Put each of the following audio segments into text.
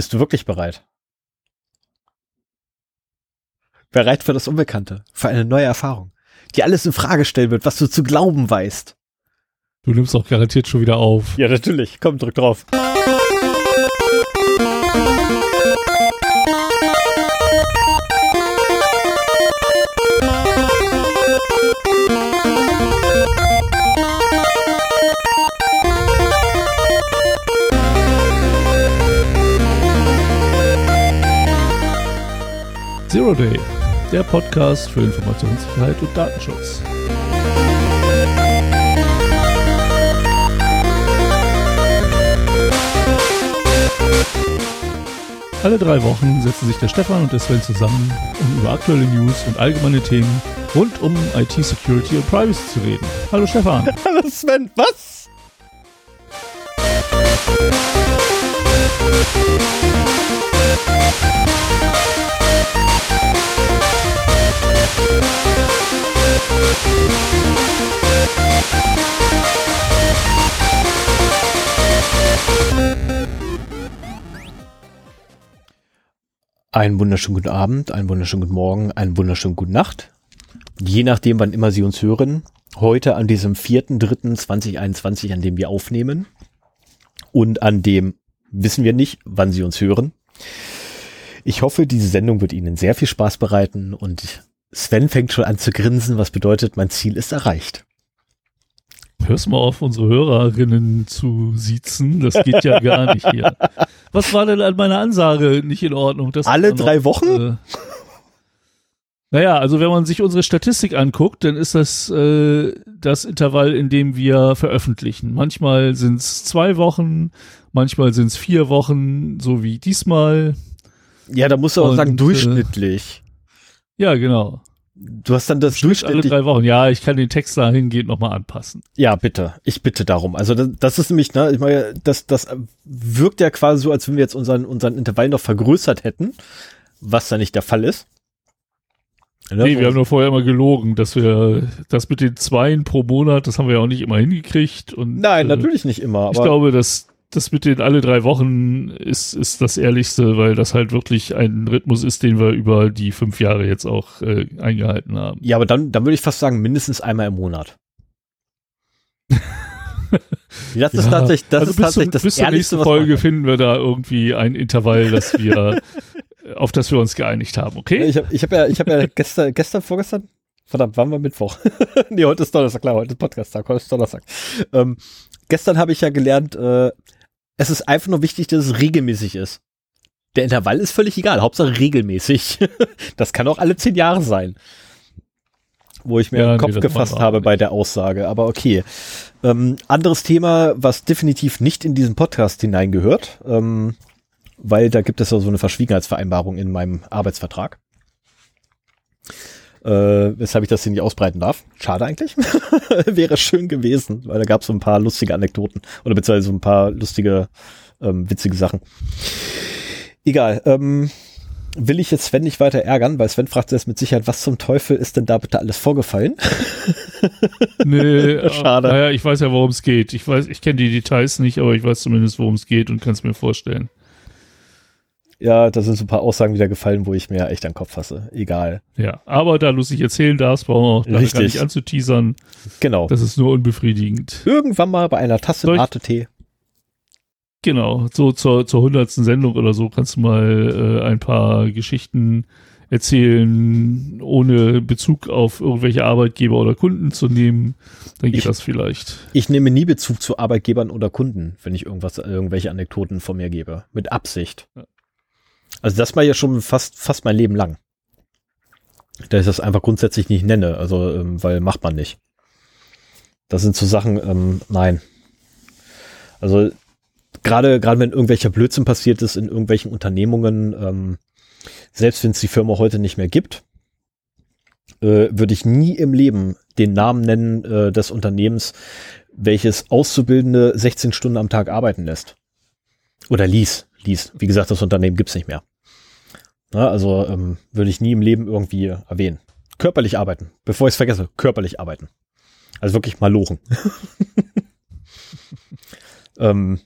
Bist du wirklich bereit? Bereit für das Unbekannte, für eine neue Erfahrung, die alles in Frage stellen wird, was du zu glauben weißt. Du nimmst auch garantiert schon wieder auf. Ja, natürlich. Komm, drück drauf. Zero Day, der Podcast für Informationssicherheit und Datenschutz. Alle drei Wochen setzen sich der Stefan und der Sven zusammen, um über aktuelle News und allgemeine Themen rund um IT-Security und Privacy zu reden. Hallo Stefan. Hallo Sven, was? Einen wunderschönen guten Abend, einen wunderschönen guten Morgen, einen wunderschönen guten Nacht. Je nachdem, wann immer Sie uns hören. Heute an diesem 4.3.2021, an dem wir aufnehmen. Und an dem wissen wir nicht, wann Sie uns hören. Ich hoffe, diese Sendung wird Ihnen sehr viel Spaß bereiten und Sven fängt schon an zu grinsen, was bedeutet, mein Ziel ist erreicht. Hörst mal auf, unsere Hörerinnen zu siezen. Das geht ja gar nicht hier. Was war denn an meiner Ansage nicht in Ordnung? Das Alle drei noch, Wochen? Äh, naja, also wenn man sich unsere Statistik anguckt, dann ist das äh, das Intervall, in dem wir veröffentlichen. Manchmal sind es zwei Wochen, manchmal sind es vier Wochen, so wie diesmal. Ja, da musst du auch Und, sagen, durchschnittlich. Äh, ja, genau. Du hast dann das durchschnittlich. Alle drei Wochen. Ja, ich kann den Text da hingehend nochmal anpassen. Ja, bitte. Ich bitte darum. Also das, das ist nämlich, ne, ich meine, das, das wirkt ja quasi so, als wenn wir jetzt unseren, unseren Intervall noch vergrößert hätten, was da nicht der Fall ist. Ne, nee, wir haben nur vorher immer gelogen, dass wir das mit den Zweien pro Monat, das haben wir ja auch nicht immer hingekriegt. Und, Nein, äh, natürlich nicht immer. ich glaube, dass das mit den alle drei Wochen ist, ist das Ehrlichste, weil das halt wirklich ein Rhythmus ist, den wir über die fünf Jahre jetzt auch äh, eingehalten haben. Ja, aber dann, dann würde ich fast sagen, mindestens einmal im Monat. das ist tatsächlich, das also ist tatsächlich das bis zur nächsten Folge finden wir da irgendwie ein Intervall, dass wir, auf das wir uns geeinigt haben, okay? Ich habe ich hab ja, ich hab ja gestern, gestern, vorgestern, verdammt, waren wir Mittwoch? nee, heute ist Donnerstag, klar, heute ist Podcast-Tag, heute ist Donnerstag. Ähm, gestern habe ich ja gelernt, äh, es ist einfach nur wichtig, dass es regelmäßig ist. Der Intervall ist völlig egal, Hauptsache regelmäßig. das kann auch alle zehn Jahre sein. Wo ich mir ja, den Kopf nee, gefasst habe bei der Aussage, aber okay. Ähm, anderes Thema, was definitiv nicht in diesen Podcast hineingehört, ähm, weil da gibt es ja so eine Verschwiegenheitsvereinbarung in meinem Arbeitsvertrag äh, weshalb ich das hier nicht ausbreiten darf. Schade eigentlich. Wäre schön gewesen, weil da gab es so ein paar lustige Anekdoten oder beziehungsweise so ein paar lustige, ähm, witzige Sachen. Egal. Ähm, will ich jetzt Sven nicht weiter ärgern, weil Sven fragt jetzt mit Sicherheit, was zum Teufel ist denn da bitte alles vorgefallen? nee, schade. Naja, ich weiß ja, worum es geht. Ich weiß, ich kenne die Details nicht, aber ich weiß zumindest, worum es geht und kann es mir vorstellen. Ja, da sind so ein paar Aussagen wieder gefallen, wo ich mir echt an den Kopf fasse. Egal. Ja, aber da lustig erzählen darfst, brauchen wir auch gar nicht anzuteasern. Genau. Das ist nur unbefriedigend. Irgendwann mal bei einer Tasse Mate Tee. Genau, so zur, zur hundertsten Sendung oder so kannst du mal äh, ein paar Geschichten erzählen, ohne Bezug auf irgendwelche Arbeitgeber oder Kunden zu nehmen, dann geht ich, das vielleicht. Ich nehme nie Bezug zu Arbeitgebern oder Kunden, wenn ich irgendwas, irgendwelche Anekdoten von mir gebe. Mit Absicht. Also das war ja schon fast, fast mein Leben lang. Da ich das einfach grundsätzlich nicht nenne, also ähm, weil macht man nicht. Das sind so Sachen, ähm, nein. Also gerade gerade wenn irgendwelcher Blödsinn passiert ist in irgendwelchen Unternehmungen, ähm, selbst wenn es die Firma heute nicht mehr gibt, äh, würde ich nie im Leben den Namen nennen äh, des Unternehmens, welches Auszubildende 16 Stunden am Tag arbeiten lässt. Oder ließ, ließ. Wie gesagt, das Unternehmen gibt's nicht mehr. Na, also ähm, würde ich nie im Leben irgendwie erwähnen. Körperlich arbeiten. Bevor ich es vergesse, körperlich arbeiten. Also wirklich mal lochen. ähm,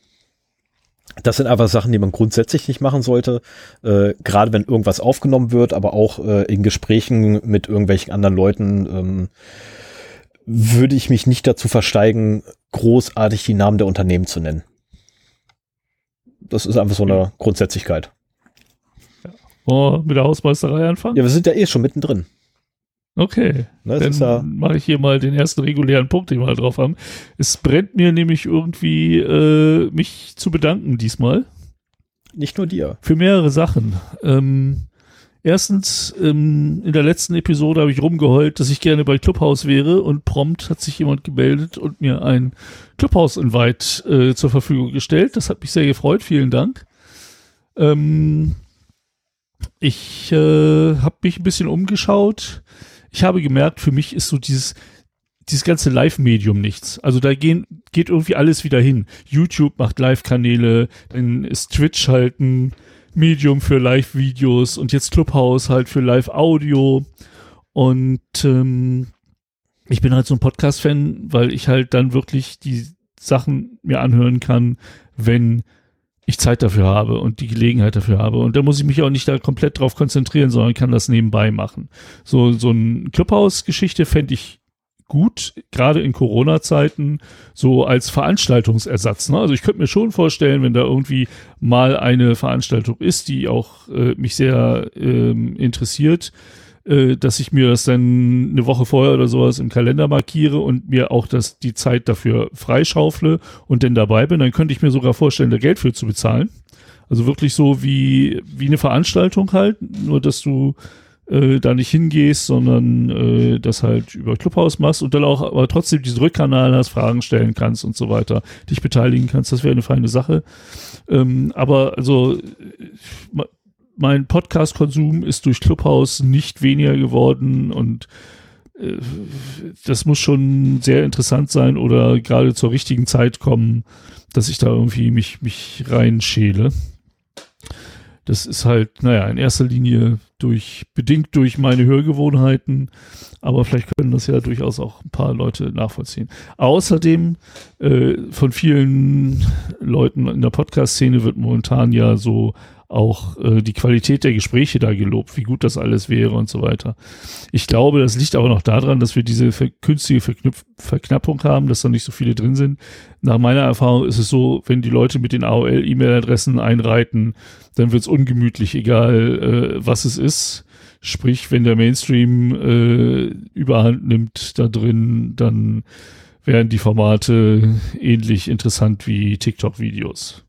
Das sind einfach Sachen, die man grundsätzlich nicht machen sollte, äh, gerade wenn irgendwas aufgenommen wird, aber auch äh, in Gesprächen mit irgendwelchen anderen Leuten ähm, würde ich mich nicht dazu versteigen, großartig die Namen der Unternehmen zu nennen. Das ist einfach so eine Grundsätzlichkeit. Oh, mit der Hausmeisterei anfangen? Ja, wir sind ja eh schon mittendrin. Okay, Ne, dann ja, mache ich hier mal den ersten regulären Punkt, den wir halt drauf haben. Es brennt mir nämlich irgendwie, äh, mich zu bedanken diesmal nicht nur dir. für mehrere Sachen. Ähm, erstens, ähm, in der letzten Episode habe ich rumgeheult, dass ich gerne bei Clubhouse wäre und prompt hat sich jemand gemeldet und mir ein Clubhouse-Invite äh, zur Verfügung gestellt. Das hat mich sehr gefreut. Vielen Dank. Ähm, ich äh, habe mich ein bisschen umgeschaut. Ich habe gemerkt, für mich ist so dieses dieses ganze Live-Medium nichts. Also da gehen, geht irgendwie alles wieder hin. YouTube macht Live-Kanäle, dann ist Twitch halt ein Medium für Live-Videos und jetzt Clubhouse halt für Live-Audio. Und ähm, ich bin halt so ein Podcast-Fan, weil ich halt dann wirklich die Sachen mir anhören kann, wenn ich Zeit dafür habe und die Gelegenheit dafür habe. Und da muss ich mich auch nicht da komplett drauf konzentrieren, sondern kann das nebenbei machen. So, so ein Clubhouse-Geschichte fände ich gut, gerade in Corona-Zeiten, so als Veranstaltungsersatz. Ne? Also ich könnte mir schon vorstellen, wenn da irgendwie mal eine Veranstaltung ist, die auch äh, mich sehr ähm, interessiert, äh, dass ich mir das dann eine Woche vorher oder sowas im Kalender markiere und mir auch das, die Zeit dafür freischaufle und dann dabei bin, dann könnte ich mir sogar vorstellen, da Geld für zu bezahlen. Also wirklich so wie, wie eine Veranstaltung halt, nur dass du äh, da nicht hingehst, sondern äh, das halt über Clubhouse machst und dann auch aber trotzdem diesen Rückkanal hast, Fragen stellen kannst und so weiter, dich beteiligen kannst, das wäre eine feine Sache. Ähm, aber also äh, mein Podcast-Konsum ist durch Clubhouse nicht weniger geworden und äh, das muss schon sehr interessant sein oder gerade zur richtigen Zeit kommen, dass ich da irgendwie mich, mich reinschäle. Das ist halt, naja, in erster Linie durch, bedingt durch meine Hörgewohnheiten, aber vielleicht können das ja durchaus auch ein paar Leute nachvollziehen. Außerdem, äh, von vielen Leuten in der Podcast-Szene wird momentan ja so auch äh, die Qualität der Gespräche da gelobt, wie gut das alles wäre und so weiter. Ich glaube, das liegt aber noch daran, dass wir diese ver künstliche Verknüpf Verknappung haben, dass da nicht so viele drin sind. Nach meiner Erfahrung ist es so, wenn die Leute mit den AOL-E-Mail-Adressen einreiten, dann wird es ungemütlich, egal äh, was es ist. Sprich, wenn der Mainstream äh, überhand nimmt da drin, dann wären die Formate ähnlich interessant wie TikTok-Videos.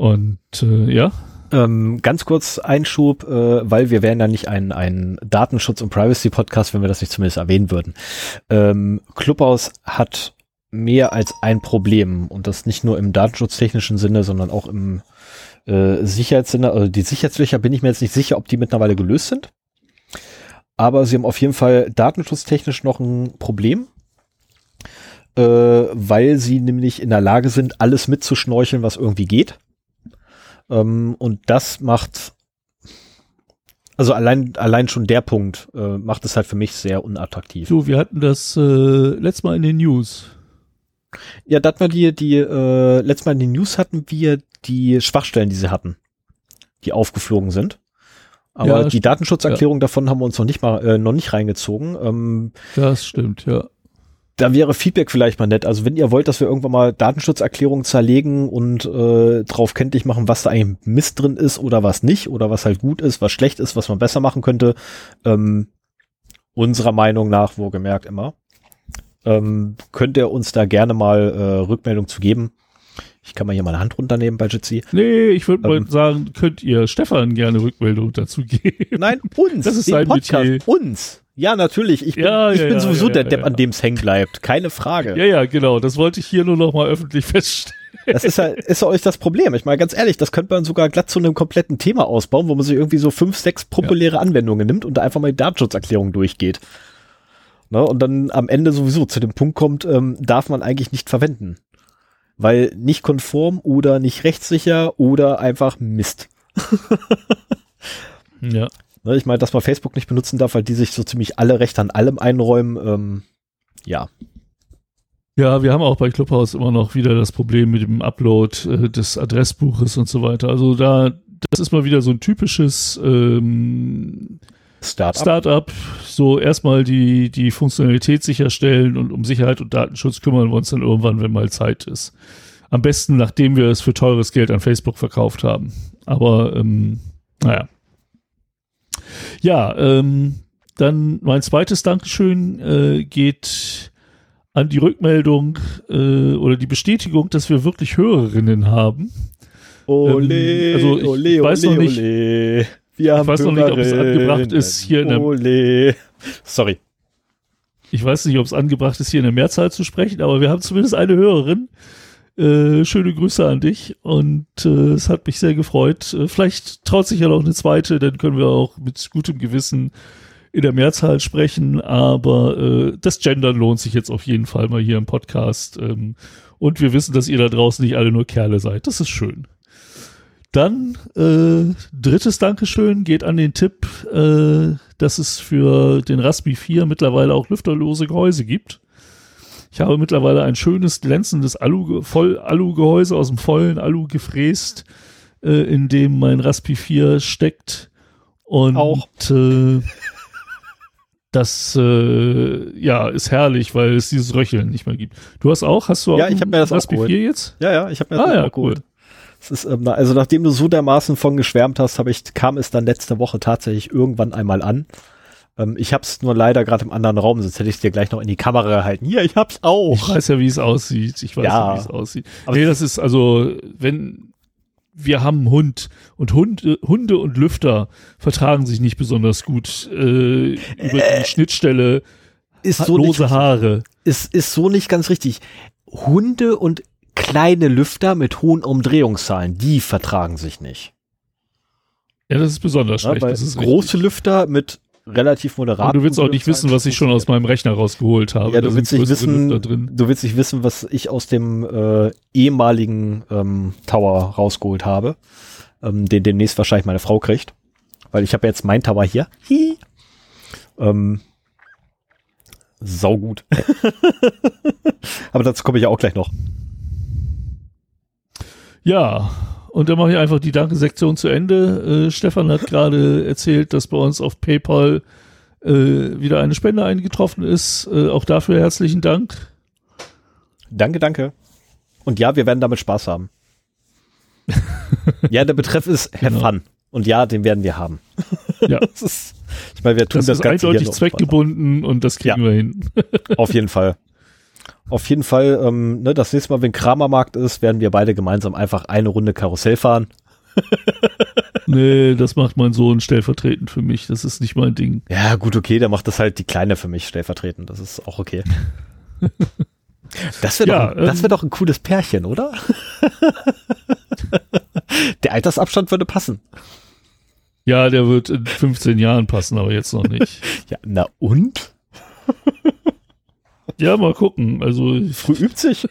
Und äh, ja. Ähm, ganz kurz Einschub, äh, weil wir wären ja nicht ein, ein Datenschutz- und Privacy-Podcast, wenn wir das nicht zumindest erwähnen würden. Ähm, Clubhouse hat mehr als ein Problem und das nicht nur im datenschutztechnischen Sinne, sondern auch im äh, Sicherheitssinne. Also die Sicherheitslöcher bin ich mir jetzt nicht sicher, ob die mittlerweile gelöst sind. Aber sie haben auf jeden Fall datenschutztechnisch noch ein Problem, äh, weil sie nämlich in der Lage sind, alles mitzuschnorcheln, was irgendwie geht. Ähm, und das macht, also allein, allein schon der Punkt äh, macht es halt für mich sehr unattraktiv. Du, wir hatten das äh, letztes Mal in den News. Ja, da hatten wir die, die, äh, letztes Mal in den News hatten wir die Schwachstellen, die sie hatten, die aufgeflogen sind. Aber Ja, die Datenschutzerklärung davon haben wir uns noch nicht mal, äh, noch nicht reingezogen. Ähm, Das stimmt, ja. Da wäre Feedback vielleicht mal nett. Also wenn ihr wollt, dass wir irgendwann mal Datenschutzerklärungen zerlegen und äh, drauf kenntlich machen, was da eigentlich Mist drin ist oder was nicht oder was halt gut ist, was schlecht ist, was man besser machen könnte, ähm, unserer Meinung nach, wohlgemerkt immer, ähm, könnt ihr uns da gerne mal äh, Rückmeldung zu geben. Ich kann mal hier meine Hand runternehmen bei Jitsi. Nee, ich würde mal Ähm. sagen, könnt ihr Stefan gerne Rückmeldung dazu geben. Nein, uns. Das ist sein Metier. Uns. Ja, natürlich. Ich bin, Ja, ich ja, bin ja, sowieso der Depp, an dem es hängen bleibt. Keine Frage. Ja, ja, genau. Das wollte ich hier nur noch mal öffentlich feststellen. Das ist ja, ist ja euch das Problem. Ich meine, ganz ehrlich, das könnte man sogar glatt zu einem kompletten Thema ausbauen, wo man sich irgendwie so fünf, sechs populäre Anwendungen nimmt und da einfach mal die Datenschutzerklärung durchgeht. Ne, und dann am Ende sowieso zu dem Punkt kommt, ähm, darf man eigentlich nicht verwenden. Weil nicht konform oder nicht rechtssicher oder einfach Mist. Ja. Ne, ich meine, dass man Facebook nicht benutzen darf, weil die sich so ziemlich alle Rechte an allem einräumen, ähm, ja. Ja, wir haben auch bei Clubhouse immer noch wieder das Problem mit dem Upload äh, des Adressbuches und so weiter. Also da, das ist mal wieder so ein typisches ähm, Startup. Startup. So erstmal die, die Funktionalität sicherstellen und um Sicherheit und Datenschutz kümmern wir uns dann irgendwann, wenn mal Zeit ist. Am besten, nachdem wir es für teures Geld an Facebook verkauft haben. Aber ähm, naja. Ja, ähm, dann mein zweites Dankeschön äh, geht an die Rückmeldung äh, oder die Bestätigung, dass wir wirklich Hörerinnen haben. Ole, Ähm, also ich ole, weiß ole, noch nicht- ole. Wir haben weiß noch nicht, ob es angebracht ist, hier in der- Ole. Sorry. Ich weiß nicht, ob es angebracht ist, hier in der Mehrzahl zu sprechen, aber wir haben zumindest eine Hörerin. Äh, schöne Grüße an dich und äh, es hat mich sehr gefreut. Äh, vielleicht traut sich ja noch eine zweite, dann können wir auch mit gutem Gewissen in der Mehrzahl sprechen, aber äh, das Gendern lohnt sich jetzt auf jeden Fall mal hier im Podcast. Ähm, und wir wissen, dass ihr da draußen nicht alle nur Kerle seid. Das ist schön. Dann äh, drittes Dankeschön geht an den Tipp, äh, dass es für den Raspi 4 mittlerweile auch lüfterlose Gehäuse gibt. Ich habe mittlerweile ein schönes glänzendes Alu, voll Alu-Gehäuse aus dem vollen Alu gefräst, äh, in dem mein Raspi 4 steckt. Und Auch. Äh, das äh, ja ist herrlich, weil es dieses Röcheln nicht mehr gibt. Du hast auch, hast du auch Ja, ich hab mir das auch Raspi geholt. 4 jetzt? Ja, ja, ich habe mir Ah das ja, auch geholt. Es ist, ähm, also nachdem du so dermaßen von geschwärmt hast, ich, kam es dann letzte Woche tatsächlich irgendwann einmal an. Ähm, ich habe es nur leider gerade im anderen Raum, sonst hätte ich dir gleich noch in die Kamera gehalten. Hier, ich hab's Ich auch. weiß ja, wie es aussieht. Ich weiß ja, Ja. wie es aussieht. Aber- nee, das ist also, wenn wir haben einen Hund und Hunde, Hunde und Lüfter vertragen sich nicht besonders gut äh, über die Schnittstelle Ist so, nicht, lose Haare. ist, ist so nicht ganz richtig. Hunde und kleine Lüfter mit hohen Umdrehungszahlen, die vertragen sich nicht. Ja, das ist besonders Ja, schlecht. ist große. Lüfter mit relativ moderaten Aber du willst auch nicht wissen, was ich schon aus meinem Rechner rausgeholt habe. Ja, du willst nicht wissen, du willst nicht wissen, was ich aus dem äh, ehemaligen ähm, Tower rausgeholt habe, ähm, den demnächst wahrscheinlich meine Frau kriegt, weil ich habe jetzt mein Tower hier. Hi. Ähm, sau gut. Aber dazu komme ich ja auch gleich noch. Ja, und dann mache ich einfach die Danke-Sektion zu Ende. Äh, Stefan hat gerade erzählt, dass bei uns auf PayPal äh, wieder eine Spende eingetroffen ist. Äh, auch dafür herzlichen Dank. Danke, danke. Und ja, wir werden damit Spaß haben. ja, der Betreff ist have Genau. fun. Und ja, den werden wir haben. Ja. Das ist, ich meine, wir tun Das, das, ist Ganze eindeutig zweckgebunden und das kriegen wir hin. Auf jeden Fall. Auf jeden Fall, ähm, ne, das nächste Mal, wenn Kramermarkt ist, werden wir beide gemeinsam einfach eine Runde Karussell fahren. nee, das macht mein Sohn stellvertretend für mich. Das ist nicht mein Ding. Ja, gut, okay, der macht das halt die Kleine für mich stellvertretend. Das ist auch okay. Das wäre Ja, doch, das ähm, wär doch ein cooles Pärchen, oder? der Altersabstand würde passen. Ja, der wird in 15 Jahren passen, aber jetzt noch nicht. Ja, na und? Ja, mal gucken. Also, Früh übt sich.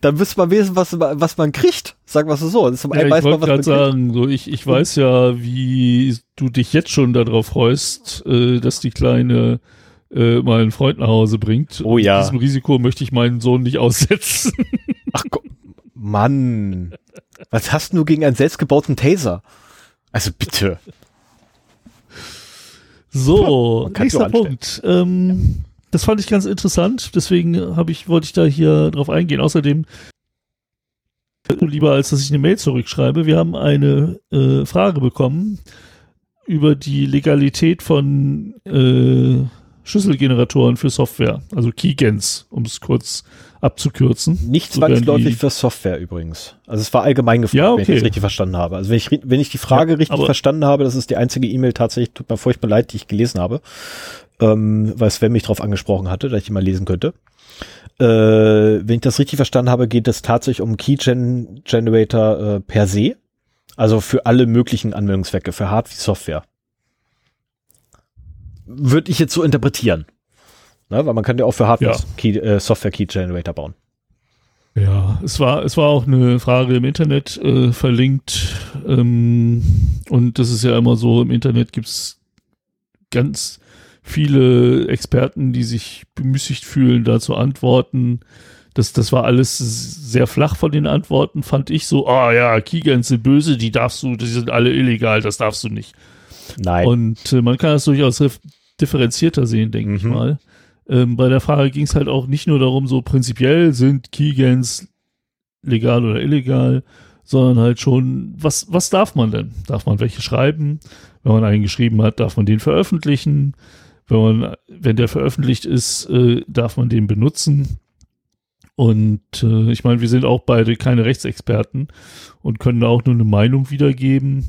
Dann wüsste man wenigstens, was, was man kriegt. Sagen wir es so. Das ist ja, ich wollte gerade sagen, so ich, ich weiß ja, wie du dich jetzt schon darauf freust, äh, dass die Kleine äh, mal einen Freund nach Hause bringt. Oh ja. Diesem Risiko möchte ich meinen Sohn nicht aussetzen. Ach Gott, Mann. Was hast du gegen einen selbstgebauten Taser? Also bitte. So, nächster Punkt. Ähm, das fand ich ganz interessant, deswegen habe ich, wollte ich da hier drauf eingehen. Außerdem, lieber als dass ich eine Mail zurückschreibe, wir haben eine äh, Frage bekommen über die Legalität von äh, Schlüsselgeneratoren für Software, also Keygens, um es kurz abzukürzen. Nicht So zwangsläufig die- für Software übrigens. Also es war allgemein gefragt, Ja, wenn ich okay. das richtig verstanden habe. Also wenn ich, wenn ich die Frage Ja, richtig verstanden habe, das ist die einzige E-Mail tatsächlich, tut mir furchtbar leid, die ich gelesen habe, ähm, weil Sven mich darauf angesprochen hatte, dass ich die mal lesen könnte. Äh, wenn ich das richtig verstanden habe, geht es tatsächlich um Key Gen Generator äh, per se. Also für alle möglichen Anwendungszwecke, für Hard wie Software. Würde ich jetzt so interpretieren. Ne, weil man kann ja auch für Hardware. Key, äh, Software Key Generator bauen. Ja, es war, es war auch eine Frage im Internet äh, verlinkt. Ähm, und das ist ja immer so, im Internet gibt's ganz viele Experten, die sich bemüßigt fühlen, da zu antworten. Das, das war alles sehr flach von den Antworten, fand ich so, ah oh ja, Keygans sind böse, die darfst du, die sind alle illegal, das darfst du nicht. Nein. Und äh, man kann das durchaus differenzierter sehen, denke mhm. ich mal. Ähm, bei der Frage ging es halt auch nicht nur darum, so prinzipiell sind Keygans legal oder illegal, sondern halt schon, was, was darf man denn? Darf man welche schreiben? Wenn man einen geschrieben hat, darf man den veröffentlichen. Wenn man, wenn der veröffentlicht ist, äh, darf man den benutzen. Und äh, ich meine, wir sind auch beide keine Rechtsexperten und können auch nur eine Meinung wiedergeben.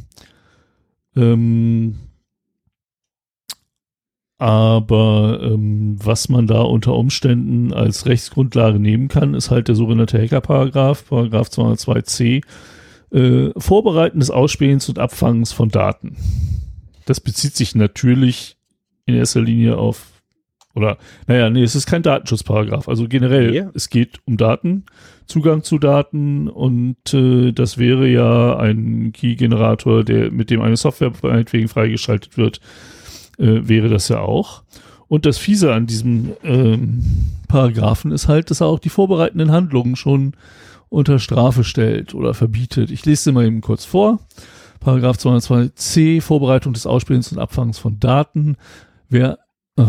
Ähm, aber ähm, was man da unter Umständen als Rechtsgrundlage nehmen kann, ist halt der sogenannte Hacker-Paragraph, Paragraph 202c, äh, Vorbereiten des Ausspielens und Abfangens von Daten. Das bezieht sich natürlich in erster Linie auf, oder, naja, nee, es ist kein Datenschutzparagraph. Also generell, ja. es geht um Daten, Zugang zu Daten und äh, das wäre ja ein Key-Generator, der, mit dem eine Software meinetwegen freigeschaltet wird, äh, wäre das ja auch. Und das Fiese an diesem ähm, Paragraphen ist halt, dass er auch die vorbereitenden Handlungen schon unter Strafe stellt oder verbietet. Ich lese sie mal eben kurz vor. Paragraph 202c, Vorbereitung des Ausspielens und Abfangs von Daten. Wer, oh,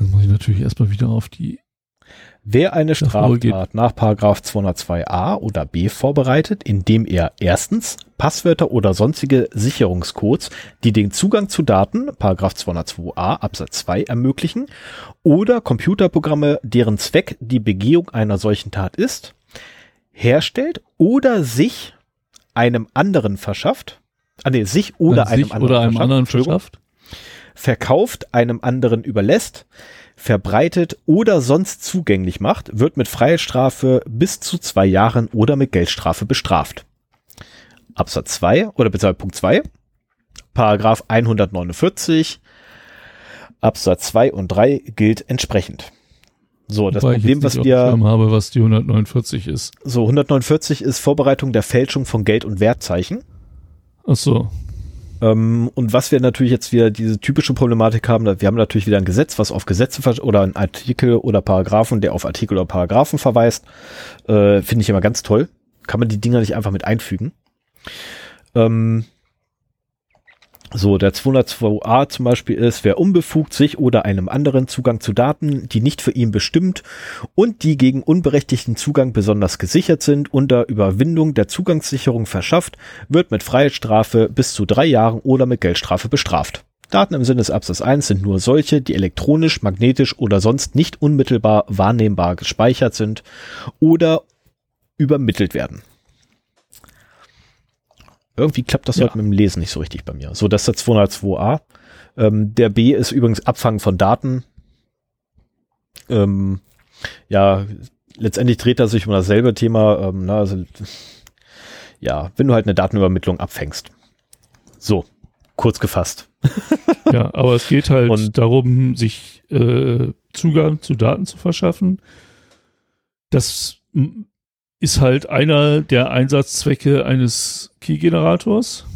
jetzt muss ich natürlich erstmal wieder auf die Wer eine Straftat nach Paragraph 202a oder b vorbereitet, indem er erstens Passwörter oder sonstige Sicherungscodes, die den Zugang zu Daten, Paragraph 202a Absatz 2 ermöglichen, oder Computerprogramme, deren Zweck die Begehung einer solchen Tat ist, herstellt oder sich einem anderen verschafft, ah nee, sich oder An einem sich anderen, oder einem anderen verschafft, verkauft, einem anderen überlässt, verbreitet oder sonst zugänglich macht, wird mit Freiheitsstrafe bis zu zwei Jahren oder mit Geldstrafe bestraft. Absatz 2 oder beziehungsweise Punkt 2, Paragraph 149, Absatz 2 und 3 gilt entsprechend. So, das Wobei Problem, was wir habe, was die 149 ist. So, 149 ist Vorbereitung der Fälschung von Geld- und Wertzeichen. Ach so. Ähm, und was wir natürlich jetzt wieder diese typische Problematik haben, wir haben natürlich wieder ein Gesetz, was auf Gesetze oder ein Artikel oder Paragraphen, der auf Artikel oder Paragraphen verweist. Äh, Finde ich immer ganz toll. Kann man die Dinger nicht einfach mit einfügen. Ähm, so, der 202a zum Beispiel ist, wer unbefugt sich oder einem anderen Zugang zu Daten, die nicht für ihn bestimmt und die gegen unberechtigten Zugang besonders gesichert sind, unter Überwindung der Zugangssicherung verschafft, wird mit Freiheitsstrafe bis zu drei Jahren oder mit Geldstrafe bestraft. Daten im Sinne des Absatz 1 sind nur solche, die elektronisch, magnetisch oder sonst nicht unmittelbar wahrnehmbar gespeichert sind oder übermittelt werden. Irgendwie klappt das ja. heute mit dem Lesen nicht so richtig bei mir. So, das ist der 202a. Ähm, der B ist übrigens Abfangen von Daten. Ähm, ja, letztendlich dreht er sich um dasselbe Thema. Ähm, na, also, ja, wenn du halt eine Datenübermittlung abfängst. So, kurz gefasst. ja, aber es geht halt Und, darum, sich äh, Zugang zu Daten zu verschaffen. Das ist halt einer der Einsatzzwecke eines Key-Generators.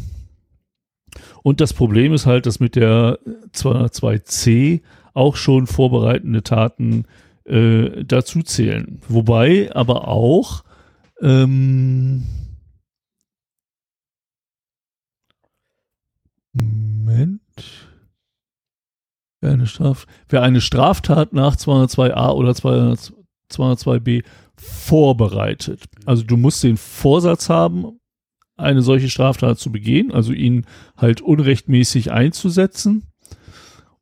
Und das Problem ist halt, dass mit der 202c auch schon vorbereitende Taten äh, dazu zählen. Wobei aber auch ähm, Moment. Wer eine, Straf wer eine Straftat nach 202a oder 202b vorbereitet. Also du musst den Vorsatz haben, eine solche Straftat zu begehen, also ihn halt unrechtmäßig einzusetzen.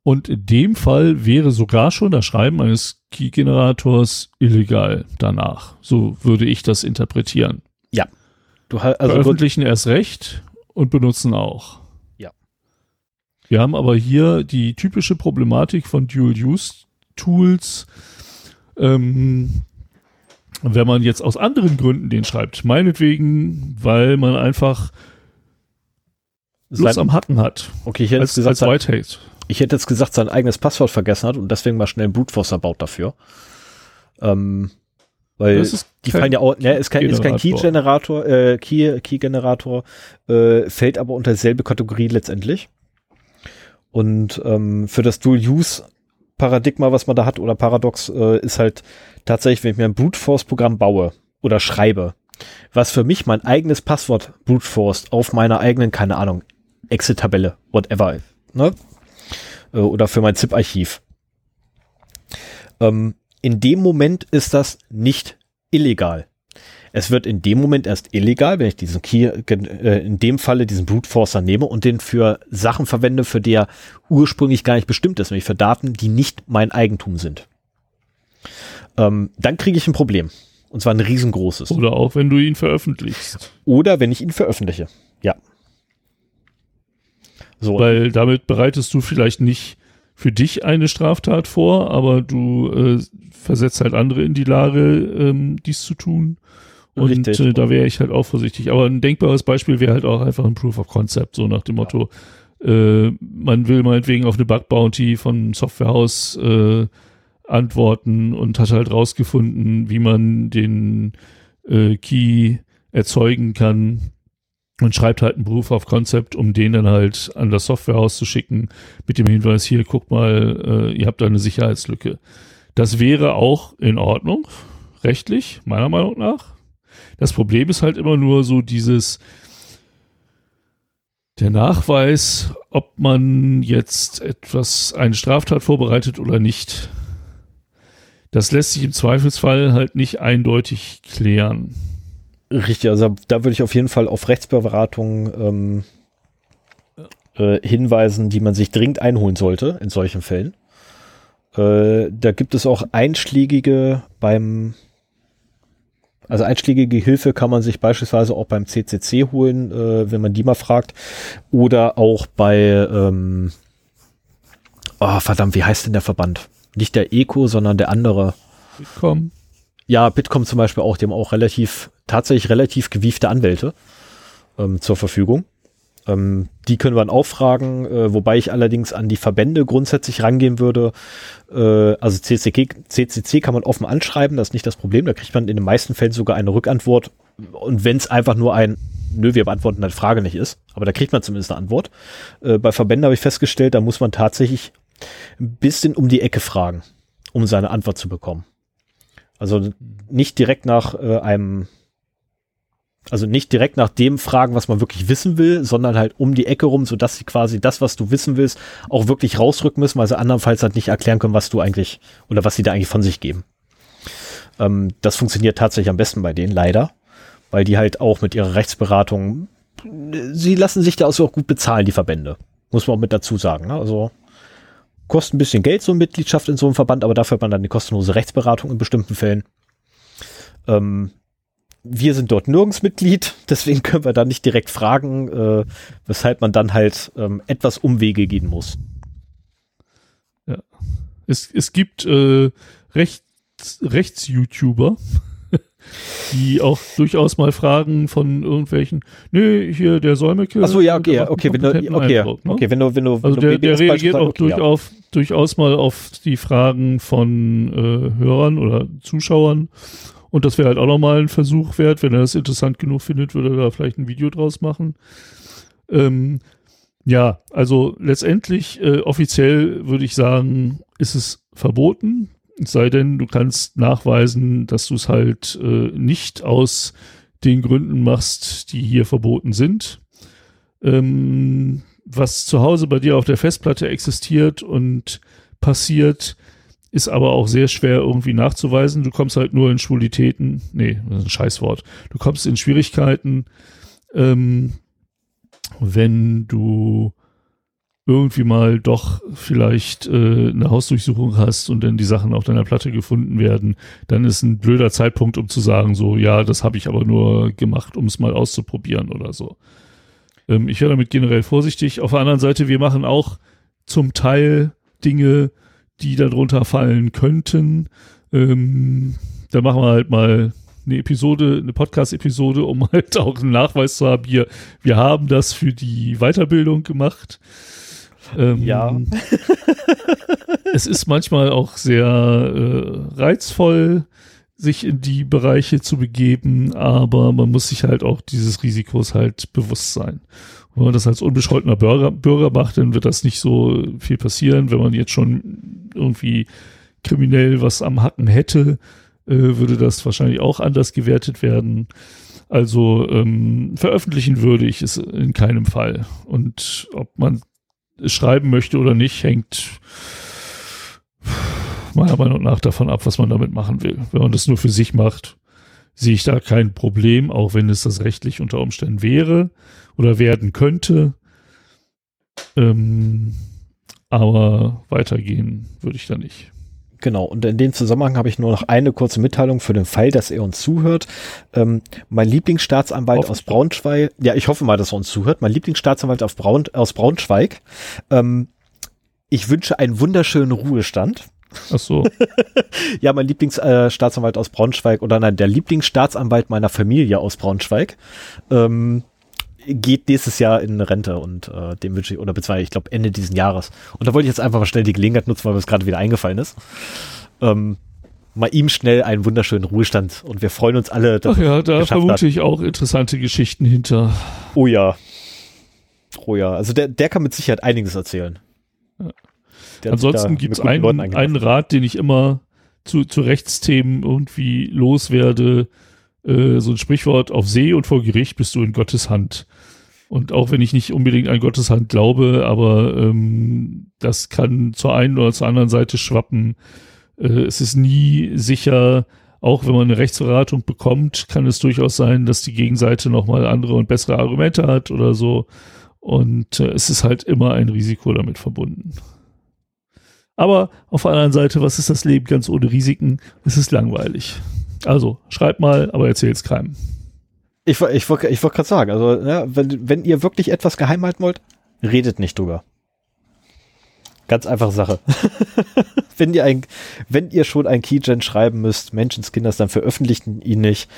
Und in dem Fall wäre sogar schon das Schreiben eines Key-Generators illegal danach. So würde ich das interpretieren. Ja. Du, also Veröffentlichen erst recht und benutzen auch. Ja. Wir haben aber hier die typische Problematik von Dual-Use-Tools. Ähm, wenn man jetzt aus anderen Gründen den schreibt, meinetwegen, weil man einfach Lust am Hacken hat. Okay, ich hätte als, gesagt, als sein, ich hätte jetzt gesagt, sein eigenes Passwort vergessen hat und deswegen mal schnell ein Blutwasser baut dafür. Ähm, weil die fallen ja auch, ne, ist kein, ist kein Key-Generator, äh, Key, Key-Generator, äh, fällt aber unter dieselbe Kategorie letztendlich. Und ähm, für das Dual-Use Paradigma, was man da hat oder Paradox, äh, ist halt tatsächlich, wenn ich mir ein Brute Force Programm baue oder schreibe, was für mich mein eigenes Passwort Brute Force auf meiner eigenen, keine Ahnung, Excel-Tabelle, whatever, ne? Äh, oder für mein ZIP-Archiv. Ähm, in dem Moment ist das nicht illegal. Es wird in dem Moment erst illegal, wenn ich diesen Key, äh, in dem Falle diesen Brute Forcer nehme und den für Sachen verwende, für die er ursprünglich gar nicht bestimmt ist, nämlich für Daten, die nicht mein Eigentum sind. Ähm, dann kriege ich ein Problem. Und zwar ein riesengroßes. Oder auch, wenn du ihn veröffentlichst. Oder wenn ich ihn veröffentliche. Ja. So. Weil damit bereitest du vielleicht nicht für dich eine Straftat vor, aber du äh, versetzt halt andere in die Lage, ähm, dies zu tun. Und äh, da wäre ich halt auch vorsichtig. Aber ein denkbares Beispiel wäre halt auch einfach ein Proof of Concept, so nach dem ja. Motto, äh, man will meinetwegen auf eine Bug Bounty von Softwarehaus äh, antworten und hat halt rausgefunden, wie man den äh, Key erzeugen kann und schreibt halt ein Proof of Concept, um den dann halt an das Softwarehaus zu schicken, mit dem Hinweis, hier, guck mal, äh, ihr habt da eine Sicherheitslücke. Das wäre auch in Ordnung, rechtlich, meiner Meinung nach. Das Problem ist halt immer nur so dieses, der Nachweis, ob man jetzt etwas, eine Straftat vorbereitet oder nicht. Das lässt sich im Zweifelsfall halt nicht eindeutig klären. Richtig, also da würde ich auf jeden Fall auf Rechtsberatung ähm, äh, hinweisen, die man sich dringend einholen sollte in solchen Fällen. Äh, da gibt es auch einschlägige beim, also einschlägige Hilfe kann man sich beispielsweise auch beim CCC holen, äh, wenn man die mal fragt, oder auch bei, ähm, oh verdammt, wie heißt denn der Verband? Nicht der Eco, sondern der andere. Bitkom. Ja, Bitkom zum Beispiel auch, die haben auch relativ, tatsächlich relativ gewiefte Anwälte ähm, zur Verfügung. Ähm, die können wir dann auch fragen, äh, wobei ich allerdings an die Verbände grundsätzlich rangehen würde. Äh, also CCC, CCC kann man offen anschreiben, das ist nicht das Problem. Da kriegt man in den meisten Fällen sogar eine Rückantwort. Und wenn es einfach nur ein Nö, wir beantworten deine Frage nicht ist, aber da kriegt man zumindest eine Antwort. Äh, bei Verbänden habe ich festgestellt, da muss man tatsächlich ein bisschen um die Ecke fragen, um seine Antwort zu bekommen. Also nicht direkt nach äh, einem, also nicht direkt nach dem fragen, was man wirklich wissen will, sondern halt um die Ecke rum, sodass sie quasi das, was du wissen willst, auch wirklich rausrücken müssen, weil sie andernfalls halt nicht erklären können, was du eigentlich oder was sie da eigentlich von sich geben. Ähm, das funktioniert tatsächlich am besten bei denen, leider, weil die halt auch mit ihrer Rechtsberatung, sie lassen sich da auch gut bezahlen, die Verbände. Muss man auch mit dazu sagen. Ne? Also Kostet ein bisschen Geld, so eine Mitgliedschaft in so einem Verband, aber dafür hat man dann die kostenlose Rechtsberatung in bestimmten Fällen. Ähm, wir sind dort nirgends Mitglied, deswegen können wir da nicht direkt fragen, äh, weshalb man dann halt ähm, etwas Umwege gehen muss. Ja. Es, es gibt äh, Rechts, Rechts-YouTuber, die auch durchaus mal Fragen von irgendwelchen, nee, hier der Solmecke. Achso, ja, okay, okay, wenn du, okay, Eindruck, ne? okay, wenn du, wenn du, also der, der reagiert auch okay, durchaus, ja. durchaus mal auf die Fragen von äh, Hörern oder Zuschauern. Und das wäre halt auch nochmal ein Versuch wert. Wenn er das interessant genug findet, würde er da vielleicht ein Video draus machen. Ähm, ja, also letztendlich, äh, offiziell würde ich sagen, ist es verboten. Es sei denn, du kannst nachweisen, dass du es halt äh, nicht aus den Gründen machst, die hier verboten sind. Ähm, was zu Hause bei dir auf der Festplatte existiert und passiert, ist aber auch sehr schwer irgendwie nachzuweisen. Du kommst halt nur in Schwulitäten, nee, das ist ein Scheißwort. Du kommst in Schwierigkeiten, ähm, wenn du irgendwie mal doch vielleicht äh, eine Hausdurchsuchung hast und dann die Sachen auf deiner Platte gefunden werden, dann ist ein blöder Zeitpunkt, um zu sagen, so, ja, das habe ich aber nur gemacht, um es mal auszuprobieren oder so. Ähm, ich wäre damit generell vorsichtig. Auf der anderen Seite, wir machen auch zum Teil Dinge, die darunter fallen könnten. Ähm, da machen wir halt mal eine Episode, eine Podcast-Episode, um halt auch einen Nachweis zu haben, hier, wir haben das für die Weiterbildung gemacht. Ähm, ja. es ist manchmal auch sehr äh, reizvoll, sich in die Bereiche zu begeben, aber man muss sich halt auch dieses Risikos halt bewusst sein. Wenn man das als unbescholtener Bürger, Bürger macht, dann wird das nicht so viel passieren. Wenn man jetzt schon irgendwie kriminell was am Hacken hätte, äh, würde das wahrscheinlich auch anders gewertet werden. Also ähm, veröffentlichen würde ich es in keinem Fall. Und ob man es schreiben möchte oder nicht, hängt meiner Meinung nach davon ab, was man damit machen will. Wenn man das nur für sich macht, sehe ich da kein Problem, auch wenn es das rechtlich unter Umständen wäre oder werden könnte. Ähm, aber weitergehen würde ich da nicht. Genau, und in dem Zusammenhang habe ich nur noch eine kurze Mitteilung für den Fall, dass er uns zuhört. Ähm, mein Lieblingsstaatsanwalt aus Braunschweig, ja, ich hoffe mal, dass er uns zuhört, mein Lieblingsstaatsanwalt Braun, aus Braunschweig, ähm, ich wünsche einen wunderschönen Ruhestand. Ach so. ja, mein Lieblingsstaatsanwalt äh, aus Braunschweig oder nein, der Lieblingsstaatsanwalt meiner Familie aus Braunschweig ähm, geht nächstes Jahr in Rente und äh, dem wünsche ich, oder beziehungsweise ich glaube Ende diesen Jahres. Und da wollte ich jetzt einfach mal schnell die Gelegenheit nutzen, weil mir es gerade wieder eingefallen ist. Ähm, mal ihm schnell einen wunderschönen Ruhestand und wir freuen uns alle. Dass Ach ja, da vermute hat. ich auch interessante Geschichten hinter. Oh ja. Oh ja, also der, der kann mit Sicherheit einiges erzählen. Ja. Ansonsten gibt es einen, einen Rat, den ich immer zu, zu Rechtsthemen irgendwie loswerde. Äh, so ein Sprichwort, auf See und vor Gericht bist du in Gottes Hand. Und auch wenn ich nicht unbedingt an Gottes Hand glaube, aber ähm, das kann zur einen oder zur anderen Seite schwappen. Äh, es ist nie sicher, auch wenn man eine Rechtsberatung bekommt, kann es durchaus sein, dass die Gegenseite nochmal andere und bessere Argumente hat oder so. Und äh, es ist halt immer ein Risiko damit verbunden. Aber auf der anderen Seite, was ist das Leben ganz ohne Risiken? Es ist langweilig. Also, schreibt mal, aber erzählt es keinem. Ich, ich, wollte ich wollt gerade sagen, also ja, wenn, wenn ihr wirklich etwas geheim halten wollt, redet nicht drüber. Ganz einfache Sache. wenn, ihr ein, wenn ihr schon ein Keygen schreiben müsst, Menschenskinders, dann veröffentlicht ihn nicht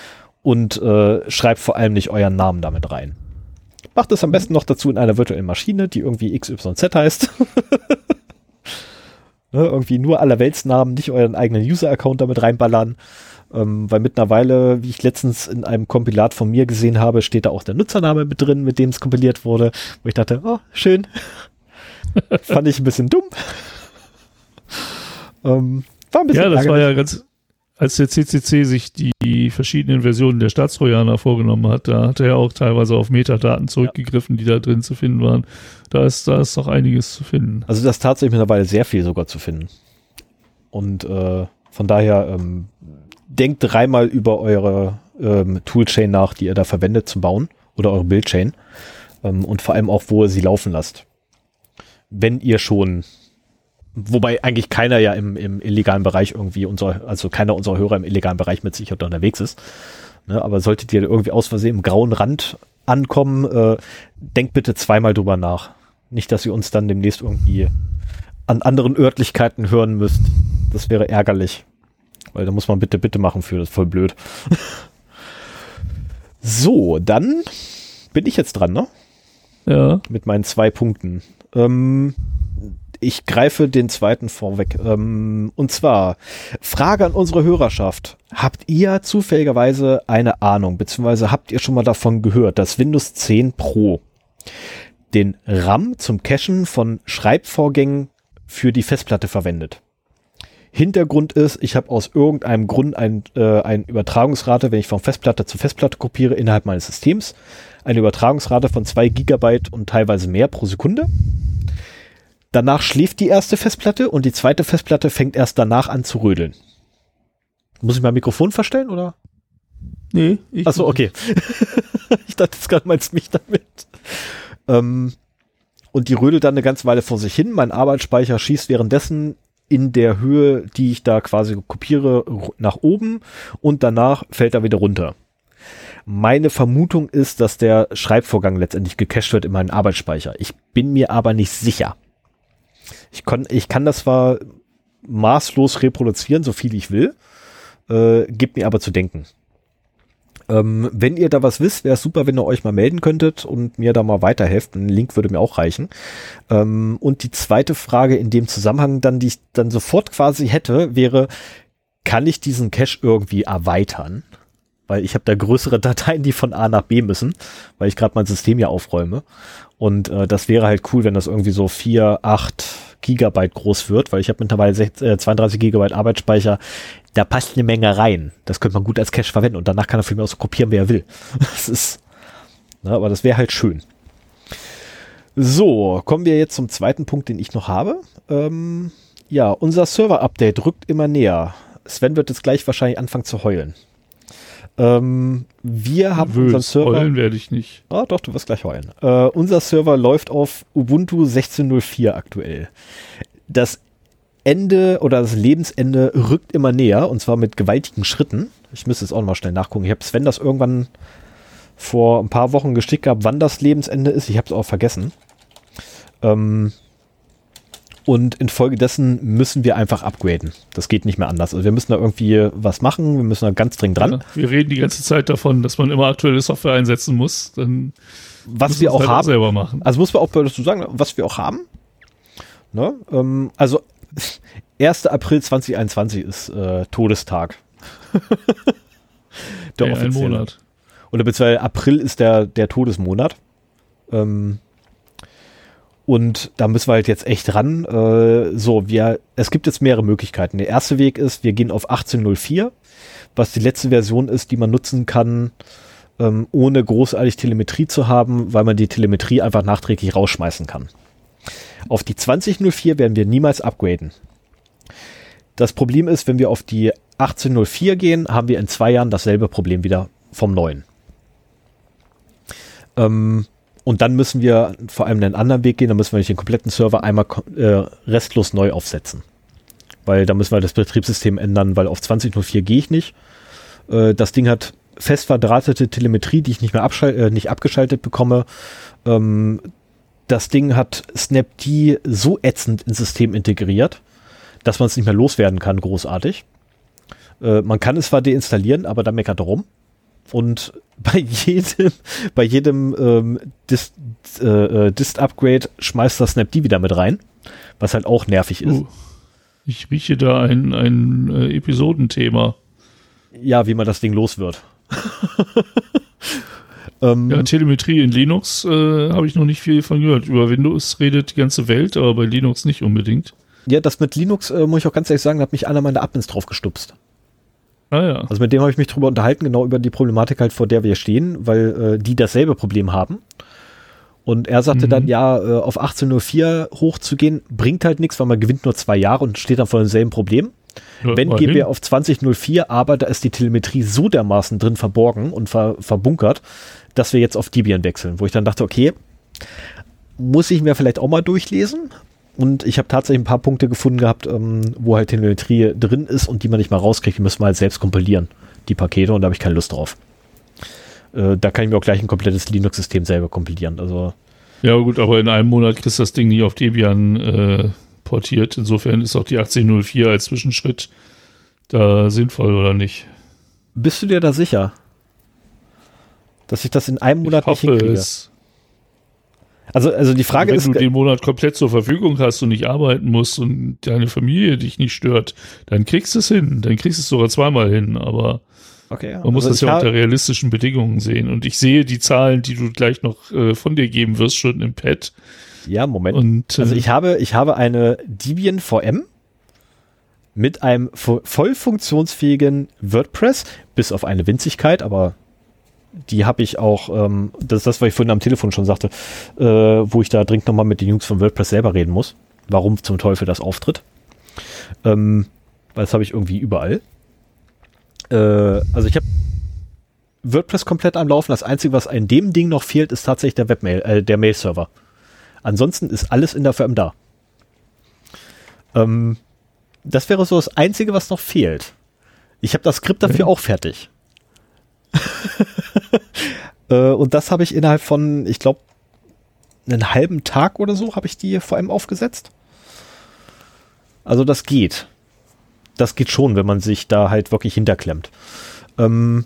und äh, schreibt vor allem nicht euren Namen damit rein. Macht es am besten noch dazu in einer virtuellen Maschine, die irgendwie XYZ heißt. ne, irgendwie nur allerweltsnamen, nicht euren eigenen User-Account damit reinballern. Ähm, weil mittlerweile, wie ich letztens in einem Kompilat von mir gesehen habe, steht da auch der Nutzername mit drin, mit dem es kompiliert wurde. Wo ich dachte, oh, schön. Fand ich ein bisschen dumm. ähm, war ein bisschen ja, das ärgerlich. war ja ganz, als der CCC sich die verschiedenen Versionen der Staatstrojaner vorgenommen hat, da hat er ja auch teilweise auf Metadaten zurückgegriffen, die da drin zu finden waren. Da ist, da ist noch einiges zu finden. Also da ist tatsächlich mittlerweile sehr viel sogar zu finden. Und äh, von daher ähm, denkt dreimal über eure ähm, Toolchain nach, die ihr da verwendet zum Bauen oder eure Bildchain ähm, und vor allem auch, wo ihr sie laufen lasst. Wenn ihr schon, wobei eigentlich keiner ja im, im illegalen Bereich irgendwie unser, also keiner unserer Hörer im illegalen Bereich mit sich unterwegs ist. Ne, aber solltet ihr irgendwie aus Versehen im grauen Rand ankommen, äh, denkt bitte zweimal drüber nach. Nicht, dass ihr uns dann demnächst irgendwie an anderen Örtlichkeiten hören müsst. Das wäre ärgerlich. Weil da muss man bitte, bitte machen für, das ist voll blöd. so, dann bin ich jetzt dran, ne? Ja. Mit meinen zwei Punkten. Ähm, ich greife den zweiten vorweg. Ähm, und zwar, Frage an unsere Hörerschaft. Habt ihr zufälligerweise eine Ahnung, beziehungsweise habt ihr schon mal davon gehört, dass Windows 10 Pro den RAM zum Cachen von Schreibvorgängen für die Festplatte verwendet? Hintergrund ist, ich habe aus irgendeinem Grund ein, äh, eine Übertragungsrate, wenn ich von Festplatte zu Festplatte kopiere, innerhalb meines Systems, eine Übertragungsrate von zwei Gigabyte und teilweise mehr pro Sekunde. Danach schläft die erste Festplatte und die zweite Festplatte fängt erst danach an zu rödeln. Muss ich mein Mikrofon verstellen oder? Nee. Ich Achso, okay. ich dachte, das gerade meinst mich damit. Ähm, und die rödelt dann eine ganze Weile vor sich hin. Mein Arbeitsspeicher schießt währenddessen in der Höhe, die ich da quasi kopiere, nach oben und danach fällt er wieder runter. Meine Vermutung ist, dass der Schreibvorgang letztendlich gecached wird in meinen Arbeitsspeicher. Ich bin mir aber nicht sicher. Ich, kann, ich kann das zwar maßlos reproduzieren, so viel ich will, äh, gibt mir aber zu denken. Ähm, wenn ihr da was wisst, wäre es super, wenn ihr euch mal melden könntet und mir da mal weiterhelft. Ein Link würde mir auch reichen. Ähm, und die zweite Frage in dem Zusammenhang dann, die ich dann sofort quasi hätte, wäre, kann ich diesen Cache irgendwie erweitern? Weil ich habe da größere Dateien, die von A nach B müssen, weil ich gerade mein System ja aufräume. Und äh, das wäre halt cool, wenn das irgendwie so vier, acht Gigabyte groß wird, weil ich habe mittlerweile 6, äh, 32 Gigabyte Arbeitsspeicher. Da passt eine Menge rein. Das könnte man gut als Cache verwenden und danach kann er für mich auch so kopieren, wie er will. Das ist, na, aber das wäre halt schön. So, kommen wir jetzt zum zweiten Punkt, den ich noch habe. Ähm, ja, unser Server-Update rückt immer näher. Sven wird jetzt gleich wahrscheinlich anfangen zu heulen. Ähm, wir haben Wös, unseren Server. Heulen werde ich nicht. Ah, doch, du wirst gleich heulen. Äh, unser Server läuft auf Ubuntu 16.04 aktuell. Das Ende oder das Lebensende rückt immer näher und zwar mit gewaltigen Schritten. Ich müsste jetzt auch noch mal schnell nachgucken. Ich habe Sven das irgendwann vor ein paar Wochen geschickt gehabt, wann das Lebensende ist. Ich habe es auch vergessen. Ähm, und infolgedessen müssen wir einfach upgraden. Das geht nicht mehr anders. Also wir müssen da irgendwie was machen. Wir müssen da ganz dringend dran. Ja, wir reden die ganze Zeit davon, dass man immer aktuelle Software einsetzen muss. Dann was wir auch halt haben. Auch selber machen. Also muss man auch dazu sagen, was wir auch haben. Ne? Ähm, also 1. April 2021 ist äh, Todestag. der ja, ein Monat. Oder beziehungsweise April ist der, der Todesmonat. Ähm, und da müssen wir halt jetzt echt ran. Äh, so, wir, es gibt jetzt mehrere Möglichkeiten. Der erste Weg ist, wir gehen auf 1804, was die letzte Version ist, die man nutzen kann, ähm, ohne großartig Telemetrie zu haben, weil man die Telemetrie einfach nachträglich rausschmeißen kann. Auf die 2004 werden wir niemals upgraden. Das Problem ist, wenn wir auf die 1804 gehen, haben wir in zwei Jahren dasselbe Problem wieder vom neuen. Ähm, und dann müssen wir vor allem einen anderen Weg gehen, dann müssen wir nicht den kompletten Server einmal äh, restlos neu aufsetzen. Weil da müssen wir das Betriebssystem ändern, weil auf 20.04 gehe ich nicht. Äh, das Ding hat fest verdrahtete Telemetrie, die ich nicht mehr äh, nicht abgeschaltet bekomme. Ähm, das Ding hat Snapd so ätzend ins System integriert, dass man es nicht mehr loswerden kann, großartig. Äh, man kann es zwar deinstallieren, aber da meckert er rum. Und bei jedem, bei jedem ähm, Dist, äh, äh, Dist Upgrade schmeißt das Snapd wieder mit rein, was halt auch nervig ist. Uh, ich rieche da ein, ein äh, Episodenthema. Ja, wie man das Ding los wird. ähm, ja, Telemetrie in Linux äh, habe ich noch nicht viel von gehört. Über Windows redet die ganze Welt, aber bei Linux nicht unbedingt. Ja, das mit Linux, äh, muss ich auch ganz ehrlich sagen, hat mich einer meiner Admins drauf gestupst. Ah, ja. Also mit dem habe ich mich drüber unterhalten, genau über die Problematik halt, vor der wir stehen, weil äh, die dasselbe Problem haben. Und er sagte mhm. dann, ja, äh, auf 1804 hochzugehen, bringt halt nichts, weil man gewinnt nur zwei Jahre und steht dann vor demselben Problem. Ja, Wenn gehen wir auf 2004, aber da ist die Telemetrie so dermaßen drin verborgen und ver verbunkert, dass wir jetzt auf Debian wechseln, wo ich dann dachte, okay, muss ich mir vielleicht auch mal durchlesen, und ich habe tatsächlich ein paar Punkte gefunden gehabt, ähm, wo halt Telemetrie drin ist und die man nicht mal rauskriegt. Die müssen wir halt selbst kompilieren, die Pakete, und da habe ich keine Lust drauf. Äh, da kann ich mir auch gleich ein komplettes Linux-System selber kompilieren. Also ja, gut, aber in einem Monat kriegst du das Ding nie auf Debian äh, portiert. Insofern ist auch die 1804 als Zwischenschritt da sinnvoll oder nicht. Bist du dir da sicher? Dass ich das in einem Monat ich hoffe nicht hinkriege? Es. Also, also die Frage wenn ist. Wenn du den Monat komplett zur Verfügung hast und nicht arbeiten musst und deine Familie dich nicht stört, dann kriegst du es hin. Dann kriegst du es sogar zweimal hin, aber okay, man muss also das ja unter realistischen Bedingungen sehen. Und ich sehe die Zahlen, die du gleich noch äh, von dir geben wirst, schon im Pad. Ja, Moment. Und, äh, also ich habe, ich habe eine Debian VM mit einem voll funktionsfähigen WordPress, bis auf eine Winzigkeit, aber die habe ich auch, ähm, das ist das, was ich vorhin am Telefon schon sagte, äh, wo ich da dringend nochmal mit den Jungs von WordPress selber reden muss, warum zum Teufel das auftritt. Ähm, weil das habe ich irgendwie überall. Äh, also ich habe WordPress komplett am Laufen. Das Einzige, was in dem Ding noch fehlt, ist tatsächlich der Webmail, äh, der Mail-Server. Ansonsten ist alles in der VM da. Ähm, das wäre so das Einzige, was noch fehlt. Ich habe das Skript dafür mhm. auch fertig. Äh, und das habe ich innerhalb von, ich glaube, einen halben Tag oder so habe ich die vor allem aufgesetzt. Also das geht. Das geht schon, wenn man sich da halt wirklich hinterklemmt. Ähm,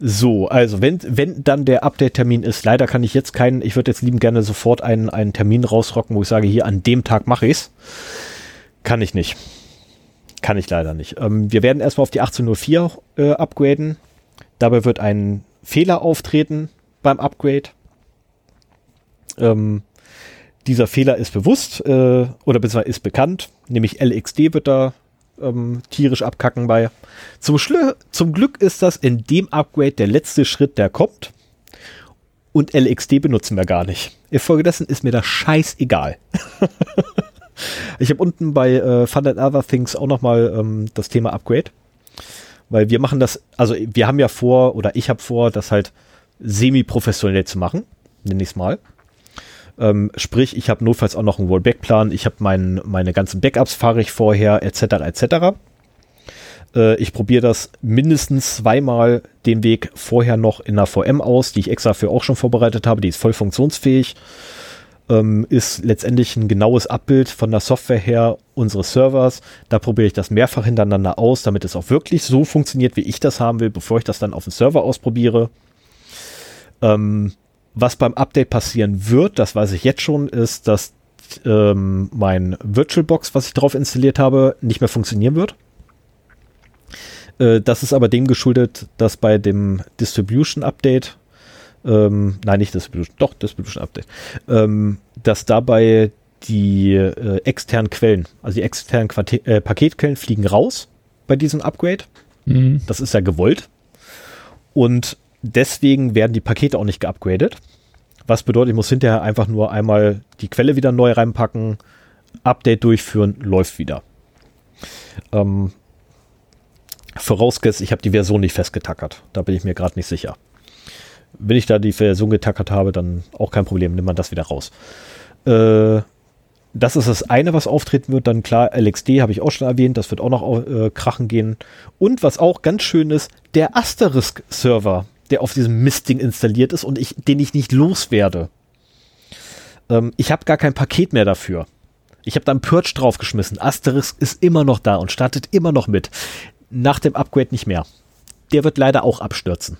so, also wenn, wenn dann der Update-Termin ist, leider kann ich jetzt keinen, ich würde jetzt lieben gerne sofort einen, einen Termin rausrocken, wo ich sage, hier an dem Tag mache ich's. Kann ich nicht. Kann ich leider nicht. Ähm, wir werden erstmal auf die 1804 äh, upgraden. Dabei wird ein Fehler auftreten beim Upgrade. Ähm, dieser Fehler ist bewusst äh, oder beziehungsweise ist bekannt, nämlich LXD wird da ähm, tierisch abkacken bei. Zum, zum Glück ist das in dem Upgrade der letzte Schritt, der kommt. Und LXD benutzen wir gar nicht. Infolgedessen ist mir das scheißegal. ich habe unten bei äh, Fun and Other Things auch nochmal ähm, das Thema Upgrade. Weil wir machen das, also wir haben ja vor, oder ich habe vor, das halt semi-professionell zu machen, nenne ich es mal. Ähm, sprich, ich habe notfalls auch noch einen Rollback-Plan, ich habe mein, meine ganzen Backups fahre ich vorher, etc., etc. Äh, ich probiere das mindestens zweimal den Weg vorher noch in einer VM aus, die ich extra für auch schon vorbereitet habe, die ist voll funktionsfähig. Ähm, ist letztendlich ein genaues Abbild von der Software her unseres Servers. Da probiere ich das mehrfach hintereinander aus, damit es auch wirklich so funktioniert, wie ich das haben will, bevor ich das dann auf dem Server ausprobiere. Ähm, was beim Update passieren wird, das weiß ich jetzt schon, ist, dass ähm, mein VirtualBox, was ich drauf installiert habe, nicht mehr funktionieren wird. Äh, das ist aber dem geschuldet, dass bei dem Distribution Update, ähm, nein, nicht Distribution, doch Distribution Update, ähm, dass dabei die äh, externen Quellen, also die externen Quarte äh, Paketquellen fliegen raus bei diesem Upgrade. Mhm. Das ist ja gewollt. Und deswegen werden die Pakete auch nicht geupgradet. Was bedeutet, ich muss hinterher einfach nur einmal die Quelle wieder neu reinpacken, Update durchführen, läuft wieder. Ähm, vorausgesetzt, ich habe die Version nicht festgetackert. Da bin ich mir gerade nicht sicher. Wenn ich da die Version getackert habe, dann auch kein Problem, nimmt man das wieder raus. Äh, das ist das eine, was auftreten wird. Dann klar, LXD habe ich auch schon erwähnt, das wird auch noch äh, krachen gehen. Und was auch ganz schön ist, der Asterisk-Server, der auf diesem Mistding installiert ist und ich, den ich nicht loswerde. Ähm, ich habe gar kein Paket mehr dafür. Ich habe da einen Purge draufgeschmissen. Asterisk ist immer noch da und startet immer noch mit. Nach dem Upgrade nicht mehr. Der wird leider auch abstürzen.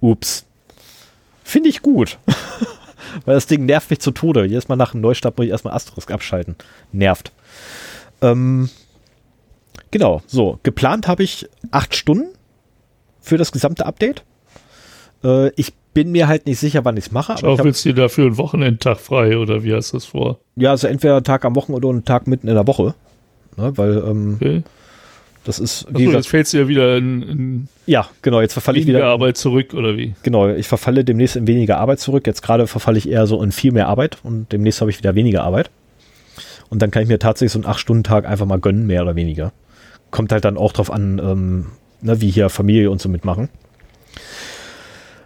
Ups. Finde ich gut. Weil das Ding nervt mich zu Tode. Jedes Mal nach einem Neustart muss ich erstmal Asterisk abschalten. Nervt. Ähm, genau, so. Geplant habe ich acht Stunden für das gesamte Update. Äh, ich bin mir halt nicht sicher, wann ich's mache. Aber Schaufelst du dir dafür einen Wochenendtag frei oder wie hast du das vor? Ja, also entweder einen Tag am Wochenende oder einen Tag mitten in der Woche. Ne, weil ähm, okay. Das ist. Wie Achso, jetzt fällst du ja wieder in, in Ja, genau, jetzt verfalle ich wieder. Arbeit zurück oder wie? Genau, ich verfalle demnächst in weniger Arbeit zurück. Jetzt gerade verfalle ich eher so in viel mehr Arbeit und demnächst habe ich wieder weniger Arbeit. Und dann kann ich mir tatsächlich so einen 8-Stunden-Tag einfach mal gönnen, mehr oder weniger. Kommt halt dann auch drauf an, ähm, ne, wie hier Familie und so mitmachen.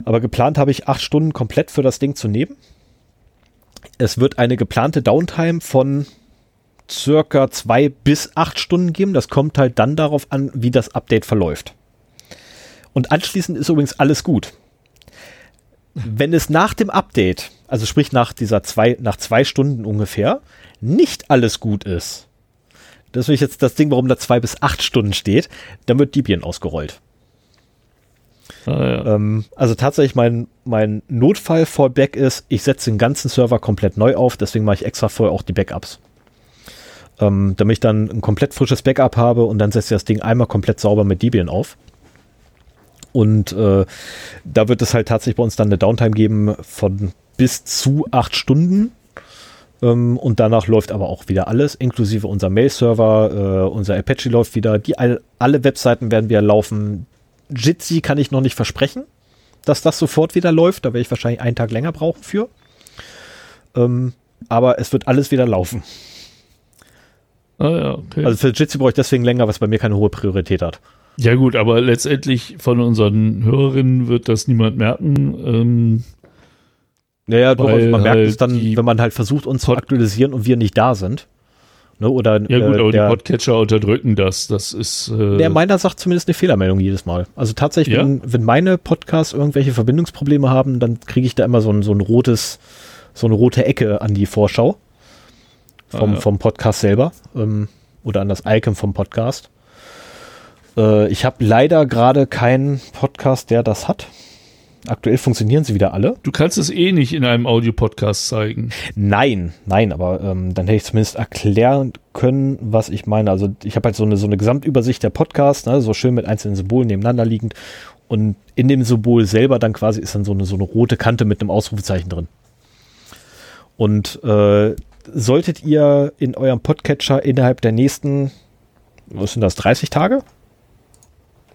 Aber geplant habe ich acht Stunden komplett für das Ding zu nehmen. Es wird eine geplante Downtime von circa zwei bis acht Stunden geben. Das kommt halt dann darauf an, wie das Update verläuft. Und anschließend ist übrigens alles gut. Wenn es nach dem Update, also sprich nach dieser zwei, nach zwei Stunden ungefähr, nicht alles gut ist, das ist jetzt das Ding, warum da zwei bis acht Stunden steht, dann wird Debian ausgerollt. Ah, ja. ähm, also tatsächlich mein, mein Notfall-Fallback ist, ich setze den ganzen Server komplett neu auf, deswegen mache ich extra vorher auch die Backups. Ähm, damit ich dann ein komplett frisches Backup habe und dann setze ich das Ding einmal komplett sauber mit Debian auf. Und äh, da wird es halt tatsächlich bei uns dann eine Downtime geben von bis zu acht Stunden. Ähm, und danach läuft aber auch wieder alles, inklusive unser Mail-Server, äh, unser Apache läuft wieder, die all, alle Webseiten werden wieder laufen, Jitsi kann ich noch nicht versprechen, dass das sofort wieder läuft. Da werde ich wahrscheinlich einen Tag länger brauchen für. Ähm, aber es wird alles wieder laufen. Ah ja, okay. Also für Jitsi brauche ich deswegen länger, was bei mir keine hohe Priorität hat. Ja gut, aber letztendlich von unseren Hörerinnen wird das niemand merken. Ähm, naja, doch, also man merkt halt es dann, wenn man halt versucht, uns zu aktualisieren und wir nicht da sind. Ne, oder, ja gut, äh, aber der, die Podcatcher unterdrücken das. Das ist. Äh der meiner sagt zumindest eine Fehlermeldung jedes Mal. Also tatsächlich, ja? wenn, wenn meine Podcasts irgendwelche Verbindungsprobleme haben, dann kriege ich da immer so ein, so ein rotes, so eine rote Ecke an die Vorschau vom, ah, ja. vom Podcast selber ähm, oder an das Icon vom Podcast. Äh, ich habe leider gerade keinen Podcast, der das hat. Aktuell funktionieren sie wieder alle. Du kannst es eh nicht in einem Audio-Podcast zeigen. Nein, nein, aber ähm, dann hätte ich zumindest erklären können, was ich meine. Also ich habe halt so eine, so eine Gesamtübersicht der Podcasts, ne, so schön mit einzelnen Symbolen nebeneinander liegend. Und in dem Symbol selber dann quasi ist dann so eine, so eine rote Kante mit einem Ausrufezeichen drin. Und äh, solltet ihr in eurem Podcatcher innerhalb der nächsten, was sind das, 30 Tage?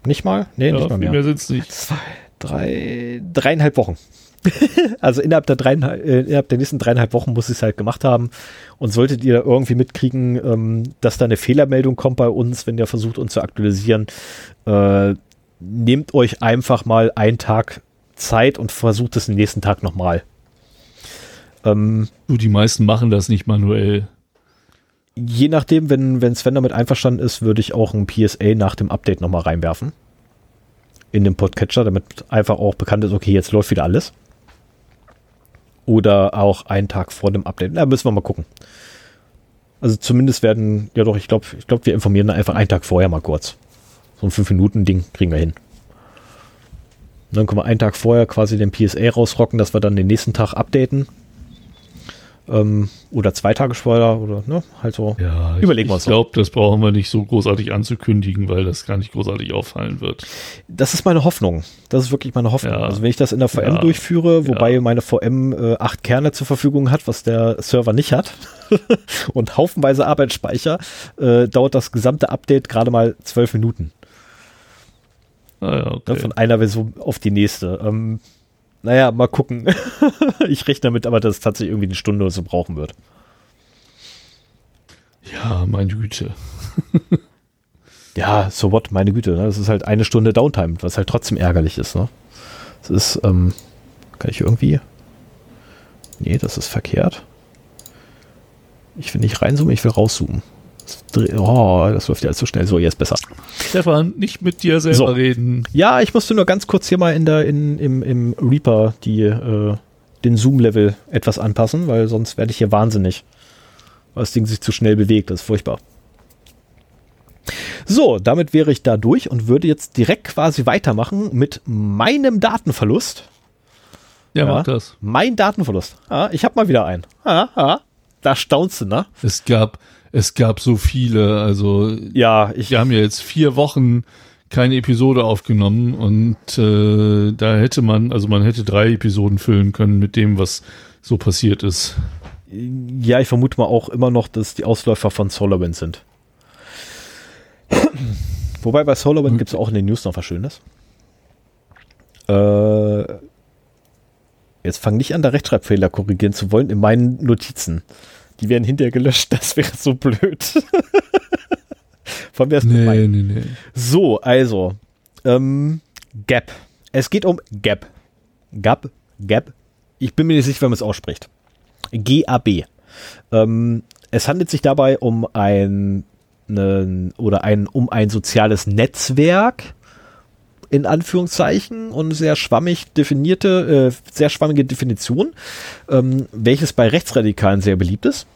Nicht mal? Nee, Ja, nicht mal mehr. mehr sind's nicht. Zwei, drei, dreieinhalb Wochen. also innerhalb der, dreieinhalb, äh, innerhalb der nächsten dreieinhalb Wochen muss ich es halt gemacht haben. Und solltet ihr irgendwie mitkriegen, ähm, dass da eine Fehlermeldung kommt bei uns, wenn ihr versucht, uns zu aktualisieren, äh, nehmt euch einfach mal einen Tag Zeit und versucht es den nächsten Tag nochmal. Ähm, Du, die meisten machen das nicht manuell. je nachdem, wenn, wenn Sven damit einverstanden ist, würde ich auch ein PSA nach dem Update nochmal reinwerfen. In den Podcatcher, damit einfach auch bekannt ist, okay, jetzt läuft wieder alles. Oder auch einen Tag vor dem Update. Na, müssen wir mal gucken. Also zumindest werden, ja doch, ich glaube, ich glaube, wir informieren einfach einen Tag vorher mal kurz. So ein 5-Minuten-Ding kriegen wir hin. Und dann können wir einen Tag vorher quasi den PSA rausrocken, dass wir dann den nächsten Tag updaten. Ähm, oder zwei Tage vorher oder ne, halt so. Ja, Überlegen ich, wir ich glaube, das brauchen wir nicht so großartig anzukündigen, weil das gar nicht großartig auffallen wird. Das ist meine Hoffnung. Das ist wirklich meine Hoffnung. Ja. Also wenn ich das in der VM Ja. durchführe, wobei Ja. meine VM äh, acht Kerne zur Verfügung hat, was der Server nicht hat, und haufenweise Arbeitsspeicher, äh, dauert das gesamte Update gerade mal zwölf Minuten. Ah, ja, okay. von einer Version auf die nächste. Ähm, naja, mal gucken. ich rechne damit aber, dass es tatsächlich irgendwie eine Stunde oder so brauchen wird. ja, meine Güte. Ja, so what, meine Güte. Ne? Das ist halt eine Stunde Downtime, was halt trotzdem ärgerlich ist. Ne? Das ist, ähm, kann ich irgendwie. Nee, das ist verkehrt. Ich will nicht reinzoomen, ich will rauszoomen. Oh, das läuft ja so schnell. So, jetzt besser. Stefan, nicht mit dir selber So. reden. Ja, ich musste nur ganz kurz hier mal in der, in, im, im Reaper die, äh, den Zoom-Level etwas anpassen, weil sonst werde ich hier wahnsinnig. Weil das Ding sich zu schnell bewegt. Das ist furchtbar. So, damit wäre ich da durch und würde jetzt direkt quasi weitermachen mit meinem Datenverlust. Ja, Ja. mach das. Mein Datenverlust. Ah, ich habe mal wieder einen. Ah, ah, da staunst du, ne? Es gab, es gab so viele, also Ja, ich. wir haben ja jetzt vier Wochen keine Episode aufgenommen und äh, da hätte man, also man hätte drei Episoden füllen können mit dem, was so passiert ist. Ja, ich vermute mal auch immer noch, dass die Ausläufer von SolarWind sind. Wobei bei SolarWind Hm. gibt es auch in den News noch was Schönes. Äh, jetzt fang nicht an, da Rechtschreibfehler korrigieren zu wollen in meinen Notizen. Die werden hinterher gelöscht, das wäre so blöd. Von mir ist gemein. nee, nee. So, also, ähm, Gap. Es geht um Gap. Gap, Gap. Ich bin mir nicht sicher, wie man es ausspricht. GAB. Ähm, es handelt sich dabei um ein ne, oder ein um ein soziales Netzwerk in Anführungszeichen und sehr schwammig definierte, äh, sehr schwammige Definition, ähm, welches bei Rechtsradikalen sehr beliebt ist.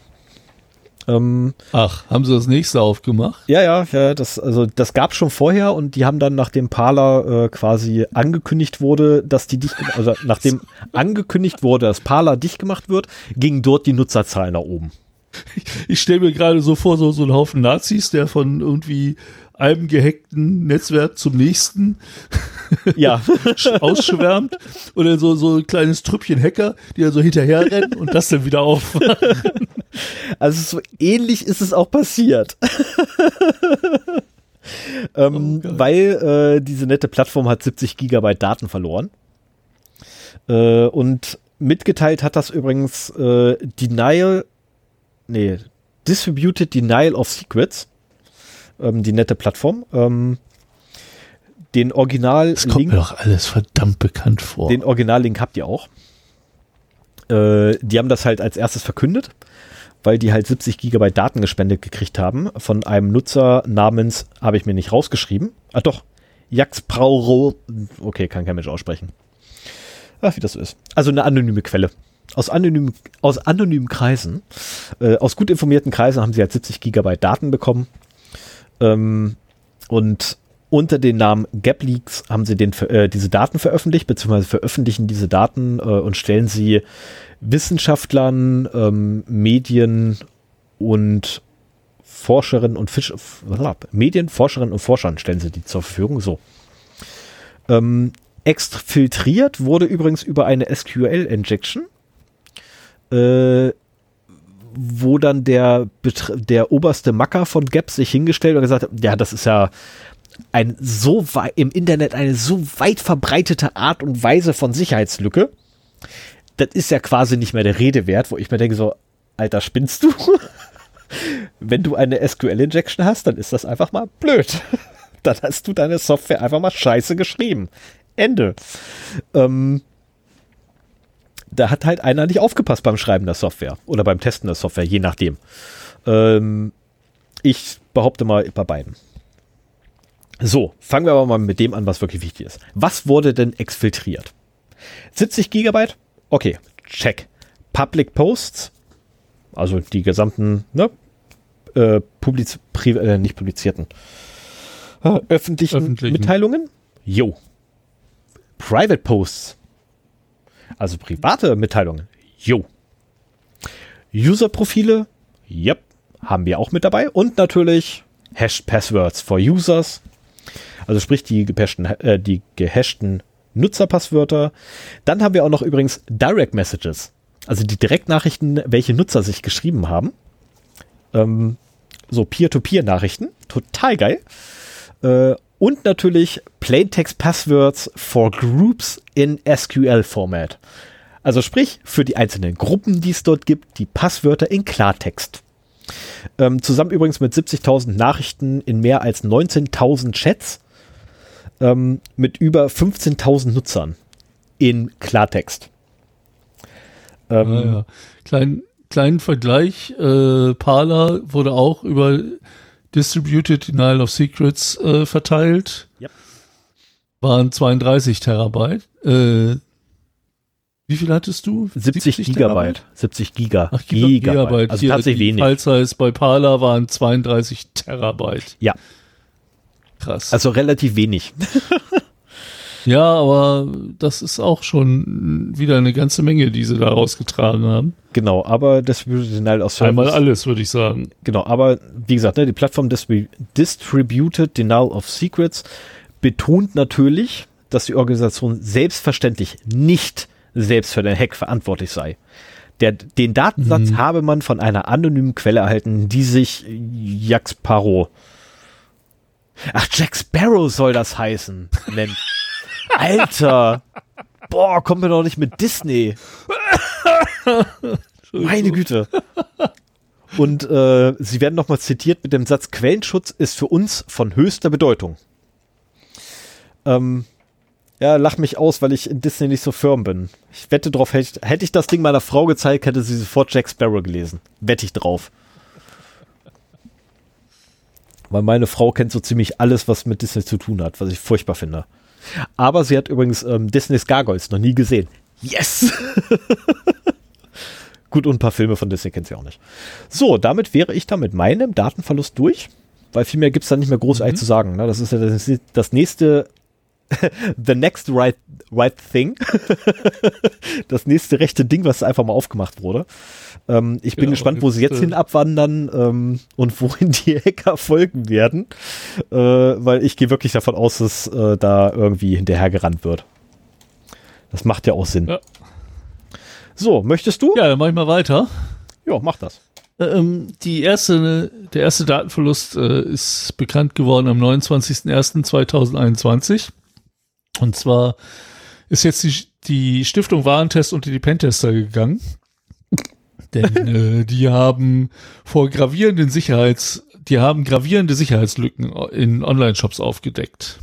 Ähm, Ach, haben sie das nächste aufgemacht? ja, ja, ja, das, also das gab schon vorher und die haben dann, nachdem Parler äh, quasi angekündigt wurde, dass die dicht, also nachdem angekündigt wurde, dass Parler dicht gemacht wird, gingen dort die Nutzerzahlen nach oben. Ich stelle mir gerade so vor, so, so einen Haufen Nazis, der von irgendwie einem gehackten Netzwerk zum nächsten Ja, ausschwärmt und dann so, so ein kleines Trüppchen Hacker, die dann so hinterherrennen und das dann wieder auf. also so ähnlich ist es auch passiert. ähm, Oh, weil äh, diese nette Plattform hat 70 Gigabyte Daten verloren. Äh, und mitgeteilt hat das übrigens äh, Denial, nee, Distributed Denial of Secrets, ähm, die nette Plattform. Ähm, den Original Das kommt mir doch alles verdammt bekannt vor. den Originallink habt ihr auch. Äh, die haben das halt als erstes verkündet, weil die halt 70 Gigabyte Daten gespendet gekriegt haben von einem Nutzer namens, habe ich mir nicht rausgeschrieben. Ah doch, Jax Prauro. Okay, kann kein Mensch aussprechen. Ach, wie das so ist. Also eine anonyme Quelle. Aus anonymen, aus anonymen Kreisen, äh, aus gut informierten Kreisen haben sie halt 70 Gigabyte Daten bekommen. Ähm, und unter dem Namen GapLeaks haben sie den, äh, diese Daten veröffentlicht, beziehungsweise veröffentlichen diese Daten äh, und stellen sie Wissenschaftlern, ähm, Medien und Forscherinnen und Fisch, Medien, Forscherinnen und Forschern stellen sie die zur Verfügung. So. Ähm, exfiltriert wurde übrigens über eine SQL-Injection, äh, wo dann der, der oberste Macker von Gap sich hingestellt und gesagt hat, ja, das ist ja ein so im Internet eine so weit verbreitete Art und Weise von Sicherheitslücke. Das ist ja quasi nicht mehr der Rede wert, wo ich mir denke so, Alter, spinnst du? Wenn du eine SQL-Injection hast, dann ist das einfach mal blöd. dann hast du deine Software einfach mal scheiße geschrieben. Ende. Ähm, da hat halt einer nicht aufgepasst beim Schreiben der Software oder beim Testen der Software, je nachdem. Ähm, ich behaupte mal bei beiden. So, fangen wir aber mal mit dem an, was wirklich wichtig ist. Was wurde denn exfiltriert? 70 Gigabyte? Okay, check. Public Posts, also die gesamten, ne, äh, publiz äh, nicht publizierten, äh, öffentlichen, öffentlichen Mitteilungen? Jo. Private Posts, also private Mitteilungen? Jo. User-Profile? Yep. Haben wir auch mit dabei. Und natürlich Hashed Passwords for Users. Also sprich die, äh, die gehashten Nutzerpasswörter. Dann haben wir auch noch übrigens Direct Messages. Also die Direktnachrichten, welche Nutzer sich geschrieben haben. Ähm, so Peer-to-Peer-Nachrichten. Total geil. Äh, und natürlich Plaintext Passwords for Groups in SQL-Format. Also sprich, für die einzelnen Gruppen, die es dort gibt, die Passwörter in Klartext. Ähm, zusammen übrigens mit 70.000 Nachrichten in mehr als 19.000 Chats ähm, mit über 15.000 Nutzern in Klartext. Ähm, ah, ja. Klein, kleinen Vergleich, äh, Parler wurde auch über Distributed Denial of Secrets äh, verteilt. Yep. Waren 32 Terabyte. Äh, wie viel hattest du? 70, 70 Gigabyte. Terabyte? 70 Giga. Ach, Gigabyte. Gigabyte. Also Hier, tatsächlich wenig. File-Size bei Parler waren 32 Terabyte. Ja. Krass. Also relativ wenig. Ja, aber das ist auch schon wieder eine ganze Menge, die sie da rausgetragen haben. Genau, aber Distributed Denial of Service. Einmal alles, würde ich sagen. Genau, aber wie gesagt, ne, die Plattform Distributed Denial of Secrets betont natürlich, dass die Organisation selbstverständlich nicht selbst für den Hack verantwortlich sei. Der, den Datensatz mhm. habe man von einer anonymen Quelle erhalten, die sich Jack Sparrow. Ach, Jack Sparrow soll das heißen, nennt. Alter! Boah, kommt mir doch nicht mit Disney. Meine Güte. Und äh, sie werden nochmal zitiert mit dem Satz, Quellenschutz ist für uns von höchster Bedeutung. Ähm, ja, lach mich aus, weil ich in Disney nicht so firm bin. Ich wette drauf, hätte ich, hätte ich das Ding meiner Frau gezeigt, hätte sie sofort Jack Sparrow gelesen. Wette ich drauf. Weil meine Frau kennt so ziemlich alles, was mit Disney zu tun hat, was ich furchtbar finde. Aber sie hat übrigens ähm, Disneys Gargoyles noch nie gesehen. Yes! Gut, und ein paar Filme von Disney kennt sie auch nicht. So, damit wäre ich da mit meinem Datenverlust durch, weil viel mehr gibt es da nicht mehr großartig mhm. zu sagen. Ne? Das ist ja das, das nächste The next right, right thing. das nächste rechte Ding, was einfach mal aufgemacht wurde. Ähm, ich bin ja, gespannt, wo sie jetzt äh, hin abwandern ähm, und wohin die Hacker folgen werden. Äh, weil ich gehe wirklich davon aus, dass äh, da irgendwie hinterhergerannt wird. Das macht ja auch Sinn. Ja. So, möchtest du? Ja, dann mach ich mal weiter. Ja, mach das. Ähm, die erste, der erste Datenverlust äh, ist bekannt geworden am 29.01.2021. Und zwar ist jetzt die, die Stiftung Warentest unter die Pentester gegangen. Denn äh, die haben vor gravierenden Sicherheits, die haben gravierende Sicherheitslücken in Online-Shops aufgedeckt.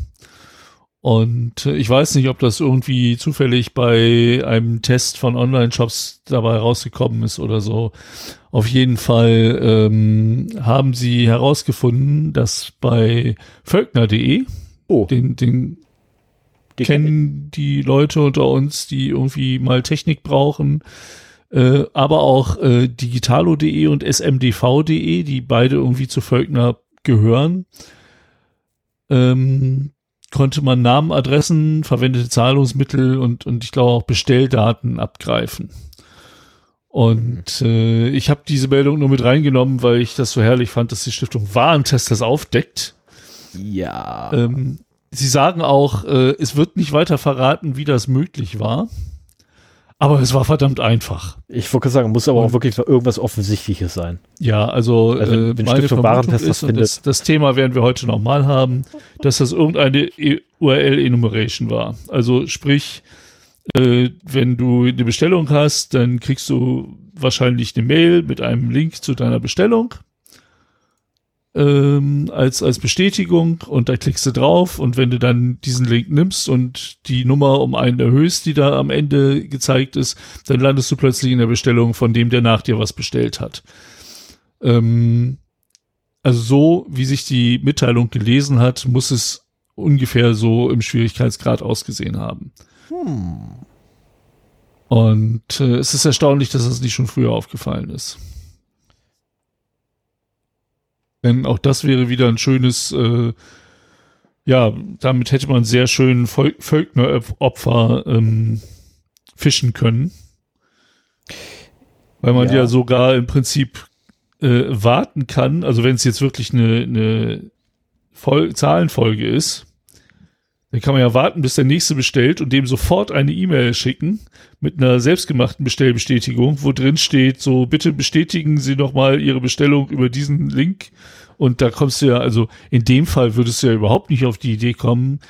Und äh, ich weiß nicht, ob das irgendwie zufällig bei einem Test von Online-Shops dabei rausgekommen ist oder so. Auf jeden Fall ähm, haben sie herausgefunden, dass bei völkner.de, oh. den, den die kennen die Leute unter uns, die irgendwie mal Technik brauchen, äh, aber auch äh, digitalo.de und smdv.de, die beide irgendwie zu Völkner gehören. ähm, konnte man Namen, Adressen, verwendete Zahlungsmittel und, und ich glaube auch Bestelldaten abgreifen. Und äh, ich habe diese Meldung nur mit reingenommen, weil ich das so herrlich fand, dass die Stiftung Warentest das aufdeckt. Ja. Ähm, sie sagen auch, äh, es wird nicht weiter verraten, wie das möglich war. Aber es war verdammt einfach. Ich wollte sagen, muss aber auch wirklich irgendwas Offensichtliches sein. Ja, also, Also wenn- äh, meine Vermutung das ist, und findet- das, das Thema werden wir heute nochmal haben, dass das irgendeine E- URL-Enumeration war. Also sprich, äh, wenn du eine Bestellung hast, dann kriegst du wahrscheinlich eine Mail mit einem Link zu deiner Bestellung ähm, als, als Bestätigung und da klickst du drauf und wenn du dann diesen Link nimmst und die Nummer um einen erhöhst, die da am Ende gezeigt ist, dann landest du plötzlich in der Bestellung von dem, der nach dir was bestellt hat. Ähm, also so, wie sich die Mitteilung gelesen hat, muss es ungefähr so im Schwierigkeitsgrad ausgesehen haben. Hm. Und äh, es ist erstaunlich, dass das nicht schon früher aufgefallen ist. Denn auch das wäre wieder ein schönes, äh, ja, damit hätte man sehr schön Völ Völkneropfer ähm, fischen können. Weil man Ja. ja, sogar im Prinzip äh, warten kann, also wenn es jetzt wirklich eine, eine Vol Zahlenfolge ist, dann kann man ja warten, bis der nächste bestellt und dem sofort eine E-Mail schicken mit einer selbstgemachten Bestellbestätigung, wo drin steht, so bitte bestätigen Sie nochmal Ihre Bestellung über diesen Link. Und da kommst du ja, also in dem Fall würdest du ja überhaupt nicht auf die Idee kommen,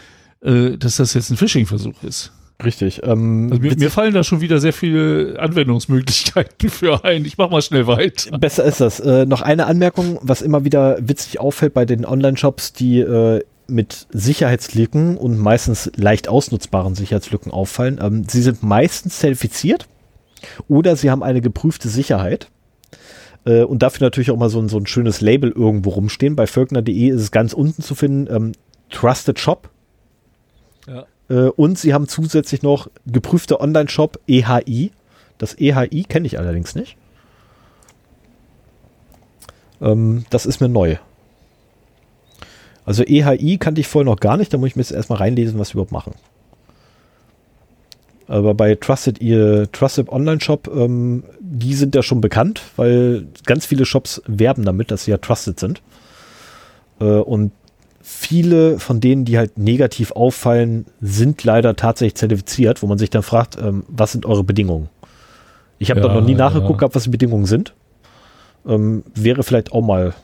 äh, dass das jetzt ein Phishing-Versuch ist. Richtig. Ähm, Also mir, mir fallen da schon wieder sehr viele Anwendungsmöglichkeiten für ein. Ich mach mal schnell weiter. Besser ist das. Äh, noch eine Anmerkung, was immer wieder witzig auffällt bei den Online-Shops, die äh, mit Sicherheitslücken und meistens leicht ausnutzbaren Sicherheitslücken auffallen. Ähm, sie sind meistens zertifiziert oder sie haben eine geprüfte Sicherheit. Äh, und dafür natürlich auch mal so ein, so ein schönes Label irgendwo rumstehen. Bei völkner.de ist es ganz unten zu finden, ähm, Trusted Shop. Ja. Äh, und sie haben zusätzlich noch geprüfte Online-Shop EHI. Das EHI kenne ich allerdings nicht. Ähm, das ist mir neu. Also EHI kannte ich vorher noch gar nicht, da muss ich mir jetzt erstmal reinlesen, was sie überhaupt machen. Aber bei Trusted, ihr Trusted Online Shop, ähm, die sind ja schon bekannt, weil ganz viele Shops werben damit, dass sie ja trusted sind. Äh, und viele von denen, die halt negativ auffallen, sind leider tatsächlich zertifiziert, wo man sich dann fragt, ähm, was sind eure Bedingungen? Ich habe Ja, da noch nie ja. nachgeguckt, gehabt, was die Bedingungen sind. Ähm, wäre vielleicht auch mal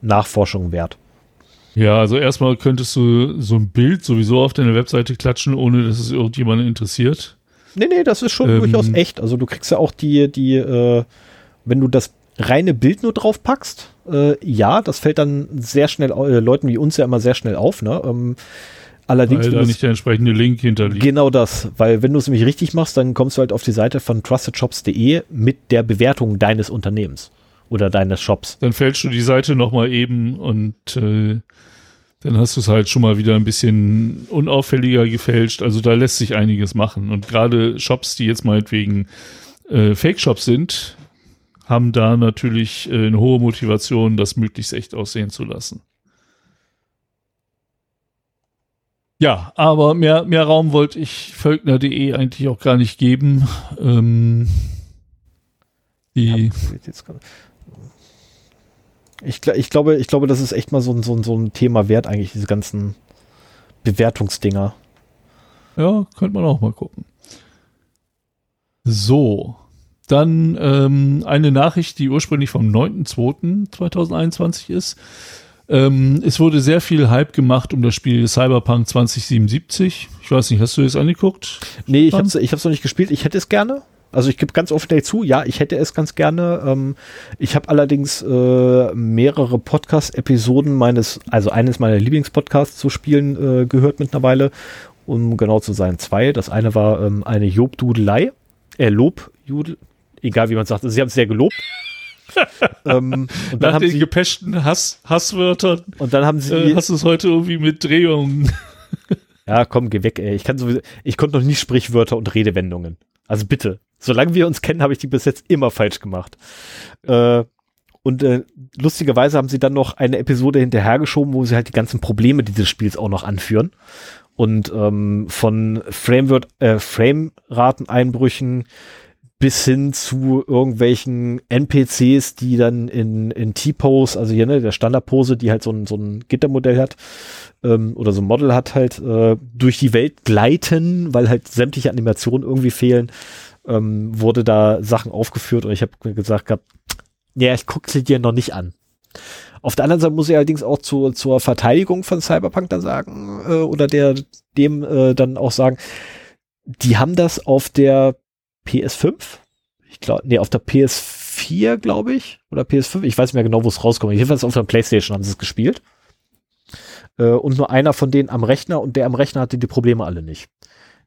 Nachforschung wert. Ja, also erstmal könntest du so ein Bild sowieso auf deine Webseite klatschen, ohne dass es irgendjemanden interessiert. Nee, nee, das ist schon Ähm, durchaus echt. Also du kriegst ja auch die, die, äh, wenn du das reine Bild nur drauf packst, äh, ja, das fällt dann sehr schnell, äh, Leuten wie uns ja immer sehr schnell auf, ne? Ähm, allerdings, weil wenn da nicht der entsprechende Link hinterliegt. genau das, weil wenn du es nämlich richtig machst, dann kommst du halt auf die Seite von trustedshops.de mit der Bewertung deines Unternehmens oder deines Shops. Dann fälschst du die Seite nochmal eben und äh, dann hast du es halt schon mal wieder ein bisschen unauffälliger gefälscht. Also da lässt sich einiges machen. Und gerade Shops, die jetzt meinetwegen äh, Fake-Shops sind, haben da natürlich äh, eine hohe Motivation, das möglichst echt aussehen zu lassen. Ja, aber mehr, mehr Raum wollte ich Völkner.de eigentlich auch gar nicht geben. Ähm, die, Ich, ich, glaube, ich glaube, das ist echt mal so ein, so, ein, so ein Thema wert, eigentlich, diese ganzen Bewertungsdinger. Ja, könnte man auch mal gucken. So, dann ähm, eine Nachricht, die ursprünglich vom 9.2.2021 ist. Ähm, es wurde sehr viel Hype gemacht um das Spiel Cyberpunk 2077. Ich weiß nicht, hast du es angeguckt? Nee, ich habe es ich hab's noch nicht gespielt. Ich hätte es gerne. Also ich gebe ganz offen dazu, ja, ich hätte es ganz gerne. Ähm, ich habe allerdings äh, mehrere Podcast-Episoden meines, also eines meiner Lieblingspodcasts zu spielen äh, gehört mittlerweile. Um genau zu sein, zwei. Das eine war ähm, eine Jobdudelei. Äh, Lobjudel. Egal wie man sagt. Sie haben es sehr gelobt. ähm, und, dann Nach haben den sie, gepeschten Hass, Hasswörtern und dann haben sie. äh, hast du es heute irgendwie mit Drehungen. Ja, komm, geh weg, ey. Ich kann sowieso, ich konnte noch nie Sprichwörter und Redewendungen. Also bitte. Solange wir uns kennen, habe ich die bis jetzt immer falsch gemacht. Äh, Und äh, lustigerweise haben sie dann noch eine Episode hinterhergeschoben, wo sie halt die ganzen Probleme dieses Spiels auch noch anführen. Und ähm, von Framerate, äh, Frame-Rateneinbrüchen bis hin zu irgendwelchen NPCs, die dann in, in T-Pose, also hier ne, der Standardpose, die halt so ein, so ein Gittermodell hat ähm, oder so ein Model hat, halt äh, durch die Welt gleiten, weil halt sämtliche Animationen irgendwie fehlen, ähm, wurde da Sachen aufgeführt und ich habe gesagt gehabt, ja, ich gucke sie dir noch nicht an. Auf der anderen Seite muss ich allerdings auch zu, zur Verteidigung von Cyberpunk dann sagen, äh, oder der dem äh, dann auch sagen, die haben das auf der PS5, ich glaube, nee, auf der PS4, glaube ich, oder PS5, ich weiß nicht mehr genau, wo es rauskommt. Jedenfalls auf der Playstation haben sie es gespielt. Äh, und nur einer von denen am Rechner und der am Rechner hatte die Probleme alle nicht.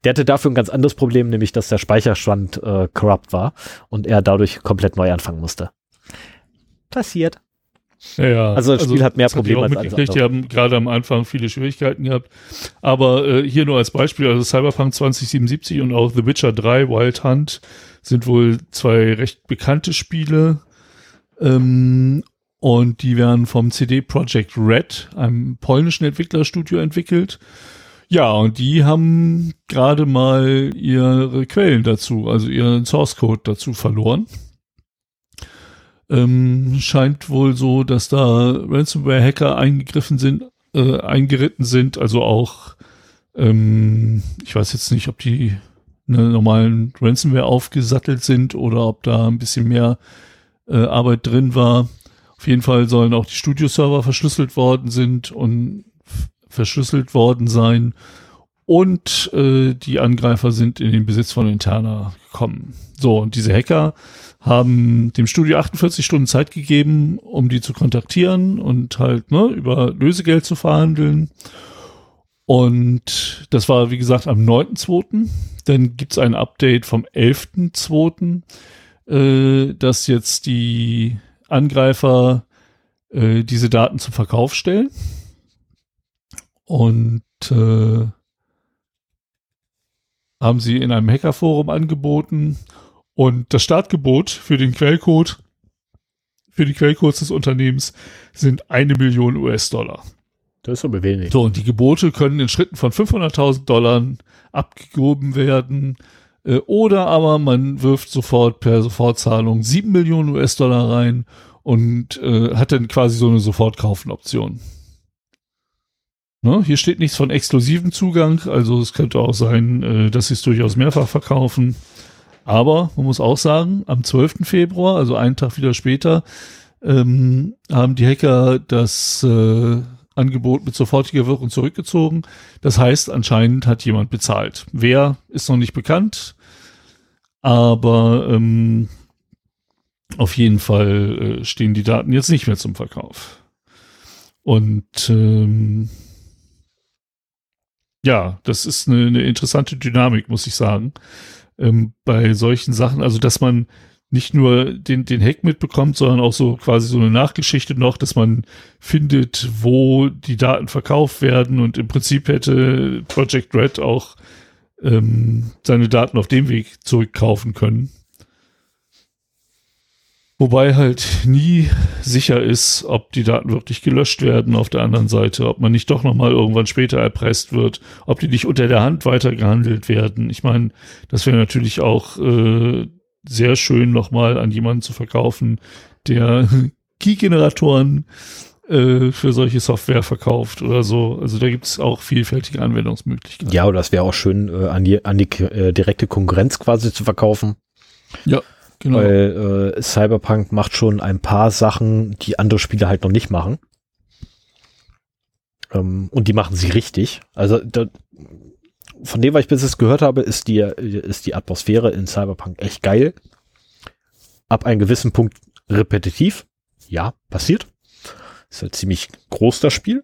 Der hatte dafür ein ganz anderes Problem, nämlich dass der Speicherstand äh, corrupt war und er dadurch komplett neu anfangen musste. Passiert. Ja, ja. Also das Spiel also, hat mehr Probleme als alles Die haben gerade am Anfang viele Schwierigkeiten gehabt. Aber äh, hier nur als Beispiel, also Cyberpunk 2077 und auch The Witcher 3 Wild Hunt sind wohl zwei recht bekannte Spiele. Ähm, und die werden vom CD Projekt Red, einem polnischen Entwicklerstudio, entwickelt. Ja, und die haben gerade mal ihre Quellen dazu, also ihren Source Code dazu verloren. Ähm, scheint wohl so, dass da Ransomware-Hacker eingegriffen sind, äh, eingeritten sind, also auch, ähm, ich weiß jetzt nicht, ob die ne, normalen Ransomware aufgesattelt sind oder ob da ein bisschen mehr äh, Arbeit drin war. Auf jeden Fall sollen auch die Studio-Server verschlüsselt worden sind und verschlüsselt worden sein. Und äh, die Angreifer sind in den Besitz von Interna gekommen. So, und diese Hacker haben dem Studio 48 Stunden Zeit gegeben, um die zu kontaktieren und halt ne, über Lösegeld zu verhandeln. Und das war, wie gesagt, am 9.2. Dann gibt's ein Update vom 11.2., äh, dass jetzt die Angreifer äh, diese Daten zum Verkauf stellen. Und äh, haben sie in einem Hackerforum angeboten und das Startgebot für den Quellcode, für die Quellcodes des Unternehmens sind eine Million US-Dollar. Das ist aber wenig. So, und die Gebote können in Schritten von 500.000 Dollar abgehoben werden. Äh, oder aber man wirft sofort per Sofortzahlung 7 Millionen US-Dollar rein und äh, hat dann quasi so eine Sofortkaufen-Option. Ne? Hier steht nichts von exklusivem Zugang, also es könnte auch sein, äh, dass sie es durchaus mehrfach verkaufen. Aber man muss auch sagen, am 12. Februar, also einen Tag wieder später, ähm, haben die Hacker das äh, Angebot mit sofortiger Wirkung zurückgezogen. Das heißt, anscheinend hat jemand bezahlt. Wer ist noch nicht bekannt, aber ähm, auf jeden Fall äh, stehen die Daten jetzt nicht mehr zum Verkauf. Und ähm, ja, das ist eine, eine interessante Dynamik, muss ich sagen ähm, bei solchen Sachen, also dass man nicht nur den, den Hack mitbekommt, sondern auch so quasi so eine Nachgeschichte noch, dass man findet, wo die Daten verkauft werden und im Prinzip hätte Project Red auch ähm, seine Daten auf dem Weg zurückkaufen können. Wobei halt nie sicher ist, ob die Daten wirklich gelöscht werden auf der anderen Seite, ob man nicht doch nochmal irgendwann später erpresst wird, ob die nicht unter der Hand weitergehandelt werden. Ich meine, das wäre natürlich auch äh, sehr schön nochmal an jemanden zu verkaufen, der Key-Generatoren äh, für solche Software verkauft oder so. Also da gibt es auch vielfältige Anwendungsmöglichkeiten. Ja, oder das wäre auch schön, äh, an die, an die äh, direkte Konkurrenz quasi zu verkaufen. Ja. Genau. Weil äh, Cyberpunk macht schon ein paar Sachen, die andere Spiele halt noch nicht machen. Ähm, und die machen sie richtig. Also da, von dem, was ich bis jetzt gehört habe, ist die, ist die Atmosphäre in Cyberpunk echt geil. Ab einem gewissen Punkt repetitiv. Ja, passiert. Ist halt ziemlich groß, das Spiel.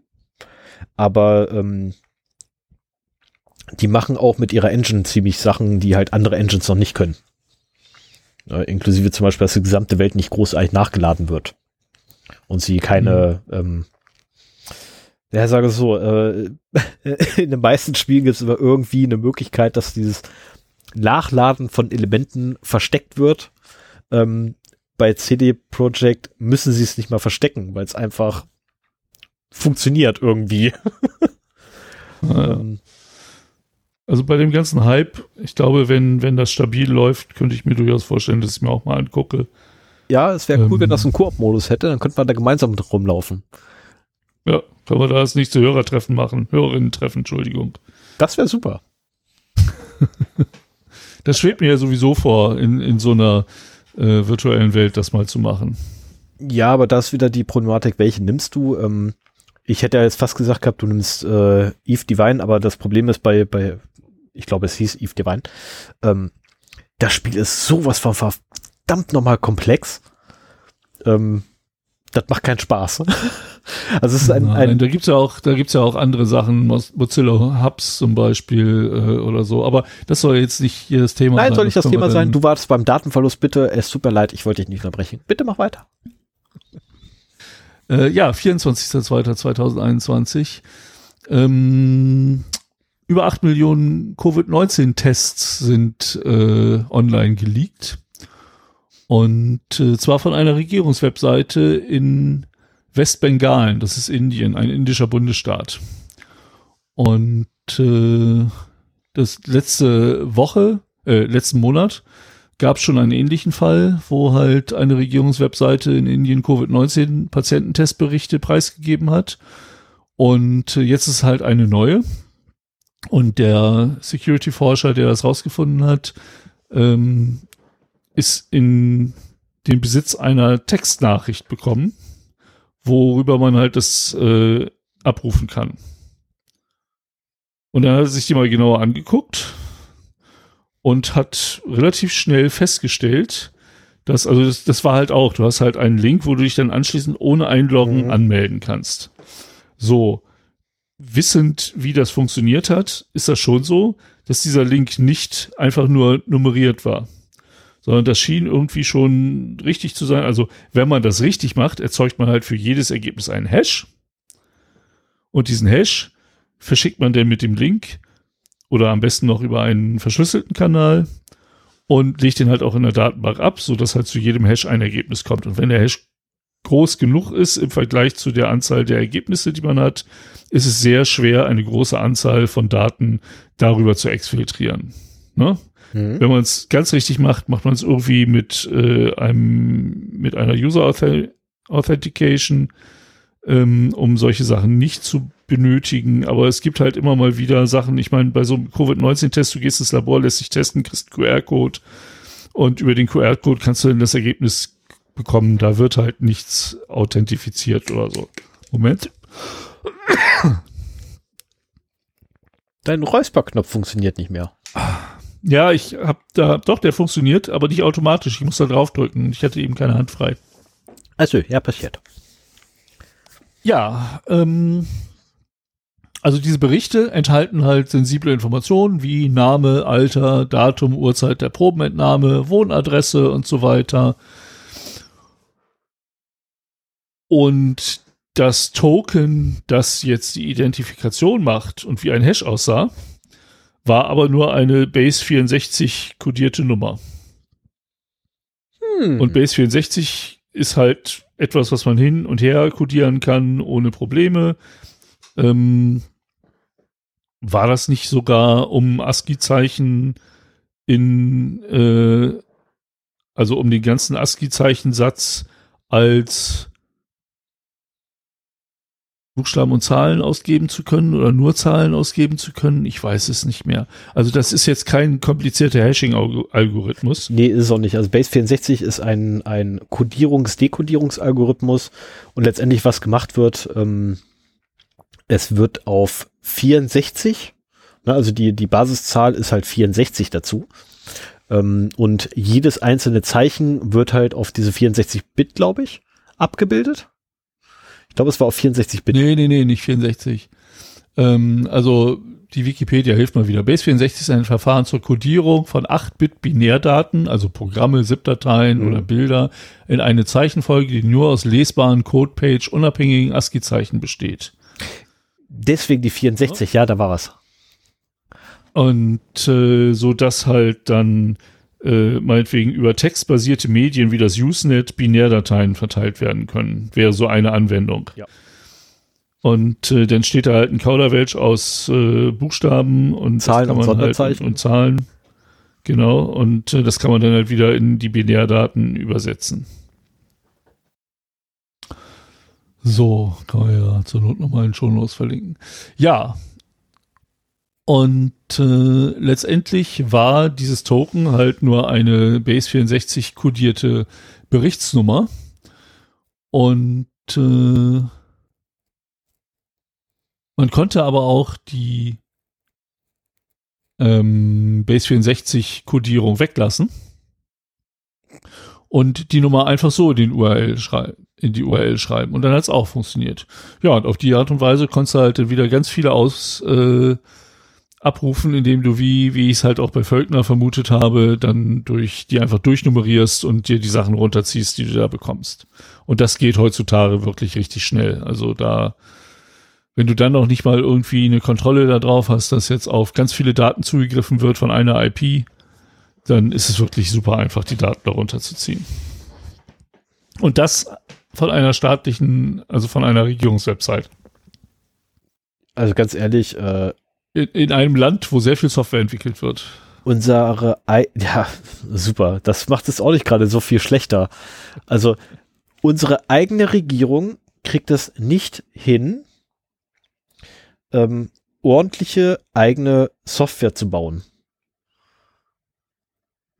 Aber ähm, die machen auch mit ihrer Engine ziemlich Sachen, die halt andere Engines noch nicht können. Äh, inklusive zum Beispiel, dass die gesamte Welt nicht großartig nachgeladen wird. Und sie keine, mhm. ähm, ja, sage so, äh, in den meisten Spielen gibt es aber irgendwie eine Möglichkeit, dass dieses Nachladen von Elementen versteckt wird, ähm, bei CD Projekt müssen sie es nicht mal verstecken, weil es einfach funktioniert irgendwie. ähm, also bei dem ganzen Hype, ich glaube, wenn, wenn das stabil läuft, könnte ich mir durchaus vorstellen, dass ich mir auch mal angucke. Ja, es wäre cool, ähm, wenn das einen Koop-Modus hätte, dann könnte man da gemeinsam rumlaufen. Ja, können wir da das nächste Hörertreffen machen. Hörerinnen-Treffen, Entschuldigung. Das wäre super. das schwebt mir ja sowieso vor, in, in so einer äh, virtuellen Welt das mal zu machen. Ja, aber da ist wieder die Problematik, welche nimmst du? Ähm, ich hätte ja jetzt fast gesagt gehabt, du nimmst äh, Eve Divine, aber das Problem ist bei, bei ich glaube, es hieß Eve Divine, ähm, das Spiel ist sowas von verdammt nochmal komplex. Ähm, das macht keinen Spaß. also es ist ein, Nein, ein da gibt's ja auch, da gibt's ja auch andere Sachen, Mozilla Hubs zum Beispiel äh, oder so. Aber das soll jetzt nicht hier das Thema sein. Nein, soll nicht das, das Thema sein. Du wartest beim Datenverlust, bitte. Es tut mir leid, ich wollte dich nicht unterbrechen. Bitte mach weiter. Äh, ja, 24.02.2021. Ähm, über 8 Millionen Covid-19-Tests sind äh, online geleakt. Und äh, zwar von einer Regierungswebseite in Westbengalen, das ist Indien, ein indischer Bundesstaat. Und äh, das letzte Woche, äh, letzten Monat gab es schon einen ähnlichen Fall, wo halt eine Regierungswebseite in Indien Covid-19-Patiententestberichte preisgegeben hat. Und äh, jetzt ist halt eine neue. Und der Security-Forscher, der das rausgefunden hat, ähm, ist in den Besitz einer Textnachricht bekommen, worüber man halt das äh, abrufen kann. Und dann hat er sich die mal genauer angeguckt und hat relativ schnell festgestellt, dass, also das, das war halt auch, du hast halt einen Link, wo du dich dann anschließend ohne Einloggen mhm. anmelden kannst. So, wissend, wie das funktioniert hat, ist das schon so, dass dieser Link nicht einfach nur nummeriert war sondern das schien irgendwie schon richtig zu sein. Also wenn man das richtig macht, erzeugt man halt für jedes Ergebnis einen Hash. Und diesen Hash verschickt man dann mit dem Link oder am besten noch über einen verschlüsselten Kanal und legt den halt auch in der Datenbank ab, sodass halt zu jedem Hash ein Ergebnis kommt. Und wenn der Hash groß genug ist im Vergleich zu der Anzahl der Ergebnisse, die man hat, ist es sehr schwer, eine große Anzahl von Daten darüber zu exfiltrieren. Ne? Mhm. Wenn man es ganz richtig macht, macht man es irgendwie mit äh, einem mit einer User Authentication, ähm, um solche Sachen nicht zu benötigen. Aber es gibt halt immer mal wieder Sachen. Ich meine, bei so einem Covid-19-Test, du gehst ins Labor, lässt dich testen, kriegst einen QR-Code und über den QR-Code kannst du dann das Ergebnis bekommen. Da wird halt nichts authentifiziert oder so. Moment. Dein Räusperknopf funktioniert nicht mehr. Ja, ich hab da, doch, der funktioniert, aber nicht automatisch. Ich muss da draufdrücken. Ich hatte eben keine Hand frei. Also, ja, passiert. Ja, ähm, also diese Berichte enthalten halt sensible Informationen wie Name, Alter, Datum, Uhrzeit der Probenentnahme, Wohnadresse und so weiter. Und das Token, das jetzt die Identifikation macht und wie ein Hash aussah, war aber nur eine Base 64 kodierte Nummer. Hm. Und Base 64 ist halt etwas, was man hin und her kodieren kann ohne Probleme. Ähm, war das nicht sogar um ASCII-Zeichen in, äh, also um den ganzen ASCII-Zeichensatz als Buchstaben und Zahlen ausgeben zu können oder nur Zahlen ausgeben zu können. Ich weiß es nicht mehr. Also das ist jetzt kein komplizierter Hashing-Algorithmus. Nee, ist es auch nicht. Also Base 64 ist ein, ein Kodierungs-Dekodierungsalgorithmus und letztendlich was gemacht wird, ähm, es wird auf 64, ne, also die, die Basiszahl ist halt 64 dazu. Ähm, und jedes einzelne Zeichen wird halt auf diese 64 Bit, glaube ich, abgebildet glaube, es war auf 64 Bit. Nee, nee, nee, nicht 64. Ähm, also die Wikipedia hilft mal wieder. Base 64 ist ein Verfahren zur Codierung von 8-Bit-Binärdaten, also Programme, ZIP-Dateien mhm. oder Bilder, in eine Zeichenfolge, die nur aus lesbaren Codepage unabhängigen ASCII-Zeichen besteht. Deswegen die 64, ja, ja da war was. Und äh, so dass halt dann äh, meinetwegen über textbasierte Medien wie das Usenet Binärdateien verteilt werden können. Wäre so eine Anwendung. Ja. Und äh, dann steht da halt ein Kauderwelsch aus äh, Buchstaben und Zahlen und halt Sonderzeichen. und, und Zahlen. Genau. Und äh, das kann man dann halt wieder in die Binärdaten übersetzen. So, kann man ja zur Not nochmal in Shownotes verlinken. Ja. Und äh, letztendlich war dieses Token halt nur eine Base64 kodierte Berichtsnummer. Und äh, man konnte aber auch die ähm, Base64-Kodierung weglassen und die Nummer einfach so in, den URL in die URL schreiben. Und dann hat es auch funktioniert. Ja, und auf die Art und Weise konntest du halt wieder ganz viele aus äh, abrufen, indem du, wie, wie ich es halt auch bei Völkner vermutet habe, dann durch die einfach durchnummerierst und dir die Sachen runterziehst, die du da bekommst. Und das geht heutzutage wirklich richtig schnell. Also da wenn du dann noch nicht mal irgendwie eine Kontrolle da drauf hast, dass jetzt auf ganz viele Daten zugegriffen wird von einer IP, dann ist es wirklich super einfach, die Daten darunter zu ziehen. Und das von einer staatlichen, also von einer Regierungswebsite. Also ganz ehrlich, äh, in, in einem Land, wo sehr viel Software entwickelt wird. Unsere, I ja, super. Das macht es auch nicht gerade so viel schlechter. Also unsere eigene Regierung kriegt es nicht hin, ähm, ordentliche eigene Software zu bauen.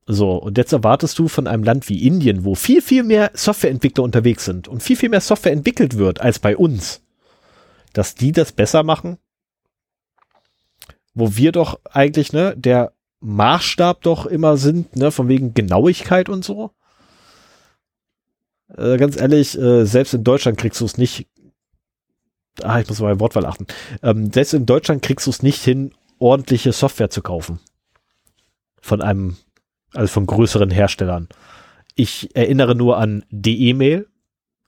So, und jetzt erwartest du von einem Land wie Indien, wo viel, viel mehr Softwareentwickler unterwegs sind und viel, viel mehr Software entwickelt wird als bei uns, dass die das besser machen? Wo wir doch eigentlich, ne, der Maßstab doch immer sind, ne, von wegen Genauigkeit und so. Äh, ganz ehrlich, äh, selbst in Deutschland kriegst du es nicht ah, ich muss mal Wortwahl achten. Ähm, selbst in Deutschland kriegst du es nicht hin, ordentliche Software zu kaufen. Von einem, also von größeren Herstellern. Ich erinnere nur an DE-Mail.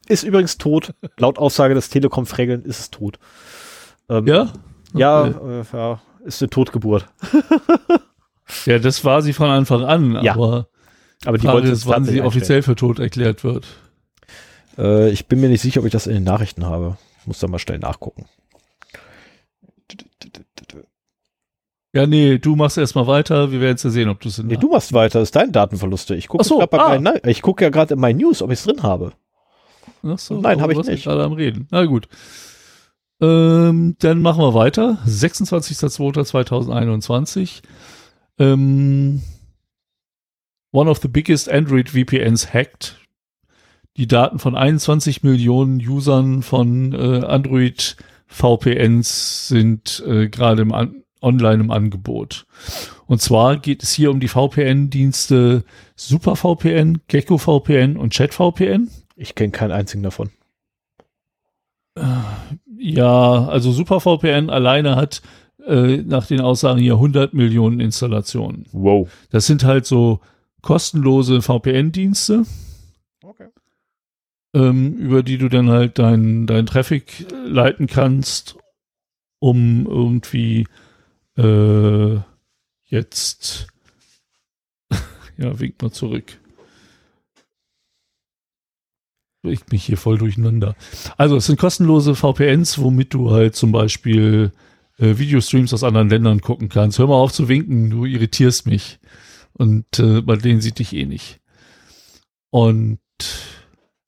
Ist übrigens tot. Laut Aussage des Telekom-Fregeln ist es tot. Ähm, ja? Ja, äh, ja, ist eine Totgeburt. ja, das war sie von Anfang an, ja. aber, aber die Frage ist, wann sie offiziell für tot erklärt wird. Äh, ich bin mir nicht sicher, ob ich das in den Nachrichten habe. Muss da mal schnell nachgucken. Ja, nee, du machst erstmal weiter. Wir werden jetzt ja sehen, ob du es Nee, du machst weiter. Das ist dein Datenverluste. Ich gucke so, ah. ich gucke ja gerade in meinen News, ob ich es drin habe. Ach so, Nein, habe ich nicht. gerade am Reden. Na gut. Ähm, dann machen wir weiter. 26.02.2021. Ähm, one of the biggest Android VPNs hacked die Daten von 21 Millionen Usern von äh, Android VPNs sind äh, gerade im An online im Angebot. Und zwar geht es hier um die VPN-Dienste SuperVPN, GeckoVPN und ChatVPN. Ich kenne keinen einzigen davon. Ja, also SuperVPN alleine hat äh, nach den Aussagen hier 100 Millionen Installationen. Wow. Das sind halt so kostenlose VPN-Dienste ähm, über die du dann halt deinen dein Traffic leiten kannst, um irgendwie äh, jetzt ja, wink mal zurück. Ich mich hier voll durcheinander. Also es sind kostenlose VPNs, womit du halt zum Beispiel äh, Videostreams aus anderen Ländern gucken kannst. Hör mal auf zu winken, du irritierst mich. Und äh, bei denen sieht dich eh nicht. Und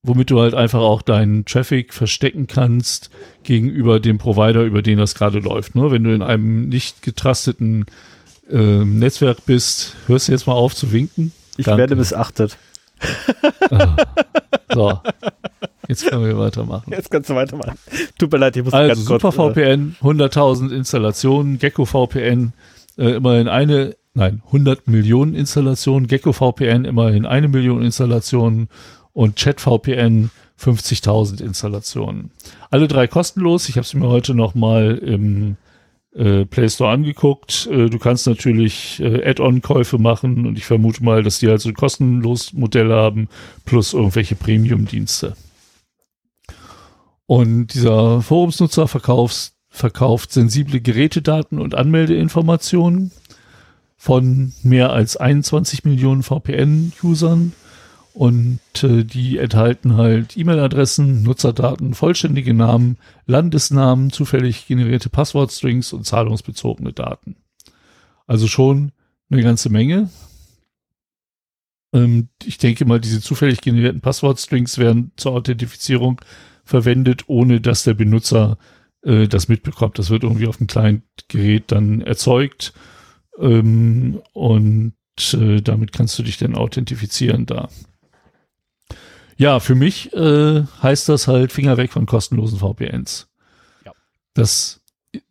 womit du halt einfach auch deinen Traffic verstecken kannst gegenüber dem Provider, über den das gerade läuft. Ne? Wenn du in einem nicht getrusteten äh, Netzwerk bist, hörst du jetzt mal auf zu winken. Ich Danke. werde missachtet. Ah. So, jetzt können wir weitermachen. Jetzt kannst du weitermachen. Tut mir leid, ich muss also ganz Super kurz, VPN, 100.000 Installationen, Gecko VPN, äh, immerhin eine, nein, 100 Millionen Installationen, Gecko VPN immerhin eine Million Installationen und ChatVPN 50.000 Installationen. Alle drei kostenlos. Ich habe es mir heute noch mal im äh, Play Store angeguckt. Äh, du kannst natürlich äh, Add-on-Käufe machen und ich vermute mal, dass die halt so ein kostenloses Modell haben plus irgendwelche Premium-Dienste. Und dieser Forumsnutzer verkauft, verkauft sensible Gerätedaten und Anmeldeinformationen von mehr als 21 Millionen VPN-Usern und äh, die enthalten halt E-Mail-Adressen, Nutzerdaten, vollständige Namen, Landesnamen, zufällig generierte Passwortstrings und zahlungsbezogene Daten. Also schon eine ganze Menge. Ähm, ich denke mal, diese zufällig generierten Passwortstrings werden zur Authentifizierung verwendet, ohne dass der Benutzer äh, das mitbekommt. Das wird irgendwie auf dem kleinen Gerät dann erzeugt ähm, und äh, damit kannst du dich dann authentifizieren da. Ja, für mich äh, heißt das halt Finger weg von kostenlosen VPNs. Ja. Das,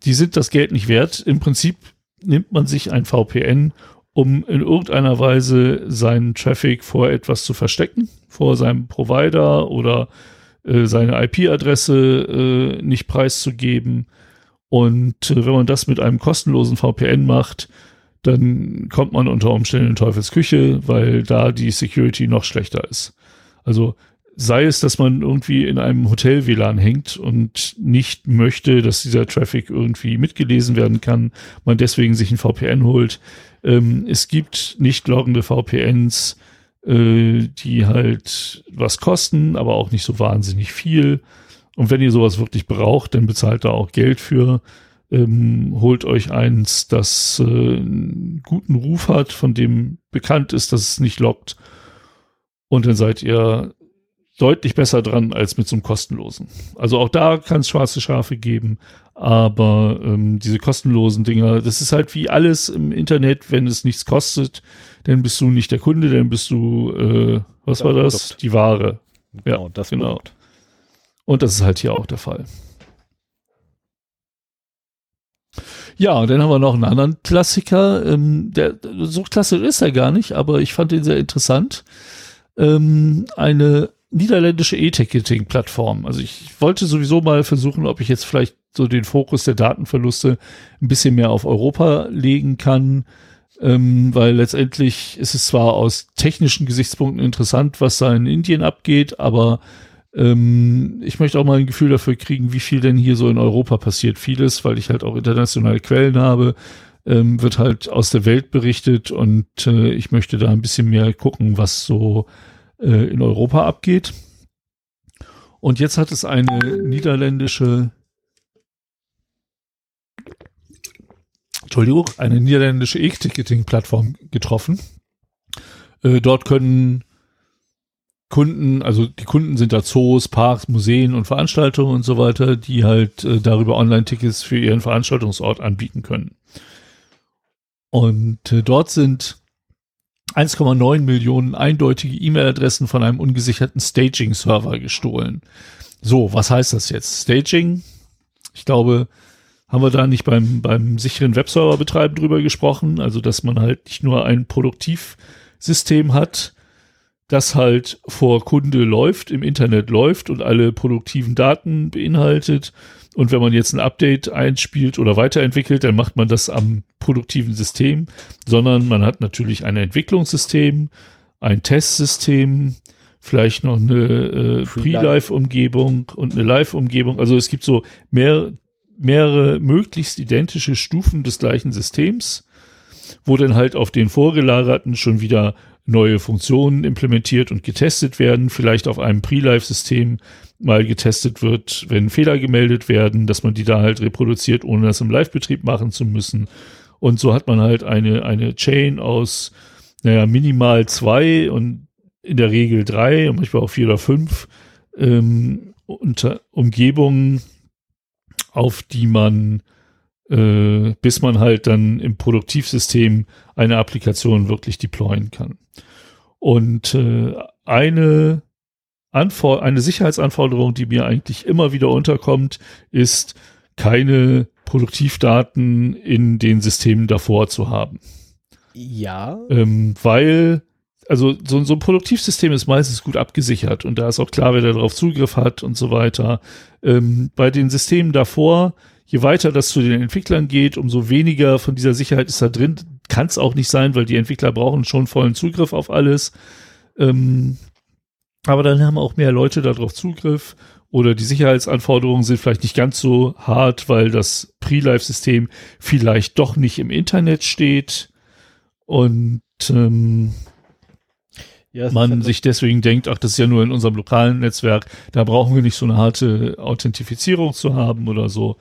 die sind das Geld nicht wert. Im Prinzip nimmt man sich ein VPN, um in irgendeiner Weise seinen Traffic vor etwas zu verstecken, vor seinem Provider oder äh, seine IP-Adresse äh, nicht preiszugeben. Und äh, wenn man das mit einem kostenlosen VPN macht, dann kommt man unter Umständen in Teufels Küche, weil da die Security noch schlechter ist. Also sei es, dass man irgendwie in einem Hotel WLAN hängt und nicht möchte, dass dieser Traffic irgendwie mitgelesen werden kann, man deswegen sich ein VPN holt. Ähm, es gibt nicht loggende VPNs, äh, die halt was kosten, aber auch nicht so wahnsinnig viel. Und wenn ihr sowas wirklich braucht, dann bezahlt da auch Geld für. Ähm, holt euch eins, das äh, einen guten Ruf hat, von dem bekannt ist, dass es nicht lockt. Und dann seid ihr deutlich besser dran als mit so einem kostenlosen. Also auch da kann es schwarze Schafe geben, aber ähm, diese kostenlosen Dinger, das ist halt wie alles im Internet, wenn es nichts kostet, dann bist du nicht der Kunde, dann bist du, äh, was ja, war das? Produkt. Die Ware. Genau, ja, das genau. Produkt. Und das ist halt hier auch der Fall. Ja, und dann haben wir noch einen anderen Klassiker. Ähm, der so klassisch ist er gar nicht, aber ich fand ihn sehr interessant. Ähm, eine niederländische E-Ticketing-Plattform. Also ich wollte sowieso mal versuchen, ob ich jetzt vielleicht so den Fokus der Datenverluste ein bisschen mehr auf Europa legen kann, ähm, weil letztendlich ist es zwar aus technischen Gesichtspunkten interessant, was da in Indien abgeht, aber ähm, ich möchte auch mal ein Gefühl dafür kriegen, wie viel denn hier so in Europa passiert. Vieles, weil ich halt auch internationale Quellen habe, ähm, wird halt aus der Welt berichtet und äh, ich möchte da ein bisschen mehr gucken, was so äh, in Europa abgeht. Und jetzt hat es eine niederländische, Entschuldigung, eine niederländische E-Ticketing-Plattform getroffen. Äh, dort können Kunden, also die Kunden sind da Zoos, Parks, Museen und Veranstaltungen und so weiter, die halt äh, darüber Online-Tickets für ihren Veranstaltungsort anbieten können. Und äh, dort sind 1,9 Millionen eindeutige E-Mail-Adressen von einem ungesicherten Staging-Server gestohlen. So, was heißt das jetzt? Staging? Ich glaube, haben wir da nicht beim, beim sicheren Webserver-Betreiben drüber gesprochen? Also, dass man halt nicht nur ein Produktivsystem hat, das halt vor Kunde läuft, im Internet läuft und alle produktiven Daten beinhaltet, und wenn man jetzt ein Update einspielt oder weiterentwickelt, dann macht man das am produktiven System, sondern man hat natürlich ein Entwicklungssystem, ein Testsystem, vielleicht noch eine äh, Pre-Live-Umgebung und eine Live-Umgebung. Also es gibt so mehr, mehrere möglichst identische Stufen des gleichen Systems, wo dann halt auf den vorgelagerten schon wieder neue Funktionen implementiert und getestet werden, vielleicht auf einem Pre-Live-System mal getestet wird, wenn Fehler gemeldet werden, dass man die da halt reproduziert, ohne das im Live-Betrieb machen zu müssen. Und so hat man halt eine, eine Chain aus, naja, minimal zwei und in der Regel drei und manchmal auch vier oder fünf ähm, unter Umgebungen, auf die man, äh, bis man halt dann im Produktivsystem eine Applikation wirklich deployen kann. Und äh, eine Anfor eine Sicherheitsanforderung, die mir eigentlich immer wieder unterkommt, ist keine Produktivdaten in den Systemen davor zu haben. Ja. Ähm, weil, also so, so, ein Produktivsystem ist meistens gut abgesichert und da ist auch klar, wer darauf Zugriff hat und so weiter. Ähm, bei den Systemen davor, je weiter das zu den Entwicklern geht, umso weniger von dieser Sicherheit ist da drin. Kann es auch nicht sein, weil die Entwickler brauchen schon vollen Zugriff auf alles. Ähm, aber dann haben auch mehr Leute darauf Zugriff oder die Sicherheitsanforderungen sind vielleicht nicht ganz so hart, weil das Pre-Live-System vielleicht doch nicht im Internet steht Und ähm, Ja, man halt sich deswegen denkt, ach, das ist ja nur in unserem lokalen Netzwerk, da brauchen wir nicht so eine harte Authentifizierung zu haben oder so.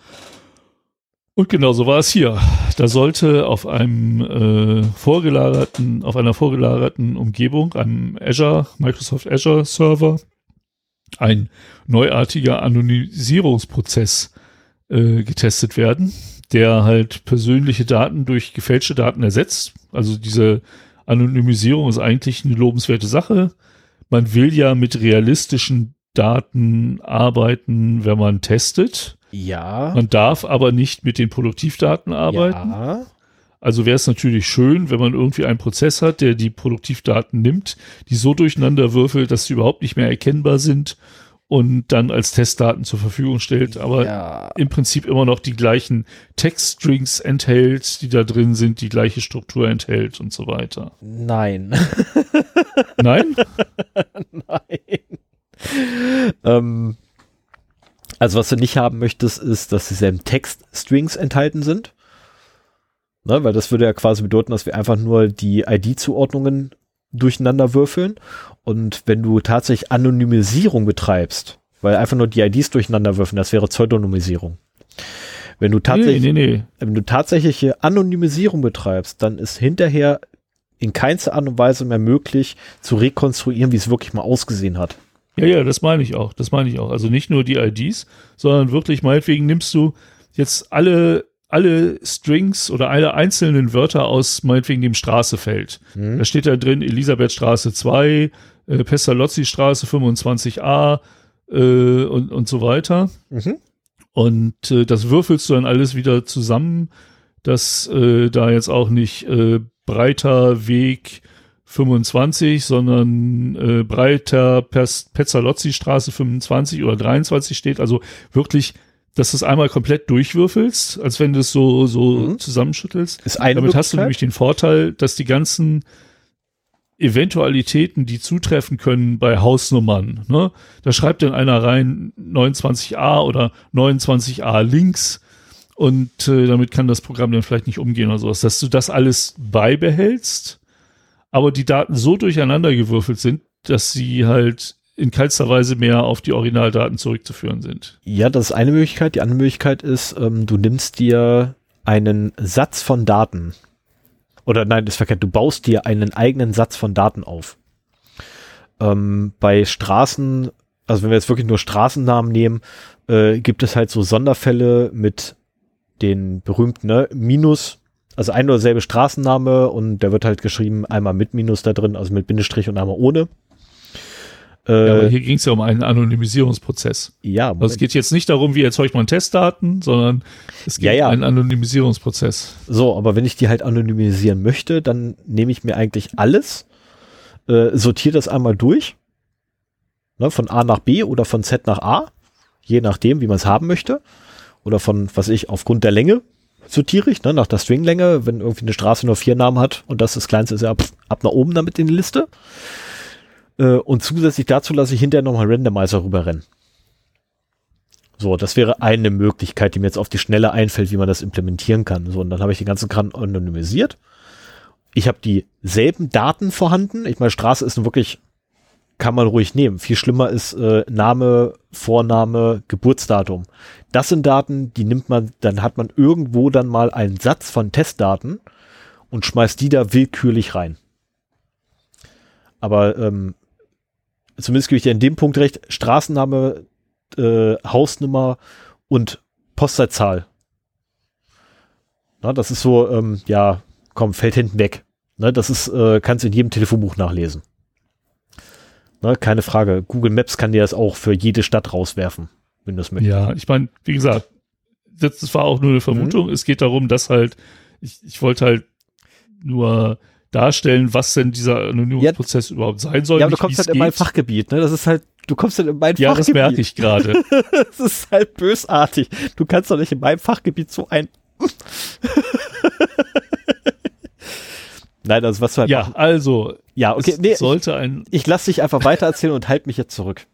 Und genau so war es hier. Da sollte auf einem äh, vorgelagerten, auf einer vorgelagerten Umgebung, einem Azure, Microsoft Azure Server, ein neuartiger Anonymisierungsprozess äh, getestet werden, der halt persönliche Daten durch gefälschte Daten ersetzt. Also diese Anonymisierung ist eigentlich eine lobenswerte Sache. Man will ja mit realistischen Daten arbeiten, wenn man testet. Ja. Man darf aber nicht mit den Produktivdaten arbeiten. Ja. Also wäre es natürlich schön, wenn man irgendwie einen Prozess hat, der die Produktivdaten nimmt, die so durcheinander würfelt, dass sie überhaupt nicht mehr erkennbar sind und dann als Testdaten zur Verfügung stellt, aber ja. im Prinzip immer noch die gleichen Textstrings enthält, die da drin sind, die gleiche Struktur enthält und so weiter. Nein. Nein? Nein. ähm, also was du nicht haben möchtest, ist, dass dieselben Textstrings enthalten sind. Ne, weil das würde ja quasi bedeuten, dass wir einfach nur die ID-Zuordnungen durcheinander würfeln. Und wenn du tatsächlich Anonymisierung betreibst, weil einfach nur die IDs durcheinander würfeln, das wäre Pseudonymisierung. Wenn du tatsächlich, nee, nee, nee. wenn du tatsächliche Anonymisierung betreibst, dann ist hinterher in keinster Art und Weise mehr möglich zu rekonstruieren, wie es wirklich mal ausgesehen hat. Ja, ja, das meine ich auch. Das meine ich auch. Also nicht nur die IDs, sondern wirklich meinetwegen nimmst du jetzt alle, alle Strings oder alle einzelnen Wörter aus meinetwegen dem Straßefeld. Hm? Da steht da drin Elisabethstraße 2, äh, Pestalozzi-Straße 25a äh, und, und so weiter. Mhm. Und äh, das würfelst du dann alles wieder zusammen, dass äh, da jetzt auch nicht äh, breiter Weg 25, sondern äh, breiter Pezzalozzi-Straße 25 oder 23 steht. Also wirklich, dass du es einmal komplett durchwürfelst, als wenn du es so, so Mhm. zusammenschüttelst. Ist eine Damit hast du nämlich den Vorteil, dass die ganzen Eventualitäten, die zutreffen können bei Hausnummern, ne? da schreibt dann einer rein 29a oder 29a links und äh, damit kann das Programm dann vielleicht nicht umgehen oder sowas, dass du das alles beibehältst, aber die Daten so durcheinander gewürfelt sind, dass sie halt in keinster Weise mehr auf die Originaldaten zurückzuführen sind. Ja, das ist eine Möglichkeit. Die andere Möglichkeit ist, ähm, du nimmst dir einen Satz von Daten. Oder nein, das ist verkehrt. Du baust dir einen eigenen Satz von Daten auf. Ähm, bei Straßen, also wenn wir jetzt wirklich nur Straßennamen nehmen, äh, gibt es halt so Sonderfälle mit den berühmten ne, Minus, also ein oder selbe Straßenname und der wird halt geschrieben einmal mit Minus da drin, also mit Bindestrich und einmal ohne. Äh, Ja, aber hier ging es ja um einen Anonymisierungsprozess. ja, Also es geht jetzt nicht darum, wie erzeugt man Testdaten, sondern es geht Ja, ja. um einen Anonymisierungsprozess. So, aber wenn ich die halt anonymisieren möchte, dann nehme ich mir eigentlich alles, äh, sortiere das einmal durch, ne, von A nach B oder von Z nach A, je nachdem, wie man es haben möchte, oder von, was ich, aufgrund der Länge sortiere ne, nach der Stringlänge, wenn irgendwie eine Straße nur vier Namen hat und das das kleinste ist ja ab, ab nach oben damit in die Liste. Äh, und zusätzlich dazu lasse ich hinterher nochmal Randomizer rüberrennen. So, das wäre eine Möglichkeit, die mir jetzt auf die Schnelle einfällt, wie man das implementieren kann. So, und dann habe ich den ganzen Kram anonymisiert. Ich habe dieselben Daten vorhanden. Ich meine, Straße ist wirklich, kann man ruhig nehmen. Viel schlimmer ist äh, Name, Vorname, Geburtsdatum. Das sind Daten, die nimmt man, dann hat man irgendwo dann mal einen Satz von Testdaten und schmeißt die da willkürlich rein. Aber ähm, zumindest gebe ich dir in dem Punkt recht, Straßenname, äh, Hausnummer und Postleitzahl. Na, das ist so, ähm, ja, komm, fällt hinten weg. Ne, das ist, äh, kannst du in jedem Telefonbuch nachlesen. Ne, keine Frage. Google Maps kann dir das auch für jede Stadt rauswerfen, wenn du es möchtest. Ja, ich meine, wie gesagt, das, das war auch nur eine Vermutung. Mhm. Es geht darum, dass halt, ich, ich wollte halt nur darstellen, was denn dieser Anonymungsprozess überhaupt sein soll. Ja, aber du kommst halt in mein geht. Fachgebiet, ne? Das ist halt, du kommst halt in mein Ja, das Fachgebiet. merke ich gerade. Das ist halt bösartig. Du kannst doch nicht in meinem Fachgebiet so ein. Nein, also was du halt ja, also, Ja, okay, nee, ich, sollte ein, ich lasse dich einfach weiter erzählen und halt mich jetzt zurück.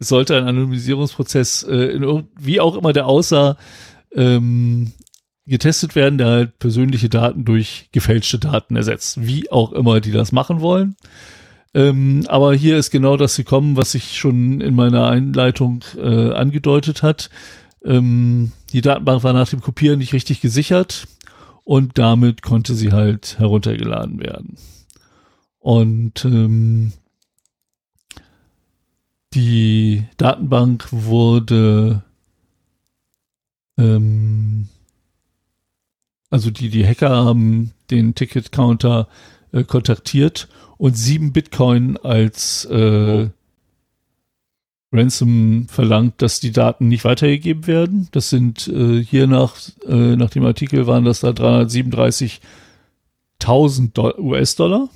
es sollte ein Anonymisierungsprozess, äh, in, wie auch immer der aussah, ähm, getestet werden, der halt persönliche Daten durch gefälschte Daten ersetzt. Wie auch immer die das machen wollen. Ähm, aber hier ist genau das gekommen, was sich schon in meiner Einleitung äh, angedeutet hat. Ähm, die Datenbank war nach dem Kopieren nicht richtig gesichert und damit konnte sie halt heruntergeladen werden. Und ähm, die Datenbank wurde ähm, also die, die Hacker haben den Ticket-Counter äh, kontaktiert und sieben Bitcoin als äh, oh. Ransom verlangt, dass die Daten nicht weitergegeben werden. Das sind äh, hier nach, äh, nach dem Artikel waren das da 337.000 US-Dollar.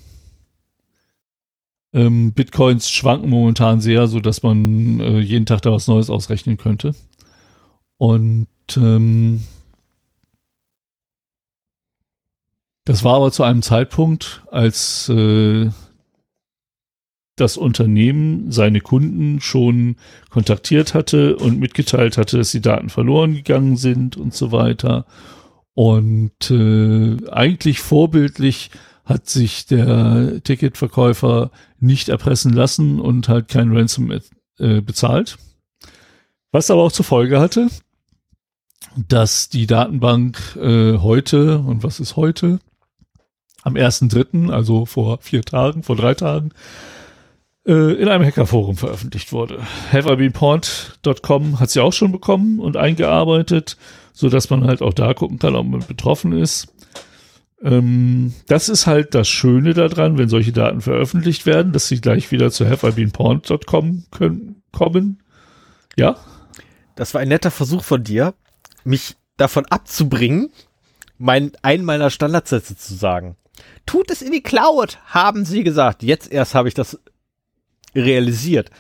Ähm, Bitcoins schwanken momentan sehr, so dass man äh, jeden Tag da was Neues ausrechnen könnte. Und ähm, das war aber zu einem Zeitpunkt, als äh, das Unternehmen seine Kunden schon kontaktiert hatte und mitgeteilt hatte, dass die Daten verloren gegangen sind und so weiter. Und äh, eigentlich vorbildlich hat sich der Ticketverkäufer nicht erpressen lassen und halt kein Ransom äh, bezahlt. Was aber auch zur Folge hatte, dass die Datenbank äh, heute, und was ist heute? Am 1.3., also vor vier Tagen, vor drei Tagen, in einem Hackerforum veröffentlicht wurde. HaveIBeenPort.com hat sie auch schon bekommen und eingearbeitet, so dass man halt auch da gucken kann, ob man betroffen ist. Ähm, das ist halt das Schöne daran, wenn solche Daten veröffentlicht werden, dass sie gleich wieder zu haveibeenporn.com können, kommen. Ja? Das war ein netter Versuch von dir, mich davon abzubringen, mein, einen meiner Standardsätze zu sagen. Tut es in die Cloud, haben sie gesagt. Jetzt erst habe ich das realisiert.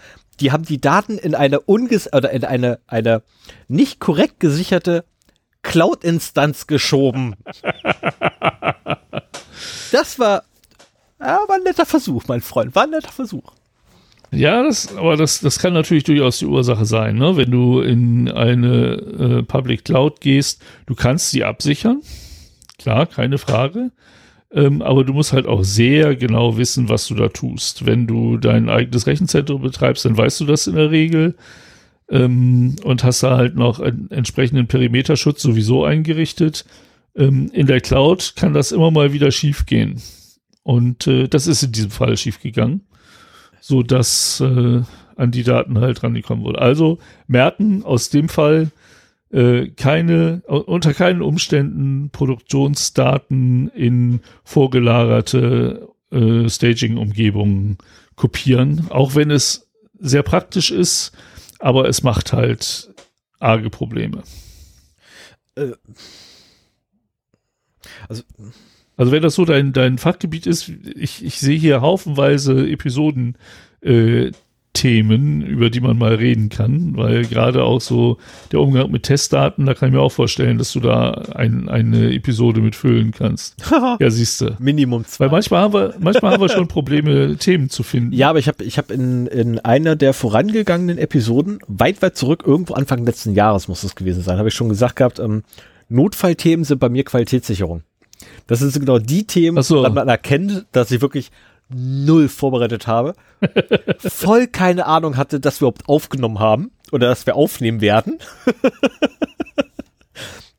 Die haben die Daten in eine unges oder in eine, eine nicht korrekt gesicherte Cloud-Instanz geschoben. das war, ja, war ein netter Versuch, mein Freund, war ein netter Versuch. Ja, das, aber das, das kann natürlich durchaus die Ursache sein, ne? Wenn du in eine äh, Public Cloud gehst, du kannst sie absichern. Klar, keine Frage. Ähm, aber du musst halt auch sehr genau wissen, was du da tust. Wenn du dein eigenes Rechenzentrum betreibst, dann weißt du das in der Regel ähm, und hast da halt noch einen entsprechenden Perimeterschutz sowieso eingerichtet. Ähm, in der Cloud kann das immer mal wieder schiefgehen. Und äh, das ist in diesem Fall schiefgegangen, so dass äh, an die Daten halt rangekommen wurde. Also merken aus dem Fall äh, keine, unter keinen Umständen Produktionsdaten in vorgelagerte äh, Staging-Umgebungen kopieren, auch wenn es sehr praktisch ist, aber es macht halt arge Probleme. Äh, also, also wenn das so dein, dein Fachgebiet ist, ich, ich sehe hier haufenweise Episoden, äh, Themen, über die man mal reden kann, weil gerade auch so der Umgang mit Testdaten, da kann ich mir auch vorstellen, dass du da ein, eine Episode mitfüllen kannst. ja, siehst du. Minimum zwei. Weil manchmal haben wir, manchmal haben wir schon Probleme, Themen zu finden. Ja, aber ich habe ich hab in, in einer der vorangegangenen Episoden, weit, weit zurück, irgendwo Anfang letzten Jahres muss es gewesen sein, habe ich schon gesagt gehabt, ähm, Notfallthemen sind bei mir Qualitätssicherung. Das sind genau die Themen, so. man erkennt, dass ich wirklich null vorbereitet habe, voll keine Ahnung hatte, dass wir überhaupt aufgenommen haben oder dass wir aufnehmen werden.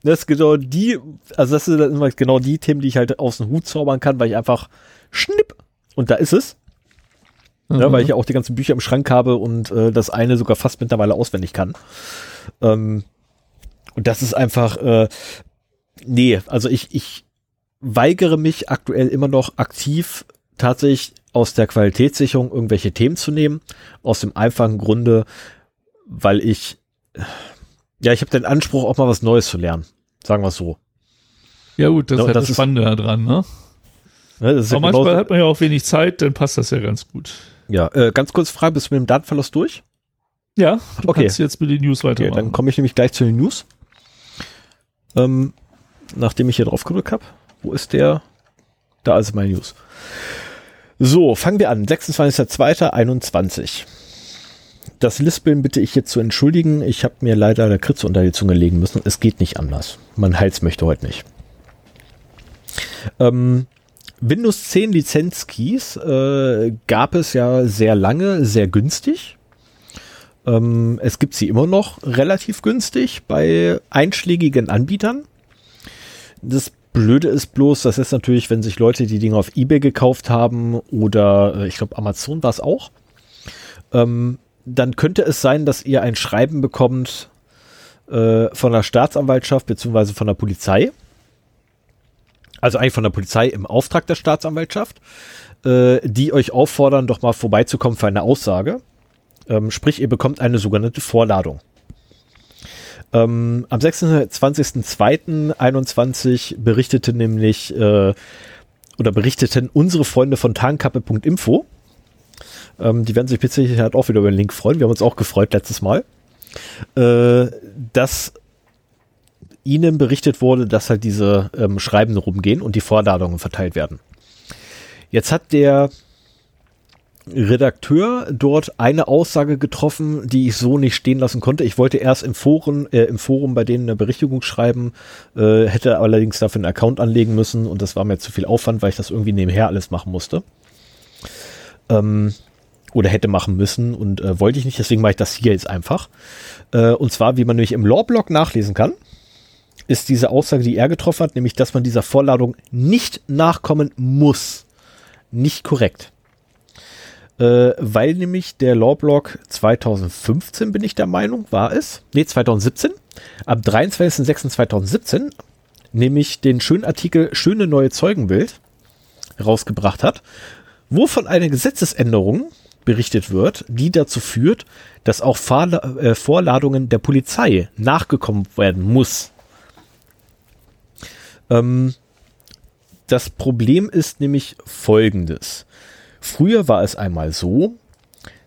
das ist genau die, also das sind genau die Themen, die ich halt aus dem Hut zaubern kann, weil ich einfach schnipp und da ist es. Mhm. Ja, weil ich ja auch die ganzen Bücher im Schrank habe und äh, das eine sogar fast mittlerweile auswendig kann. Ähm, und das ist einfach, äh, nee, also ich, ich weigere mich aktuell immer noch aktiv tatsächlich aus der Qualitätssicherung irgendwelche Themen zu nehmen. Aus dem einfachen Grunde, weil ich, ja, ich habe den Anspruch, auch mal was Neues zu lernen. Sagen wir es so. Ja gut, das ja, ist halt das, das Spannende daran, ne? Ja, Aber ja manchmal hat man ja auch wenig Zeit, dann passt das ja ganz gut. Ja, äh, ganz kurz Frage, bist du mit dem Datenverlust durch? Ja, du okay. kannst jetzt mit den News weitermachen. Okay, dann komme ich nämlich gleich zu den News. Ähm, nachdem ich hier drauf gedrückt habe. Wo ist der? Da ist mein News. So, fangen wir an. 26.02.21. das Lispeln bitte ich jetzt zu entschuldigen. Ich habe mir leider der Kritze unter die Zunge legen müssen. Es geht nicht anders. Mein Hals möchte heute nicht. Ähm, Windows 10 Lizenzkeys äh, gab es ja sehr lange, sehr günstig. Ähm, es gibt sie immer noch relativ günstig bei einschlägigen Anbietern. Das Blöde ist bloß, das ist natürlich, wenn sich Leute die Dinge auf eBay gekauft haben oder äh, ich glaube Amazon war es auch, ähm, dann könnte es sein, dass ihr ein Schreiben bekommt äh, von der Staatsanwaltschaft beziehungsweise von der Polizei. Also eigentlich von der Polizei im Auftrag der Staatsanwaltschaft, äh, die euch auffordern, doch mal vorbeizukommen für eine Aussage. Ähm, sprich, ihr bekommt eine sogenannte Vorladung. Ähm, am 26.02.21 berichtete nämlich äh, oder berichteten unsere Freunde von Tarnkappe.info, ähm, die werden sich mit Sicherheit auch wieder über den Link freuen. Wir haben uns auch gefreut letztes Mal, äh, dass ihnen berichtet wurde, dass halt diese ähm, Schreiben rumgehen und die Vorladungen verteilt werden. Jetzt hat der Redakteur dort eine Aussage getroffen, die ich so nicht stehen lassen konnte. Ich wollte erst im Forum, äh, im Forum bei denen eine Berichtigung schreiben, äh, hätte allerdings dafür einen Account anlegen müssen und das war mir zu viel Aufwand, weil ich das irgendwie nebenher alles machen musste. Ähm, oder hätte machen müssen und äh, wollte ich nicht, deswegen mache ich das hier jetzt einfach. Äh, und zwar, wie man nämlich im Lawblog nachlesen kann, ist diese Aussage, die er getroffen hat, nämlich, dass man dieser Vorladung nicht nachkommen muss, nicht korrekt. Äh, weil nämlich der Lawblog 2015, bin ich der Meinung, war es, nee, 2017, am 23.06.2017, nämlich den schönen Artikel Schöne neue Zeugenbild rausgebracht hat, wo von einer Gesetzesänderung berichtet wird, die dazu führt, dass auch Fahrla äh, Vorladungen der Polizei nachgekommen werden muss. Ähm, das Problem ist nämlich folgendes. Früher war es einmal so,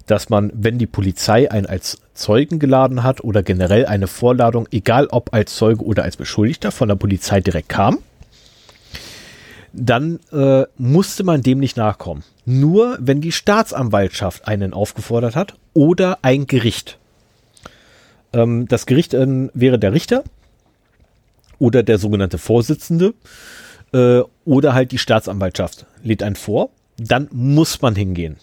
dass man, wenn die Polizei einen als Zeugen geladen hat oder generell eine Vorladung, egal ob als Zeuge oder als Beschuldigter, von der Polizei direkt kam, dann äh, musste man dem nicht nachkommen. Nur wenn die Staatsanwaltschaft einen aufgefordert hat oder ein Gericht. Ähm, das Gericht äh, wäre der Richter oder der sogenannte Vorsitzende äh, oder halt die Staatsanwaltschaft lädt einen vor. Dann muss man hingehen.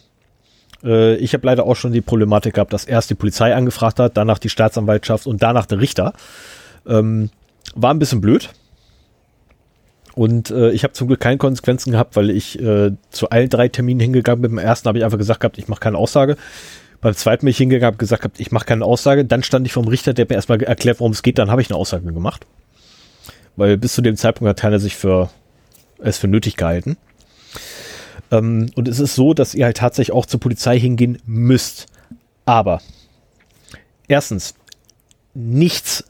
Äh, ich habe leider auch schon die Problematik gehabt, dass erst die Polizei angefragt hat, danach die Staatsanwaltschaft und danach der Richter. Ähm, war ein bisschen blöd und äh, ich habe zum Glück keine Konsequenzen gehabt, weil ich äh, zu allen drei Terminen hingegangen bin. Beim ersten habe ich einfach gesagt gehabt, ich mache keine Aussage. Beim zweiten bin ich hingegangen, habe gesagt gehabt, ich mache keine Aussage. Dann stand ich vom Richter, der mir erstmal erklärt, worum es geht. Dann habe ich eine Aussage gemacht. Weil bis zu dem Zeitpunkt hat keiner sich für es für nötig gehalten. Ähm, und es ist so, dass ihr halt tatsächlich auch zur Polizei hingehen müsst. Aber erstens, nichts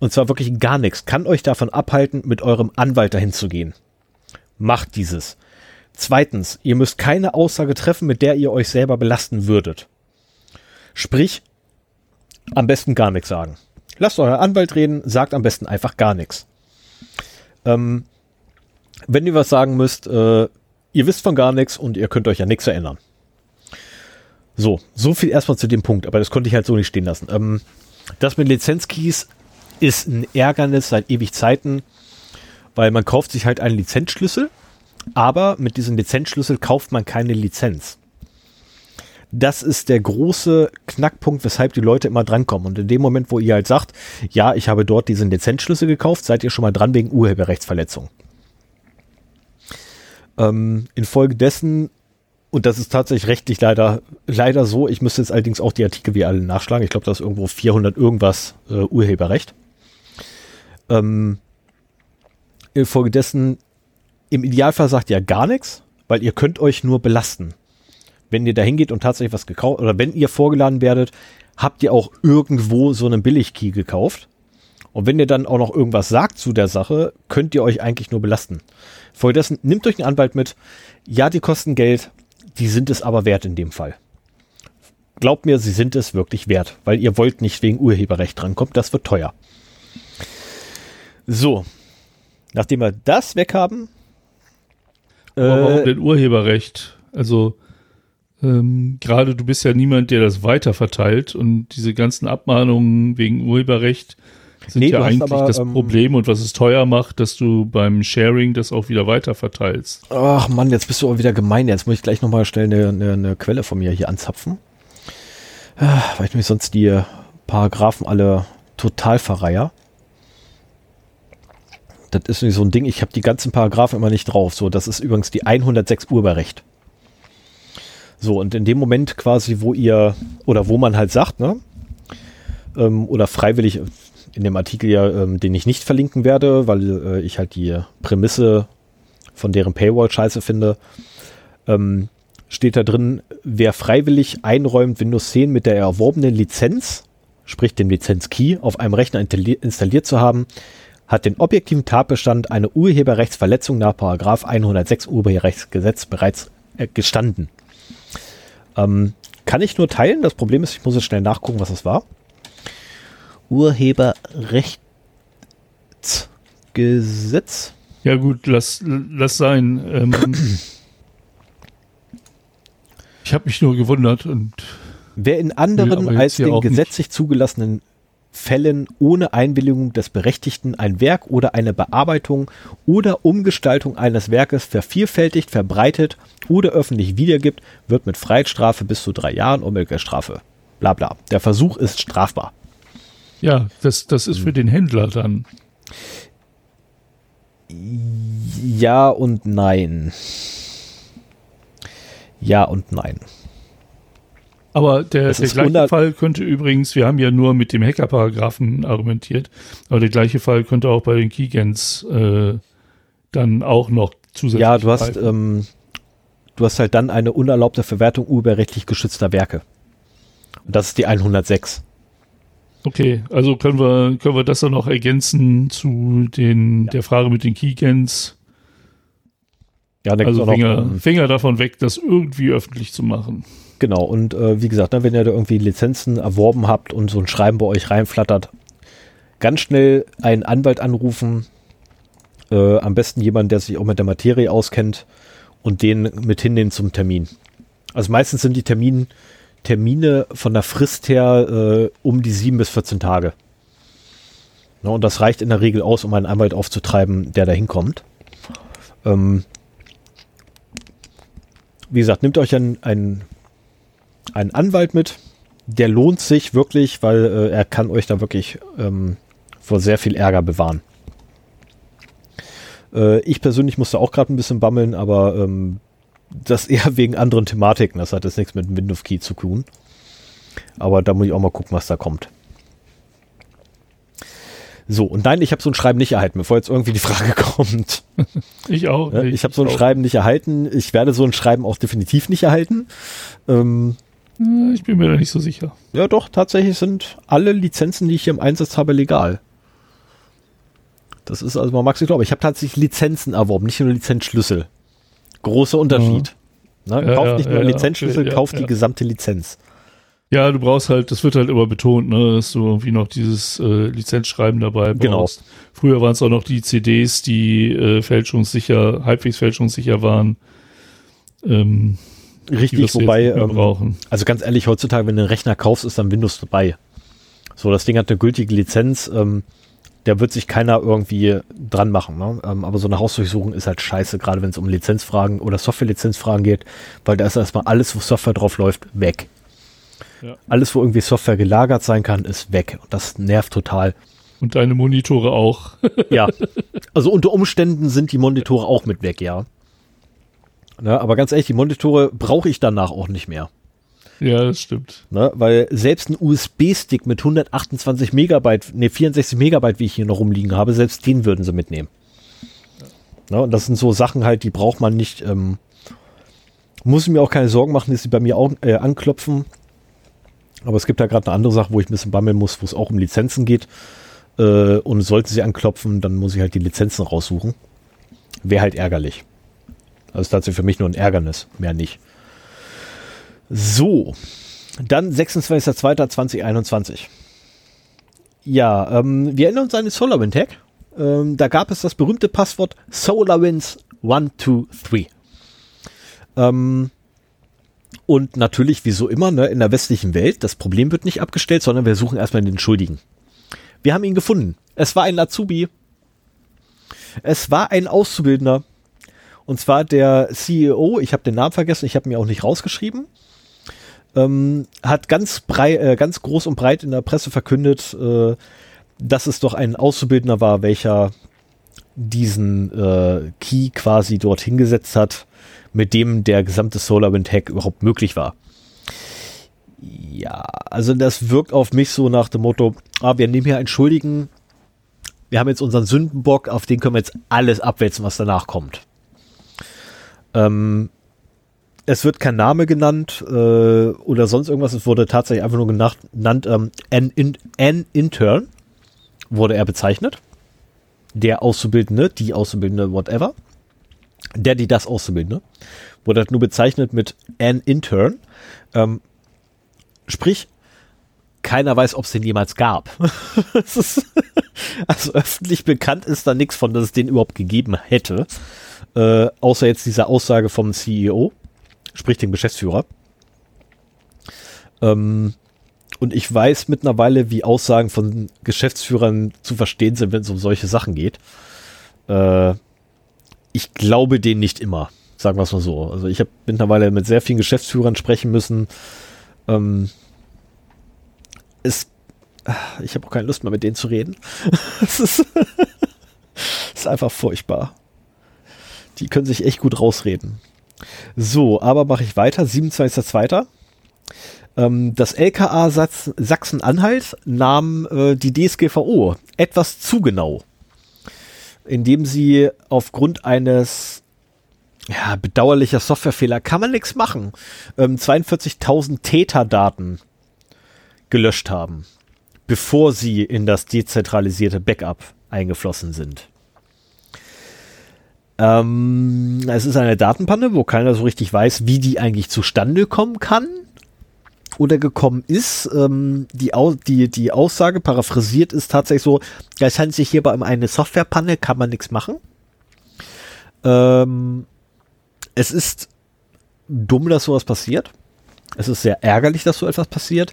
und zwar wirklich gar nichts, kann euch davon abhalten, mit eurem Anwalt dahin zu gehen. Macht dieses. Zweitens, ihr müsst keine Aussage treffen, mit der ihr euch selber belasten würdet. Sprich, am besten gar nichts sagen. Lasst euer Anwalt reden, sagt am besten einfach gar nichts. Ähm, wenn ihr was sagen müsst, äh, ihr wisst von gar nichts und ihr könnt euch ja nichts erinnern. So, so viel erstmal zu dem Punkt, aber das konnte ich halt so nicht stehen lassen. Ähm, das mit Lizenzkeys ist ein Ärgernis seit ewig Zeiten, weil man kauft sich halt einen Lizenzschlüssel, aber mit diesem Lizenzschlüssel kauft man keine Lizenz. Das ist der große Knackpunkt, weshalb die Leute immer drankommen. Und in dem Moment, wo ihr halt sagt, ja, ich habe dort diesen Lizenzschlüssel gekauft, seid ihr schon mal dran wegen Urheberrechtsverletzung. Ähm, infolgedessen und das ist tatsächlich rechtlich leider, leider so. Ich müsste jetzt allerdings auch die Artikel wie alle nachschlagen. Ich glaube, da ist irgendwo 400 irgendwas äh, Urheberrecht. Ähm, infolgedessen, im Idealfall sagt ihr gar nichts, weil ihr könnt euch nur belasten. Wenn ihr da hingeht und tatsächlich was gekauft, oder wenn ihr vorgeladen werdet, habt ihr auch irgendwo so einen Billigkey gekauft. Und wenn ihr dann auch noch irgendwas sagt zu der Sache, könnt ihr euch eigentlich nur belasten. Folgedessen nehmt euch einen Anwalt mit. Ja, die kosten Geld, die sind es aber wert in dem Fall. Glaubt mir, sie sind es wirklich wert, weil ihr wollt nicht wegen Urheberrecht drankommen, das wird teuer. So, nachdem wir das weg haben. Aber äh, warum denn Urheberrecht? Also Ähm, Gerade du bist ja niemand, der das weiter verteilt und diese ganzen Abmahnungen wegen Urheberrecht sind nee, ja eigentlich aber, das ähm, Problem und was es teuer macht, dass du beim Sharing das auch wieder weiter verteilst. Ach Mann, jetzt bist du auch wieder gemein. Jetzt muss ich gleich nochmal schnell eine, eine, eine, Quelle von mir hier anzapfen. Ah, weil ich mich sonst die Paragraphen alle total verreiher. Das ist nicht so ein Ding, ich habe die ganzen Paragraphen immer nicht drauf. So, das ist übrigens die 106 Urheberrecht. So, und in dem Moment quasi, wo ihr, oder wo man halt sagt, ne, ähm, oder freiwillig, in dem Artikel ja, ähm, den ich nicht verlinken werde, weil äh, ich halt die Prämisse von deren Paywall scheiße finde, ähm, steht da drin, wer freiwillig einräumt, Windows 10 mit der erworbenen Lizenz, sprich dem Lizenz-Key, auf einem Rechner installiert zu haben, hat den objektiven Tatbestand einer Urheberrechtsverletzung nach 106 Urheberrechtsgesetz bereits äh, gestanden. Ähm, kann ich nur teilen. Das Problem ist, ich muss jetzt schnell nachgucken, was das war. Urheberrechtsgesetz. Ja gut, lass, lass sein. Ähm, ich habe mich nur gewundert und wer in anderen als den gesetzlich zugelassenen Fällen ohne Einwilligung des Berechtigten ein Werk oder eine Bearbeitung oder Umgestaltung eines Werkes vervielfältigt, verbreitet oder öffentlich wiedergibt, wird mit Freiheitsstrafe bis zu drei Jahren Umweltstrafe. Bla bla. Der Versuch ist strafbar. Ja, das, das ist für den Händler dann. Ja und nein. Ja und nein. Aber der, der gleiche Fall könnte übrigens, wir haben ja nur mit dem Hacker-Paragraphen argumentiert, aber der gleiche Fall könnte auch bei den Keygens äh, dann auch noch zusätzlich. Ja, du hast, ähm, du hast halt dann eine unerlaubte Verwertung urheberrechtlich geschützter Werke. Und das ist die 106. Okay, also können wir, können wir das dann noch ergänzen zu den, ja. der Frage mit den Keygens. Ja, also Finger, noch, Finger davon weg, das irgendwie öffentlich zu machen. Genau, und äh, wie gesagt, ne, wenn ihr da irgendwie Lizenzen erworben habt und so ein Schreiben bei euch reinflattert, ganz schnell einen Anwalt anrufen, äh, am besten jemand, der sich auch mit der Materie auskennt und den mit hinnehmen zum Termin. Also meistens sind die Termin, Termine von der Frist her äh, um die sieben bis 14 Tage. Ne, und das reicht in der Regel aus, um einen Anwalt aufzutreiben, der da hinkommt. Ähm, wie gesagt, nehmt euch einen, einen Anwalt mit. Der lohnt sich wirklich, weil äh, er kann euch da wirklich ähm, vor sehr viel Ärger bewahren. Äh, ich persönlich musste auch gerade ein bisschen bammeln, aber ähm, das eher wegen anderen Thematiken. Das hat jetzt nichts mit Windows Key zu tun. Aber da muss ich auch mal gucken, was da kommt. So, und nein, ich habe so ein Schreiben nicht erhalten, bevor jetzt irgendwie die Frage kommt. Ich auch. Ja, ich, habe so ein. Schreiben nicht erhalten. Ich werde so ein Schreiben auch definitiv nicht erhalten. Ähm, ich bin mir da nicht so sicher. Ja, doch, tatsächlich sind alle Lizenzen, die ich hier im Einsatz habe, legal. Das ist also, man mag es nicht glauben. Ich habe tatsächlich Lizenzen erworben, nicht nur Lizenzschlüssel. Großer Unterschied. Ja. Ne? Ja, kauft ja, nicht nur ja, Lizenzschlüssel, kauft die gesamte Lizenz. Ja, du brauchst halt, das wird halt immer betont, ne, dass du irgendwie noch dieses äh, Lizenzschreiben dabei brauchst. Genau. Früher waren es auch noch die CDs, die äh, fälschungssicher, halbwegs fälschungssicher waren. Ähm, Richtig, wobei, ähm, also ganz ehrlich, heutzutage, wenn du einen Rechner kaufst, ist dann Windows dabei. So, das Ding hat eine gültige Lizenz, ähm, da wird sich keiner irgendwie dran machen. Ne? Ähm, aber so eine Hausdurchsuchung ist halt scheiße, gerade wenn es um Lizenzfragen oder Software-Lizenzfragen geht, weil da ist erstmal alles, wo Software drauf läuft, weg. Ja. Alles, wo irgendwie Software gelagert sein kann, ist weg. Und das nervt total. Und deine Monitore auch. ja. Also unter Umständen sind die Monitore auch mit weg, ja. Ne, aber ganz ehrlich, die Monitore brauche ich danach auch nicht mehr. Ja, das stimmt. Ne, weil selbst ein USB-Stick mit 128 Megabyte, ne 64 Megabyte, wie ich hier noch rumliegen habe, selbst den würden sie mitnehmen. Ja. Ne, und das sind so Sachen halt, die braucht man nicht. Ähm, muss ich mir auch keine Sorgen machen, dass sie bei mir auch äh, anklopfen. Aber es gibt da gerade eine andere Sache, wo ich ein bisschen bammeln muss, wo es auch um Lizenzen geht. Äh, und sollten sie anklopfen, dann muss ich halt die Lizenzen raussuchen. Wäre halt ärgerlich. Das ist tatsächlich für mich nur ein Ärgernis, mehr nicht. So, dann 26.02.2021. Ja, ähm, wir erinnern uns an die SolarWinds-Hack. Ähm, da gab es das berühmte Passwort SolarWinds123. Ähm, Und natürlich, wie so immer, ne, in der westlichen Welt, das Problem wird nicht abgestellt, sondern wir suchen erstmal den Schuldigen. Wir haben ihn gefunden. Es war ein Azubi. Es war ein Auszubildender. Und zwar der CEO, ich habe den Namen vergessen, ich habe mir auch nicht rausgeschrieben, ähm, hat ganz, brei äh, ganz groß und breit in der Presse verkündet, äh, dass es doch ein Auszubildender war, welcher diesen äh, Key quasi dort hingesetzt hat, mit dem der gesamte SolarWind Hack überhaupt möglich war. Ja, also das wirkt auf mich so nach dem Motto, ah, wir nehmen hier einen Schuldigen, wir haben jetzt unseren Sündenbock, auf den können wir jetzt alles abwälzen, was danach kommt. Ähm, es wird kein Name genannt äh, oder sonst irgendwas. Es wurde tatsächlich einfach nur genannt, ähm, an, in, an Intern wurde er bezeichnet. Der Auszubildende, die Auszubildende, whatever. Der, die das Auszubildende. Wurde halt nur bezeichnet mit an Intern. Ähm, sprich, keiner weiß, ob es den jemals gab. ist, also öffentlich bekannt ist da nichts von, dass es den überhaupt gegeben hätte. Äh, außer jetzt diese Aussage vom CEO, sprich dem Geschäftsführer. Ähm, und ich weiß mittlerweile, wie Aussagen von Geschäftsführern zu verstehen sind, wenn es um solche Sachen geht. Äh, ich glaube denen nicht immer, sagen wir es mal so. Also ich habe mittlerweile mit sehr vielen Geschäftsführern sprechen müssen. Ähm, es, ich habe auch keine Lust mehr mit denen zu reden. es ist, ist einfach furchtbar. Die können sich echt gut rausreden. So, aber mache ich weiter. 27.02. Ähm, das LKA Sachsen-Anhalt nahm äh, die DSGVO etwas zu genau, indem sie aufgrund eines ja, bedauerlicher Softwarefehler kann man nichts machen. Ähm, 42.000 Täterdaten gelöscht haben, bevor sie in das dezentralisierte Backup eingeflossen sind. Ähm, es ist eine Datenpanne, wo keiner so richtig weiß, wie die eigentlich zustande kommen kann oder gekommen ist. Ähm, die, die, die Aussage paraphrasiert ist tatsächlich so, es handelt sich hierbei um eine Softwarepanne, kann man nichts machen. Ähm, es ist dumm, dass sowas passiert. Es ist sehr ärgerlich, dass so etwas passiert.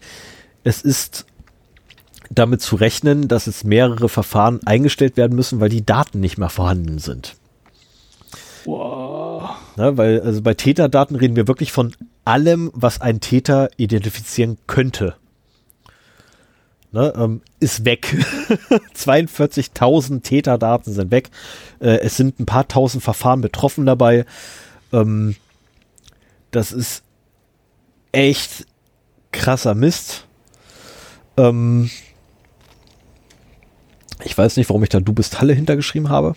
Es ist damit zu rechnen, dass es mehrere Verfahren eingestellt werden müssen, weil die Daten nicht mehr vorhanden sind. Wow. Ne, weil also bei Täterdaten reden wir wirklich von allem, was ein Täter identifizieren könnte. Ne, ähm, ist weg. 42.000 Täterdaten sind weg. Äh, es sind ein paar tausend Verfahren betroffen dabei. Ähm, das ist echt krasser Mist. Ähm, ich weiß nicht, warum ich da Du bist Halle hintergeschrieben habe.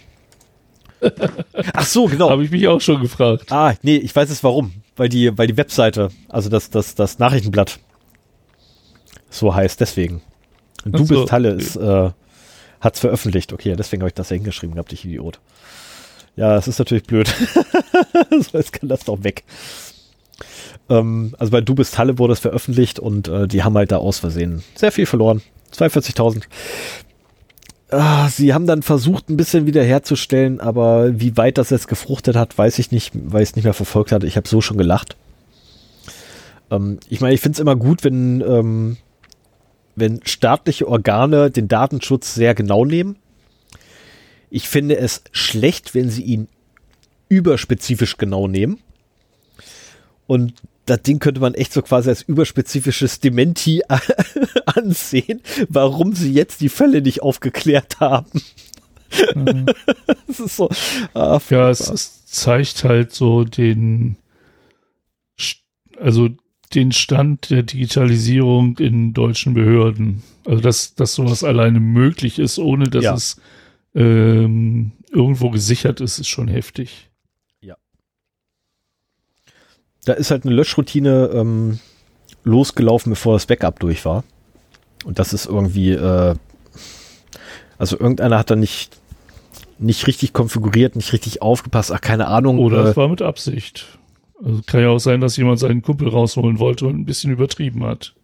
Ach so, genau. Habe ich mich auch schon gefragt. Ah, nee, ich weiß es warum. Weil die, weil die Webseite, also das, das, das Nachrichtenblatt so heißt, deswegen. Du so, bist Halle, ist, äh, hat's veröffentlicht. Okay, deswegen habe ich das ja hingeschrieben gehabt, ich Idiot. Ja, das ist natürlich blöd. so, jetzt kann das doch weg. Ähm, also bei Du bist Halle wurde es veröffentlicht und äh, die haben halt da aus Versehen sehr viel verloren. 42.000. Ah, sie haben dann versucht, ein bisschen wiederherzustellen, aber wie weit das jetzt gefruchtet hat, weiß ich nicht, weil ich es nicht mehr verfolgt hatte. Ich habe so schon gelacht. Ähm, ich meine, ich finde es immer gut, wenn, ähm, wenn staatliche Organe den Datenschutz sehr genau nehmen. Ich finde es schlecht, wenn sie ihn überspezifisch genau nehmen. Und das Ding könnte man echt so quasi als überspezifisches Dementi ansehen, warum sie jetzt die Fälle nicht aufgeklärt haben. Mhm. das ist so. Ah, ja, es, es, zeigt halt so den, also den Stand der Digitalisierung in deutschen Behörden. Also dass, dass sowas alleine möglich ist, ohne dass ja. es ähm, irgendwo gesichert ist, ist schon heftig da ist halt eine Löschroutine ähm, losgelaufen, bevor das Backup durch war. Und das ist irgendwie, äh, also irgendeiner hat da nicht, nicht richtig konfiguriert, nicht richtig aufgepasst, ach, keine Ahnung. Oder äh, es war mit Absicht. Also kann ja auch sein, dass jemand seinen Kumpel rausholen wollte und ein bisschen übertrieben hat.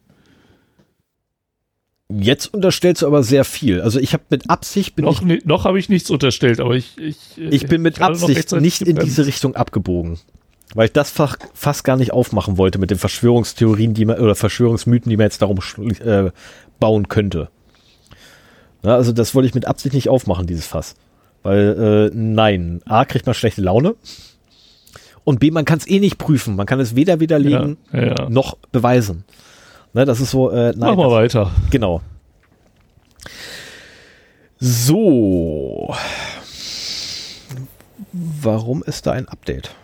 Jetzt unterstellst du aber sehr viel. Also ich habe mit Absicht bin noch, ich, noch habe ich nichts unterstellt, aber ich ich, ich bin mit Absicht nicht in diese Richtung abgebogen weil ich das Fach fast gar nicht aufmachen wollte mit den Verschwörungstheorien, die man, oder Verschwörungsmythen, die man jetzt darum äh, bauen könnte. Ja, also das wollte ich mit Absicht nicht aufmachen, dieses Fass. Weil, äh, nein, A, kriegt man schlechte Laune. Und B, man kann es eh nicht prüfen. Man kann es weder widerlegen ja, ja. noch beweisen. Ne, das ist so, äh, nein. Mach mal weiter. Genau. So. Warum ist da ein Update?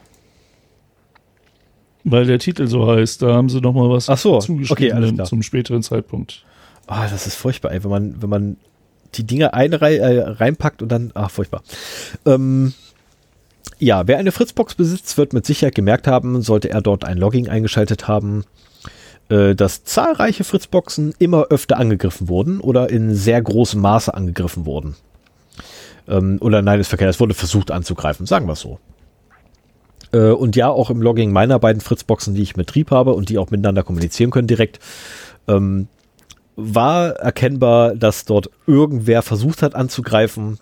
Weil der Titel so heißt, da haben sie noch mal was Ach so, zugeschrieben okay, zum späteren Zeitpunkt. Ah, das ist furchtbar, ey, wenn man, wenn man die Dinge einrei äh, reinpackt und dann, ach, furchtbar. Ähm, ja, wer eine Fritzbox besitzt, wird mit Sicherheit gemerkt haben, sollte er dort ein Logging eingeschaltet haben, äh, dass zahlreiche Fritzboxen immer öfter angegriffen wurden oder in sehr großem Maße angegriffen wurden. Ähm, oder nein, ist verkehrt, es wurde versucht anzugreifen, sagen wir es so. Äh, und ja, auch im Logging meiner beiden Fritzboxen, die ich mit Betrieb habe und die auch miteinander kommunizieren können direkt, ähm, war erkennbar, dass dort irgendwer versucht hat anzugreifen.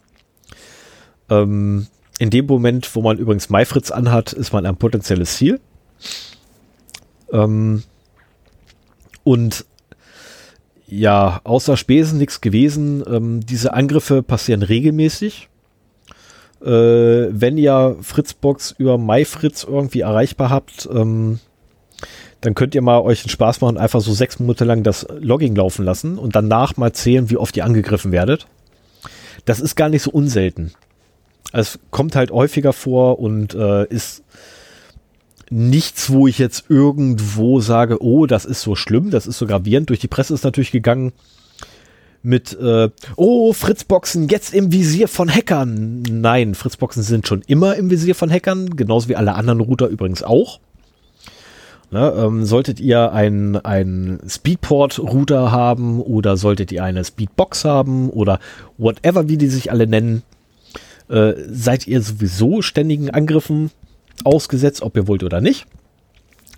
Ähm, in dem Moment, wo man übrigens MyFritz anhat, ist man ein potenzielles Ziel. Ähm, und ja, außer Spesen nichts gewesen. Ähm, diese Angriffe passieren regelmäßig. Äh, wenn ihr Fritzbox über MyFritz irgendwie erreichbar habt, ähm, dann könnt ihr mal euch einen Spaß machen einfach so sechs Monate lang das Logging laufen lassen und danach mal zählen, wie oft ihr angegriffen werdet. Das ist gar nicht so unselten. Es kommt halt häufiger vor und äh, ist nichts, wo ich jetzt irgendwo sage, oh, das ist so schlimm, das ist so gravierend. Durch die Presse ist natürlich gegangen mit, äh, oh, Fritzboxen jetzt im Visier von Hackern. Nein, Fritzboxen sind schon immer im Visier von Hackern, genauso wie alle anderen Router übrigens auch. Ne, ähm, solltet ihr ein, ein Speedport-Router haben oder solltet ihr eine Speedbox haben oder whatever, wie die sich alle nennen, äh, seid ihr sowieso ständigen Angriffen ausgesetzt, ob ihr wollt oder nicht.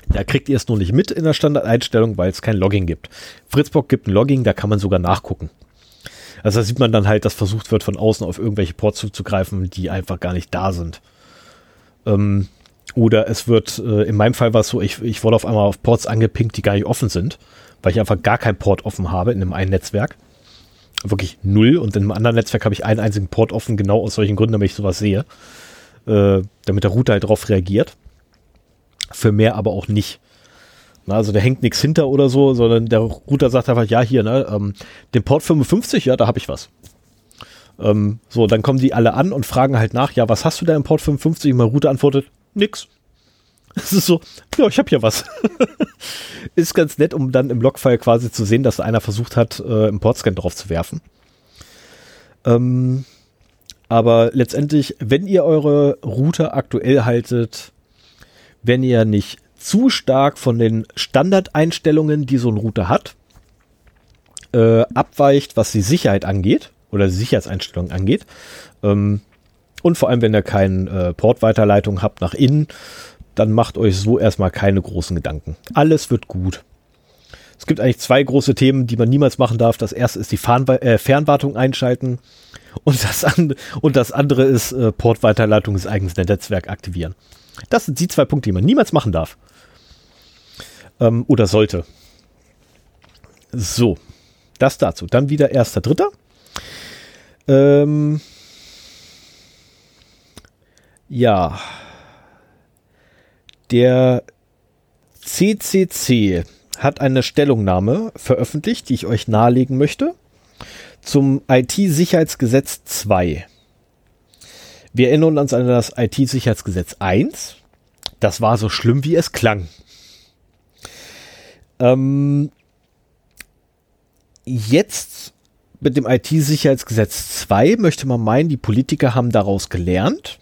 Da kriegt ihr es nur nicht mit in der Standardeinstellung, weil es kein Logging gibt. Fritzbox gibt ein Logging, da kann man sogar nachgucken. Also da sieht man dann halt, dass versucht wird, von außen auf irgendwelche Ports zuzugreifen, die einfach gar nicht da sind. Ähm, oder es wird, äh, in meinem Fall war es so, ich, ich wurde auf einmal auf Ports angepinkt, die gar nicht offen sind, weil ich einfach gar kein Port offen habe in einem einen Netzwerk. Wirklich null. Und in einem anderen Netzwerk habe ich einen einzigen Port offen, genau aus solchen Gründen, damit ich sowas sehe. Äh, damit der Router halt drauf reagiert. Für mehr aber auch nicht. Na, also da hängt nichts hinter oder so, sondern der Router sagt einfach, ja, hier, ne, ähm, den Port 55, ja, da habe ich was. Ähm, so, dann kommen die alle an und fragen halt nach, ja, was hast du da im Port 55? Und mein Router antwortet, nix. Es ist so, ja, ich habe hier was. ist ganz nett, um dann im Logfile quasi zu sehen, dass einer versucht hat, äh, einen Portscan drauf zu werfen. Ähm, aber letztendlich, wenn ihr eure Router aktuell haltet, wenn ihr nicht zu stark von den Standardeinstellungen, die so ein Router hat, äh, abweicht, was die Sicherheit angeht oder die Sicherheitseinstellungen angeht, ähm, und vor allem, wenn ihr keine äh, Portweiterleitung habt nach innen, dann macht euch so erstmal keine großen Gedanken. Alles wird gut. Es gibt eigentlich zwei große Themen, die man niemals machen darf. Das erste ist die Fern äh, Fernwartung einschalten und das, and und das andere ist äh, Portweiterleitung des eigenen Netzwerk aktivieren. Das sind die zwei Punkte, die man niemals machen darf. Ähm, oder sollte. So, das dazu. Dann wieder erster, dritter. Ähm, ja. Der CCC hat eine Stellungnahme veröffentlicht, die ich euch nahelegen möchte, zum IT-Sicherheitsgesetz 2. Wir erinnern uns an das IT-Sicherheitsgesetz 1. Das war so schlimm, wie es klang. Ähm, jetzt mit dem IT-Sicherheitsgesetz 2 möchte man meinen, die Politiker haben daraus gelernt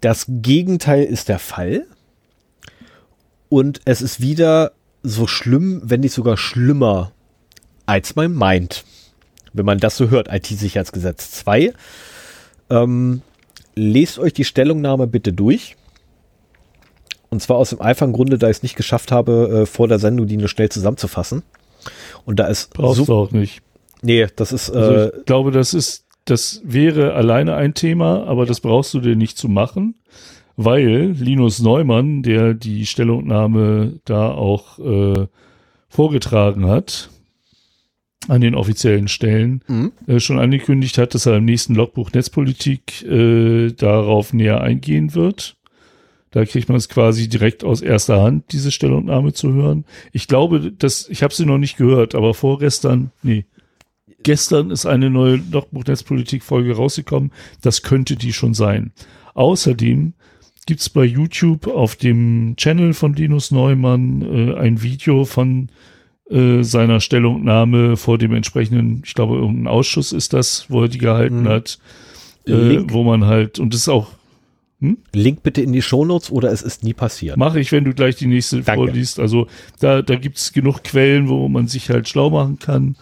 das Gegenteil ist der Fall. Und es ist wieder so schlimm, wenn nicht sogar schlimmer, als man meint. Wenn man das so hört, IT-Sicherheitsgesetz 2. Ähm, lest euch die Stellungnahme bitte durch. Und zwar aus dem einfachen Grunde, da ich es nicht geschafft habe, äh, vor der Sendung die nur schnell zusammenzufassen. Und da ist. Brauchst so, du auch nicht. Nee, das ist. Also äh, ich glaube, das ist das wäre alleine ein Thema, aber das brauchst du dir nicht zu machen, weil Linus Neumann, der die Stellungnahme da auch äh, vorgetragen hat, an den offiziellen Stellen mhm. äh, schon angekündigt hat, dass er im nächsten Logbuch Netzpolitik äh, darauf näher eingehen wird. Da kriegt man es quasi direkt aus erster Hand, diese Stellungnahme zu hören. Ich glaube, dass ich habe sie noch nicht gehört, aber vorgestern, nee, gestern ist eine neue Logbuch Netzpolitik Folge rausgekommen. Das könnte die schon sein. Außerdem gibt's bei YouTube auf dem Channel von Linus Neumann äh, ein Video von äh, seiner Stellungnahme vor dem entsprechenden, ich glaube, irgendein Ausschuss ist das, wo er die gehalten mhm. hat, äh, wo man halt, und das ist auch. Hm? Link bitte in die Shownotes oder es ist nie passiert. Mache ich, wenn du gleich die nächste Danke. vorliest. Also da, da gibt's genug Quellen, wo man sich halt schlau machen kann.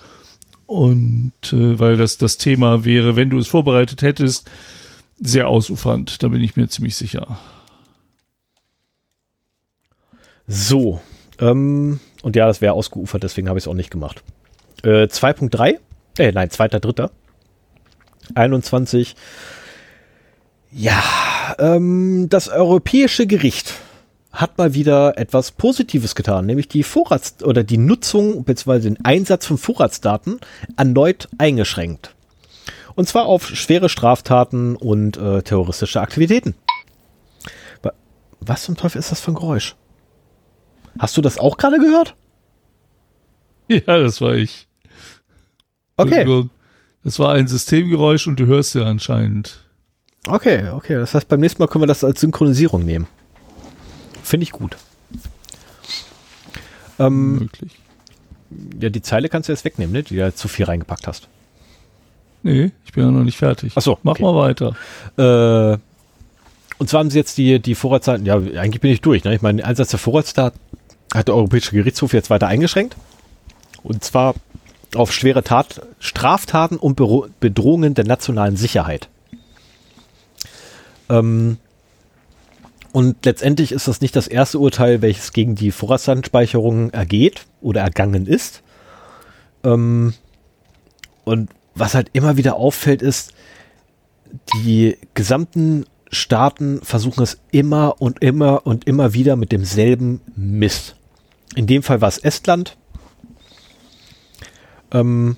Und äh, weil das das Thema wäre, wenn du es vorbereitet hättest, sehr ausufernd, da bin ich mir ziemlich sicher. So, ähm, und ja, das wäre ausgeufert, deswegen habe ich es auch nicht gemacht. Äh, 2.3, äh, nein, 2.3. 21. Ja, ähm, das Europäische Gericht hat mal wieder etwas Positives getan, nämlich die Vorrats- oder die Nutzung bzw. den Einsatz von Vorratsdaten erneut eingeschränkt. Und zwar auf schwere Straftaten und äh, terroristische Aktivitäten. Was zum Teufel ist das für ein Geräusch? Hast du das auch gerade gehört? Ja, das war ich. Okay. Das war ein Systemgeräusch und du hörst ja anscheinend. Okay, okay. Das heißt, beim nächsten Mal können wir das als Synchronisierung nehmen. Finde ich gut. Ähm, Möglich. Ja, die Zeile kannst du jetzt wegnehmen, ne? die du ja zu viel reingepackt hast. Nee, ich bin ja noch nicht fertig. Achso. Mach okay. mal weiter. Äh, und zwar haben sie jetzt die, die Vorratsdaten, ja, eigentlich bin ich durch. Ne? Ich meine, Einsatz der Vorratsdaten hat der Europäische Gerichtshof jetzt weiter eingeschränkt. Und zwar auf schwere Tat, Straftaten und Bedrohungen der nationalen Sicherheit. Ähm, und letztendlich ist das nicht das erste Urteil, welches gegen die Vorratsdatenspeicherung ergeht oder ergangen ist. Ähm, und was halt immer wieder auffällt, ist, die gesamten Staaten versuchen es immer und immer und immer wieder mit demselben Mist. In dem Fall war es Estland, ähm,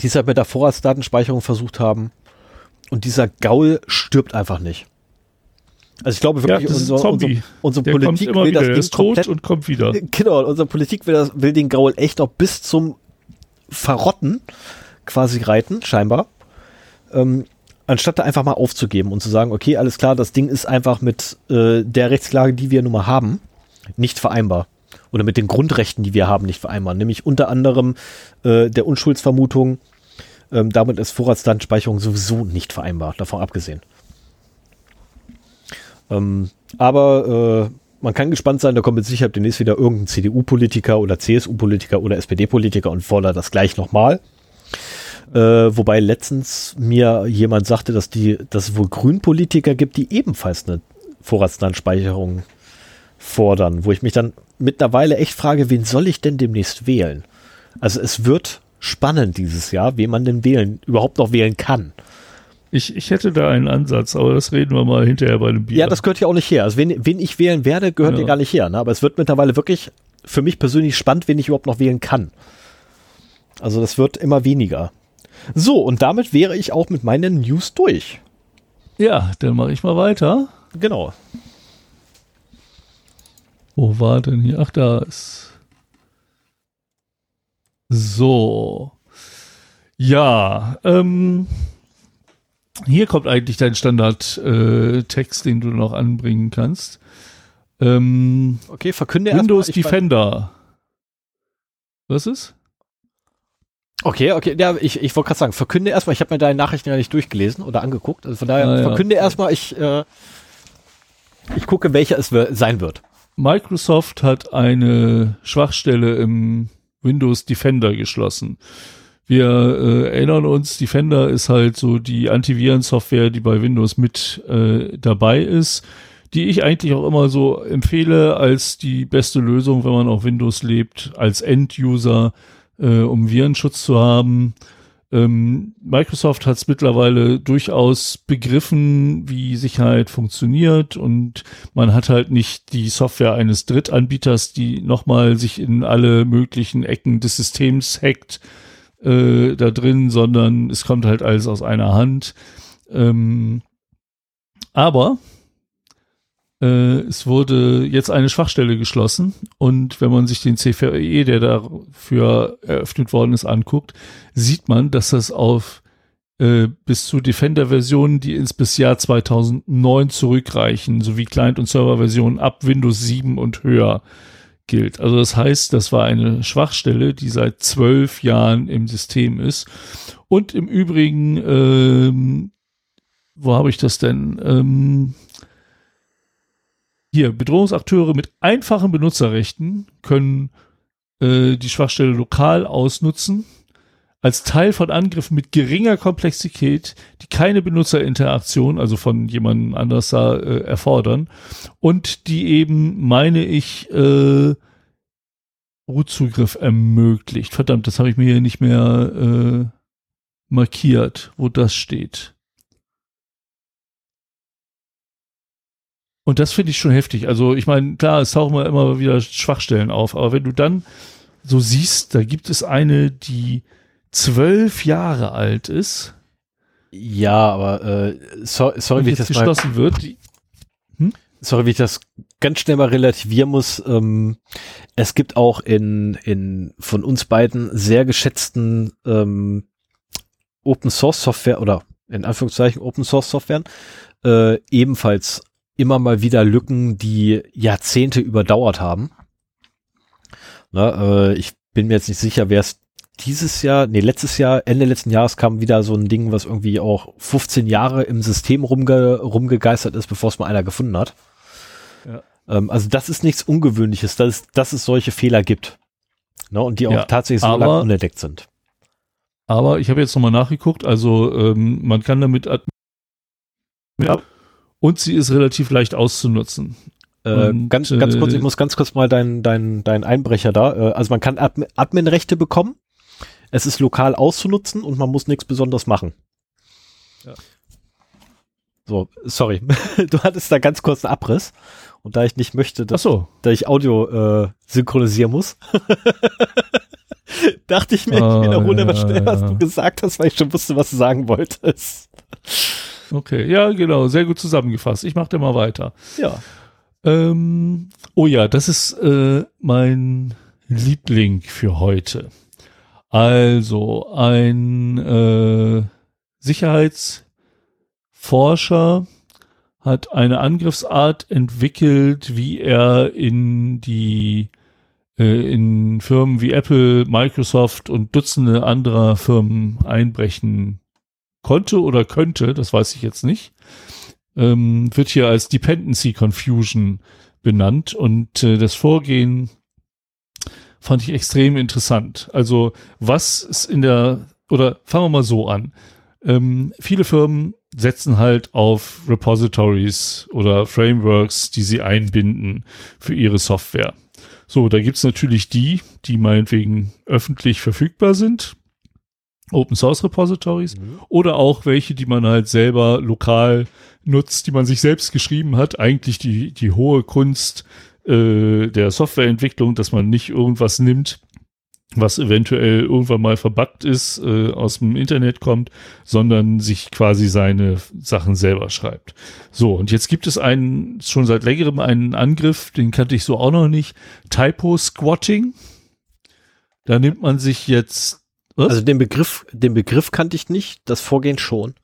die es halt mit der Vorratsdatenspeicherung versucht haben. Und dieser Gaul stirbt einfach nicht. Also ich glaube wirklich, ja, unser, unsere, unsere Politik will das Ding komplett, und kommt wieder. Genau, unsere Politik will, das, will den Gaul echt noch bis zum Verrotten quasi reiten, scheinbar. Ähm, anstatt da einfach mal aufzugeben und zu sagen, okay, alles klar, das Ding ist einfach mit äh, der Rechtslage, die wir nun mal haben, nicht vereinbar. Oder mit den Grundrechten, die wir haben, nicht vereinbar. Nämlich unter anderem äh, der Unschuldsvermutung. Ähm, damit ist Vorratsdatenspeicherung sowieso nicht vereinbar, davon abgesehen. Ähm, aber äh, man kann gespannt sein, da kommt mit Sicherheit demnächst wieder irgendein CDU-Politiker oder CSU-Politiker oder SPD-Politiker und fordert das gleich nochmal. Äh, wobei letztens mir jemand sagte, dass die, dass es wohl Grünpolitiker gibt, die ebenfalls eine Vorratsdatenspeicherung fordern, wo ich mich dann mittlerweile echt frage, wen soll ich denn demnächst wählen? Also es wird spannend dieses Jahr, wen man denn wählen, überhaupt noch wählen kann. Ich, ich hätte da einen Ansatz, aber das reden wir mal hinterher bei dem Bier. Ja, das gehört ja auch nicht her. Also wen, wen ich wählen werde, gehört ja. ja gar nicht her. Ne? Aber es wird mittlerweile wirklich für mich persönlich spannend, wen ich überhaupt noch wählen kann. Also das wird immer weniger. So, und damit wäre ich auch mit meinen News durch. Ja, dann mache ich mal weiter. Genau. Wo war denn hier? Ach, da ist. So. Ja, ähm, hier kommt eigentlich dein Standard-Text, äh, den du noch anbringen kannst. Ähm, okay, verkünde Windows erstmal, Defender. Was ist? Okay, okay, ja, ich, ich wollte gerade sagen, verkünde erstmal, ich habe mir deine Nachrichten ja nicht durchgelesen oder angeguckt, also von daher ah, verkünde ja. erstmal, ich, äh, ich gucke, welcher es sein wird. Microsoft hat eine Schwachstelle im Windows Defender geschlossen. Wir äh, erinnern uns, Defender ist halt so die Antivirensoftware, die bei Windows mit äh, dabei ist, die ich eigentlich auch immer so empfehle als die beste Lösung, wenn man auf Windows lebt, als End-User, äh, um Virenschutz zu haben. Ähm, Microsoft hat es mittlerweile durchaus begriffen, wie Sicherheit funktioniert und man hat halt nicht die Software eines Drittanbieters, die nochmal sich in alle möglichen Ecken des Systems hackt äh, da drin, sondern es kommt halt alles aus einer Hand. Ähm, aber es wurde jetzt eine Schwachstelle geschlossen und wenn man sich den CVE, der dafür eröffnet worden ist, anguckt, sieht man, dass das auf äh, bis zu Defender-Versionen, die ins bis Jahr 2009 zurückreichen, sowie Client- und Server-Versionen ab Windows 7 und höher gilt. Also das heißt, das war eine Schwachstelle, die seit zwölf Jahren im System ist. Und im Übrigen, ähm, wo habe ich das denn? Ähm, hier, Bedrohungsakteure mit einfachen Benutzerrechten können äh, die Schwachstelle lokal ausnutzen, als Teil von Angriffen mit geringer Komplexität, die keine Benutzerinteraktion, also von jemandem anders da, äh, erfordern und die eben, meine ich, äh, Root-Zugriff ermöglicht. Verdammt, das habe ich mir hier nicht mehr äh, markiert, wo das steht. Und das finde ich schon heftig. Also ich meine, klar, es tauchen immer wieder Schwachstellen auf, aber wenn du dann so siehst, da gibt es eine, die zwölf Jahre alt ist. Ja, aber äh, so, sorry, wie ich das geschlossen mal, wird. Die, hm? Sorry, wie ich das ganz schnell mal relativieren muss. Ähm, es gibt auch in, in von uns beiden sehr geschätzten ähm, Open Source Software oder in Anführungszeichen Open Source Software äh, ebenfalls immer mal wieder Lücken, die Jahrzehnte überdauert haben. Na, äh, ich bin mir jetzt nicht sicher, wer es dieses Jahr, nee, letztes Jahr, Ende letzten Jahres kam wieder so ein Ding, was irgendwie auch 15 Jahre im System rumge rumgegeistert ist, bevor es mal einer gefunden hat. Ja. Ähm, also das ist nichts Ungewöhnliches, dass, es, dass es solche Fehler gibt. Ne, und die auch ja, tatsächlich so lange unentdeckt sind. Aber ich habe jetzt nochmal nachgeguckt, also ähm, man kann damit ja. Und sie ist relativ leicht auszunutzen. Äh, ganz, ganz kurz, ich äh, muss ganz kurz mal deinen dein, dein Einbrecher da. Äh, also man kann Admin, Admin-Rechte bekommen. Es ist lokal auszunutzen und man muss nichts besonders machen. Ja. So, sorry. du hattest da ganz kurz einen Abriss. Und da ich nicht möchte, dass, so. da ich Audio äh, synchronisieren muss, dachte ich mir, ich oh, wiederhole ja, was schnell, was du gesagt hast, weil ich schon wusste, was du sagen wolltest. Okay, ja, genau, sehr gut zusammengefasst. Ich mache dir mal weiter. Ja. Ähm, oh ja, das ist äh, mein Liebling für heute. Also ein äh, Sicherheitsforscher hat eine Angriffsart entwickelt, wie er in die äh, in Firmen wie Apple, Microsoft und Dutzende anderer Firmen einbrechen konnte oder könnte, das weiß ich jetzt nicht, ähm, wird hier als Dependency Confusion benannt und äh, das Vorgehen fand ich extrem interessant. Also was ist in der, oder fangen wir mal so an. Ähm, viele Firmen setzen halt auf Repositories oder Frameworks, die sie einbinden für ihre Software. So, da gibt's natürlich die, die meinetwegen öffentlich verfügbar sind. Open Source Repositories mhm. oder auch welche, die man halt selber lokal nutzt, die man sich selbst geschrieben hat. Eigentlich die, die hohe Kunst äh, der Softwareentwicklung, dass man nicht irgendwas nimmt, was eventuell irgendwann mal verbuggt ist, äh, aus dem Internet kommt, sondern sich quasi seine Sachen selber schreibt. So, und jetzt gibt es einen, schon seit längerem einen Angriff, den kannte ich so auch noch nicht, Typo-Squatting. Da nimmt man sich jetzt was? Also den Begriff, den Begriff kannte ich nicht, das Vorgehen schon.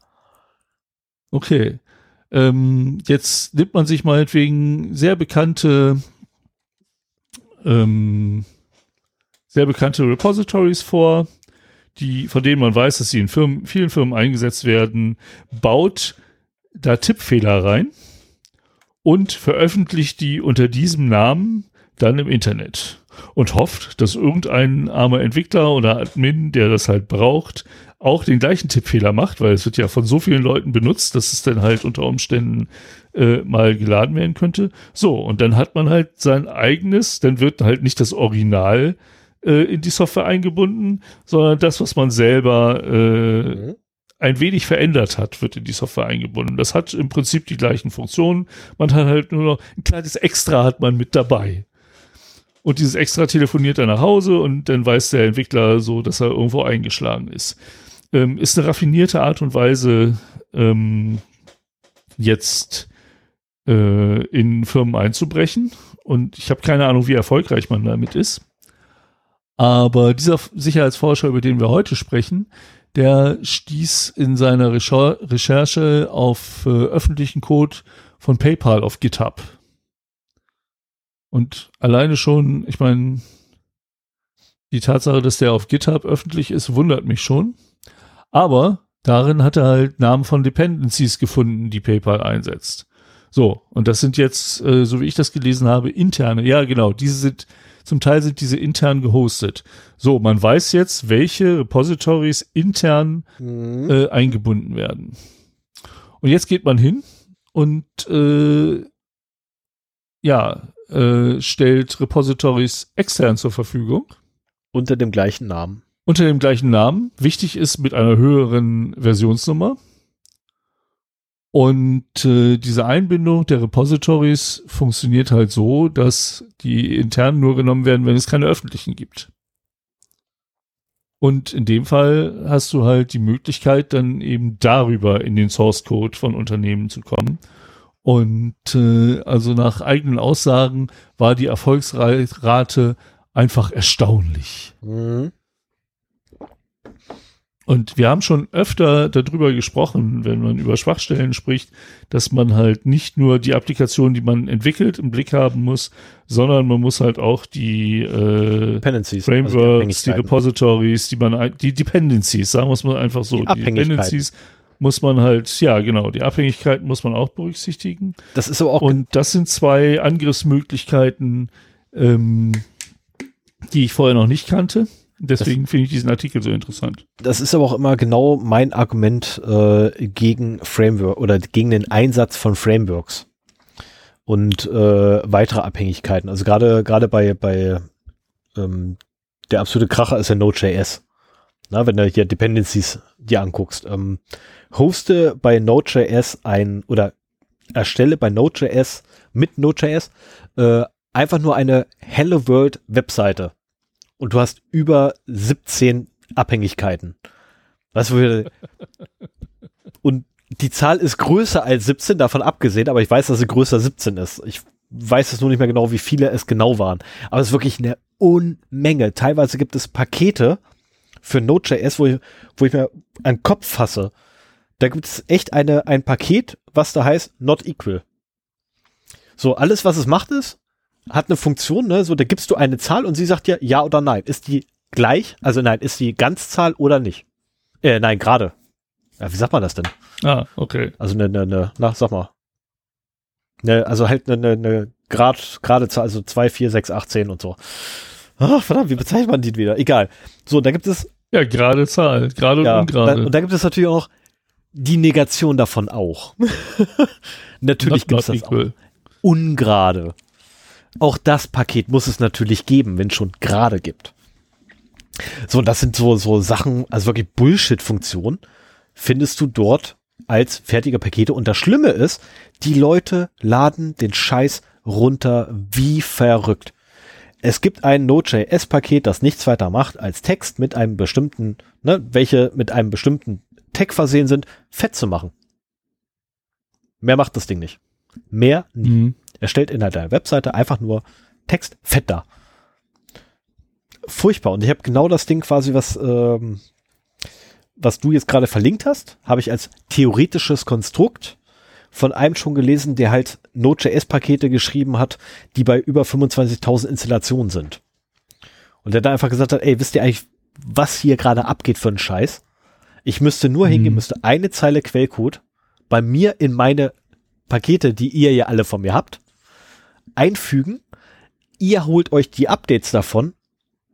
Okay. Ähm, jetzt nimmt man sich meinetwegen sehr bekannte, ähm, sehr bekannte Repositories vor, die, von denen man weiß, dass sie in Firmen, vielen Firmen eingesetzt werden, baut da Tippfehler rein und veröffentlicht die unter diesem Namen dann im Internet und hofft, dass irgendein armer Entwickler oder Admin, der das halt braucht, auch den gleichen Tippfehler macht, weil es wird ja von so vielen Leuten benutzt, dass es dann halt unter Umständen äh, mal geladen werden könnte. So, und dann hat man halt sein eigenes, dann wird halt nicht das Original äh, in die Software eingebunden, sondern das, was man selber äh, mhm. ein wenig verändert hat, wird in die Software eingebunden. Das hat im Prinzip die gleichen Funktionen. Man hat halt nur noch ein kleines Extra hat man mit dabei. Und dieses Extra telefoniert er nach Hause und dann weiß der Entwickler so, dass er irgendwo eingeschlagen ist. Ähm, ist eine raffinierte Art und Weise, ähm, jetzt äh, in Firmen einzubrechen. Und ich habe keine Ahnung, wie erfolgreich man damit ist. Aber dieser Sicherheitsforscher, über den wir heute sprechen, der stieß in seiner Recherche auf äh, öffentlichen Code von PayPal auf GitHub. Und alleine schon, ich meine, die Tatsache, dass der auf GitHub öffentlich ist, wundert mich schon. Aber darin hat er halt Namen von Dependencies gefunden, die PayPal einsetzt. So, und das sind jetzt, äh, so wie ich das gelesen habe, interne. Ja, genau, diese sind, zum Teil sind diese intern gehostet. So, man weiß jetzt, welche Repositories intern mhm. äh, eingebunden werden. Und jetzt geht man hin und äh, ja, äh, stellt Repositories extern zur Verfügung. Unter dem gleichen Namen. Unter dem gleichen Namen. Wichtig ist mit einer höheren Versionsnummer. Und äh, diese Einbindung der Repositories funktioniert halt so, dass die intern nur genommen werden, wenn es keine öffentlichen gibt. Und in dem Fall hast du halt die Möglichkeit, dann eben darüber in den Source Code von Unternehmen zu kommen. Und äh, also nach eigenen Aussagen war die Erfolgsrate einfach erstaunlich. Mhm. Und wir haben schon öfter darüber gesprochen, wenn man über Schwachstellen spricht, dass man halt nicht nur die Applikation, die man entwickelt, im Blick haben muss, sondern man muss halt auch die äh, Frameworks, also die, die, Repositories, die man, die Dependencies, sagen wir es mal einfach so, die, die Dependencies muss man halt, ja genau, die Abhängigkeiten muss man auch berücksichtigen. Das ist aber auch. Und das sind zwei Angriffsmöglichkeiten, ähm, die ich vorher noch nicht kannte. Deswegen finde ich diesen Artikel so interessant. Das ist aber auch immer genau mein Argument äh, gegen Framework oder gegen den Einsatz von Frameworks und äh, weitere Abhängigkeiten. Also gerade gerade bei bei ähm, der absolute Kracher ist ja Node.js. Na, wenn du hier Dependencies dir anguckst, ähm, hoste bei Node.js ein oder erstelle bei Node.js mit Node.js äh, einfach nur eine Hello World Webseite und du hast über 17 Abhängigkeiten. Was wir und die Zahl ist größer als 17, davon abgesehen, aber ich weiß, dass sie größer 17 ist. Ich weiß es nur nicht mehr genau, wie viele es genau waren. Aber es ist wirklich eine Unmenge. Teilweise gibt es Pakete für Node.js, wo ich, wo ich mir den Kopf fasse. Da gibt es echt eine, ein Paket, was da heißt not equal. So, alles, was es macht, ist, hat eine Funktion, ne? So, da gibst du eine Zahl und sie sagt dir ja oder nein. Ist die gleich? Also nein, ist die Ganzzahl oder nicht? Äh, nein, gerade. Ja, wie sagt man das denn? Ah, okay. Also eine, eine, eine na, sag mal. Ne, also halt eine, eine, eine Grad, gerade Zahl, also 2, 4, 6, 8, 10 und so. Ach, verdammt, wie bezeichnet man die wieder? Egal. So, da gibt es. Ja, gerade Zahl, gerade ja, und ungerade. und da gibt es natürlich auch die Negation davon auch. natürlich gibt es das equal. auch. Ungerade. Auch das Paket muss es natürlich geben, wenn es schon gerade gibt. So, das sind so, so Sachen, also wirklich Bullshit-Funktionen, findest du dort als fertige Pakete. Und das Schlimme ist, die Leute laden den Scheiß runter wie verrückt. Es gibt ein Node.js-Paket, das nichts weiter macht, als Text mit einem bestimmten, ne, welche mit einem bestimmten Tag versehen sind, fett zu machen. Mehr macht das Ding nicht. Mehr nie. Mhm. Er stellt in der Webseite einfach nur Text fett da. Furchtbar. Und ich habe genau das Ding quasi, was, ähm, was du jetzt gerade verlinkt hast, habe ich als theoretisches Konstrukt von einem schon gelesen, der halt Node.js-Pakete geschrieben hat, die bei über 25.000 Installationen sind. Und der da einfach gesagt hat, ey, wisst ihr eigentlich, was hier gerade abgeht für einen Scheiß? Ich müsste nur hingehen, hm. müsste eine Zeile Quellcode bei mir in meine Pakete, die ihr ja alle von mir habt, einfügen. Ihr holt euch die Updates davon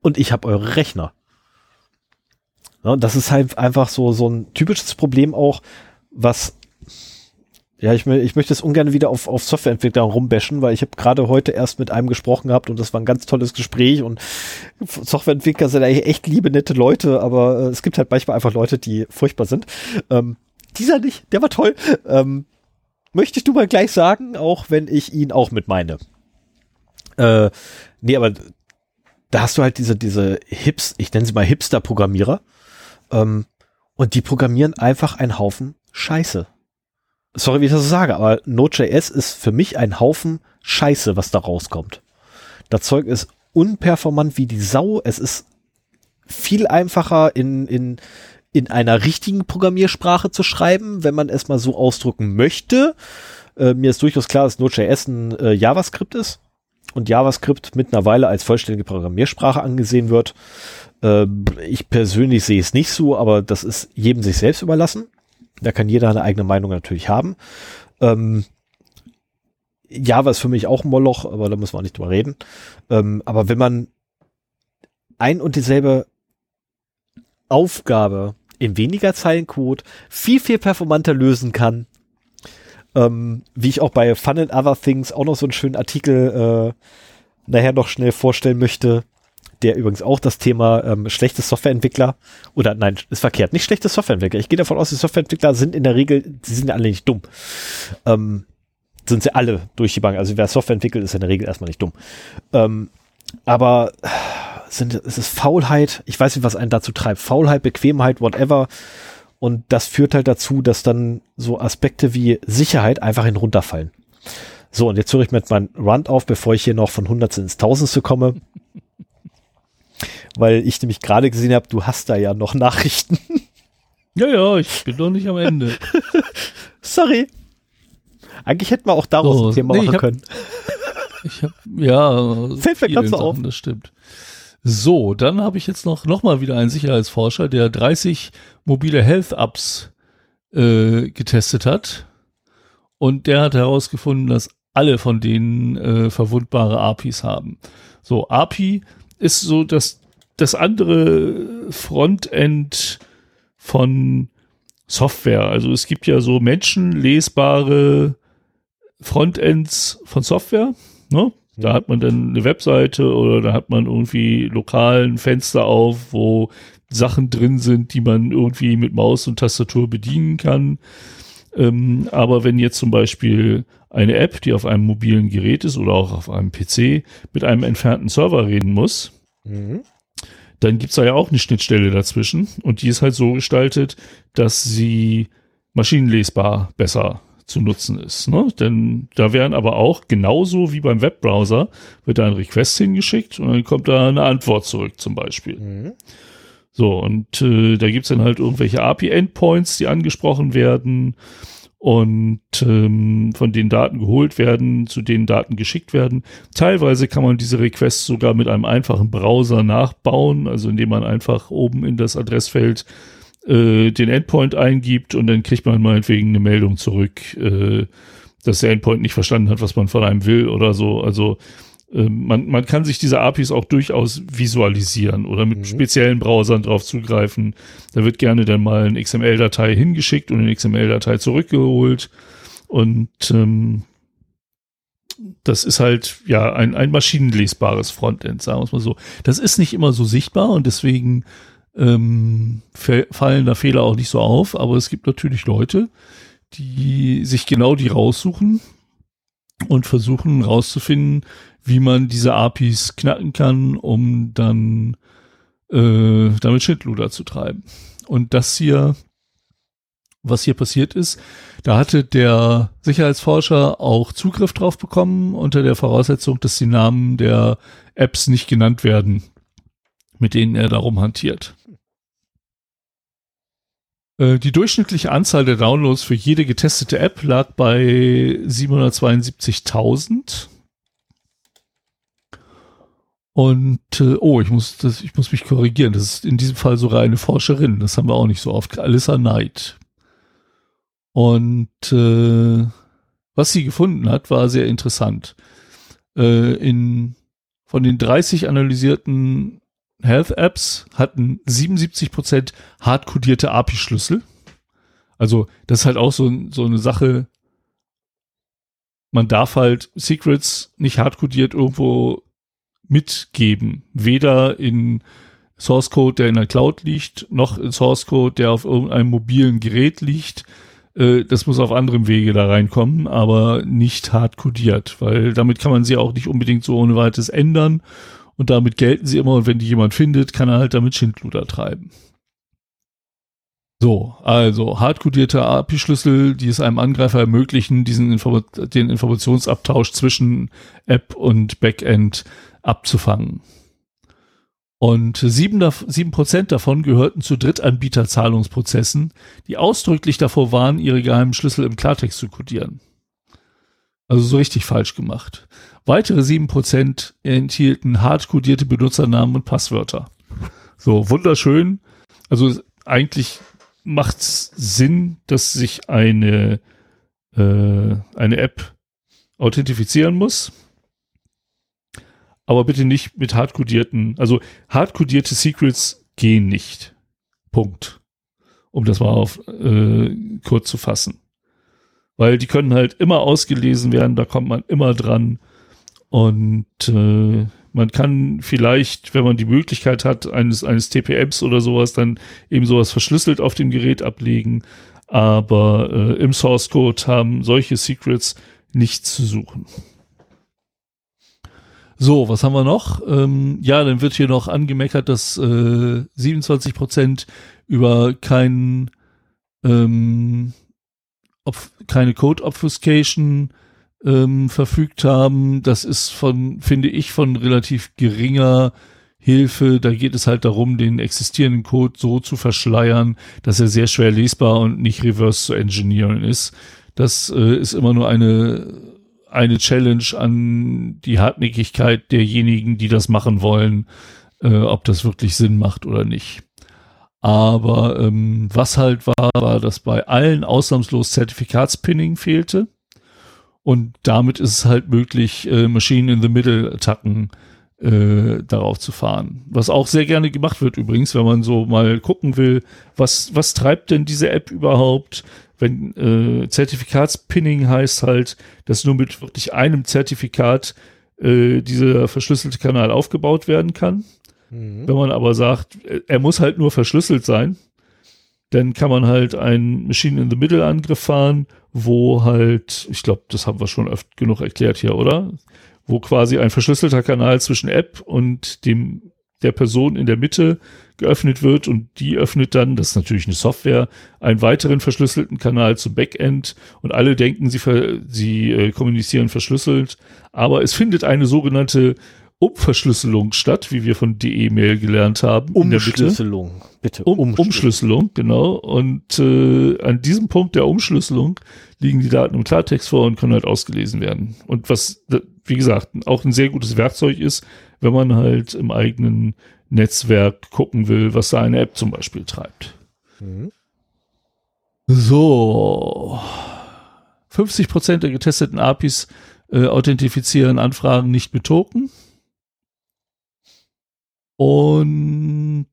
und ich habe eure Rechner. Ja, das ist halt einfach so, so ein typisches Problem auch, was Ja, ich, ich möchte es ungern wieder auf, auf Softwareentwickler rumbashen, weil ich habe gerade heute erst mit einem gesprochen gehabt und das war ein ganz tolles Gespräch und Softwareentwickler sind eigentlich echt liebe, nette Leute, aber äh, es gibt halt manchmal einfach Leute, die furchtbar sind. Ähm, dieser nicht, der war toll. Ähm, möchtest du mal gleich sagen, auch wenn ich ihn auch mit meine. Äh, nee, aber da hast du halt diese, diese Hips, ich nenne sie mal Hipster-Programmierer, ähm, und die programmieren einfach einen Haufen Scheiße. Sorry, wie ich das so sage, aber Node.js ist für mich ein Haufen Scheiße, was da rauskommt. Das Zeug ist unperformant wie die Sau. Es ist viel einfacher in, in, in einer richtigen Programmiersprache zu schreiben, wenn man es mal so ausdrücken möchte. Äh, mir ist durchaus klar, dass Node.js ein äh, JavaScript ist und JavaScript mittlerweile als vollständige Programmiersprache angesehen wird. Äh, ich persönlich sehe es nicht so, aber das ist jedem sich selbst überlassen. Da kann jeder eine eigene Meinung natürlich haben. Ähm, Java ist für mich auch ein Moloch, aber da muss man auch nicht drüber reden. Ähm, aber wenn man ein und dieselbe Aufgabe in weniger Zeilencode viel, viel performanter lösen kann, ähm, wie ich auch bei Fun and Other Things auch noch so einen schönen Artikel äh, nachher noch schnell vorstellen möchte, der übrigens auch das Thema ähm, schlechte Softwareentwickler oder nein, ist verkehrt, nicht schlechte Softwareentwickler. Ich gehe davon aus, die Softwareentwickler sind in der Regel, sie sind alle nicht dumm. Ähm, sind sie alle durch die Bank. Also wer Software entwickelt, ist in der Regel erstmal nicht dumm. Ähm, aber sind, es ist Faulheit, ich weiß nicht, was einen dazu treibt. Faulheit, Bequemheit, whatever. Und das führt halt dazu, dass dann so Aspekte wie Sicherheit einfach hinunterfallen. So, und jetzt höre ich mit meinem Rand auf, bevor ich hier noch von Hundertste ins Tausendste komme weil ich nämlich gerade gesehen habe, du hast da ja noch Nachrichten. Ja, ja, ich bin doch nicht am Ende. Sorry. Eigentlich hätten wir auch daraus so, ein Thema nee, machen hab, können. Ich habe ja, fällt mir ganz auf. Das stimmt. So, dann habe ich jetzt noch noch mal wieder einen Sicherheitsforscher, der 30 mobile Health Apps äh, getestet hat und der hat herausgefunden, dass alle von denen äh, verwundbare APIs haben. So, API ist so das das andere Frontend von Software. Also es gibt ja so menschenlesbare Frontends von Software. Ne? Da hat man dann eine Webseite oder da hat man irgendwie lokalen Fenster auf, wo Sachen drin sind, die man irgendwie mit Maus und Tastatur bedienen kann. Ähm, aber wenn jetzt zum Beispiel eine App, die auf einem mobilen Gerät ist oder auch auf einem PC, mit einem entfernten Server reden muss, mhm dann gibt's da ja auch eine Schnittstelle dazwischen und die ist halt so gestaltet, dass sie maschinenlesbar besser zu nutzen ist. Ne? Denn da werden aber auch genauso wie beim Webbrowser wird da ein Request hingeschickt und dann kommt da eine Antwort zurück zum Beispiel. Mhm. So, und äh, da gibt's dann halt irgendwelche API-Endpoints, die angesprochen werden und ähm, von den Daten geholt werden, zu denen Daten geschickt werden. Teilweise kann man diese Requests sogar mit einem einfachen Browser nachbauen, also indem man einfach oben in das Adressfeld äh, den Endpoint eingibt und dann kriegt man meinetwegen eine Meldung zurück, äh, dass der Endpoint nicht verstanden hat, was man von einem will oder so. Also man, man kann sich diese APIs auch durchaus visualisieren oder mit mhm. speziellen Browsern drauf zugreifen. Da wird gerne dann mal eine XML-Datei hingeschickt und eine XML-Datei zurückgeholt. Und ähm, das ist halt ja ein, ein maschinenlesbares Frontend, sagen wir es mal so. Das ist nicht immer so sichtbar und deswegen ähm, fallen da Fehler auch nicht so auf, aber es gibt natürlich Leute, die sich genau die raussuchen und versuchen rauszufinden, wie man diese APIs knacken kann, um dann äh, damit Schindluder zu treiben. Und das hier, was hier passiert ist, da hatte der Sicherheitsforscher auch Zugriff drauf bekommen, unter der Voraussetzung, dass die Namen der Apps nicht genannt werden, mit denen er darum hantiert. Äh, die durchschnittliche Anzahl der Downloads für jede getestete App lag bei 772.000. Und äh, oh, ich muss das, ich muss mich korrigieren. Das ist in diesem Fall sogar eine Forscherin. Das haben wir auch nicht so oft. Alyssa Knight. Und äh, was sie gefunden hat, war sehr interessant. Äh, in von den 30 analysierten Health Apps hatten 77% hardcodierte API-Schlüssel. Also das ist halt auch so, so eine Sache, man darf halt Secrets nicht hardcodiert irgendwo mitgeben. Weder in Source Code, der in der Cloud liegt, noch in Source Code, der auf irgendeinem mobilen Gerät liegt. Äh, das muss auf anderem Wege da reinkommen, aber nicht hardcodiert, weil damit kann man sie auch nicht unbedingt so ohne weiteres ändern und damit gelten sie immer und wenn die jemand findet, kann er halt damit Schindluder treiben. So, also hardcodierte API-Schlüssel, die es einem Angreifer ermöglichen, diesen Inform den Informationsabtausch zwischen App und Backend abzufangen. Und sieben, Prozent davon gehörten zu Drittanbieterzahlungsprozessen, die ausdrücklich davor waren, ihre geheimen Schlüssel im Klartext zu codieren. Also so richtig falsch gemacht. Weitere sieben Prozent enthielten hardcodierte Benutzernamen und Passwörter. So, wunderschön. Also eigentlich macht es Sinn, dass sich eine, äh, eine App authentifizieren muss. Aber bitte nicht mit hardcodierten, also hardcodierte Secrets gehen nicht. Punkt. Um das mal auf äh, kurz zu fassen. Weil die können halt immer ausgelesen werden, da kommt man immer dran. Und äh, man kann vielleicht, wenn man die Möglichkeit hat, eines, eines TPMs oder sowas, dann eben sowas verschlüsselt auf dem Gerät ablegen. Aber äh, im Source Code haben solche Secrets nichts zu suchen. So, was haben wir noch? Ähm, ja, dann wird hier noch angemeckert, dass äh, 27 Prozent über keinen ähm, keine Code Obfuscation ähm, verfügt haben. Das ist von, finde ich, von relativ geringer Hilfe. Da geht es halt darum, den existierenden Code so zu verschleiern, dass er sehr schwer lesbar und nicht reverse zu engineeren ist. Das äh, ist immer nur eine, eine Challenge an die Hartnäckigkeit derjenigen, die das machen wollen, äh, ob das wirklich Sinn macht oder nicht. Aber ähm, was halt war, war, dass bei allen ausnahmslos Zertifikatspinning fehlte. Und damit ist es halt möglich, äh, Machine in the Middle Attacken äh, darauf zu fahren. Was auch sehr gerne gemacht wird übrigens, wenn man so mal gucken will, was, was treibt denn diese App überhaupt? Wenn äh, Zertifikatspinning heißt halt, dass nur mit wirklich einem Zertifikat äh, dieser verschlüsselte Kanal aufgebaut werden kann. Mhm. Wenn man aber sagt, er muss halt nur verschlüsselt sein, dann kann man halt einen Machine in the Middle Angriff fahren wo halt, ich glaube, das haben wir schon oft genug erklärt hier, oder? Wo quasi ein verschlüsselter Kanal zwischen App und dem der Person in der Mitte geöffnet wird und die öffnet dann, das ist natürlich eine Software, einen weiteren verschlüsselten Kanal zum Backend und alle denken, sie, sie äh, kommunizieren verschlüsselt, aber es findet eine sogenannte Umverschlüsselung statt, wie wir von DE-Mail gelernt haben. Umschlüsselung, bitte. Um, Umschlüsselung. Umschlüsselung, genau. Und äh, an diesem Punkt der Umschlüsselung liegen die Daten im Klartext vor und können halt ausgelesen werden. Und was, wie gesagt, auch ein sehr gutes Werkzeug ist, wenn man halt im eigenen Netzwerk gucken will, was da eine App zum Beispiel treibt. Mhm. So. 50 Prozent der getesteten APIs äh, authentifizieren Anfragen nicht mit Token. Und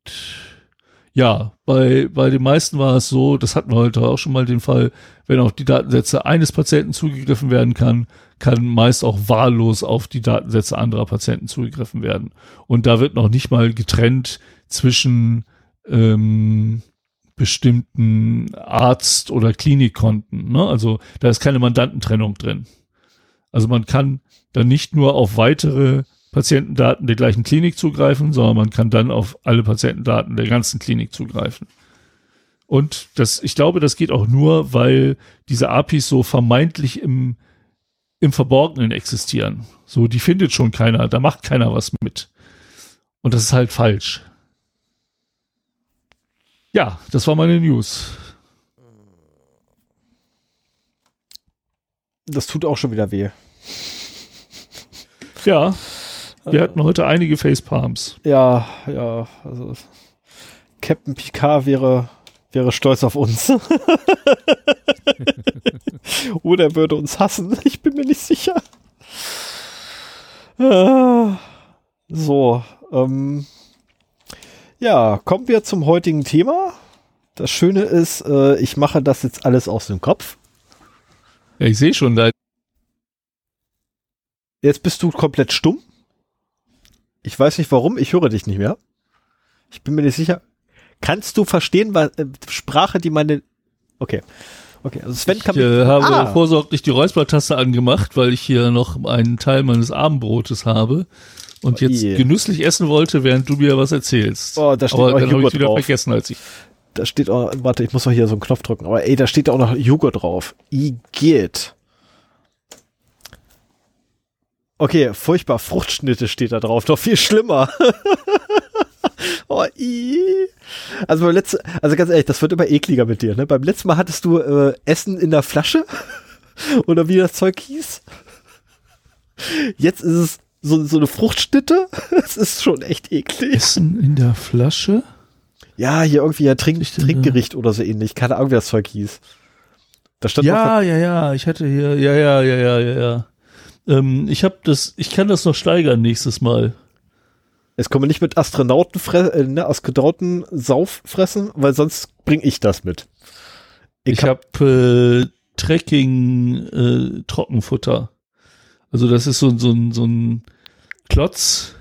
ja, bei, bei den meisten war es so, das hatten wir heute auch schon mal den Fall, wenn auf die Datensätze eines Patienten zugegriffen werden kann, kann meist auch wahllos auf die Datensätze anderer Patienten zugegriffen werden. Und da wird noch nicht mal getrennt zwischen ähm, bestimmten Arzt- oder Klinikkonten. Ne? Also da ist keine Mandantentrennung drin. Also man kann dann nicht nur auf weitere Patientendaten der gleichen Klinik zugreifen, sondern man kann dann auf alle Patientendaten der ganzen Klinik zugreifen. Und das, ich glaube, das geht auch nur, weil diese APIs so vermeintlich im, im Verborgenen existieren. So, die findet schon keiner, da macht keiner was mit. Und das ist halt falsch. Ja, das war meine News. Das tut auch schon wieder weh. Ja, wir hatten heute einige Facepalms. Ja, ja. Also Captain Picard wäre, wäre stolz auf uns. Oder er würde uns hassen. Ich bin mir nicht sicher. Ah, so, ähm, ja, kommen wir zum heutigen Thema. Das Schöne ist, äh, ich mache das jetzt alles aus dem Kopf. Ja, ich sehe schon, da Jetzt bist du komplett stumm. Ich weiß nicht warum, ich höre dich nicht mehr. Ich bin mir nicht sicher. Kannst du verstehen, was äh, Sprache, die meine. Okay. Okay, also Sven kann Ich äh, habe ah. vorsorglich die Räuspertaste angemacht, weil ich hier noch einen Teil meines Abendbrotes habe und oh, jetzt je. genüsslich essen wollte, während du mir was erzählst. Oh, da steht Aber auch dann habe ich wieder drauf. vergessen, als ich. Da steht auch, warte, ich muss noch hier so einen Knopf drücken. Aber ey, da steht auch noch Joghurt drauf. Igitt. Okay, furchtbar. Fruchtschnitte steht da drauf. Doch viel schlimmer. oh, i. Also beim letzten, also ganz ehrlich, das wird immer ekliger mit dir. Ne? Beim letzten Mal hattest du äh, Essen in der Flasche oder wie das Zeug hieß. Jetzt ist es so, so eine Fruchtschnitte. Es ist schon echt eklig. Essen in der Flasche? Ja, hier irgendwie ja Trink, Trinkgericht oder so ähnlich. Keine Ahnung, wie das Zeug hieß. Da stand ja, ja, ja. Ich hatte hier, ja, ja, ja, ja, ja, ja. Ähm, ich habe das, ich kann das noch steigern nächstes Mal. Es komme nicht mit Astronauten, äh, ne, Astronauten Sauf fressen, weil sonst bringe ich das mit. Ich, ich habe hab, äh, Trekking äh, Trockenfutter. Also das ist so, so, so ein Klotz,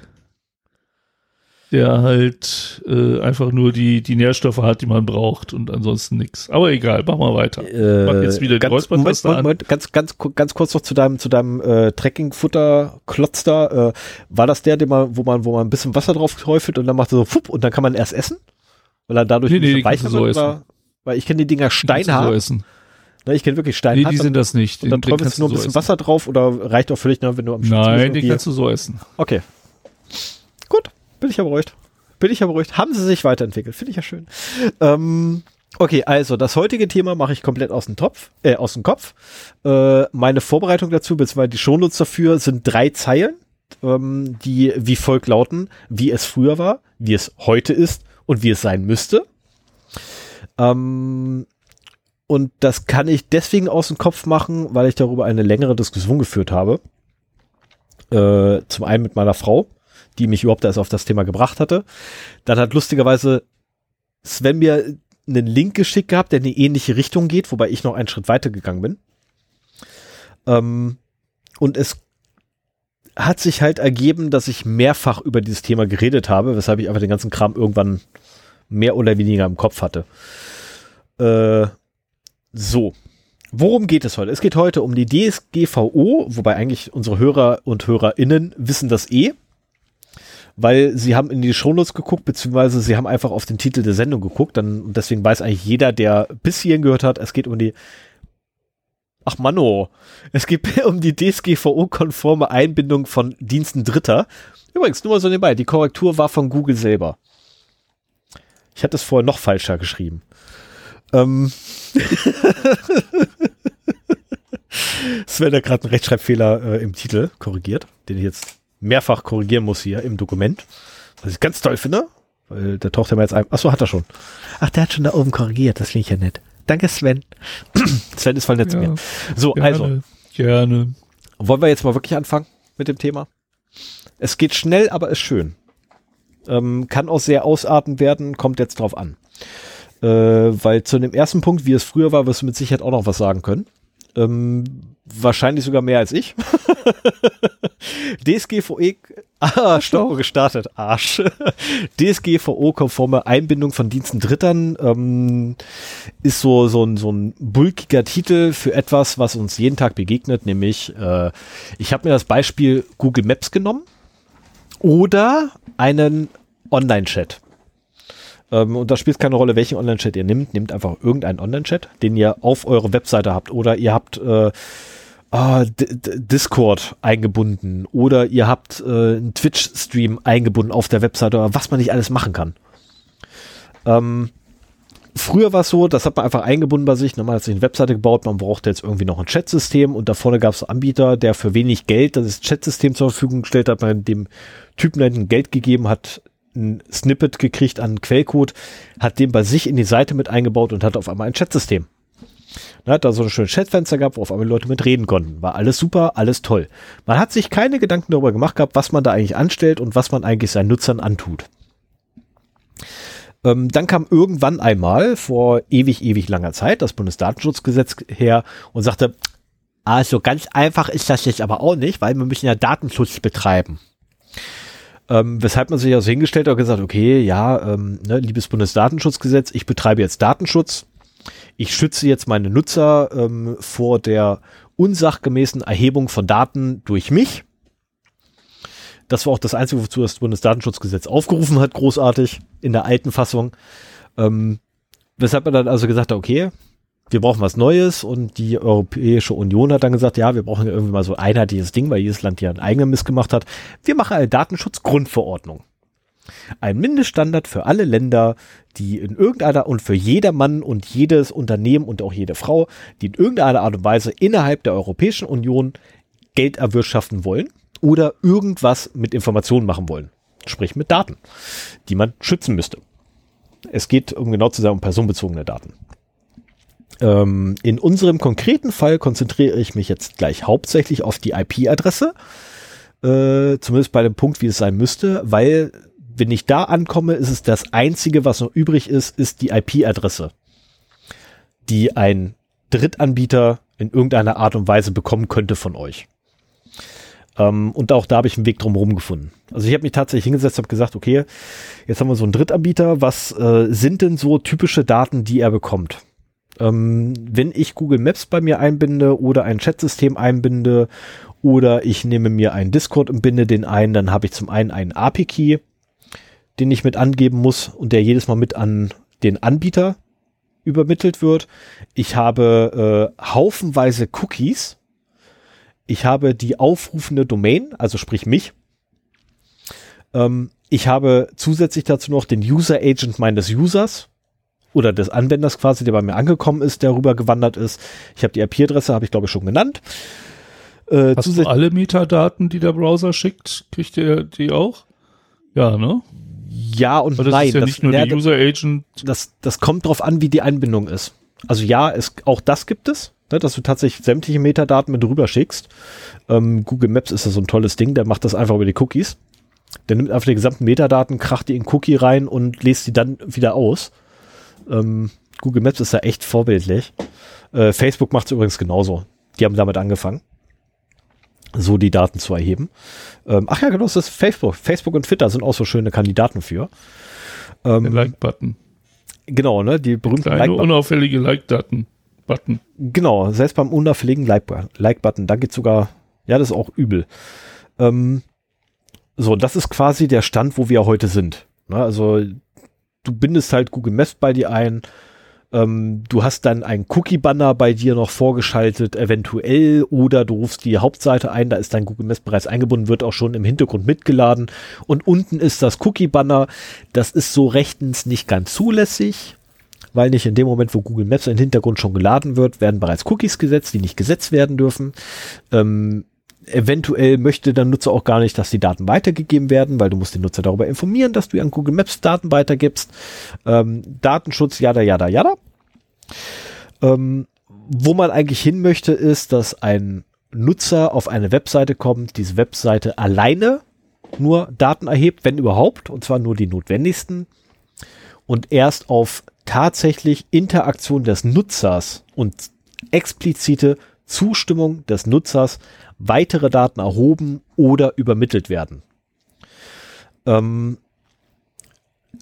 der halt äh, einfach nur die, die Nährstoffe hat, die man braucht und ansonsten nichts. Aber egal, mach mal weiter. Äh, mach jetzt wieder ganz, Moment, Moment, Moment, ganz, ganz, ganz kurz noch zu deinem, zu deinem äh, Trekkingfutter-Klotz da. Äh, war das der, den man, wo man, wo man ein bisschen Wasser drauf träufelt und dann macht er so fupp und dann kann man erst essen? Weil er dadurch nee, nee, weicher so wird? Weil ich kenne die Dinger steinhart. So essen. Ne, ich kenne wirklich steinhart. Nee, die sind das nicht. Und dann träufelst du nur ein bisschen so Wasser drauf oder reicht auch völlig, ne, wenn du am Schluss Nein, den kannst du so essen. Okay. Bin ich ja beruhigt. Bin ich ja beruhigt. Haben sie sich weiterentwickelt. Finde ich ja schön. Ähm, okay, also das heutige Thema mache ich komplett aus dem Topf, äh, aus dem Kopf. Äh, meine Vorbereitung dazu, beziehungsweise die Shownotes dafür, sind drei Zeilen, ähm, die wie folgt lauten, wie es früher war, wie es heute ist und wie es sein müsste. Ähm, und das kann ich deswegen aus dem Kopf machen, weil ich darüber eine längere Diskussion geführt habe. Äh, zum einen mit meiner Frau die mich überhaupt erst auf das Thema gebracht hatte. Dann hat lustigerweise Sven mir einen Link geschickt gehabt, der in die ähnliche Richtung geht, wobei ich noch einen Schritt weiter gegangen bin. Ähm, und es hat sich halt ergeben, dass ich mehrfach über dieses Thema geredet habe, weshalb ich einfach den ganzen Kram irgendwann mehr oder weniger im Kopf hatte. Äh, so. Worum geht es heute? Es geht heute um die DSGVO, wobei eigentlich unsere Hörer und HörerInnen wissen das eh weil sie haben in die Shownotes geguckt, beziehungsweise sie haben einfach auf den Titel der Sendung geguckt. Dann, deswegen weiß eigentlich jeder, der bis hierhin gehört hat, es geht um die Ach Manno, es geht um die DSGVO-konforme Einbindung von Diensten Dritter. Übrigens, nur mal so nebenbei, die Korrektur war von Google selber. Ich hatte es vorher noch falscher geschrieben. Ähm Sven hat gerade einen Rechtschreibfehler äh, im Titel korrigiert, den ich jetzt mehrfach korrigieren muss hier im Dokument. Was ich ganz toll finde, weil der taucht ja mal jetzt ein. Achso, hat er schon. Ach, der hat schon da oben korrigiert, das finde ich ja nett. Danke, Sven. Sven ist voll nett ja, zu mir. So, gerne, also. Gerne. Wollen wir jetzt mal wirklich anfangen mit dem Thema? Es geht schnell, aber ist schön. Ähm, kann auch sehr ausarten werden, kommt jetzt drauf an. Äh, weil zu dem ersten Punkt, wie es früher war, wirst du mit Sicherheit auch noch was sagen können. Ähm, wahrscheinlich sogar mehr als ich. DSGVO, ah, Stopp, gestartet, Arsch. DSGVO-konforme Einbindung von Diensten Drittern ähm, ist so, so, ein, so ein bulkiger Titel für etwas, was uns jeden Tag begegnet, nämlich äh, ich habe mir das Beispiel Google Maps genommen oder einen Online-Chat. Ähm, und da spielt keine Rolle, welchen Online-Chat ihr nimmt. Nehmt einfach irgendeinen Online-Chat, den ihr auf eure Webseite habt. Oder ihr habt äh, ah, Discord eingebunden. Oder ihr habt äh, einen Twitch-Stream eingebunden auf der Webseite. Oder was man nicht alles machen kann. Ähm, Früher war es so, das hat man einfach eingebunden bei sich. Man hat sich eine Webseite gebaut, man brauchte jetzt irgendwie noch ein Chatsystem und da vorne gab es einen Anbieter, der für wenig Geld das Chatsystem zur Verfügung gestellt hat, man dem Typen dann Geld gegeben hat, ein Snippet gekriegt an Quellcode, hat den bei sich in die Seite mit eingebaut und hat auf einmal ein Chatsystem. Man hat da so ein schönes Chatfenster gehabt, wo auf einmal Leute mit reden konnten. War alles super, alles toll. Man hat sich keine Gedanken darüber gemacht gehabt, was man da eigentlich anstellt und was man eigentlich seinen Nutzern antut. Ähm, dann kam irgendwann einmal vor ewig, ewig langer Zeit das Bundesdatenschutzgesetz her und sagte, Also ganz einfach ist das jetzt aber auch nicht, weil wir müssen ja Datenschutz betreiben. Ähm, weshalb man sich also hingestellt hat und gesagt, okay, ja, ähm, ne, liebes Bundesdatenschutzgesetz, ich betreibe jetzt Datenschutz. Ich schütze jetzt meine Nutzer ähm, vor der unsachgemäßen Erhebung von Daten durch mich. Das war auch das Einzige, wozu das Bundesdatenschutzgesetz aufgerufen hat, großartig in der alten Fassung. Ähm, weshalb man dann also gesagt hat, okay, wir brauchen was Neues und die Europäische Union hat dann gesagt, ja, wir brauchen irgendwie mal so ein einheitliches Ding, weil jedes Land hier einen eigenen Mist gemacht hat. Wir machen eine Datenschutzgrundverordnung. Ein Mindeststandard für alle Länder, die in irgendeiner und für jedermann und jedes Unternehmen und auch jede Frau, die in irgendeiner Art und Weise innerhalb der Europäischen Union Geld erwirtschaften wollen oder irgendwas mit Informationen machen wollen. Sprich mit Daten, die man schützen müsste. Es geht, um genau zu sagen, um personenbezogene Daten. Ähm, in unserem konkreten Fall konzentriere ich mich jetzt gleich hauptsächlich auf die IP-Adresse, äh, zumindest bei dem Punkt, wie es sein müsste, weil wenn ich da ankomme, ist es das Einzige, was noch übrig ist, ist die IP-Adresse, die ein Drittanbieter in irgendeiner Art und Weise bekommen könnte von euch. Ähm, und auch da habe ich einen Weg drumherum gefunden. Also ich habe mich tatsächlich hingesetzt, habe gesagt, okay, jetzt haben wir so einen Drittanbieter, was äh, sind denn so typische Daten, die er bekommt? Ähm, wenn ich Google Maps bei mir einbinde oder ein Chatsystem einbinde oder ich nehme mir einen Discord und binde den ein, dann habe ich zum einen einen API-Key, den ich mit angeben muss und der jedes Mal mit an den Anbieter übermittelt wird. Ich habe äh, haufenweise Cookies. Ich habe die aufrufende Domain, also sprich mich. Ähm, ich habe zusätzlich dazu noch den User Agent meines Users oder des Anwenders quasi, der bei mir angekommen ist, der rüber gewandert ist. Ich habe die IP-Adresse, habe ich glaube ich schon genannt. Äh, Hast du alle Metadaten, die der Browser schickt, kriegt ihr die auch? Ja, ne? Ja und das nein. Ist ja das, nicht nur der User Agent. Das, das kommt drauf an, wie die Einbindung ist. Also ja, es, auch das gibt es, ne, dass du tatsächlich sämtliche Metadaten mit rüber schickst. Ähm, Google Maps ist ja so ein tolles Ding, der macht das einfach über die Cookies. Der nimmt einfach die gesamten Metadaten, kracht die in Cookie rein und lässt die dann wieder aus. Ähm, Google Maps ist ja echt vorbildlich. Äh, Facebook macht es übrigens genauso. Die haben damit angefangen, so die Daten zu erheben. Ähm, ach ja, genau, das ist Facebook. Facebook und Twitter sind auch so schöne Kandidaten für. Ähm, Like-Button. Genau, ne? Die berühmten Like-Button. unauffällige Like-Daten. Button. Genau, selbst beim unauffälligen Like-Button, da geht sogar, ja, das ist auch übel. Ähm, so, das ist quasi der Stand, wo wir heute sind. Ne? Also du bindest halt Google Maps bei dir ein. Ähm, du hast dann einen Cookie-Banner bei dir noch vorgeschaltet, eventuell, oder du rufst die Hauptseite ein, da ist dein Google Maps bereits eingebunden, wird auch schon im Hintergrund mitgeladen. Und unten ist das Cookie-Banner. Das ist so rechtens nicht ganz zulässig, weil nicht in dem Moment, wo Google Maps im Hintergrund schon geladen wird, werden bereits Cookies gesetzt, die nicht gesetzt werden dürfen. Ähm, eventuell möchte der Nutzer auch gar nicht, dass die Daten weitergegeben werden, weil du musst den Nutzer darüber informieren, dass du an Google Maps Daten weitergibst. Ähm, Datenschutz, jada, jada, jada. Ähm, wo man eigentlich hin möchte, ist, dass ein Nutzer auf eine Webseite kommt, diese Webseite alleine nur Daten erhebt, wenn überhaupt, und zwar nur die notwendigsten. Und erst auf tatsächlich Interaktion des Nutzers und explizite Zustimmung des Nutzers weitere Daten erhoben oder übermittelt werden. Ähm,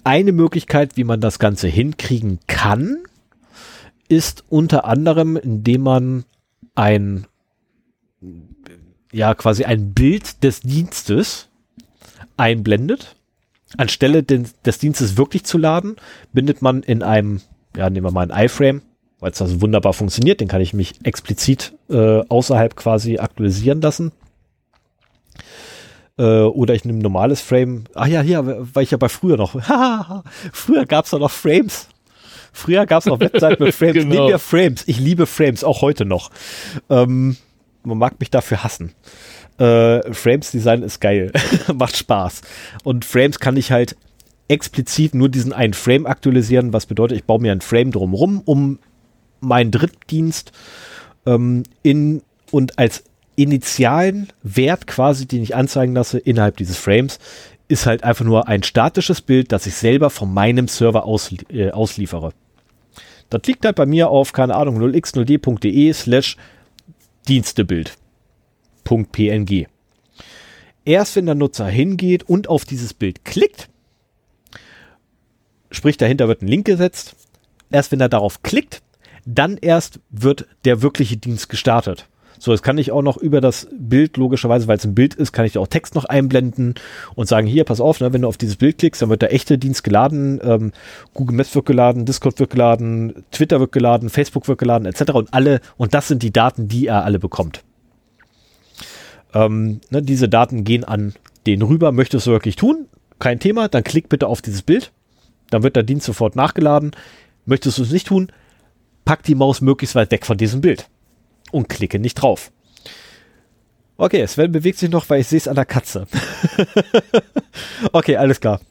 eine Möglichkeit, wie man das Ganze hinkriegen kann, ist unter anderem, indem man ein, ja, quasi ein Bild des Dienstes einblendet. Anstelle des, des Dienstes wirklich zu laden, bindet man in einem, ja, nehmen wir mal ein iFrame, weil es also wunderbar funktioniert. Den kann ich mich explizit äh, außerhalb quasi aktualisieren lassen. Äh, oder ich nehme ein normales Frame. Ach ja, hier, weil ich ja bei früher noch. früher gab es noch Frames. Früher gab es noch Webseiten mit Frames. genau. Nehmen wir Frames. Ich liebe Frames, auch heute noch. Ähm, man mag mich dafür hassen. Äh, Frames Design ist geil. Macht Spaß. Und Frames kann ich halt explizit nur diesen einen Frame aktualisieren, was bedeutet, ich baue mir ein Frame drumrum, um meinen Drittdienst ähm, in und als initialen Wert quasi, den ich anzeigen lasse innerhalb dieses Frames, ist halt einfach nur ein statisches Bild, das ich selber von meinem Server aus, äh, ausliefere. Das liegt halt bei mir auf, keine Ahnung, 0x0d.de slash Dienstebild. .png. Erst wenn der Nutzer hingeht und auf dieses Bild klickt, sprich dahinter wird ein Link gesetzt, erst wenn er darauf klickt, dann erst wird der wirkliche Dienst gestartet. So, jetzt kann ich auch noch über das Bild, logischerweise, weil es ein Bild ist, kann ich auch Text noch einblenden und sagen, hier, pass auf, ne, wenn du auf dieses Bild klickst, dann wird der echte Dienst geladen, ähm, Google Maps wird geladen, Discord wird geladen, Twitter wird geladen, Facebook wird geladen, etc. Und alle, und das sind die Daten, die er alle bekommt. Ähm, ne, diese Daten gehen an den rüber, möchtest du wirklich tun? Kein Thema, dann klick bitte auf dieses Bild, dann wird der Dienst sofort nachgeladen. Möchtest du es nicht tun? Pack die Maus möglichst weit weg von diesem Bild und klicke nicht drauf. Okay, Sven bewegt sich noch, weil ich sehe es an der Katze. okay, alles klar.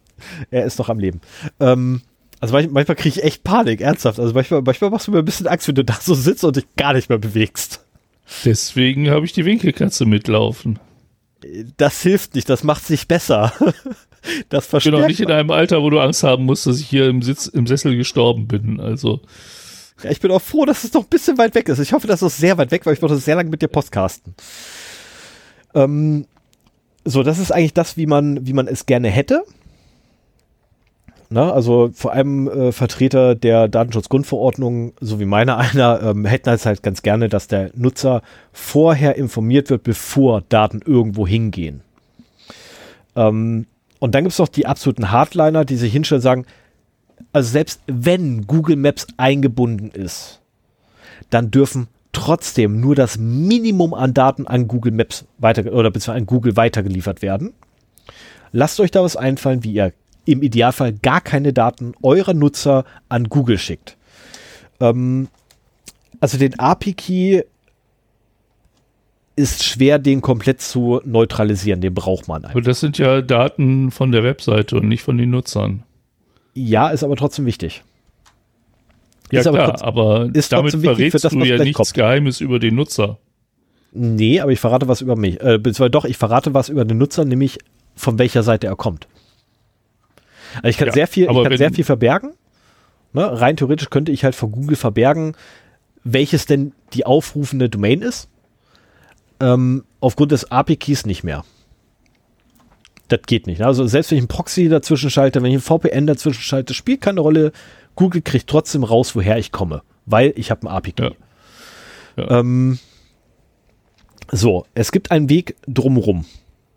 Er ist noch am Leben. Ähm, also manchmal, kriege ich echt Panik, ernsthaft. Also manchmal, manchmal machst du mir ein bisschen Angst, wenn du da so sitzt und dich gar nicht mehr bewegst. Deswegen habe ich die Winkelkatze mitlaufen. Das hilft nicht, das macht es nicht besser. Das verstärkt. Ich bin auch nicht in einem Alter, wo du Angst haben musst, dass ich hier im Sitz, im Sessel gestorben bin. Also. Ja, ich bin auch froh, dass es noch ein bisschen weit weg ist. Ich hoffe, dass es sehr weit weg, weil ich wollte sehr lange mit dir podcasten. Ähm, so, das ist eigentlich das, wie man, wie man es gerne hätte. Na, also vor allem äh, Vertreter der Datenschutzgrundverordnung, so wie meiner einer, ähm, hätten es halt ganz gerne, dass der Nutzer vorher informiert wird, bevor Daten irgendwo hingehen. Ähm, und dann gibt es noch die absoluten Hardliner, die sich hinstellen und sagen, also selbst wenn Google Maps eingebunden ist, dann dürfen trotzdem nur das Minimum an Daten an Google Maps weiter oder beziehungsweise an Google weitergeliefert werden. Lasst euch da was einfallen, wie ihr im Idealfall gar keine Daten eurer Nutzer an Google schickt. Ähm, also den API-Key ist schwer, den komplett zu neutralisieren. Den braucht man einfach. Aber das sind ja Daten von der Webseite und nicht von den Nutzern. Ja, ist aber trotzdem wichtig. Ja, ist klar, aber, aber ist damit verrätst das, du ja nichts kommt. Geheimes über den Nutzer. Nee, aber ich verrate was über mich. Äh, beziehungsweise doch, ich verrate was über den Nutzer, nämlich von welcher Seite er kommt. Also ich kann ja, sehr viel, ich kann sehr viel verbergen. Ne? Rein theoretisch könnte ich halt von Google verbergen, welches denn die aufrufende Domain ist. Ähm, aufgrund des API-Keys nicht mehr. Das geht nicht. Also selbst wenn ich einen Proxy dazwischen schalte, wenn ich einen VPN dazwischen schalte, spielt keine Rolle. Google kriegt trotzdem raus, woher ich komme, weil ich habe einen API-Key. Ja. Ja. Ähm, so, es gibt einen Weg drumherum.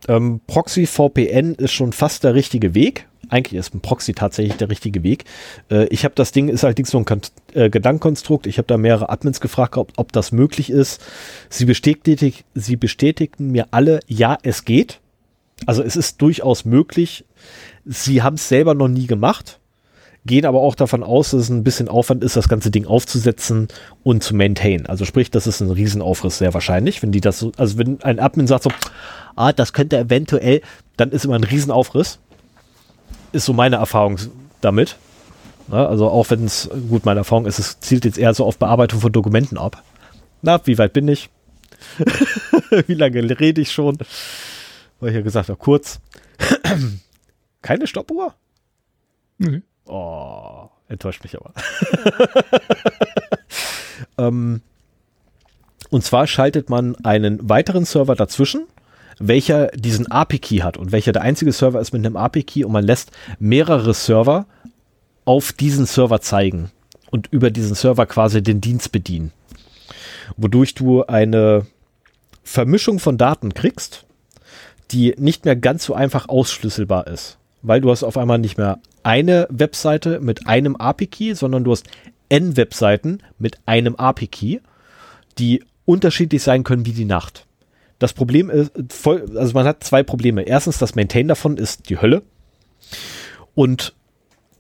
Ähm, Proxy VPN ist schon fast der richtige Weg. Eigentlich ist ein Proxy tatsächlich der richtige Weg. Äh, ich habe das Ding, ist allerdings nur ein äh, Gedankenkonstrukt. Ich habe da mehrere Admins gefragt, ob, ob das möglich ist. Sie, bestätigt, sie bestätigten mir alle, ja, es geht. Also es ist durchaus möglich. Sie haben es selber noch nie gemacht, gehen aber auch davon aus, dass es ein bisschen Aufwand ist, das ganze Ding aufzusetzen und zu maintain. Also sprich, das ist ein Riesenaufriss sehr wahrscheinlich, wenn die das so, also wenn ein Admin sagt so, ah, das könnte eventuell, dann ist immer ein Riesenaufriss. Ist so meine Erfahrung damit. Ja, also auch wenn es, gut, meine Erfahrung ist, es zielt jetzt eher so auf Bearbeitung von Dokumenten ab. Na, wie weit bin ich? wie lange rede ich schon? Weil ich ja gesagt habe, kurz. Keine Stoppuhr? Mhm. Oh, enttäuscht mich aber. ähm, und zwar schaltet man einen weiteren Server dazwischen, welcher diesen API-Key hat und welcher der einzige Server ist mit einem API-Key und man lässt mehrere Server auf diesen Server zeigen und über diesen Server quasi den Dienst bedienen. Wodurch du eine Vermischung von Daten kriegst, die nicht mehr ganz so einfach ausschlüsselbar ist. Weil du hast auf einmal nicht mehr eine Webseite mit einem API-Key, sondern du hast N Webseiten mit einem API-Key, die unterschiedlich sein können wie die Nacht. Das Problem ist, voll, also man hat zwei Probleme. Erstens, das Maintain davon ist die Hölle. Und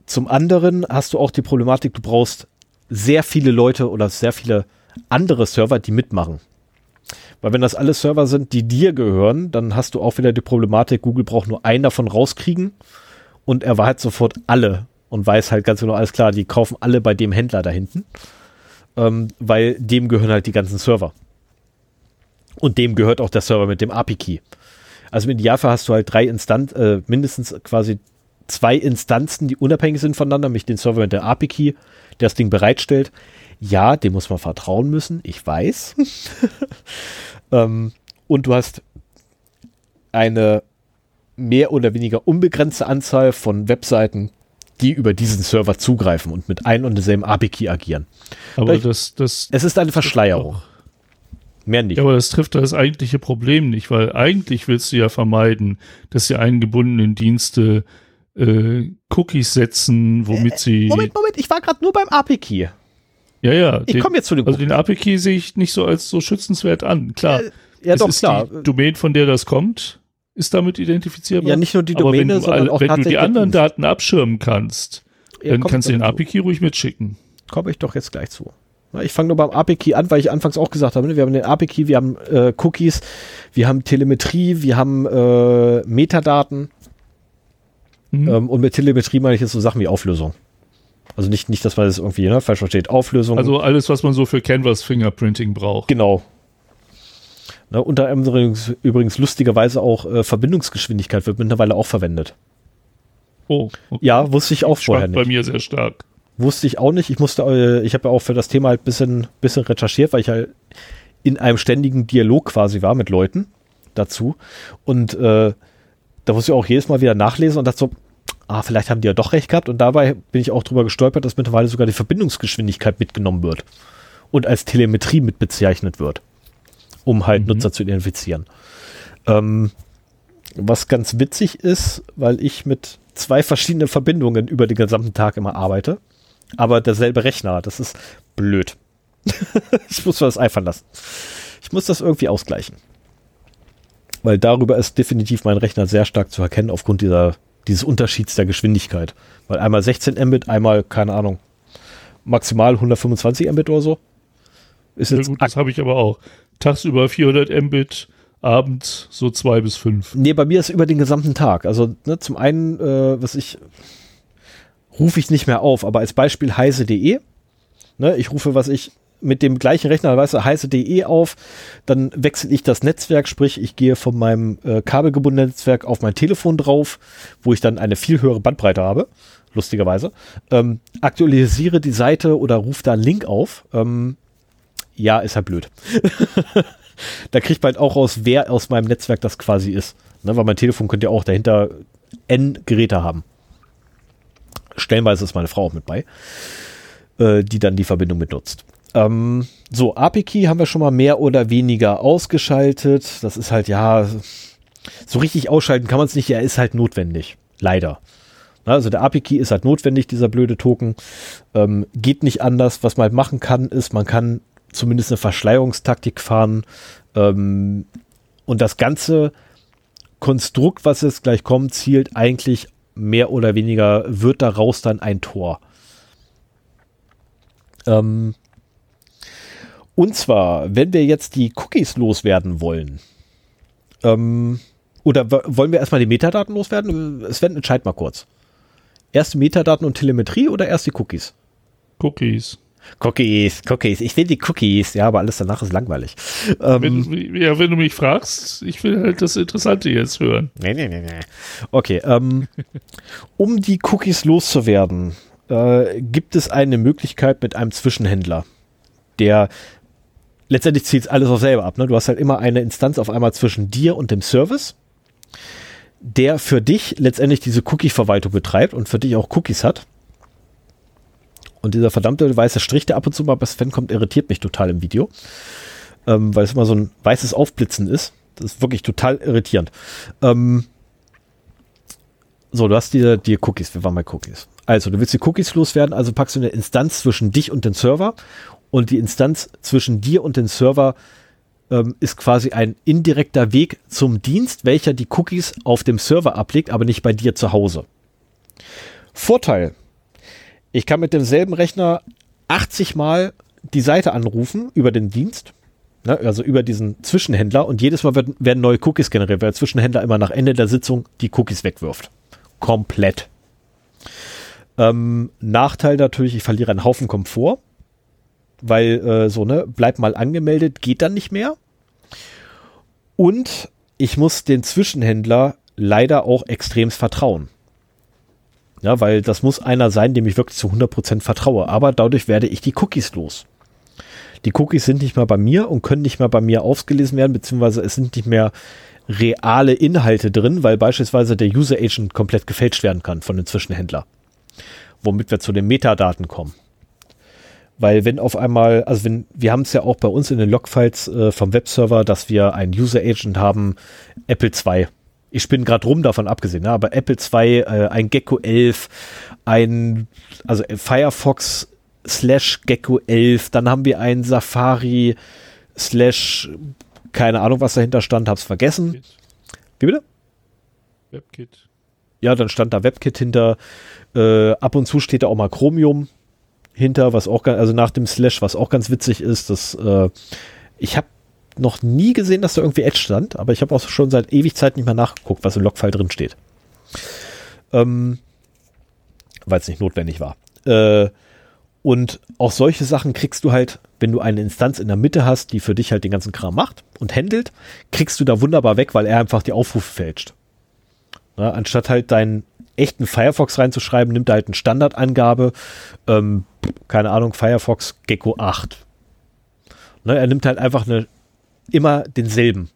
zum anderen hast du auch die Problematik, du brauchst sehr viele Leute oder sehr viele andere Server, die mitmachen. Weil wenn das alles Server sind, die dir gehören, dann hast du auch wieder die Problematik, Google braucht nur einen davon rauskriegen und er halt sofort alle und weiß halt ganz genau, alles klar, die kaufen alle bei dem Händler da hinten, ähm, weil dem gehören halt die ganzen Server. Und dem gehört auch der Server mit dem API-Key. Also im Idealfall hast du halt drei Instanz, äh, mindestens quasi zwei Instanzen, die unabhängig sind voneinander, nämlich den Server mit der API-Key, der das Ding bereitstellt. Ja, dem muss man vertrauen müssen, ich weiß. ähm, und du hast eine mehr oder weniger unbegrenzte Anzahl von Webseiten, die über diesen Server zugreifen und mit ein und derselben API-Key agieren. Aber das, das. Es ist eine Verschleierung. Mehr nicht. Ja, aber das trifft das eigentliche Problem nicht, weil eigentlich willst du ja vermeiden, dass die eingebundenen Dienste äh, Cookies setzen, womit äh, sie. Moment, Moment, ich war gerade nur beim API-Key. Ja, ja. Ich komme jetzt zu dem Also den API-Key sehe ich nicht so als so schützenswert an. Klar. Äh, ja, doch, klar. Die Domain, von der das kommt, ist damit identifizierbar. Ja, nicht nur die Domäne, wenn du, sondern auch Wenn du die anderen Daten abschirmen kannst, ja, dann kannst du den API-Key ruhig mitschicken. Komme ich doch jetzt gleich zu. Ich fange nur beim API-Key an, weil ich anfangs auch gesagt habe, ne, wir haben den API-Key, wir haben äh, Cookies, wir haben Telemetrie, wir haben äh, Metadaten. Mhm. Ähm, und mit Telemetrie meine ich jetzt so Sachen wie Auflösung. Also nicht, nicht dass man das irgendwie ne, falsch versteht. Auflösung. Also alles, was man so für Canvas Fingerprinting braucht. Genau. Ne, unter anderem übrigens lustigerweise auch äh, Verbindungsgeschwindigkeit wird mittlerweile auch verwendet. Oh. Okay. Ja, wusste ich auch das vorher nicht. bei mir sehr stark. Wusste ich auch nicht. Ich musste, äh, ich habe ja auch für das Thema halt ein bisschen, bisschen recherchiert, weil ich halt in einem ständigen Dialog quasi war mit Leuten dazu. Und äh, da musste ich auch jedes Mal wieder nachlesen und dachte so, ah, vielleicht haben die ja doch recht gehabt. Und dabei bin ich auch drüber gestolpert, dass mittlerweile sogar die Verbindungsgeschwindigkeit mitgenommen wird und als Telemetrie mit bezeichnet wird, um halt mhm. Nutzer zu identifizieren. Ähm, was ganz witzig ist, weil ich mit zwei verschiedenen Verbindungen über den gesamten Tag immer arbeite, aber derselbe Rechner, das ist blöd. ich muss mir das einfallen lassen. Ich muss das irgendwie ausgleichen. Weil darüber ist definitiv mein Rechner sehr stark zu erkennen aufgrund dieser dieses Unterschieds der Geschwindigkeit. Weil einmal 16 Mbit, einmal, keine Ahnung, maximal 125 Mbit oder so. Ist ja, gut, das habe ich aber auch. Tagsüber 400 Mbit, abends so zwei bis fünf. Nee, bei mir ist über den gesamten Tag. Also ne, zum einen, äh, was ich, rufe ich nicht mehr auf, aber als Beispiel heise.de. Ne, ich rufe, was ich mit dem gleichen Rechner, weißt du, heiße.de auf, dann wechsle ich das Netzwerk, sprich, ich gehe von meinem äh, kabelgebundenen Netzwerk auf mein Telefon drauf, wo ich dann eine viel höhere Bandbreite habe, lustigerweise, ähm, aktualisiere die Seite oder rufe da einen Link auf. Ähm, ja, ist halt blöd. da kriegt man halt auch raus, wer aus meinem Netzwerk das quasi ist. Ne, weil mein Telefon könnte ja auch dahinter N Geräte haben. Stellenweise ist meine Frau auch mit bei, äh, die dann die Verbindung mitnutzt. Ähm, so, API-Key haben wir schon mal mehr oder weniger ausgeschaltet. Das ist halt, ja, so richtig ausschalten kann man es nicht. Er ist halt notwendig. Leider. Also der API-Key ist halt notwendig, dieser blöde Token. Ähm, geht nicht anders. Was man halt machen kann, ist, man kann zumindest eine Verschleierungstaktik fahren. Ähm, und das ganze Konstrukt, was jetzt gleich kommt, zielt eigentlich mehr oder weniger, wird daraus dann ein Tor. Ähm, und zwar, wenn wir jetzt die Cookies loswerden wollen, ähm, oder wollen wir erstmal die Metadaten loswerden? Sven, entscheid mal kurz. Erst Metadaten und Telemetrie oder erst die Cookies? Cookies. Cookies, Cookies. Ich will die Cookies. Ja, aber alles danach ist langweilig. Ähm, wenn, ja, wenn du mich fragst, ich will halt das Interessante jetzt hören. Nee, nee, nee, nee. Okay, ähm, um die Cookies loszuwerden, äh, gibt es eine Möglichkeit mit einem Zwischenhändler, der letztendlich zielt alles auf selber ab. Ne? Du hast halt immer eine Instanz auf einmal zwischen dir und dem Service, der für dich letztendlich diese Cookie-Verwaltung betreibt und für dich auch Cookies hat. Und dieser verdammte weiße Strich, der ab und zu mal bei Sven kommt, irritiert mich total im Video. Ähm, weil es immer so ein weißes Aufblitzen ist. Das ist wirklich total irritierend. Ähm, so, du hast die, die Cookies. Wir waren bei Cookies. Also, du willst die Cookies loswerden, also packst du eine Instanz zwischen dich und den Server und die Instanz zwischen dir und dem Server ähm, ist quasi ein indirekter Weg zum Dienst, welcher die Cookies auf dem Server ablegt, aber nicht bei dir zu Hause. Vorteil. Ich kann mit demselben Rechner 80 Mal die Seite anrufen über den Dienst, ne, also über diesen Zwischenhändler und jedes Mal werden, werden neue Cookies generiert, weil der Zwischenhändler immer nach Ende der Sitzung die Cookies wegwirft. Komplett. Ähm, Nachteil natürlich, ich verliere einen Haufen Komfort weil äh, so, ne, bleib mal angemeldet, geht dann nicht mehr. Und ich muss den Zwischenhändler leider auch extremst vertrauen. Ja, weil das muss einer sein, dem ich wirklich zu 100% vertraue. Aber dadurch werde ich die Cookies los. Die Cookies sind nicht mehr bei mir und können nicht mehr bei mir ausgelesen werden, beziehungsweise es sind nicht mehr reale Inhalte drin, weil beispielsweise der User Agent komplett gefälscht werden kann von dem Zwischenhändler. Womit wir zu den Metadaten kommen. Weil wenn auf einmal, also wenn, wir haben es ja auch bei uns in den Logfiles äh, vom Webserver, dass wir einen User Agent haben, Apple 2. Ich bin gerade rum davon abgesehen, ne? aber Apple 2, äh, ein Gecko 11, ein, also Firefox slash Gecko 11, dann haben wir ein Safari slash, keine Ahnung, was dahinter stand, hab's vergessen. WebKit. Wie bitte? WebKit. Ja, dann stand da WebKit hinter. Äh, ab und zu steht da auch mal Chromium hinter, was auch, also nach dem Slash, was auch ganz witzig ist, dass äh, ich habe noch nie gesehen, dass da irgendwie Edge stand, aber ich habe auch schon seit ewig Zeit nicht mehr nachgeguckt, was im Logfile drin steht. Ähm, Weil es nicht notwendig war. Äh, und auch solche Sachen kriegst du halt, wenn du eine Instanz in der Mitte hast, die für dich halt den ganzen Kram macht und handelt, kriegst du da wunderbar weg, weil er einfach die Aufrufe fälscht. Ja, anstatt halt deinen echten Firefox reinzuschreiben, nimmt er halt eine Standardangabe, ähm, keine Ahnung, Firefox Gecko 8. Ne, er nimmt halt einfach eine, immer denselben.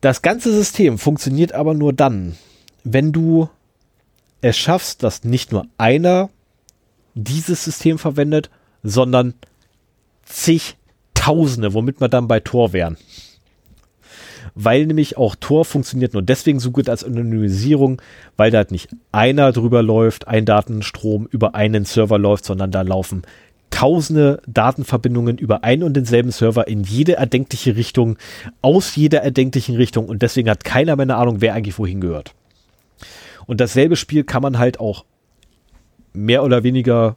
Das ganze System funktioniert aber nur dann, wenn du es schaffst, dass nicht nur einer dieses System verwendet, sondern zigtausende, womit wir dann bei Tor wären. Weil nämlich auch Tor funktioniert nur deswegen so gut als Anonymisierung, weil da halt nicht einer drüber läuft, ein Datenstrom über einen Server läuft, sondern da laufen tausende Datenverbindungen über einen und denselben Server in jede erdenkliche Richtung, aus jeder erdenklichen Richtung und deswegen hat keiner mehr eine Ahnung, wer eigentlich wohin gehört. Und dasselbe Spiel kann man halt auch mehr oder weniger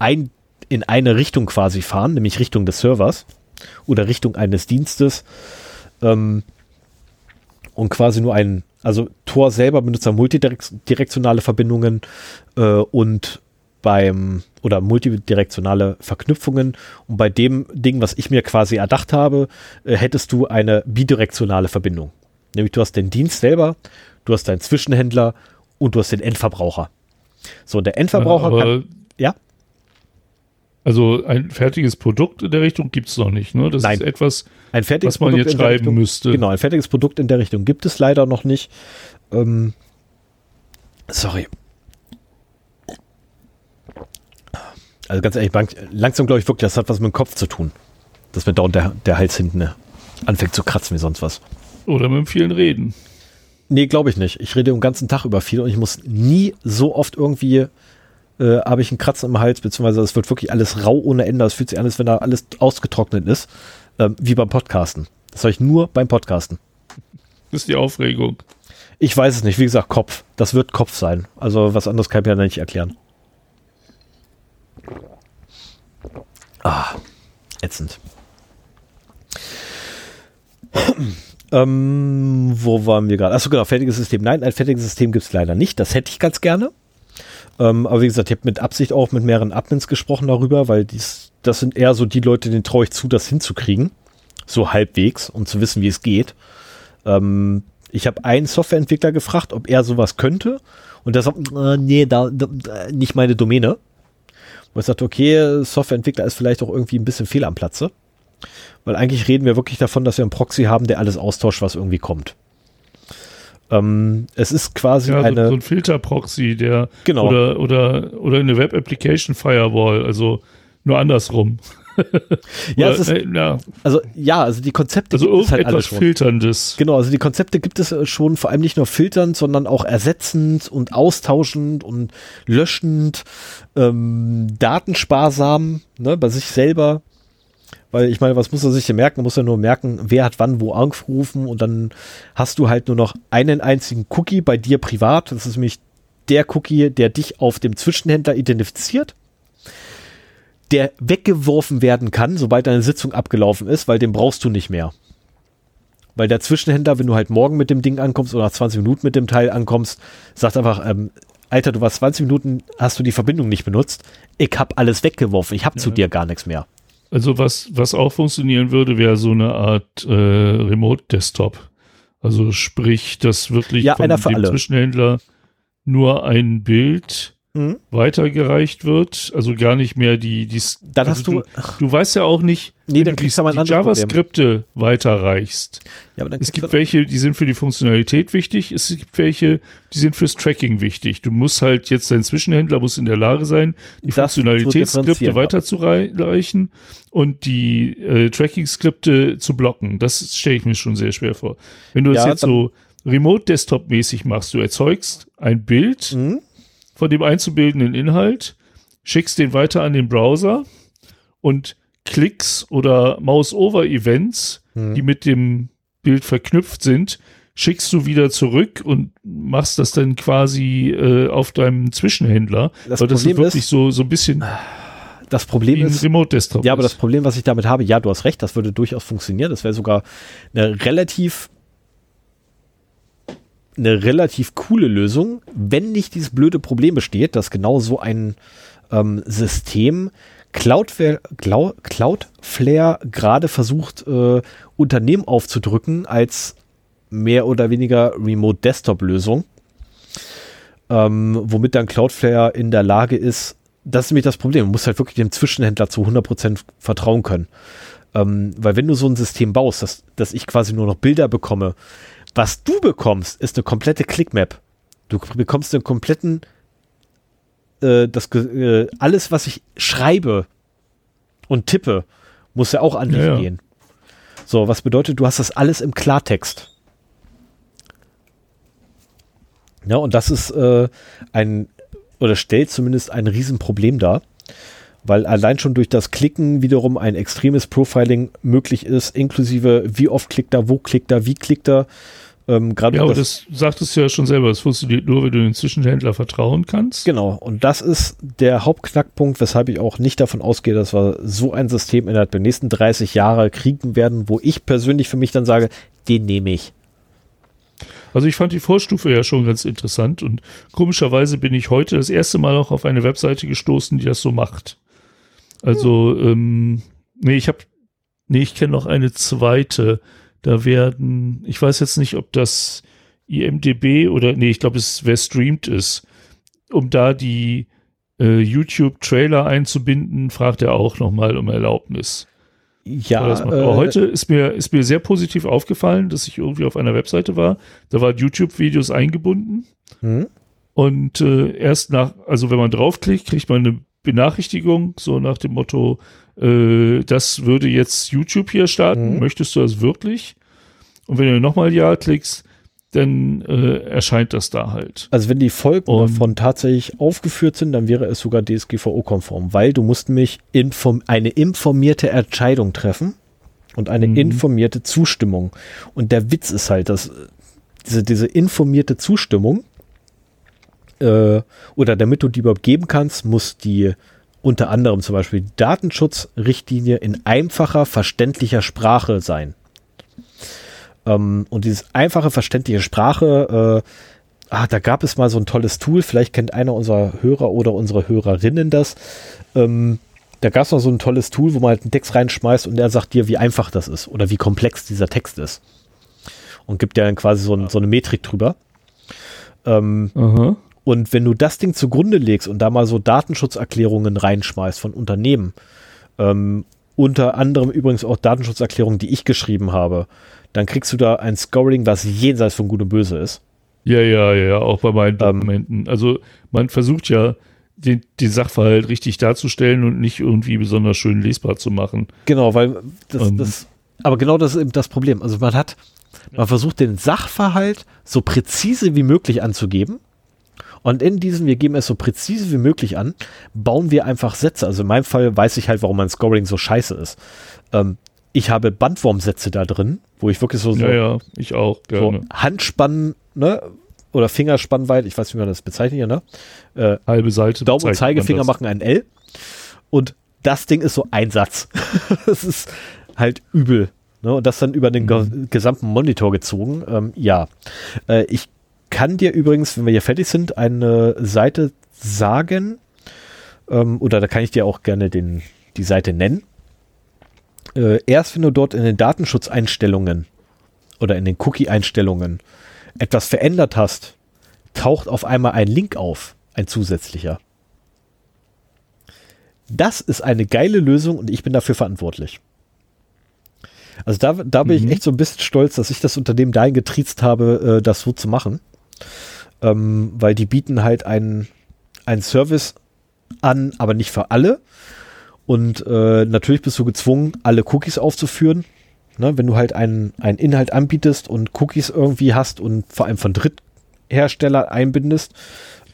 ein, in eine Richtung quasi fahren, nämlich Richtung des Servers oder Richtung eines Dienstes. Ähm, und quasi nur ein, also Tor selber benutzt dann multidirektionale Verbindungen äh, und beim oder multidirektionale Verknüpfungen und bei dem Ding, was ich mir quasi erdacht habe, äh, hättest du eine bidirektionale Verbindung. Nämlich du hast den Dienst selber, du hast deinen Zwischenhändler und du hast den Endverbraucher. So, der Endverbraucher ja, kann. Ja? Also ein fertiges Produkt in der Richtung gibt es noch nicht, ne? Das Nein. ist etwas, ein fertiges was man Produkt jetzt schreiben Richtung, müsste. Genau, ein fertiges Produkt in der Richtung gibt es leider noch nicht. Ähm, sorry. Also ganz ehrlich, langsam glaube ich wirklich, das hat was mit dem Kopf zu tun. Dass mir dauernd der, der Hals hinten ne, anfängt zu kratzen wie sonst was. Oder mit dem vielen Reden. Nee, glaube ich nicht. Ich rede den ganzen Tag über viel und ich muss nie so oft irgendwie, äh, habe ich einen Kratzen im Hals, beziehungsweise es wird wirklich alles rau ohne Ende. Es fühlt sich an, als wenn da alles ausgetrocknet ist, äh, wie beim Podcasten. Das habe ich nur beim Podcasten. Das ist die Aufregung. Ich weiß es nicht. Wie gesagt, Kopf. Das wird Kopf sein. Also was anderes kann ich mir ja nicht erklären. Ah, ätzend. ähm, wo waren wir gerade? Achso, genau, fertiges System. Nein, ein fertiges System gibt es leider nicht. Das hätte ich ganz gerne. Ähm, aber wie gesagt, ich habe mit Absicht auch mit mehreren Admins gesprochen darüber, weil dies, das sind eher so die Leute, denen traue ich zu, das hinzukriegen. So halbwegs, um zu wissen, wie es geht. Ähm, ich habe einen Softwareentwickler gefragt, ob er sowas könnte. Und der sagt, äh, nee, da, da, nicht meine Domäne. Wo ich sagte, okay, Softwareentwickler ist vielleicht auch irgendwie ein bisschen fehl am Platze. Weil eigentlich reden wir wirklich davon, dass wir einen Proxy haben, der alles austauscht, was irgendwie kommt. Ähm, es ist quasi ja, eine. So, so ein Filter-Proxy, der Genau. oder, oder, oder eine Web-Application-Firewall, also nur andersrum. Ja, ist, äh, ja, also ja, also die Konzepte also gibt es halt alle irgendetwas schon. Filterndes. Genau, also die Konzepte gibt es äh, schon, vor allem nicht nur filternd, sondern auch ersetzend und austauschend und löschend, ähm, datensparsam, ne, bei sich selber. Weil ich meine, was muss er sich denn merken? Er muss ja nur merken, wer hat wann wo angerufen und dann hast du halt nur noch einen einzigen Cookie bei dir privat. Das ist nämlich der Cookie, der dich auf dem Zwischenhändler identifiziert, der weggeworfen werden kann, sobald deine Sitzung abgelaufen ist, weil den brauchst du nicht mehr. Weil der Zwischenhändler, wenn du halt morgen mit dem Ding ankommst oder nach 20 Minuten mit dem Teil ankommst, sagt einfach, ähm, Alter, du warst 20 Minuten, hast du die Verbindung nicht benutzt. Ich hab alles weggeworfen. Ich hab zu Ja. dir gar nichts mehr. Also was, was auch funktionieren würde, wäre so eine Art äh, Remote-Desktop. Also sprich, dass wirklich Ja, für dem alle. Zwischenhändler nur ein Bild mhm. weitergereicht wird, also gar nicht mehr die, die dann also hast du, du, du weißt ja auch nicht, nee, kriegst du die, die JavaScripte weiterreichst. Ja, aber dann es gibt welche, die sind für die Funktionalität wichtig, es gibt welche, die sind fürs Tracking wichtig. Du musst halt jetzt dein Zwischenhändler muss in der Lage sein, die Funktionalitätsskripte weiterzureichen und die äh, Tracking-Skripte zu blocken. Das stelle ich mir schon sehr schwer vor. Wenn du das ja, jetzt so Remote-Desktop-mäßig machst, du erzeugst ein Bild, mhm von dem einzubildenden Inhalt, schickst den weiter an den Browser und Klicks oder Mouse-Over-Events, mhm. die mit dem Bild verknüpft sind, schickst du wieder zurück und machst das dann quasi äh, auf deinem Zwischenhändler. Das weil das Problem ist wirklich ist, so, so ein bisschen das Problem ist, Remote Desktop ja, aber das Problem, was ich damit habe, ja, du hast recht, das würde durchaus funktionieren. Das wäre sogar eine relativ eine relativ coole Lösung, wenn nicht dieses blöde Problem besteht, dass genau so ein ähm, System Cloudflare, Cloudflare gerade versucht, äh, Unternehmen aufzudrücken als mehr oder weniger Remote Desktop Lösung, ähm, womit dann Cloudflare in der Lage ist, das ist nämlich das Problem, du musst halt wirklich dem Zwischenhändler zu 100% vertrauen können. Ähm, weil wenn du so ein System baust, dass, dass ich quasi nur noch Bilder bekomme, was du bekommst, ist eine komplette Clickmap. Du bekommst einen kompletten, äh, das, äh, alles, was ich schreibe und tippe, muss ja auch an dich ja, ja. gehen. So, was bedeutet, du hast das alles im Klartext. Ja, und das ist äh, ein, oder stellt zumindest ein Riesenproblem dar weil allein schon durch das Klicken wiederum ein extremes Profiling möglich ist, inklusive wie oft klickt er, wo klickt er, wie klickt er. Ähm, ja, aber das, das sagtest du ja schon selber, das funktioniert nur, wenn du den Zwischenhändler vertrauen kannst. Genau, und das ist der Hauptknackpunkt, weshalb ich auch nicht davon ausgehe, dass wir so ein System innerhalb der nächsten 30 Jahre kriegen werden, wo ich persönlich für mich dann sage, den nehme ich. Also ich fand die Vorstufe ja schon ganz interessant und komischerweise bin ich heute das erste Mal auch auf eine Webseite gestoßen, die das so macht. Also, ähm, nee, ich habe, nee, ich kenne noch eine zweite. Da werden, ich weiß jetzt nicht, ob das IMDB oder, nee, ich glaube, es wer streamt ist. Um da die äh, YouTube-Trailer einzubinden, fragt er auch nochmal um Erlaubnis. Ja, äh, aber heute ist mir, ist mir sehr positiv aufgefallen, dass ich irgendwie auf einer Webseite war. Da waren YouTube-Videos eingebunden. Hm? Und äh, erst nach, also wenn man draufklickt, kriegt man eine Benachrichtigung, so nach dem Motto, äh, das würde jetzt YouTube hier starten, mhm. möchtest du das wirklich? Und wenn du nochmal Ja klickst, dann äh, erscheint das da halt. Also wenn die Folgen Und davon tatsächlich aufgeführt sind, dann wäre es sogar DSGVO-konform, weil du musst mich inform eine informierte Entscheidung treffen und eine mhm. informierte Zustimmung. Und der Witz ist halt, dass diese, diese informierte Zustimmung äh, oder damit du die überhaupt geben kannst, muss die unter anderem zum Beispiel die Datenschutzrichtlinie in einfacher, verständlicher Sprache sein. Ähm, und dieses einfache, verständliche Sprache, äh, ah, da gab es mal so ein tolles Tool, vielleicht kennt einer unserer Hörer oder unsere Hörerinnen das. Ähm, da gab es noch so ein tolles Tool, wo man halt einen Text reinschmeißt und er sagt dir, wie einfach das ist oder wie komplex dieser Text ist. Und gibt dir dann quasi so, ein, so eine Metrik drüber. Ähm, und wenn du das Ding zugrunde legst und da mal so Datenschutzerklärungen reinschmeißt von Unternehmen, ähm, unter anderem übrigens auch Datenschutzerklärungen, die ich geschrieben habe, dann kriegst du da ein Scoring, was jenseits von Gut und Böse ist. Ja, ja, ja, auch bei meinen ähm, Dokumenten. also man versucht ja, den, den Sachverhalt richtig darzustellen und nicht irgendwie besonders schön lesbar zu machen. Genau, weil das, um, das aber genau das ist eben das Problem. Also man hat, man versucht den Sachverhalt so präzise wie möglich anzugeben und in diesem, wir geben es so präzise wie möglich an, bauen wir einfach Sätze. Also in meinem Fall weiß ich halt, warum mein Scoring so scheiße ist. Ähm, ich habe Bandwurmsätze da drin, wo ich wirklich so, so, ja, ja, ich auch, gerne. so Handspannen, ne, oder Fingerspannweit, ich weiß nicht, wie man das bezeichnet, ne? Äh, Halbe Seite. Daumen und Zeigefinger machen ein L. Und das Ding ist so ein Satz. das ist halt übel. Ne? Und das dann über den mhm. gesamten Monitor gezogen. Ähm, ja. Äh, ich kann dir übrigens, wenn wir hier fertig sind, eine Seite sagen, ähm, oder da kann ich dir auch gerne den, die Seite nennen. Äh, erst wenn du dort in den Datenschutzeinstellungen oder in den Cookie-Einstellungen etwas verändert hast, taucht auf einmal ein Link auf, ein zusätzlicher. Das ist eine geile Lösung und ich bin dafür verantwortlich. Also da, da bin mhm. ich echt so ein bisschen stolz, dass ich das Unternehmen dahin getriezt habe, äh, das so zu machen. Ähm, weil die bieten halt einen, einen Service an, aber nicht für alle. Und äh, natürlich bist du gezwungen, alle Cookies aufzuführen. Ne, wenn du halt einen, einen Inhalt anbietest und Cookies irgendwie hast und vor allem von Drittherstellern einbindest,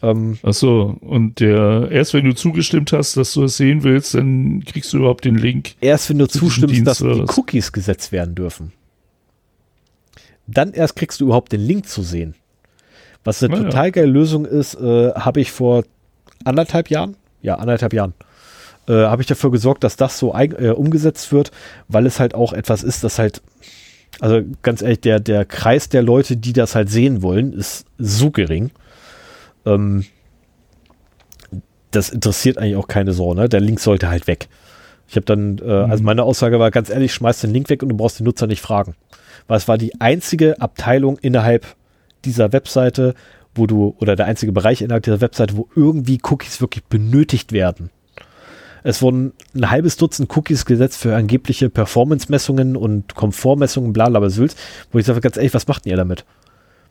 ähm, Ach so, und der, erst wenn du zugestimmt hast, dass du es sehen willst, dann kriegst du überhaupt den Link. Erst wenn du zustimmst, dass die Cookies gesetzt werden dürfen. Dann erst kriegst du überhaupt den Link zu sehen. Was eine ah, total ja. geile Lösung ist, äh, habe ich vor anderthalb Jahren, ja, anderthalb Jahren, äh, habe ich dafür gesorgt, dass das so äh, umgesetzt wird, weil es halt auch etwas ist, das halt, also ganz ehrlich, der, der Kreis der Leute, die das halt sehen wollen, ist so gering. Ähm, das interessiert eigentlich auch keine Sau, ne? Der Link sollte halt weg. Ich habe dann, äh, mhm. also meine Aussage war ganz ehrlich, schmeiß den Link weg und du brauchst den Nutzer nicht fragen. Weil es war die einzige Abteilung innerhalb dieser Webseite, wo du, oder der einzige Bereich innerhalb dieser Webseite, wo irgendwie Cookies wirklich benötigt werden. Es wurden ein halbes Dutzend Cookies gesetzt für angebliche Performance-Messungen und Komfortmessungen, bla bla bla, wo ich sage, ganz ehrlich, was macht ihr damit?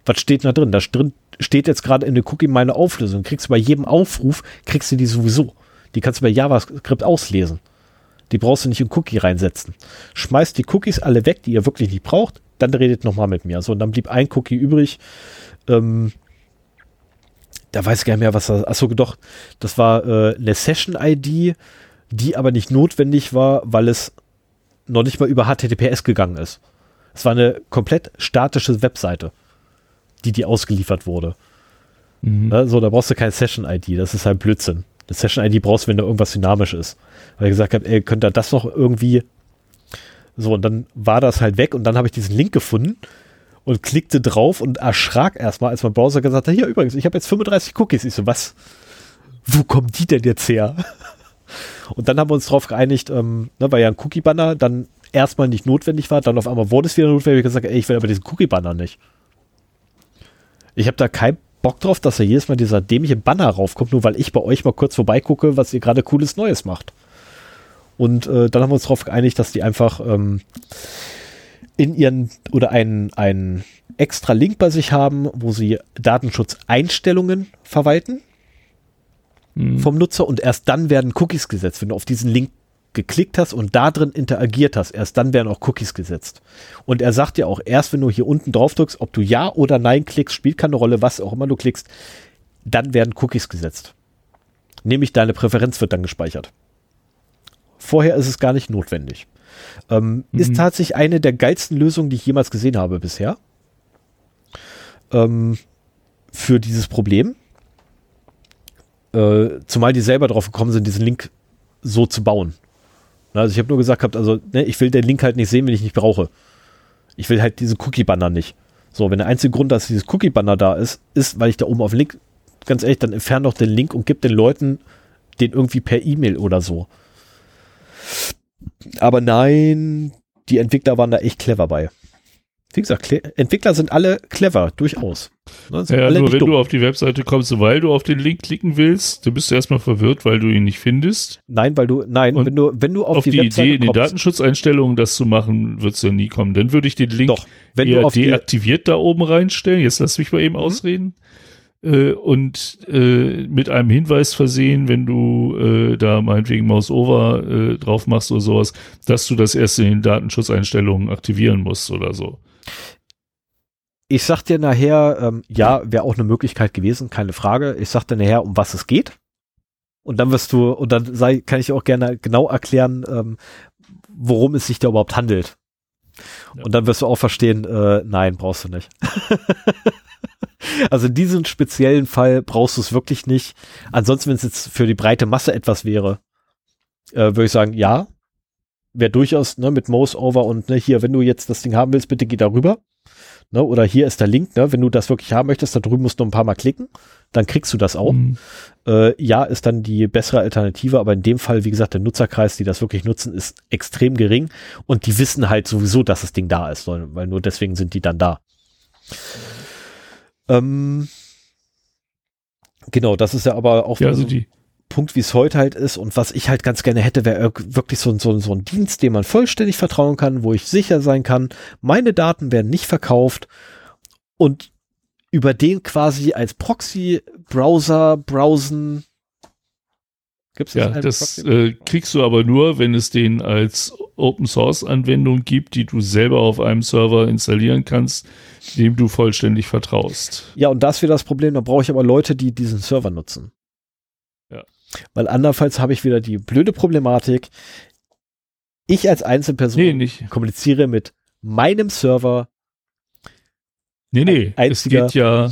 Was steht da drin? Da steht jetzt gerade in der Cookie meine Auflösung. Kriegst du bei jedem Aufruf, kriegst du die sowieso. Die kannst du bei JavaScript auslesen. Die brauchst du nicht in Cookie reinsetzen. Schmeißt die Cookies alle weg, die ihr wirklich nicht braucht, dann redet nochmal mit mir. So, und dann blieb ein Cookie übrig. Ähm, da weiß ich gar nicht mehr, was das, achso, doch, das war äh, eine Session-ID, die aber nicht notwendig war, weil es noch nicht mal über HTTPS gegangen ist. Es war eine komplett statische Webseite die die ausgeliefert wurde. Mhm. Ne, so, da brauchst du keine Session-ID, das ist halt Blödsinn. Eine Session-ID brauchst du, wenn da irgendwas dynamisch ist. Weil ich gesagt habe, ey, könnt ihr das noch irgendwie so, und dann war das halt weg und dann habe ich diesen Link gefunden und klickte drauf und erschrak erstmal, als mein Browser gesagt hat, hier übrigens, ich habe jetzt 35 Cookies. Ich so, was? Wo kommen die denn jetzt her? Und dann haben wir uns darauf geeinigt, ähm, ne, weil ja ein Cookie-Banner dann erstmal nicht notwendig war, dann auf einmal wurde es wieder notwendig. Ich gesagt, ey, ich will aber diesen Cookie-Banner nicht. Ich habe da keinen Bock drauf, dass da jedes Mal dieser dämliche Banner raufkommt, nur weil ich bei euch mal kurz vorbeigucke, was ihr gerade cooles Neues macht. Und äh, dann haben wir uns darauf geeinigt, dass die einfach ähm, in ihren oder einen, einen extra Link bei sich haben, wo sie Datenschutzeinstellungen verwalten mhm. vom Nutzer und erst dann werden Cookies gesetzt. Wenn du auf diesen Link geklickt hast und da drin interagiert hast, erst dann werden auch Cookies gesetzt. Und er sagt ja auch, erst wenn du hier unten drauf drückst, ob du Ja oder Nein klickst, spielt keine Rolle, was auch immer du klickst, dann werden Cookies gesetzt. Nämlich deine Präferenz wird dann gespeichert. Vorher ist es gar nicht notwendig. Ähm, mhm. Ist tatsächlich eine der geilsten Lösungen, die ich jemals gesehen habe bisher. Ähm, für dieses Problem. Äh, zumal die selber drauf gekommen sind, diesen Link so zu bauen. Also ich habe nur gesagt gehabt, also ne, ich will den Link halt nicht sehen, wenn ich nicht brauche. Ich will halt diese Cookie-Banner nicht. So, wenn der einzige Grund, dass dieses Cookie-Banner da ist, ist, weil ich da oben auf Link, ganz ehrlich, dann entferne doch den Link und gib den Leuten den irgendwie per E-Mail oder so. Aber nein, die Entwickler waren da echt clever bei. Wie gesagt, Entwickler sind alle clever, durchaus. Ne, ja, nur wenn dumm. du auf die Webseite kommst, weil du auf den Link klicken willst, du bist erstmal verwirrt, weil du ihn nicht findest. Nein, weil du, nein, Und wenn du, wenn du auf, auf die, die Webseite Idee, in den Datenschutzeinstellungen das zu machen, wird es ja nie kommen. Dann würde ich den Link Doch, wenn eher du auf deaktiviert da oben reinstellen. Jetzt lass mich mal eben mhm. ausreden. Äh, und äh, mit einem Hinweis versehen, wenn du äh, da meinetwegen Mouse Over äh, drauf machst oder sowas, dass du das erst in den Datenschutzeinstellungen aktivieren musst oder so. Ich sag dir nachher, ähm, ja, wäre auch eine Möglichkeit gewesen, keine Frage. Ich sag dir nachher, um was es geht. Und dann wirst du, und dann sei, kann ich auch gerne genau erklären, ähm, worum es sich da überhaupt handelt. Ja. Und dann wirst du auch verstehen, äh, nein, brauchst du nicht. also in diesem speziellen Fall brauchst du es wirklich nicht. Ansonsten, wenn es jetzt für die breite Masse etwas wäre, äh, würde ich sagen, ja, wäre durchaus ne, mit Mouse Over und ne, hier, wenn du jetzt das Ding haben willst, bitte geh darüber. Ne, oder hier ist der Link, ne, wenn du das wirklich haben möchtest, da drüben musst du ein paar Mal klicken, dann kriegst du das auch. Mhm. Äh, ja, ist dann die bessere Alternative, aber in dem Fall, wie gesagt, der Nutzerkreis, die das wirklich nutzen, ist extrem gering und die wissen halt sowieso, dass das Ding da ist, weil nur deswegen sind die dann da. Ähm, Genau, das ist ja aber auch Ja, also so die, Punkt, wie es heute halt ist. Und was ich halt ganz gerne hätte, wäre wirklich so, ein- so, so ein Dienst, dem man vollständig vertrauen kann, wo ich sicher sein kann, meine Daten werden nicht verkauft und über den quasi als Proxy-Browser browsen. Gibt es ja, das äh, kriegst du aber nur, wenn es den als Open Source Anwendung gibt, die du selber auf einem Server installieren kannst, dem du vollständig vertraust. Ja, und das wäre das Problem. Da brauche ich aber Leute, die diesen Server nutzen. Ja. Weil andernfalls habe ich wieder die blöde Problematik. Ich als Einzelperson Nee, nicht. kommuniziere mit meinem Server. Nee, nee. Es geht ja,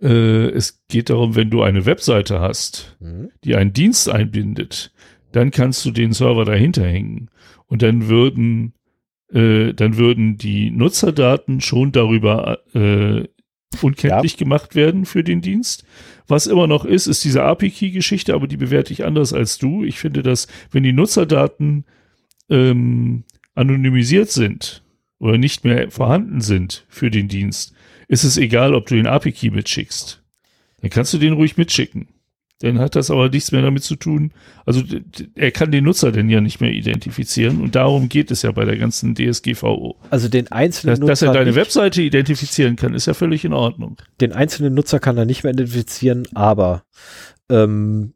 äh, es geht darum, wenn du eine Webseite hast, die einen Dienst einbindet, dann kannst du den Server dahinter hängen. Und dann würden, äh, dann würden die Nutzerdaten schon darüber äh, unkenntlich gemacht werden für den Dienst. Was immer noch ist, ist diese API-Key-Geschichte, aber die bewerte ich anders als du. Ich finde, dass wenn die Nutzerdaten ähm, anonymisiert sind oder nicht mehr vorhanden sind für den Dienst, ist es egal, ob du den API-Key mitschickst. Dann kannst du den ruhig mitschicken. Dann hat das aber nichts mehr damit zu tun. Also er kann den Nutzer denn ja nicht mehr identifizieren und darum geht es ja bei der ganzen DSGVO. Also den einzelnen Dass, dass er Nutzer deine nicht, Webseite identifizieren kann, ist ja völlig in Ordnung. den einzelnen Nutzer kann er nicht mehr identifizieren, aber ähm,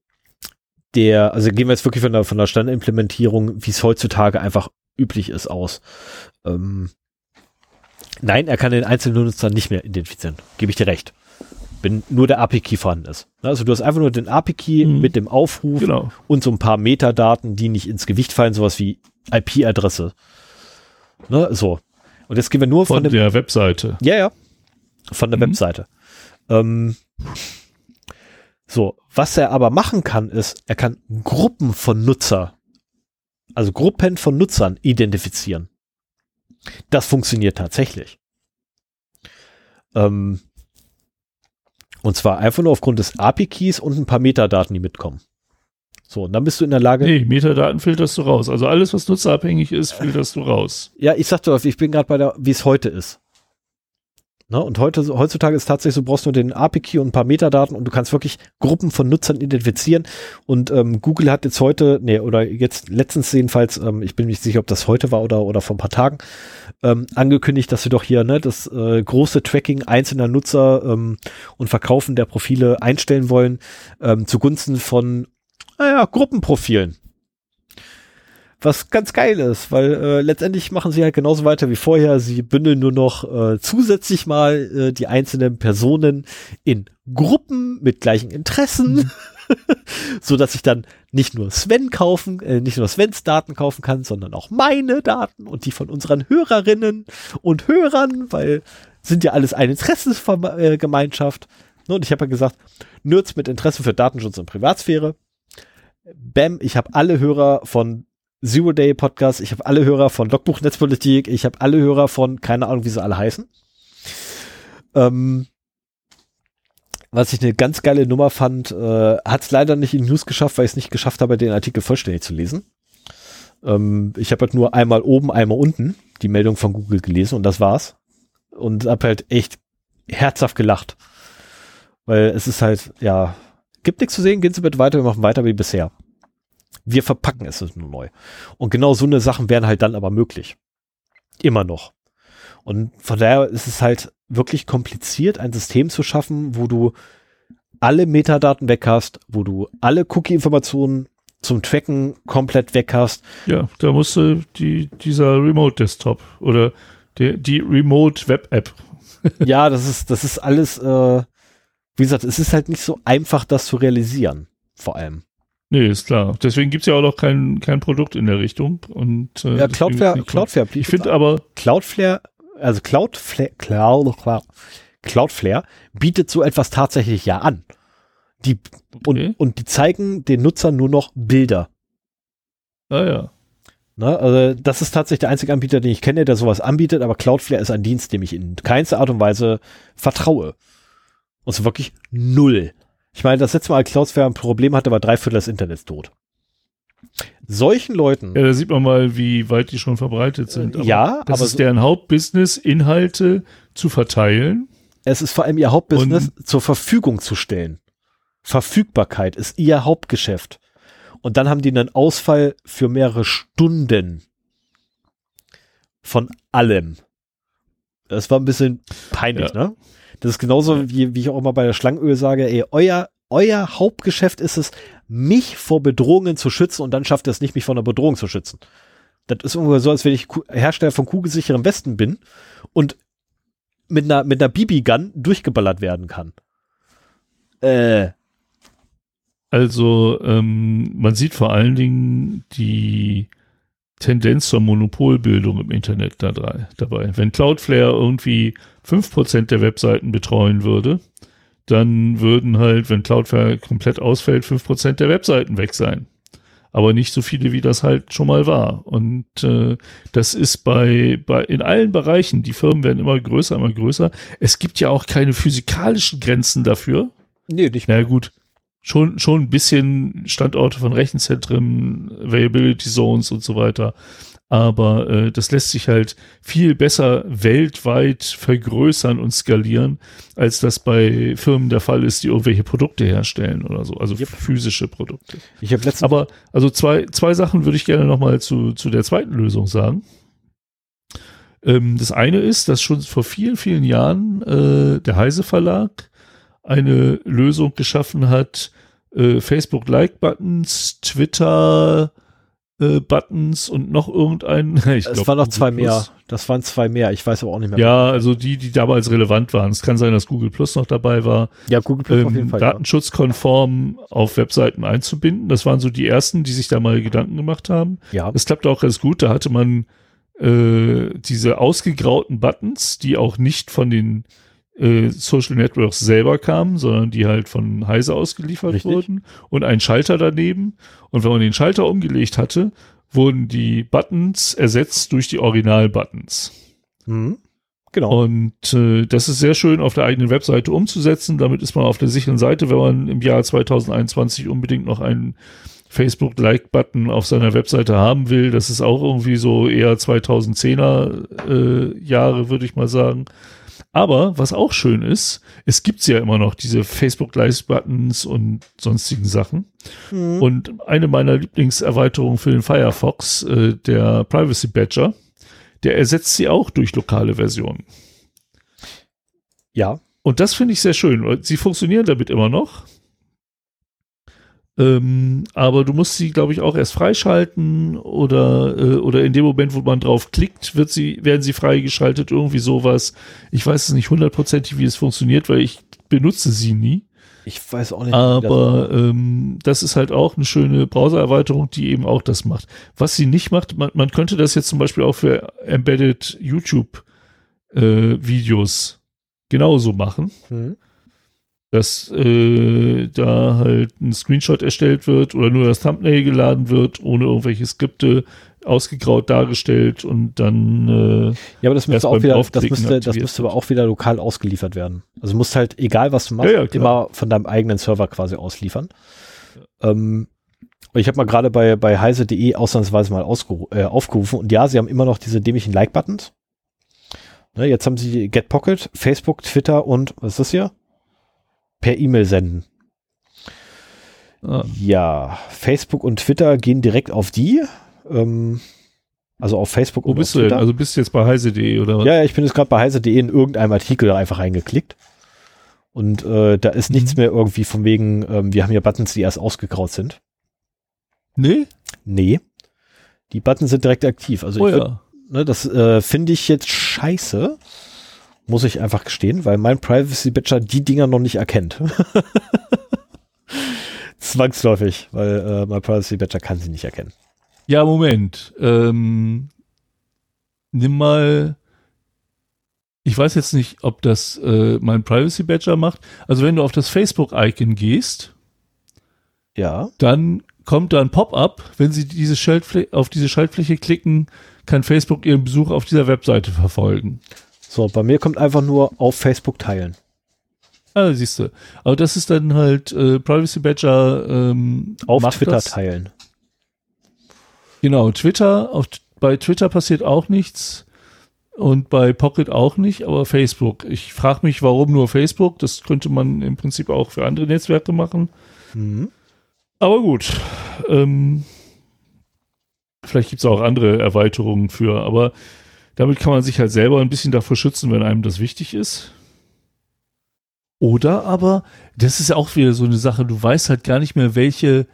der, also gehen wir jetzt wirklich von der, von der Standardimplementierung, wie es heutzutage einfach üblich ist, aus. Ähm, nein, er kann den einzelnen Nutzer nicht mehr identifizieren. Gebe ich dir recht. Wenn nur der API-Key vorhanden ist. Also du hast einfach nur den API-Key Mhm. mit dem Aufruf Genau. und so ein paar Metadaten, die nicht ins Gewicht fallen, sowas wie IP-Adresse. Ne, so. Und jetzt gehen wir nur von, Von dem, der Webseite. ja, ja, von der Mhm. Webseite. Ähm, so, was er aber machen kann, ist, er kann Gruppen von Nutzer, also Gruppen von Nutzern identifizieren. Das funktioniert tatsächlich. Ähm, und zwar einfach nur aufgrund des API-Keys und ein paar Metadaten, die mitkommen. So, und dann bist du in der Lage, Nee, Metadaten filterst du raus. Also alles, was nutzerabhängig ist, filterst du raus. Ja, ich sagte, ich bin gerade bei der, wie es heute ist. Ne? Und heute, heutzutage ist tatsächlich so, du brauchst nur den API-Key und ein paar Metadaten und du kannst wirklich Gruppen von Nutzern identifizieren. Und ähm, Google hat jetzt heute, nee, oder jetzt letztens jedenfalls, ähm, ich bin nicht sicher, ob das heute war oder, oder vor ein paar Tagen, ähm, angekündigt, dass sie doch hier ne, das äh, große Tracking einzelner Nutzer ähm, und Verkaufen der Profile einstellen wollen, ähm, zugunsten von, naja, Gruppenprofilen. Was ganz geil ist, weil äh, letztendlich machen sie halt genauso weiter wie vorher. Sie bündeln nur noch äh, zusätzlich mal äh, die einzelnen Personen in Gruppen mit gleichen Interessen, so dass ich dann nicht nur Sven kaufen, äh, nicht nur Svens Daten kaufen kann, sondern auch meine Daten und die von unseren Hörerinnen und Hörern, weil sind ja alles eine Interessensgemeinschaft. Ne, Und ich habe ja gesagt, Nerds mit Interesse für Datenschutz und Privatsphäre. Bam, ich habe alle Hörer von Zero Day Podcast, ich habe alle Hörer von Logbuch Netzpolitik, ich habe alle Hörer von, keine Ahnung, wie sie alle heißen. Ähm, was ich eine ganz geile Nummer fand, äh, hat es leider nicht in News geschafft, weil ich es nicht geschafft habe, den Artikel vollständig zu lesen. Ähm, ich habe halt nur einmal oben, einmal unten die Meldung von Google gelesen und das war's. Und habe halt echt herzhaft gelacht. Weil es ist halt, ja, gibt nichts zu sehen, gehen Sie bitte weiter, wir machen weiter wie bisher. Wir verpacken es nur neu. Und genau so eine Sachen wären halt dann aber möglich. Immer noch. Und von daher ist es halt wirklich kompliziert, ein System zu schaffen, wo du alle Metadaten weg hast, wo du alle Cookie-Informationen zum Tracken komplett weg hast. Ja, da musste die, dieser Remote Desktop oder der, die Remote Web App. ja, das ist, das ist alles, äh, wie gesagt, es ist halt nicht so einfach, das zu realisieren. Vor allem. Nee, ist klar. Deswegen gibt's ja auch noch kein, kein Produkt in der Richtung. Und, äh, Ja, Cloudflare, Cloudflare, Ich finde aber, Cloudflare, also Cloudflare, Cloud, Cloudflare bietet so etwas tatsächlich ja an. Die, Okay. und, und die zeigen den Nutzern nur noch Bilder. ah ja. Ne? Also das ist tatsächlich der einzige Anbieter, den ich kenne, der sowas anbietet, aber Cloudflare ist ein Dienst, dem ich in keinster Art und Weise vertraue. Und so wirklich null. Ich meine, das letzte Mal, als Cloudflare ein Problem hatte, war drei Viertel des Internets tot. Solchen Leuten, Ja, da sieht man mal, wie weit die schon verbreitet sind. ja, das aber ist deren Hauptbusiness, Inhalte zu verteilen. es ist vor allem ihr Hauptbusiness, zur Verfügung zu stellen. Verfügbarkeit ist ihr Hauptgeschäft. Und dann haben die einen Ausfall für mehrere Stunden von allem. Das war ein bisschen peinlich, ja. ne? Das ist genauso, wie, wie ich auch immer bei der Schlangenöl sage, ey, euer, euer Hauptgeschäft ist es, mich vor Bedrohungen zu schützen und dann schafft ihr es nicht, mich vor einer Bedrohung zu schützen. Das ist ungefähr so, als wenn ich Hersteller von kugelsicherem Westen bin und mit einer, mit einer BB-Gun durchgeballert werden kann. Äh. Also, ähm, man sieht vor allen Dingen die Tendenz zur Monopolbildung im Internet da dabei. Wenn Cloudflare irgendwie 5% der Webseiten betreuen würde, dann würden halt, wenn Cloudflare komplett ausfällt, 5% der Webseiten weg sein. Aber nicht so viele, wie das halt schon mal war. Und äh, das ist bei, bei in allen Bereichen, die Firmen werden immer größer, immer größer. Es gibt ja auch keine physikalischen Grenzen dafür. Nee, nicht mehr. Na gut, schon, schon ein bisschen Standorte von Rechenzentren, Availability Zones und so weiter. Aber äh, das lässt sich halt viel besser weltweit vergrößern und skalieren, als das bei Firmen der Fall ist, die irgendwelche Produkte herstellen oder so, also yep. physische Produkte. Ich habe letztens Aber also zwei, zwei Sachen würde ich gerne nochmal zu, zu der zweiten Lösung sagen. Ähm, das eine ist, dass schon vor vielen, vielen Jahren äh, der Heise Verlag eine Lösung geschaffen hat, äh, Facebook Like Buttons, Twitter äh, Buttons und noch irgendein. Ich es waren noch zwei Plus. mehr. Das waren zwei mehr. Ich weiß aber auch nicht mehr. Ja, also die, die damals relevant waren. Es kann sein, dass Google Plus noch dabei war. Ja, Google Plus ähm, auf jeden Fall. Datenschutzkonform ja. auf Webseiten einzubinden. Das waren so die ersten, die sich da mal Gedanken gemacht haben. Ja. Das klappte auch ganz gut. Da hatte man äh, diese ausgegrauten Buttons, die auch nicht von den äh, Social Networks selber kamen, sondern die halt von Heise ausgeliefert Richtig. wurden und ein Schalter daneben. Und wenn man den Schalter umgelegt hatte, wurden die Buttons ersetzt durch die Original-Buttons. Mhm. Genau. Und äh, das ist sehr schön auf der eigenen Webseite umzusetzen. Damit ist man auf der sicheren Seite, wenn man im Jahr 2021 unbedingt noch einen Facebook-Like-Button auf seiner Webseite haben will. Das ist auch irgendwie so eher 2010er äh, Jahre, würde ich mal sagen. Aber was auch schön ist, es gibt ja immer noch diese Facebook Live Buttons und sonstigen Sachen. Mhm. Und eine meiner Lieblingserweiterungen für den Firefox, äh, der Privacy Badger, der ersetzt sie auch durch lokale Versionen. Ja. Und das finde ich sehr schön. Sie funktionieren damit immer noch. Ähm, aber du musst sie, glaube ich, auch erst freischalten oder, äh, oder in dem Moment, wo man drauf klickt, wird sie, werden sie freigeschaltet, irgendwie sowas. Ich weiß es nicht hundertprozentig, wie es funktioniert, weil ich benutze sie nie. Ich weiß auch nicht. Aber das, ähm, das ist halt auch eine schöne Browser-Erweiterung, die eben auch das macht. Was sie nicht macht, man, man könnte das jetzt zum Beispiel auch für Embedded YouTube-Videos äh, genauso machen. Mhm dass äh, da halt ein Screenshot erstellt wird oder nur das Thumbnail geladen wird, ohne irgendwelche Skripte ausgegraut dargestellt und dann äh, ja, aber das müsste auch wieder, das müsste, das müsste aber auch wieder lokal ausgeliefert werden. Also musst halt, egal was du machst, ja, ja, immer von deinem eigenen Server quasi ausliefern. Ähm, ich habe mal gerade bei, bei heise.de ausnahmsweise mal äh, aufgerufen und ja, sie haben immer noch diese dämlichen Like-Buttons. Ne, jetzt haben sie GetPocket, Facebook, Twitter und was ist das hier? Per E-Mail senden. Ah. Ja, Facebook und Twitter gehen direkt auf die. Ähm, also auf Facebook Wo und bist du denn? Also bist du jetzt bei heise.de oder was? Ja, ich bin jetzt gerade bei heise.de in irgendeinem Artikel einfach reingeklickt. Und äh, da ist mhm. nichts mehr irgendwie von wegen, ähm, wir haben hier Buttons, die erst ausgegraut sind. Nee? Nee. Die Buttons sind direkt aktiv. Also oh, ich ja. ne, das äh, finde ich jetzt scheiße muss ich einfach gestehen, weil mein Privacy Badger die Dinger noch nicht erkennt. Zwangsläufig, weil äh, mein Privacy Badger kann sie nicht erkennen. Ja, Moment. Ähm, nimm mal. Ich weiß jetzt nicht, ob das äh, mein Privacy Badger macht. Also wenn du auf das Facebook-Icon gehst, ja, dann kommt da ein Pop-up. Wenn Sie diese Schaltfläche, auf diese Schaltfläche klicken, kann Facebook Ihren Besuch auf dieser Webseite verfolgen. So, bei mir kommt einfach nur auf Facebook teilen. Ah, siehst du. Aber das ist dann halt äh, Privacy Badger ähm, auf Twitter das. teilen. Genau, Twitter, auf, bei Twitter passiert auch nichts. und bei Pocket auch nicht, aber Facebook. Ich frage mich, warum nur Facebook? Das könnte man im Prinzip auch für andere Netzwerke machen. Mhm. Aber gut. Ähm, vielleicht gibt es auch andere Erweiterungen für, aber damit kann man sich halt selber ein bisschen davor schützen, wenn einem das wichtig ist. Oder aber, das ist ja auch wieder so eine Sache, du weißt halt gar nicht mehr, welche.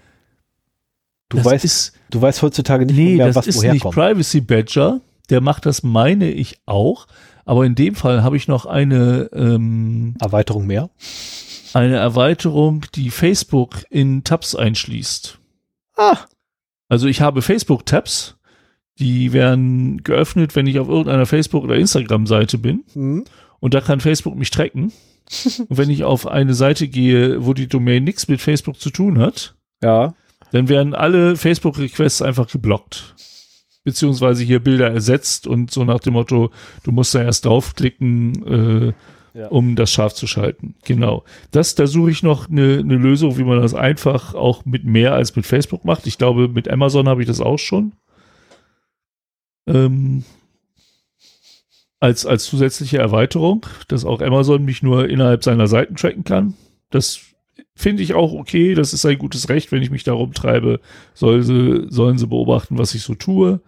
Du weißt, ist, du weißt heutzutage nicht nee, mehr, was das ist nicht kommt. Privacy Badger, der macht das, meine ich auch. Aber in dem Fall habe ich noch eine ähm, Erweiterung mehr. Eine Erweiterung, die Facebook in Tabs einschließt. Ah. Also ich habe Facebook-Tabs, die werden geöffnet, wenn ich auf irgendeiner Facebook- oder Instagram-Seite bin. Mhm. Und da kann Facebook mich tracken. Und wenn ich auf eine Seite gehe, wo die Domain nichts mit Facebook zu tun hat, ja. dann werden alle Facebook-Requests einfach geblockt. Beziehungsweise hier Bilder ersetzt und so nach dem Motto, du musst da erst draufklicken, äh, ja. um das scharf zu schalten. Genau. Das, da suche ich noch eine, eine Lösung, wie man das einfach auch mit mehr als mit Facebook macht. Ich glaube, mit Amazon habe ich das auch schon. Ähm, als, als zusätzliche Erweiterung, dass auch Amazon mich nur innerhalb seiner Seiten tracken kann. Das finde ich auch okay. Das ist ein gutes Recht, wenn ich mich darum treibe, soll sie, sollen sie beobachten, was ich so tue.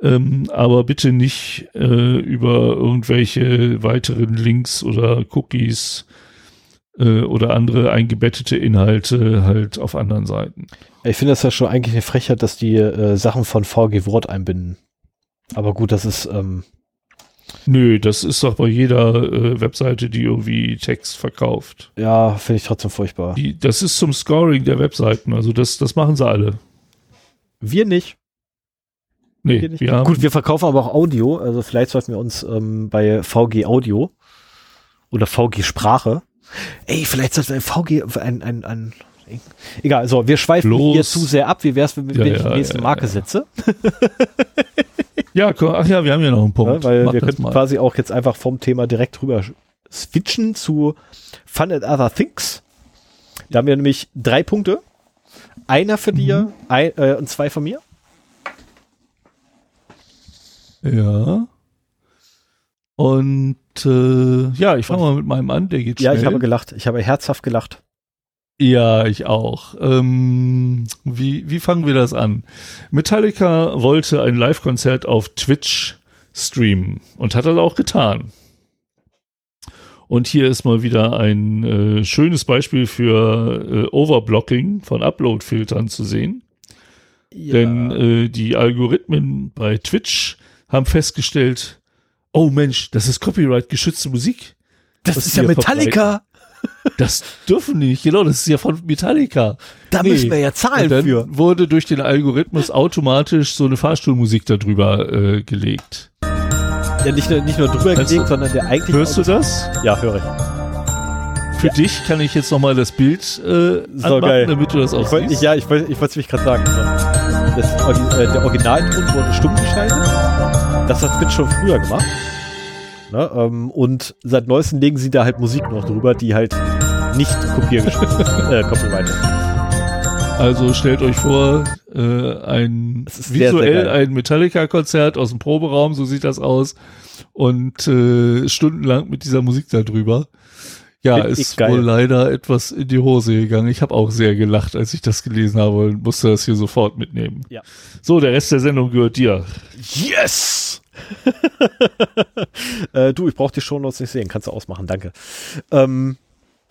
Ähm, aber bitte nicht äh, über irgendwelche weiteren Links oder Cookies äh, oder andere eingebettete Inhalte halt auf anderen Seiten. Ich finde das ja schon eigentlich eine Frechheit, dass die äh, Sachen von VG Wort einbinden. Aber gut, das ist ähm, Nö, das ist doch bei jeder äh, Webseite, die irgendwie Text verkauft. Ja, finde ich trotzdem furchtbar. Die, das ist zum Scoring der Webseiten, also das, das machen sie alle. Wir nicht. Nee, wir, nicht. wir Gut, wir verkaufen aber auch Audio, also vielleicht sollten wir uns ähm, bei VG Audio oder VG Sprache. Ey, vielleicht sollten wir VG ein, ein, ein Egal, so, wir schweifen Los. hier zu sehr ab. Wie wär's, wenn ja, ich die nächste ja, Marke ja. setze? Ja, ach ja, wir haben ja noch einen Punkt. Ja, weil Mach wir könnten mal. quasi auch jetzt einfach vom Thema direkt rüber switchen zu Fun and Other Things. Da haben wir nämlich drei Punkte. Einer für mhm. dir ein, äh, und zwei von mir. Ja. Und äh, ja, ich fange mal mit meinem an, der geht schnell. Ja, ich habe gelacht. Ich habe herzhaft gelacht. Ja, ich auch. Ähm, wie, wie fangen wir das an? Metallica wollte ein Live-Konzert auf Twitch streamen und hat das auch getan. Und hier ist mal wieder ein äh, schönes Beispiel für äh, Overblocking von Upload-Filtern zu sehen. Ja. Denn äh, die Algorithmen bei Twitch haben festgestellt, oh Mensch, das ist Copyright-geschützte Musik. Das ist ja Metallica. Das dürfen die nicht, genau, das ist ja von Metallica. Da nee. müssen wir ja zahlen dann für. Wurde durch den Algorithmus automatisch so eine Fahrstuhlmusik darüber äh, gelegt. Ja, nicht nur, nicht nur drüber Meinst gelegt, sondern der eigentlich. Hörst du das? Ja, höre ich. Für ja. dich kann ich jetzt nochmal das Bild äh, so anmachen, geil. damit du das auch ich siehst. Ja, ich wollte ich es nämlich gerade sagen. Das, äh, der Originalton wurde stumm geschaltet. Das hat Twitch schon früher gemacht. Ne? Ähm, und seit neuestem legen sie da halt Musik noch drüber, die halt nicht kopiergeschützt äh, copyrighted. Also stellt euch vor, äh, ein visuell sehr, sehr ein Metallica-Konzert aus dem Proberaum, so sieht das aus, und äh, stundenlang mit dieser Musik da drüber. Ja, Find ist wohl leider etwas in die Hose gegangen. Ich habe auch sehr gelacht, als ich das gelesen habe und musste das hier sofort mitnehmen. Ja. So, der Rest der Sendung gehört dir. Yes! äh, du, ich brauche die Shownotes nicht sehen. Kannst du ausmachen, danke. Ähm,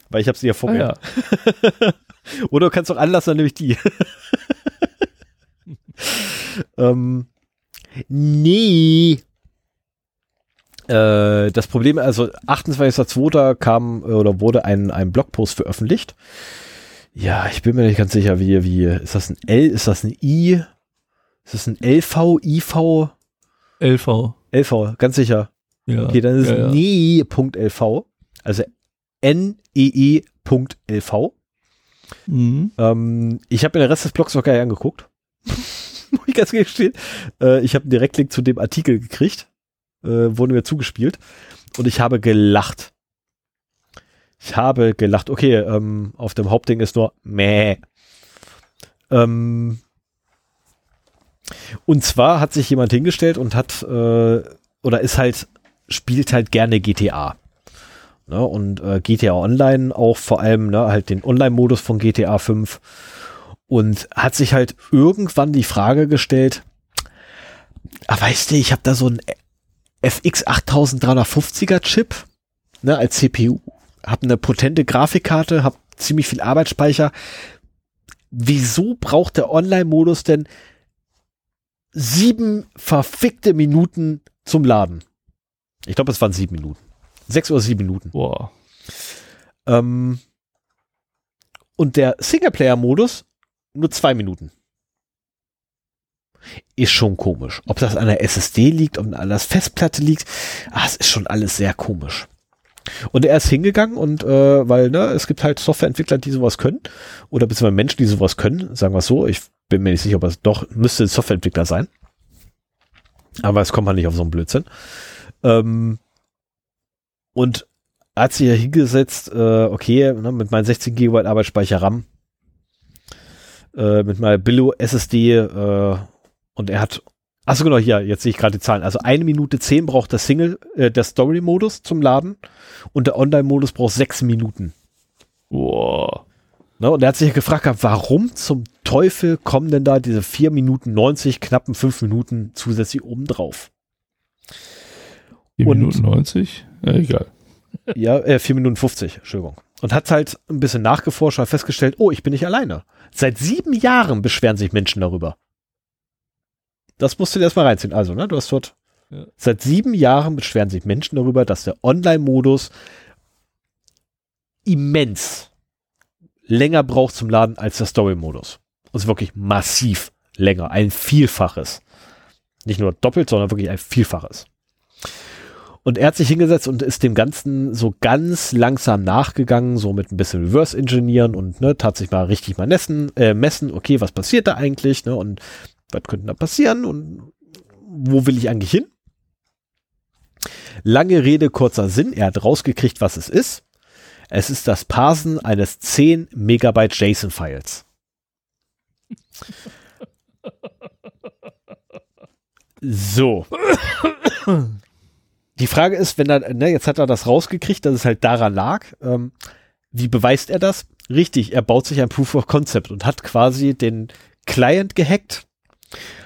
weil ich habe sie ja vor ah, mir. Ja. Oder du kannst doch anlassen, nämlich die. ähm, nee. Äh, das Problem, also 28.02. kam oder wurde ein, ein Blogpost veröffentlicht. Ja, ich bin mir nicht ganz sicher, wie, wie, ist das ein L, ist das ein I? Ist das ein LV, IV? LV. LV, ganz sicher. Ja, okay, dann ist ja, ja. nee.lv, also nee.lv. Mhm. Ähm, ich habe mir den Rest des Blogs noch gar nicht angeguckt. Muss ich ganz gestehen. Äh, ich habe einen Direktlink zu dem Artikel gekriegt. Äh, wurde mir zugespielt. Und ich habe gelacht. Ich habe gelacht. Okay, ähm, auf dem Hauptding ist nur meh. Ähm, und zwar hat sich jemand hingestellt und hat äh, oder ist halt, spielt halt gerne GTA. Ne, und äh, GTA Online auch vor allem, ne, halt den Online-Modus von GTA 5 und hat sich halt irgendwann die Frage gestellt, ah, weißt du, ich habe da so einen FX 8350er Chip ne, als CPU, habe eine potente Grafikkarte, habe ziemlich viel Arbeitsspeicher. Wieso braucht der Online-Modus denn sieben verfickte Minuten zum Laden? Ich glaube, es waren sieben Minuten. Sechs oder sieben Minuten. Boah. Ähm, und der Singleplayer-Modus nur zwei Minuten. Ist schon komisch. Ob das an der SSD liegt, ob an der Festplatte liegt, ah, es ist schon alles sehr komisch. Und er ist hingegangen und äh, weil ne, es gibt halt Softwareentwickler, die sowas können oder beziehungsweise Menschen, die sowas können, sagen wir es so. Ich bin mir nicht sicher, ob es doch müsste Softwareentwickler sein. Aber es kommt man nicht auf so einen Blödsinn. Ähm, und hat sich ja hingesetzt, äh, okay, ne, mit meinen 16 GB Arbeitsspeicher RAM, äh, mit meiner Billo SSD äh, und er hat, achso genau, hier, jetzt sehe ich gerade die Zahlen. Also eine Minute zehn braucht der Single, äh, der Story-Modus zum Laden und der Online-Modus braucht sechs Minuten. Boah. Ne, und er hat sich gefragt, warum zum Teufel kommen denn da diese vier Minuten 90, knappen fünf Minuten zusätzlich obendrauf? 4 Minuten 90? Ja, egal. Ja, äh, 4 Minuten 50, Entschuldigung. Und hat halt ein bisschen nachgeforscht, hat festgestellt, oh, ich bin nicht alleine. Seit sieben Jahren beschweren sich Menschen darüber. Das musst du dir erstmal reinziehen. Also, ne, du hast dort ja. seit sieben Jahren beschweren sich Menschen darüber, dass der Online-Modus immens länger braucht zum Laden als der Story-Modus. Und ist wirklich massiv länger, ein Vielfaches. Nicht nur doppelt, sondern wirklich ein Vielfaches. Und er hat sich hingesetzt und ist dem Ganzen so ganz langsam nachgegangen, so mit ein bisschen Reverse Engineeren und ne, tat sich mal richtig mal messen, äh, messen, okay, was passiert da eigentlich, ne, und was könnte da passieren und wo will ich eigentlich hin? Lange Rede, kurzer Sinn, er hat rausgekriegt, was es ist. Es ist das Parsen eines 10 Megabyte JSON-Files. So. Die Frage ist, wenn er, ne, jetzt hat er das rausgekriegt, dass es halt daran lag. Ähm, wie beweist er das? Richtig, er baut sich ein Proof of Concept und hat quasi den Client gehackt,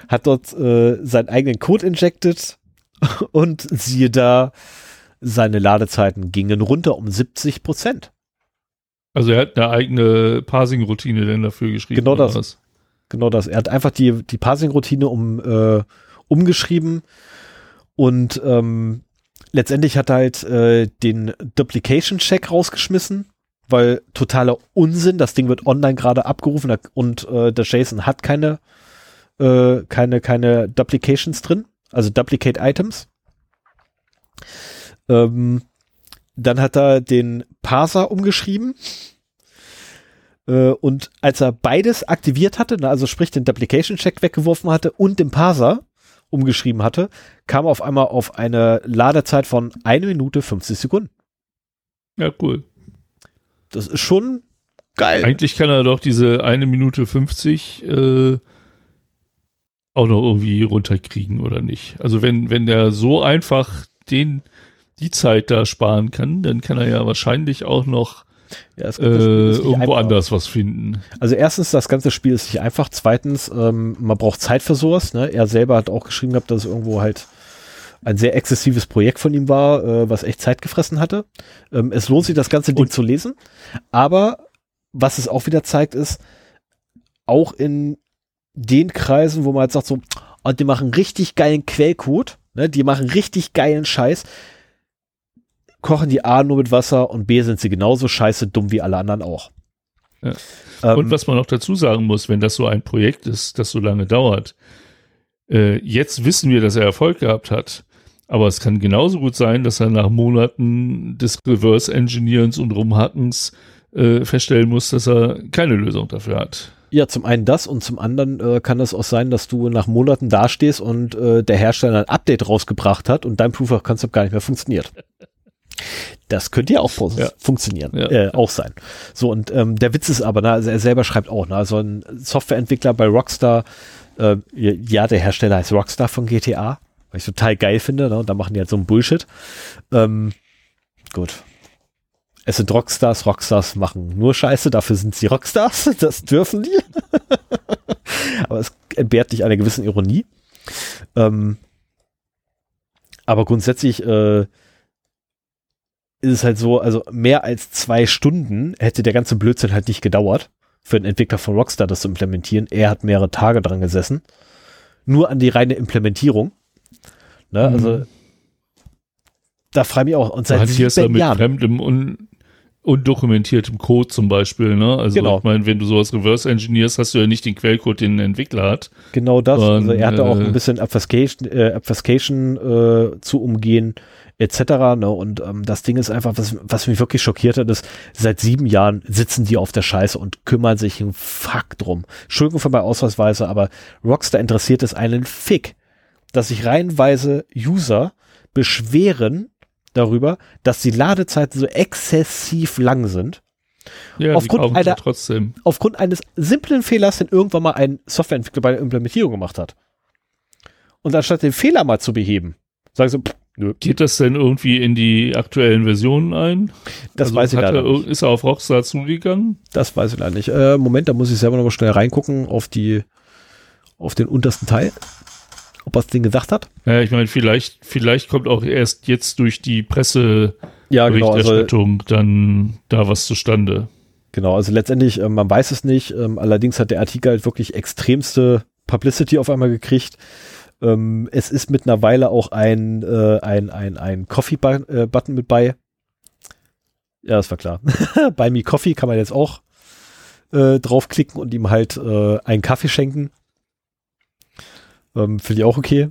hat dort äh, seinen eigenen Code injected und siehe da, seine Ladezeiten gingen runter um 70 Prozent. Also er hat eine eigene Parsing-Routine denn dafür geschrieben. Genau das. Genau das. Er hat einfach die, die Parsing-Routine um, äh, umgeschrieben und ähm, letztendlich hat er halt äh, den Duplication-Check rausgeschmissen, weil totaler Unsinn. Das Ding wird online gerade abgerufen und äh, der JSON hat keine, äh, keine, keine Duplications drin, also Duplicate Items. Ähm, dann hat er den Parser umgeschrieben. Äh, und als er beides aktiviert hatte, also sprich den Duplication-Check weggeworfen hatte und den Parser, umgeschrieben hatte, kam auf einmal auf eine Ladezeit von 1 Minute 50 Sekunden. Ja, cool. Das ist schon geil. Eigentlich kann er doch diese 1 Minute 50 äh, auch noch irgendwie runterkriegen, oder nicht? Also wenn, wenn der so einfach den, die Zeit da sparen kann, dann kann er ja wahrscheinlich auch noch ja, äh, irgendwo einfach. anders was finden. Also erstens, das ganze Spiel ist nicht einfach. Zweitens, ähm, man braucht Zeit für sowas. Ne? Er selber hat auch geschrieben gehabt, dass es irgendwo halt ein sehr exzessives Projekt von ihm war, äh, was echt Zeit gefressen hatte. Ähm, es lohnt sich, das ganze Ding Und zu lesen. Aber was es auch wieder zeigt, ist, auch in den Kreisen, wo man halt sagt so, oh, die machen richtig geilen Quellcode, ne? die machen richtig geilen Scheiß, kochen die A nur mit Wasser und B sind sie genauso scheiße dumm wie alle anderen auch. Ja. Ähm, und was man noch dazu sagen muss, wenn das so ein Projekt ist, das so lange dauert, äh, jetzt wissen wir, dass er Erfolg gehabt hat. Aber es kann genauso gut sein, dass er nach Monaten des Reverse-Engineerens und Rumhackens äh, feststellen muss, dass er keine Lösung dafür hat. Ja, zum einen das und zum anderen äh, kann es auch sein, dass du nach Monaten dastehst und äh, der Hersteller ein Update rausgebracht hat und dein Proof of Concept gar nicht mehr funktioniert. Das könnte ja auch ja. funktionieren, ja. Äh, auch sein. So, und ähm, der Witz ist aber, ne, also er selber schreibt auch, ne, also ein Softwareentwickler bei Rockstar, äh, ja, der Hersteller heißt Rockstar von GTA, weil ich total geil finde, ne? und da machen die halt so einen Bullshit. Ähm, gut. Es sind Rockstars, Rockstars machen nur Scheiße, dafür sind sie Rockstars, das dürfen die. aber es entbehrt nicht einer gewissen Ironie. Ähm, aber grundsätzlich äh, ist es halt so, also mehr als zwei Stunden hätte der ganze Blödsinn halt nicht gedauert, für den Entwickler von Rockstar das zu implementieren. Er hat mehrere Tage dran gesessen. Nur an die reine Implementierung. Ne, Mhm. Also da frage ich mich auch, und seit Hat hier ist ja sieben mit Jahren. fremdem und undokumentiertem Code zum Beispiel, ne? Also Genau. ich meine, wenn du sowas reverse engineerst, hast du ja nicht den Quellcode, den ein Entwickler hat. Genau das. Und, also er hatte auch äh, ein bisschen Obfuscation, äh, Obfuscation äh, zu umgehen, etc. Ne? Und ähm, das Ding ist einfach, was, was mich wirklich schockiert hat, ist, seit sieben Jahren sitzen die auf der Scheiße und kümmern sich einen Fuck drum. Entschuldigung für meine Ausweisweise, aber Rockstar interessiert es einen Fick, dass sich reihenweise User beschweren darüber, dass die Ladezeiten so exzessiv lang sind. Ja, Aufgrund einer- trotzdem. Aufgrund eines simplen Fehlers, den irgendwann mal ein Softwareentwickler bei der Implementierung gemacht hat. Und anstatt den Fehler mal zu beheben, sagen sie, pff, nö, Geht das denn irgendwie in die aktuellen Versionen ein? das Also weiß ich leider er, nicht. Ist er auf Rockstar zugegangen? Das weiß ich leider nicht. Äh, Moment, da muss ich selber noch mal schnell reingucken auf die, auf den untersten Teil. Ob er das Ding gesagt hat? Ja, ich meine, vielleicht, vielleicht kommt auch erst jetzt durch die Presseberichterstattung Ja, genau. Also, dann da was zustande. genau, also letztendlich, ähm, man weiß es nicht. Ähm, allerdings hat der Artikel halt wirklich extremste Publicity auf einmal gekriegt. Ähm, es ist mittlerweile auch ein, äh, ein, ein, ein Coffee-Button mit bei. Ja, das war klar. bei Me Coffee kann man jetzt auch äh, draufklicken und ihm halt äh, einen Kaffee schenken. Ähm, Finde ich auch okay.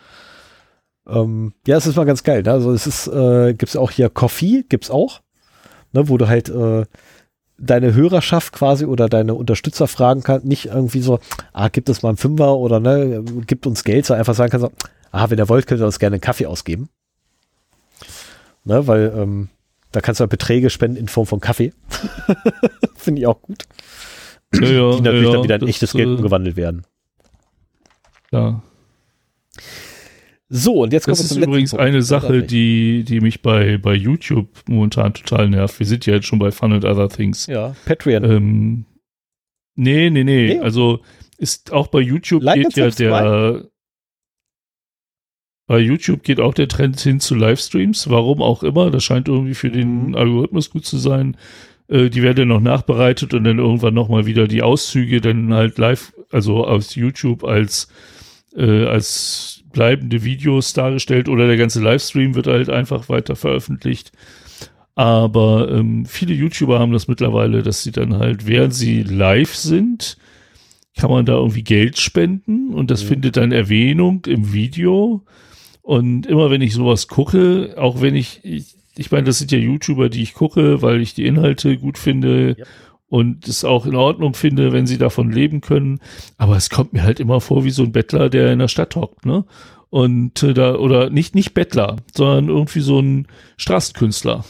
ähm, ja, es ist mal ganz geil. Ne? Also es ist, äh, gibt's auch hier Coffee, gibt's auch, ne? wo du halt äh, deine Hörerschaft quasi oder deine Unterstützer fragen kannst, nicht irgendwie so, ah, gibt es mal einen Fünfer oder ne, gibt uns Geld, sondern einfach sagen kannst, so, ah, wenn ihr wollt, könnt ihr uns gerne einen Kaffee ausgeben. Ne, weil ähm, da kannst du halt Beträge spenden in Form von Kaffee. Finde ich auch gut. Ja, ja, Die natürlich ja, dann wieder in das, echtes Geld äh, umgewandelt werden. Ja. So, und jetzt kommen Das wir ist übrigens Punkt. eine Sache, die, die mich bei, bei YouTube momentan total nervt. Wir sind ja jetzt schon bei Fun and Other Things. Ja, Patreon. Ähm, nee, nee, nee, Nee. Also ist auch bei YouTube Like geht ja der bei YouTube geht auch der Trend hin zu Livestreams, warum auch immer. Das scheint irgendwie für den Mhm. Algorithmus gut zu sein. Äh, die werden dann noch nachbereitet und dann irgendwann nochmal wieder die Auszüge dann halt live, also aus YouTube als, äh, als bleibende Videos dargestellt oder der ganze Livestream wird halt einfach weiter veröffentlicht. Aber ähm, viele YouTuber haben das mittlerweile, dass sie dann halt, während sie live sind, kann man da irgendwie Geld spenden und das Mhm. findet dann Erwähnung im Video. Und immer wenn ich sowas gucke, auch wenn ich, ich, ich meine, das sind ja YouTuber, die ich gucke, weil ich die Inhalte gut finde Ja. Und es auch in Ordnung finde, wenn sie davon leben können. Aber es kommt mir halt immer vor wie so ein Bettler, der in der Stadt hockt, ne? Und äh, da, oder nicht, nicht Bettler, sondern irgendwie so ein Straßenkünstler,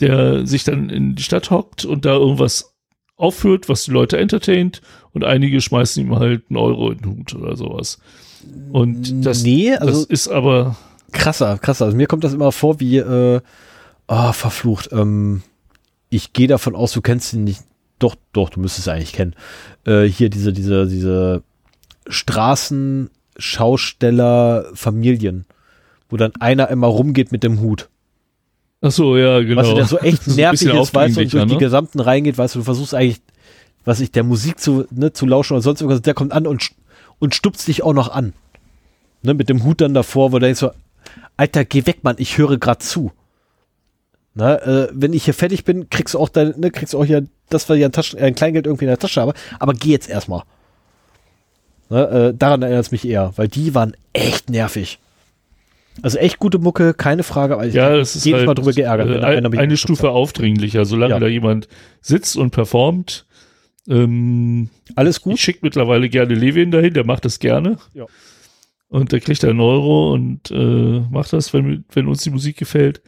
der sich dann in die Stadt hockt und da irgendwas aufführt, was die Leute entertaint und einige schmeißen ihm halt einen Euro in den Hut oder sowas. Und das, nee, also das ist aber, krasser, krasser. Also mir kommt das immer vor wie, äh, ah, verflucht. Ähm, ich gehe davon aus, du kennst ihn nicht. Doch, doch, du müsstest es eigentlich kennen. Äh, hier diese, diese, diese Straßenschausteller-Familien, wo dann einer immer rumgeht mit dem Hut. ach so, ja, genau. Was du, der so echt nervig bisschen ist, weißt du, und durch aufdringlicher, die ne? gesamten reingeht, weißt du, du versuchst eigentlich, was ich, der Musik zu, ne, zu lauschen oder sonst irgendwas, der kommt an und, und stupst dich auch noch an. Ne, mit dem Hut dann davor, wo du denkst so, Alter, geh weg, Mann, ich höre grad zu. Ne, äh, wenn ich hier fertig bin, kriegst du auch dein, ne, kriegst du auch hier das, was ich an Taschen, äh, ein Kleingeld irgendwie in der Tasche habe, aber geh jetzt erstmal. Ne, äh, daran erinnert es mich eher, weil die waren echt nervig. Also echt gute Mucke, keine Frage, aber ich ja, das ist jedes halt, Mal drüber geärgert. äh, mich eine Stufe aufdringlicher, solange Ja. da jemand sitzt und performt. Ähm, hat. Alles gut? Ich schicke mittlerweile gerne Levin dahin, der macht das gerne. Ja. Und der kriegt einen Euro und äh, macht das, wenn, wenn uns die Musik gefällt.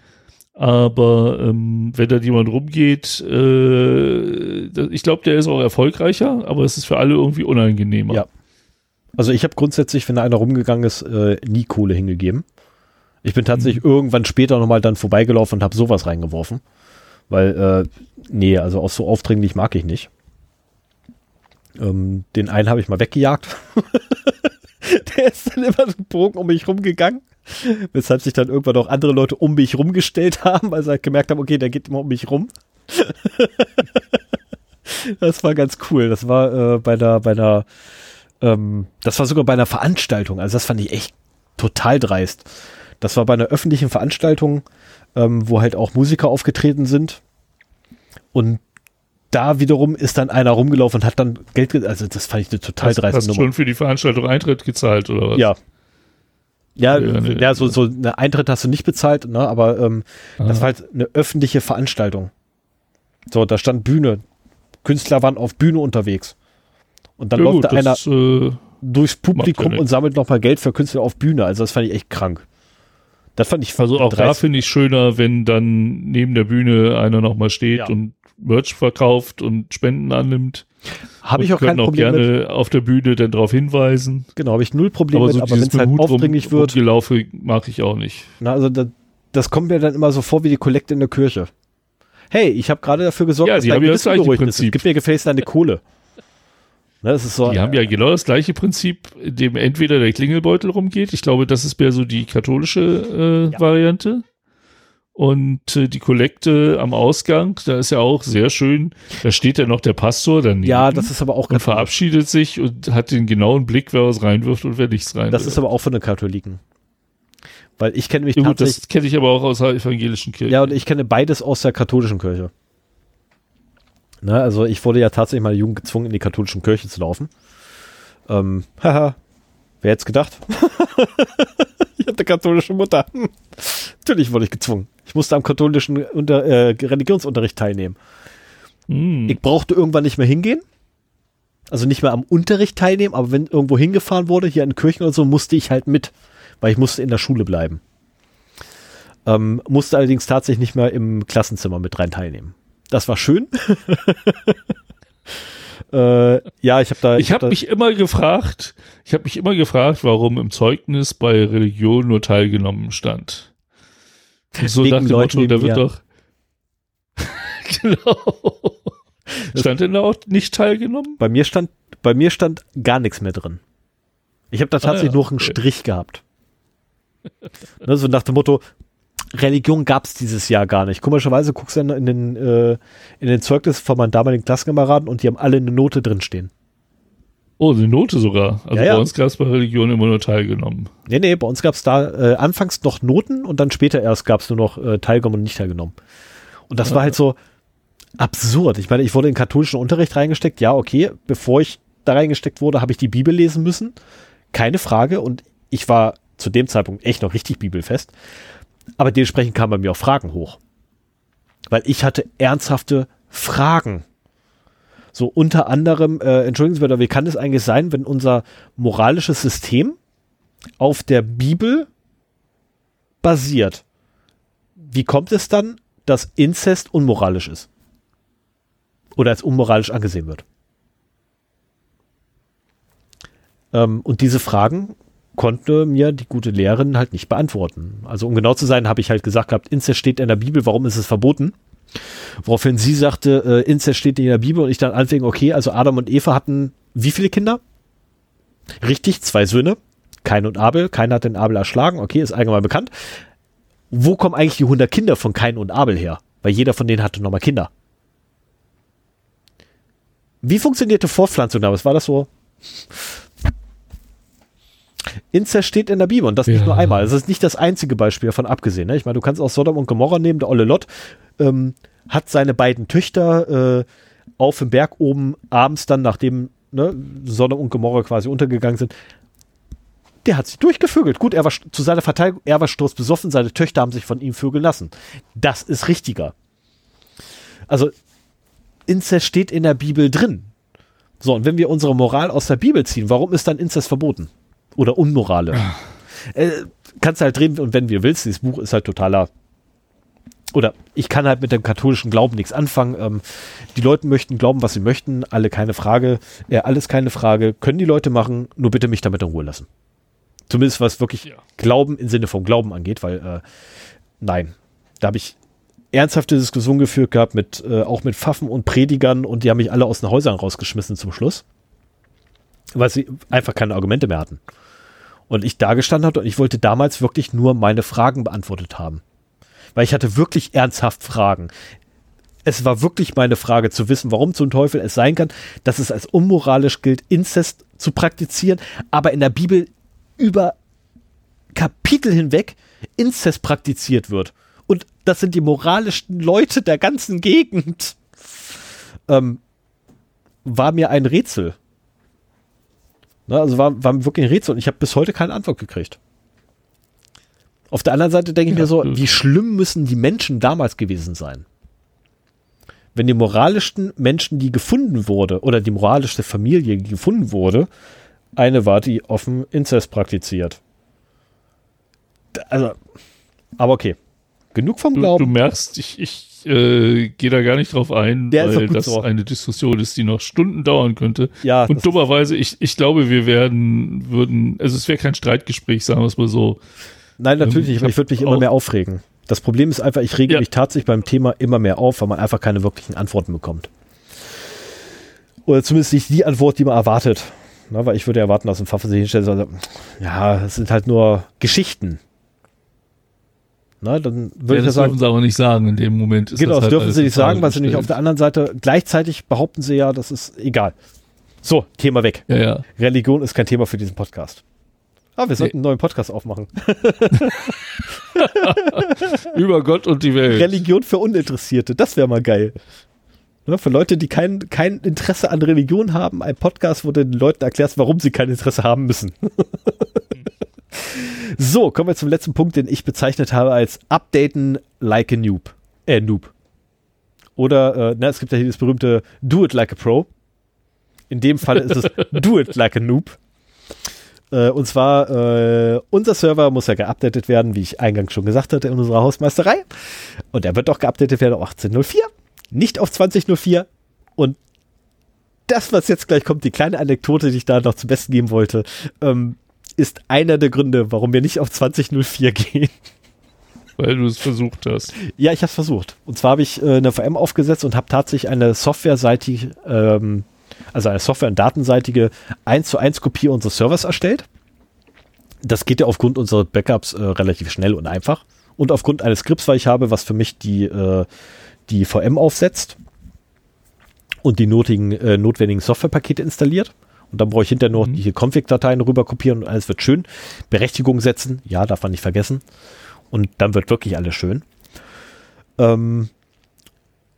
Aber ähm, wenn da jemand rumgeht, äh, ich glaube, der ist auch erfolgreicher, aber es ist für alle irgendwie unangenehmer. Ja. Also ich habe grundsätzlich, wenn da einer rumgegangen ist, äh, nie Kohle hingegeben. Ich bin tatsächlich mhm. irgendwann später nochmal dann vorbeigelaufen und habe sowas reingeworfen. Weil, äh, nee, also auch so aufdringlich mag ich nicht. Ähm, den einen habe ich mal weggejagt. Der ist dann immer so Bogen um mich rumgegangen. Weshalb sich dann irgendwann auch andere Leute um mich rumgestellt haben, weil sie halt gemerkt haben, okay, der geht immer um mich rum. das war ganz cool. Das war äh, bei der, bei der, ähm, das war sogar bei einer Veranstaltung. Also das fand ich echt total dreist. Das war bei einer öffentlichen Veranstaltung, ähm, wo halt auch Musiker aufgetreten sind. Und da wiederum ist dann einer rumgelaufen und hat dann Geld, also das fand ich eine total hast, dreiste hast Nummer. schon für die Veranstaltung Eintritt gezahlt oder was? Ja. Ja, ja, ja so, so eine Eintritt hast du nicht bezahlt, ne, aber ähm, das war halt eine öffentliche Veranstaltung. So, da stand Bühne. Künstler waren auf Bühne unterwegs. Und dann ja, läuft da einer äh, durchs Publikum und sammelt nochmal Geld für Künstler auf Bühne. Also das fand ich echt krank. Das fand ich Also auch da finde ich schöner, wenn dann neben der Bühne einer nochmal steht ja. und Merch verkauft und Spenden annimmt. Habe ich auch kein auch Problem gerne mit. auf der Bühne dann darauf hinweisen. Genau, habe ich null Probleme aber so mit, aber wenn es halt aufdringlich rum, wird. Gelaufe mag ich auch nicht. Na, also das, das kommt mir dann immer so vor wie die Kollekte in der Kirche. Hey, ich habe gerade dafür gesorgt, ja, dass dein Gewissen beruhigt ist. Gib mir gefälligst deine Kohle. Ne, so, die haben ja genau das gleiche Prinzip, in dem entweder der Klingelbeutel rumgeht. Ich glaube, das ist mehr so die katholische äh, ja. Variante. Und äh, die Kollekte am Ausgang, da ist ja auch sehr schön, da steht ja noch der Pastor daneben. Ja, das ist aber auch Und verabschiedet sich und hat den genauen Blick, wer was reinwirft und wer nichts rein. Das ist aber auch von den Katholiken. Weil ich kenne mich ja, gut, tatsächlich. Das kenne ich aber auch aus der evangelischen Kirche. Ja, und ich kenne beides aus der katholischen Kirche. Ne, also ich wurde ja tatsächlich mal Jugend gezwungen, in die katholische Kirche zu laufen. Ähm, haha, wer hätte es gedacht? ich hatte katholische Mutter. Natürlich wurde ich gezwungen. Ich musste am katholischen Unter äh, Religionsunterricht teilnehmen. Mm. Ich brauchte irgendwann nicht mehr hingehen. Also nicht mehr am Unterricht teilnehmen, aber wenn irgendwo hingefahren wurde, hier in Kirchen oder so, musste ich halt mit, weil ich musste in der Schule bleiben. Ähm, musste allerdings tatsächlich nicht mehr im Klassenzimmer mit rein teilnehmen. Das war schön. äh, ja, ich habe da. Ich habe mich immer gefragt, ich habe mich immer gefragt, warum im Zeugnis bei Religion nur teilgenommen stand. So nach dem Leuten, Motto, da wird doch. genau. Stand denn da auch nicht teilgenommen? Bei mir stand, bei mir stand gar nichts mehr drin. Ich habe da tatsächlich ah, ja. nur einen Strich gehabt. ne, so nach dem Motto, Religion gab es dieses Jahr gar nicht. Komischerweise guckst du dann in den, äh, in den Zeugnis von meinen damaligen Klassenkameraden und die haben alle eine Note drin stehen. Oh, eine Note sogar. Also ja, ja. bei uns gab es bei Religion immer nur teilgenommen. Nee, nee, bei uns gab es da äh, anfangs noch Noten und dann später erst gab es nur noch äh, teilgenommen und nicht teilgenommen. Und das ja. war halt so absurd. Ich meine, ich wurde in katholischen Unterricht reingesteckt. Ja, okay, bevor ich da reingesteckt wurde, habe ich die Bibel lesen müssen. Keine Frage. Und ich war zu dem Zeitpunkt echt noch richtig bibelfest. Aber dementsprechend kamen bei mir auch Fragen hoch. Weil ich hatte ernsthafte Fragen. So unter anderem, äh, entschuldigen Sie bitte, wie kann es eigentlich sein, wenn unser moralisches System auf der Bibel basiert? Wie kommt es dann, dass Inzest unmoralisch ist? Oder als unmoralisch angesehen wird? Ähm, und diese Fragen konnte mir die gute Lehrerin halt nicht beantworten. Also um genau zu sein, habe ich halt gesagt gehabt, Inzest steht in der Bibel, warum ist es verboten? Woraufhin sie sagte, äh, Inzest steht in der Bibel und ich dann anfing, okay, also Adam und Eva hatten wie viele Kinder? Richtig, zwei Söhne, Kain und Abel. Kain hat den Abel erschlagen, okay, ist allgemein bekannt. Wo kommen eigentlich die 100 Kinder von Kain und Abel her? Weil jeder von denen hatte nochmal Kinder. Wie funktionierte Fortpflanzung damals? War das so? Inzest steht in der Bibel und das ja. nicht nur einmal. Das ist nicht das einzige Beispiel davon abgesehen. Ne? Ich meine, du kannst auch Sodom und Gomorra nehmen. Der Olle Lot ähm, hat seine beiden Töchter äh, auf dem Berg oben abends dann, nachdem ne, Sodom und Gomorra quasi untergegangen sind, der hat sich durchgevögelt. Gut, er war zu seiner Verteidigung, er war sturzbesoffen, seine Töchter haben sich von ihm vögeln lassen. Das ist richtiger. Also, Inzest steht in der Bibel drin. So, und wenn wir unsere Moral aus der Bibel ziehen, warum ist dann Inzest verboten? Oder Unmorale. äh, kannst halt drehen und wenn wir willst, dieses Buch ist halt totaler oder ich kann halt mit dem katholischen Glauben nichts anfangen. Ähm, die Leute möchten glauben, was sie möchten, alle keine Frage, äh, alles keine Frage, können die Leute machen, nur bitte mich damit in Ruhe lassen. Zumindest was wirklich ja. Glauben im Sinne von Glauben angeht, weil äh, nein, da habe ich ernsthafte Diskussionen geführt gehabt mit äh, auch mit Pfaffen und Predigern und die haben mich alle aus den Häusern rausgeschmissen zum Schluss, weil sie einfach keine Argumente mehr hatten. Und ich da gestanden hatte und ich wollte damals wirklich nur meine Fragen beantwortet haben. Weil ich hatte wirklich ernsthaft Fragen. Es war wirklich meine Frage zu wissen, warum zum Teufel es sein kann, dass es als unmoralisch gilt, Inzest zu praktizieren, aber in der Bibel über Kapitel hinweg Inzest praktiziert wird. Und das sind die moralischsten Leute der ganzen Gegend. Ähm, war mir ein Rätsel. Ne, also war, war wirklich ein Rätsel und ich habe bis heute keine Antwort gekriegt. Auf der anderen Seite denke ich mir so, wie schlimm müssen die Menschen damals gewesen sein? Wenn die moralischsten Menschen, die gefunden wurde, oder die moralischste Familie, die gefunden wurde, eine war, die offen Inzest praktiziert. Also, aber okay. Genug vom Glauben. Du, du merkst, ich, ich äh, gehe da gar nicht drauf ein, Der weil das so. eine Diskussion ist, die noch Stunden dauern könnte. Ja, und dummerweise, ich, ich glaube, wir werden, würden, also es wäre kein Streitgespräch, sagen wir es mal so. Nein, natürlich nicht, ähm, aber ich würde mich immer mehr aufregen. Das Problem ist einfach, ich rege ja. mich tatsächlich beim Thema immer mehr auf, weil man einfach keine wirklichen Antworten bekommt. Oder zumindest nicht die Antwort, die man erwartet. Na, weil ich würde erwarten, dass ein Pfaffe sich hinstellt und sagt, ja, es sind halt nur Geschichten. Na, dann würde ja, ich das sagen, dürfen sie aber nicht sagen in dem Moment. genau, das, halt dürfen sie nicht sagen, weil sie nicht auf der anderen Seite gleichzeitig behaupten sie ja, das ist egal. So, Thema weg. Ja, ja. Religion ist kein Thema für diesen Podcast. Ah, wir sollten nee. einen neuen Podcast aufmachen. Über Gott und die Welt. Religion für Uninteressierte, das wäre mal geil. Ne, für Leute, die kein, kein Interesse an Religion haben, ein Podcast, wo du den Leuten erklärst, warum sie kein Interesse haben müssen. so, kommen wir zum letzten Punkt, den ich bezeichnet habe als Updaten like a Noob. Äh, Noob. Oder, äh, na, es gibt ja hier das berühmte Do it like a Pro. In dem Fall ist es Do it like a Noob. Äh, und zwar, äh, unser Server muss ja geupdatet werden, wie ich eingangs schon gesagt hatte, in unserer Hausmeisterei. Und er wird auch geupdatet werden auf 18.04, nicht auf 20.04. Und das, was jetzt gleich kommt, die kleine Anekdote, die ich da noch zum Besten geben wollte, ähm, ist einer der Gründe, warum wir nicht auf 20.04 gehen. Weil du es versucht hast. Ja, ich habe es versucht. Und zwar habe ich äh, eine VM aufgesetzt und habe tatsächlich eine softwareseitig ähm, also eine Software- und datenseitige 1 zu 1 Kopie unseres Servers erstellt. Das geht ja aufgrund unserer Backups äh, relativ schnell und einfach. Und aufgrund eines Skripts, weil ich habe, was für mich die, äh, die VM aufsetzt und die notigen, äh, notwendigen Softwarepakete installiert. Und dann brauche ich hinterher nur mhm. die Config-Dateien rüber kopieren und alles wird schön. Berechtigung setzen, ja, darf man nicht vergessen. Und dann wird wirklich alles schön. Ähm,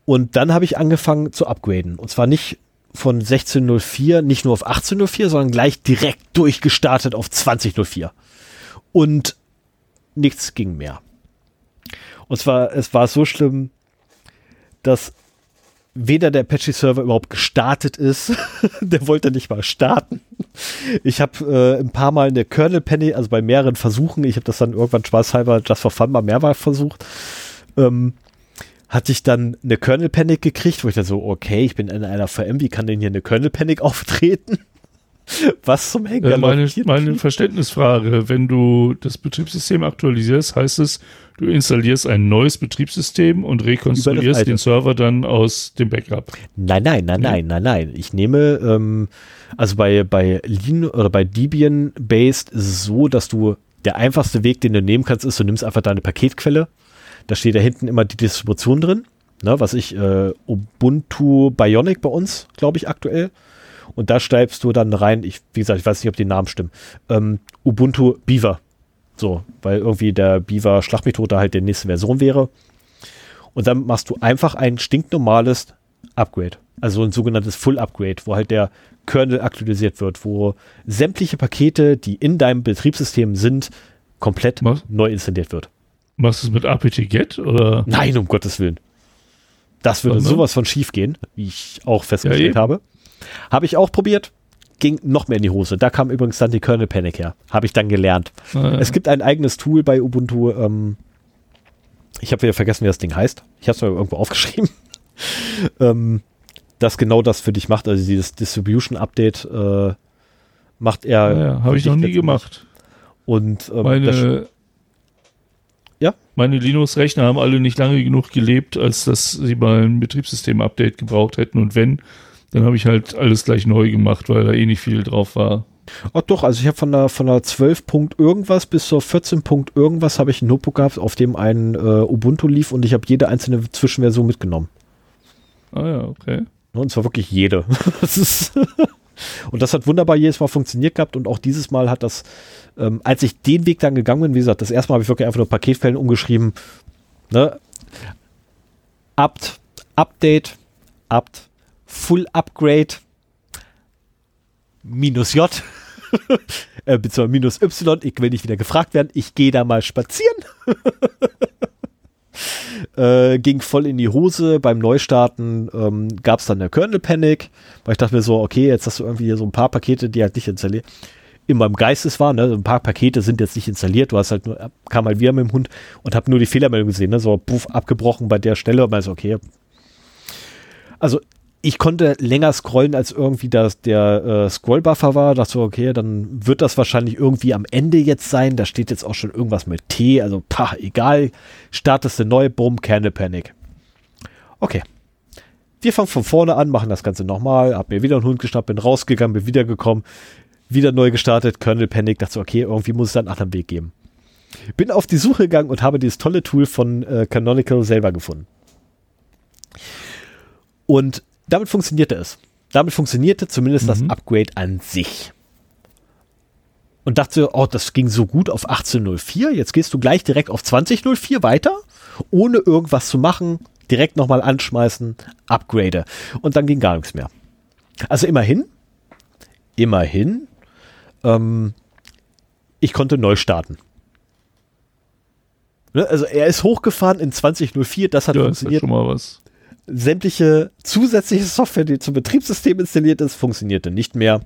und dann habe ich angefangen zu upgraden. Und zwar nicht von 1604 nicht nur auf 1804, sondern gleich direkt durchgestartet auf 2004. Und nichts ging mehr. Und zwar, es war so schlimm, dass weder der Apache-Server überhaupt gestartet ist, der wollte nicht mal starten. Ich habe äh, ein paar Mal eine Kernel-Penny, also bei mehreren Versuchen, ich habe das dann irgendwann spaßhalber just for fun mal mehrmals versucht, ähm, hatte ich dann eine Kernel Panic gekriegt, wo ich dann so, okay, ich bin in einer VM, wie kann denn hier eine Kernel Panic auftreten? Was zum Henker? Äh, meine, meine Verständnisfrage, wenn du das Betriebssystem aktualisierst, heißt es, du installierst ein neues Betriebssystem und rekonstruierst den Server dann aus dem Backup. Nein, nein, nein, nein, nein, nein. Ich nehme, ähm, also bei, bei Lean oder bei Debian Based ist es so, dass du der einfachste Weg, den du nehmen kannst, ist, du nimmst einfach deine Paketquelle, da steht da hinten immer die Distribution drin. Ne, was ich, äh, Ubuntu Bionic bei uns, glaube ich, aktuell. Und da schreibst du dann rein, ich, wie gesagt, ich weiß nicht, ob die Namen stimmen, ähm, Ubuntu Beaver. So, weil irgendwie der Beaver Schlachtmethode halt der nächste Version wäre. Und dann machst du einfach ein stinknormales Upgrade. Also ein sogenanntes Full Upgrade, wo halt der Kernel aktualisiert wird, wo sämtliche Pakete, die in deinem Betriebssystem sind, komplett Was? neu installiert wird. Machst du es mit apt-get oder? Nein, um Gottes Willen. Das würde sowas von schief gehen, wie ich auch festgestellt ja, habe. Habe ich auch probiert, ging noch mehr in die Hose. Da kam übrigens dann die Kernel Panic her. Habe ich dann gelernt. Ah, ja. Es gibt ein eigenes Tool bei Ubuntu, ähm, ich habe wieder vergessen, wie das Ding heißt. Ich habe es mir irgendwo aufgeschrieben. ähm, das genau das für dich macht, also dieses Distribution Update äh, macht er. Ja, ja habe ich noch nie gemacht. Und ähm, meine, ja? meine Linux-Rechner haben alle nicht lange genug gelebt, als dass sie mal ein Betriebssystem-Update gebraucht hätten. Und wenn, dann habe ich halt alles gleich neu gemacht, weil da eh nicht viel drauf war. Ach doch, also ich habe von der, von der 12 Punkt irgendwas bis zur 14 Punkt irgendwas habe ich ein Notebook gehabt, auf dem ein äh, Ubuntu lief und ich habe jede einzelne Zwischenversion mitgenommen. Ah ja, okay. Und zwar wirklich jede. das und das hat wunderbar jedes Mal funktioniert gehabt und auch dieses Mal hat das, ähm, als ich den Weg dann gegangen bin, wie gesagt, das erste Mal habe ich wirklich einfach nur Paketfällen umgeschrieben, ne? Apt, Update, Apt, Full Upgrade, minus J, äh, beziehungsweise minus Y, ich will nicht wieder gefragt werden, ich gehe da mal spazieren. äh, ging voll in die Hose. Beim Neustarten ähm, gab es dann eine Kernel Panic, weil ich dachte mir so, okay, jetzt hast du irgendwie hier so ein paar Pakete, die halt nicht installiert. In meinem Geistes waren, ne, ein paar Pakete sind jetzt nicht installiert, du hast halt nur, kam halt wieder mit dem Hund und hab nur die Fehlermeldung gesehen, ne, so puff, abgebrochen bei der Stelle, und so, okay. Also ich konnte länger scrollen, als irgendwie das, der äh, Scrollbuffer war. Dachte so, okay, dann wird das wahrscheinlich irgendwie am Ende jetzt sein. Da steht jetzt auch schon irgendwas mit T. Also, pah, egal. Startest du neu, bumm, Candle Panic. Okay. Wir fangen von vorne an, machen das Ganze nochmal. Hab mir wieder einen Hund geschnappt, bin rausgegangen, bin wiedergekommen. Wieder neu gestartet, Kernel Panic. Dachte so, okay, irgendwie muss es da einen anderen Weg geben. Bin auf die Suche gegangen und habe dieses tolle Tool von äh, Canonical selber gefunden. Und damit funktionierte es. Damit funktionierte zumindest mhm. das Upgrade an sich. Und dachte, oh, das ging so gut auf 1804. Jetzt gehst du gleich direkt auf 2004 weiter, ohne irgendwas zu machen. Direkt nochmal anschmeißen, upgrade. Und dann ging gar nichts mehr. Also immerhin, immerhin, ähm, ich konnte neu starten. Ne, also er ist hochgefahren in 2004, das hat ja, funktioniert. Ist ja schon mal was sämtliche zusätzliche Software, die zum Betriebssystem installiert ist, funktionierte nicht mehr.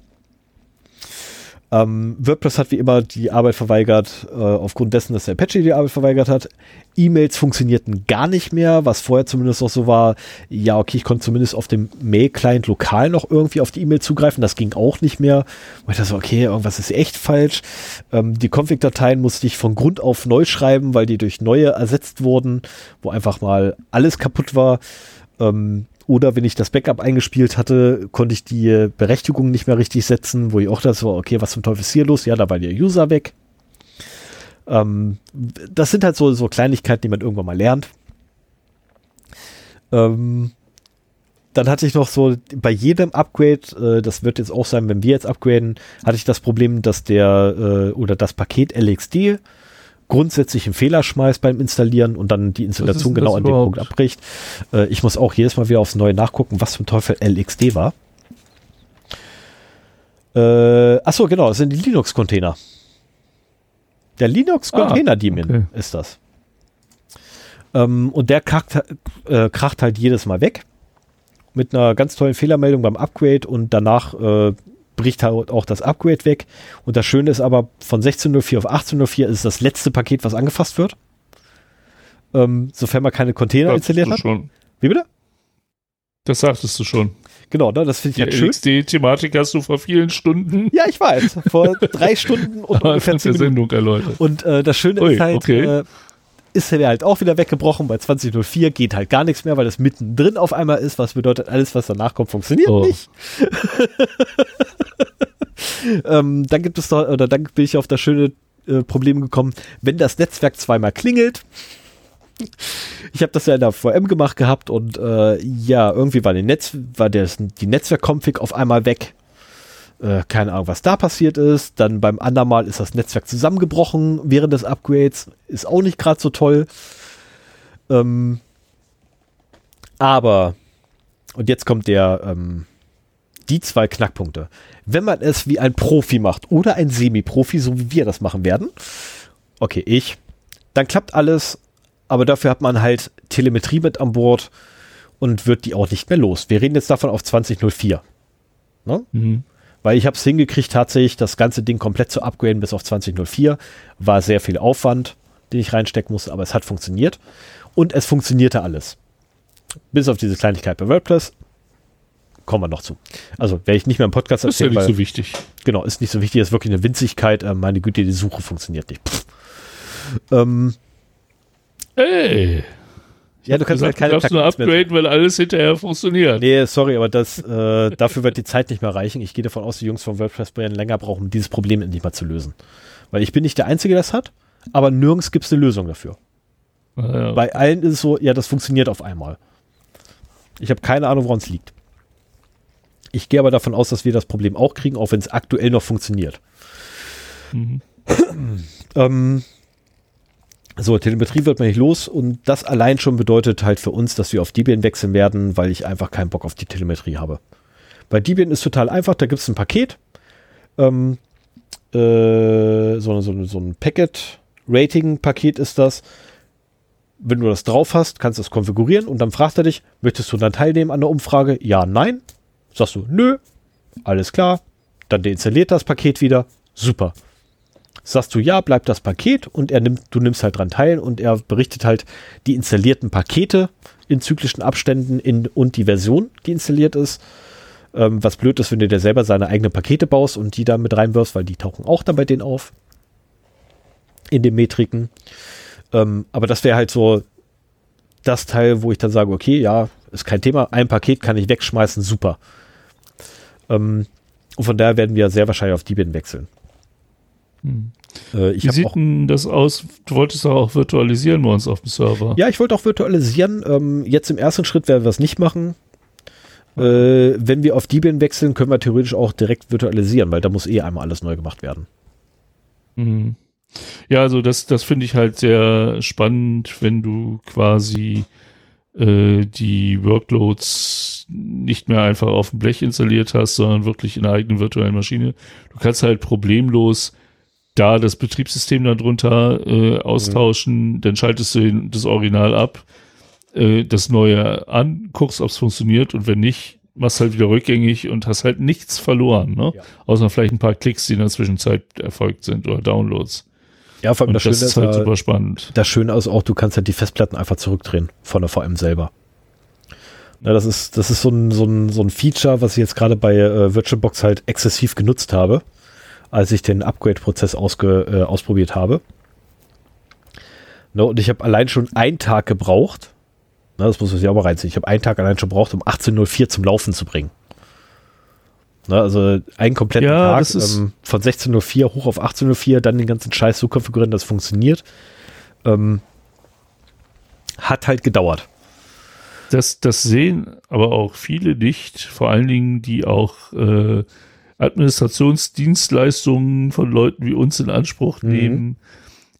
Ähm, WordPress hat wie immer die Arbeit verweigert, äh, aufgrund dessen, dass der Apache die Arbeit verweigert hat. E-Mails funktionierten gar nicht mehr, was vorher zumindest auch so war. Ja, okay, ich konnte zumindest auf dem Mail-Client lokal noch irgendwie auf die E-Mail zugreifen. Das ging auch nicht mehr. Und ich dachte so, okay, irgendwas ist echt falsch. Ähm, die Config-Dateien musste ich von Grund auf neu schreiben, weil die durch neue ersetzt wurden, wo einfach mal alles kaputt war. Ähm, oder wenn ich das Backup eingespielt hatte, konnte ich die Berechtigung nicht mehr richtig setzen, wo ich auch das war, okay, was zum Teufel ist hier los? Ja, da war der User weg. Ähm, das sind halt so, so Kleinigkeiten, die man irgendwann mal lernt. Ähm, dann hatte ich noch so bei jedem Upgrade, äh, das wird jetzt auch sein, wenn wir jetzt upgraden, hatte ich das Problem, dass der äh, oder das Paket LXD grundsätzlich einen Fehler schmeißt beim Installieren und dann die Installation genau an dem Punkt abbricht. Äh, ich muss auch jedes Mal wieder aufs Neue nachgucken, was zum Teufel LXD war. Äh, achso, genau, das sind die Linux-Container. Der Linux-Container-Daemon ah, okay. ist das. Ähm, und der kracht, äh, kracht halt jedes Mal weg. Mit einer ganz tollen Fehlermeldung beim Upgrade und danach äh, bricht halt auch das Upgrade weg. Und das Schöne ist aber, von 16.04 auf 18.04 ist das letzte Paket, was angefasst wird. Ähm, sofern man keine Container das installiert hat. Schon. Wie bitte? Das sagtest du schon. Genau, ne, das finde ich halt schön. Die thematik hast du vor vielen Stunden. Ja, ich weiß. Vor drei Stunden und ungefähr zehn Sendung erläutert. Und äh, das Schöne Ui, ist halt, okay. äh, ist er halt auch wieder weggebrochen. Bei 2004 geht halt gar nichts mehr, weil das mittendrin auf einmal ist, was bedeutet, alles, was danach kommt, funktioniert oh. nicht. ähm, dann gibt es da, oder dann bin ich auf das schöne äh, Problem gekommen, wenn das Netzwerk zweimal klingelt. Ich habe das ja in der VM gemacht gehabt und äh, ja, irgendwie war, die, Netz, war der, die Netzwerk-Config auf einmal weg. Äh, keine Ahnung, was da passiert ist. Dann beim anderen Mal ist das Netzwerk zusammengebrochen während des Upgrades. Ist auch nicht gerade so toll. Ähm, aber, und jetzt kommt der, ähm, die zwei Knackpunkte. Wenn man es wie ein Profi macht oder ein Semi-Profi, so wie wir das machen werden, okay, ich, dann klappt alles, aber dafür hat man halt Telemetrie mit an Bord und wird die auch nicht mehr los. Wir reden jetzt davon auf 2004. Ne? Mhm. Weil ich habe es hingekriegt, tatsächlich das ganze Ding komplett zu upgraden bis auf 2004. War sehr viel Aufwand, den ich reinstecken musste, aber es hat funktioniert. Und es funktionierte alles. Bis auf diese Kleinigkeit bei WordPress. Kommen wir noch zu. Also werde ich nicht mehr im Podcast Das ist ja erzählen, nicht weil, so wichtig. genau, ist nicht so wichtig, ist wirklich eine Winzigkeit. Äh, meine Güte, die Suche funktioniert nicht. Pff. Ähm, Ey, ja, du kannst halt gesagt, keine du darfst nur Plugins mehr- upgraden, weil alles hinterher funktioniert. Nee, sorry, aber das, äh, dafür wird die Zeit nicht mehr reichen. Ich gehe davon aus, die Jungs vom WordPress-Brand länger brauchen, um dieses Problem endlich mal zu lösen. Weil ich bin nicht der Einzige, der das hat, aber nirgends gibt es eine Lösung dafür. Ah, ja. Bei allen ist es so, ja, das funktioniert auf einmal. Ich habe keine Ahnung, woran es liegt. Ich gehe aber davon aus, dass wir das Problem auch kriegen, auch wenn es aktuell noch funktioniert. Mhm. Ähm, so, Telemetrie wird man nicht los und das allein schon bedeutet halt für uns, dass wir auf Debian wechseln werden, weil ich einfach keinen Bock auf die Telemetrie habe. Bei Debian ist total einfach, da gibt es ein Paket, ähm, äh, so, so, so ein Packet-Rating-Paket ist das. Wenn du das drauf hast, kannst du es konfigurieren und dann fragt er dich, möchtest du dann teilnehmen an der Umfrage? Ja, nein. Sagst du, nö, alles klar. Dann deinstalliert das Paket wieder. Super. Sagst du ja, bleibt das Paket und er nimmt, du nimmst halt dran teil und er berichtet halt die installierten Pakete in zyklischen Abständen in, und die Version, die installiert ist. Ähm, was blöd ist, wenn du dir selber seine eigenen Pakete baust und die da mit reinwirfst, weil die tauchen auch dann bei denen auf. In den Metriken. Ähm, aber das wäre halt so das Teil, wo ich dann sage, okay, ja, ist kein Thema, ein Paket kann ich wegschmeißen, super. Ähm, und von daher werden wir sehr wahrscheinlich auf Debian wechseln. Hm. Äh, ich Wie habe sieht auch denn das aus? Du wolltest doch auch virtualisieren bei uns auf dem Server. Ja, ich wollte auch virtualisieren. Ähm, jetzt im ersten Schritt werden wir es nicht machen. Äh, wenn wir auf Debian wechseln, können wir theoretisch auch direkt virtualisieren, weil da muss eh einmal alles neu gemacht werden. Mhm. Ja, also das, das finde ich halt sehr spannend, wenn du quasi äh, die Workloads nicht mehr einfach auf dem Blech installiert hast, sondern wirklich in einer eigenen virtuellen Maschine. Du kannst halt problemlos da das Betriebssystem darunter äh, austauschen, dann schaltest du das Original ab, äh, das neue an, guckst, ob es funktioniert und wenn nicht, machst halt wieder rückgängig und hast halt nichts verloren, ne? Ja. Außer vielleicht ein paar Klicks, die in der Zwischenzeit erfolgt sind oder Downloads. Ja, vor allem das, das, Schöne ist halt äh, super spannend. das Schöne ist auch, du kannst halt die Festplatten einfach zurückdrehen von der VM selber. Ja, das ist, das ist so ein, so ein, so ein Feature, was ich jetzt gerade bei äh, VirtualBox halt exzessiv genutzt habe, als ich den Upgrade-Prozess äh, ausprobiert habe. Ne, und ich habe allein schon einen Tag gebraucht. Ne, das muss man sich auch mal reinziehen. Ich habe einen Tag allein schon gebraucht, um 18.04 zum Laufen zu bringen. Ne, also einen kompletten Ja, Tag ähm, von 16.04 hoch auf 18.04, dann den ganzen Scheiß so konfigurieren, dass es funktioniert. Ähm, hat halt gedauert. Das, das sehen aber auch viele nicht, vor allen Dingen, die auch äh, Administrationsdienstleistungen von Leuten wie uns in Anspruch Mhm. nehmen,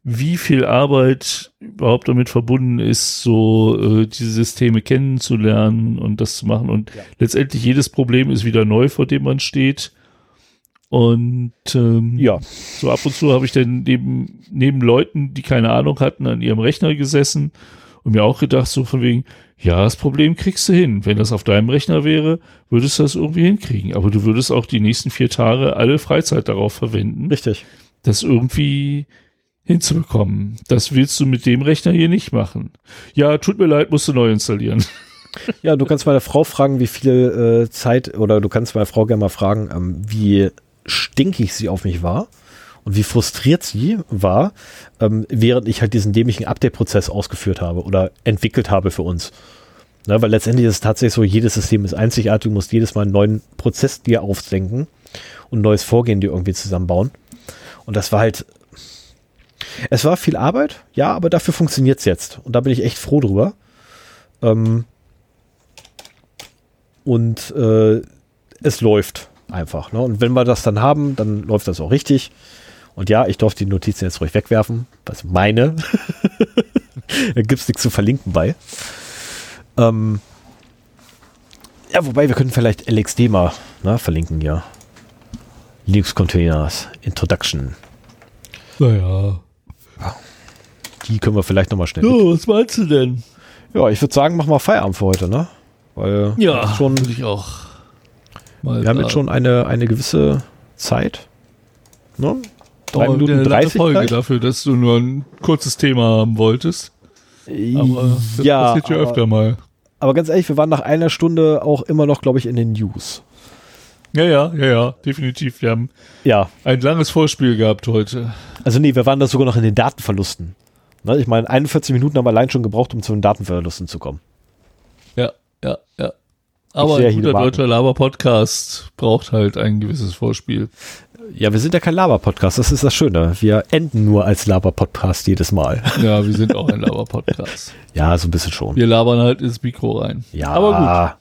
wie viel Arbeit überhaupt damit verbunden ist, so äh, diese Systeme kennenzulernen und das zu machen. Und Ja. letztendlich jedes Problem ist wieder neu, vor dem man steht. Und ähm, Ja. so ab und zu habe ich dann neben, neben Leuten, die keine Ahnung hatten, an ihrem Rechner gesessen und mir auch gedacht, so von wegen, ja, das Problem kriegst du hin. Wenn das auf deinem Rechner wäre, würdest du das irgendwie hinkriegen. Aber du würdest auch die nächsten vier Tage alle Freizeit darauf verwenden, Richtig. das irgendwie hinzubekommen. Das willst du mit dem Rechner hier nicht machen. Ja, tut mir leid, musst du neu installieren. Ja, du kannst meine Frau fragen, wie viel äh, Zeit, oder du kannst meine Frau gerne mal fragen, ähm, wie stinkig sie auf mich war und wie frustriert sie war, ähm, während ich halt diesen dämlichen Update-Prozess ausgeführt habe oder entwickelt habe für uns. Ne, weil letztendlich ist es tatsächlich so, jedes System ist einzigartig, du musst jedes Mal einen neuen Prozess dir aufdenken und ein neues Vorgehen dir irgendwie zusammenbauen. Und das war halt, es war viel Arbeit, ja, aber dafür funktioniert es jetzt. Und da bin ich echt froh drüber. Ähm, und äh, es läuft einfach. Ne? Und wenn wir das dann haben, dann läuft das auch richtig. Und ja, ich darf die Notizen jetzt ruhig wegwerfen. Das meine. da gibt es nichts zu verlinken bei. Ähm, ja, wobei wir können vielleicht LXD mal ne, verlinken hier. Linux Containers Introduction. Naja. Die können wir vielleicht nochmal schnell. So, was meinst du denn? Ja, ich würde sagen, mach mal Feierabend für heute, ne? Weil Ja, schon, ich auch. Mal wir haben jetzt schon eine, eine gewisse Zeit. Ne? Drei Oh, Minuten eine lange 30 Folge gleich. dafür, dass du nur ein kurzes Thema haben wolltest. Aber das ja, passiert ja aber, öfter mal. aber ganz ehrlich, wir waren nach einer Stunde auch immer noch, glaube ich, in den News. Ja, ja, ja, ja, definitiv. Wir haben Ja, ein langes Vorspiel gehabt heute. also nee, wir waren da sogar noch in den Datenverlusten. Ne, ich meine, 41 Minuten haben wir allein schon gebraucht, um zu den Datenverlusten zu kommen. Ja, ja, ja. Aber ein guter deutscher Laber-Podcast braucht halt ein gewisses Vorspiel. Ja, wir sind ja kein Laber-Podcast, das ist das Schöne. Wir enden nur als Laber-Podcast jedes Mal. Ja, wir sind auch ein Laber-Podcast. Ja, so ein bisschen schon. Wir labern halt ins Mikro rein. Ja, Aber gut.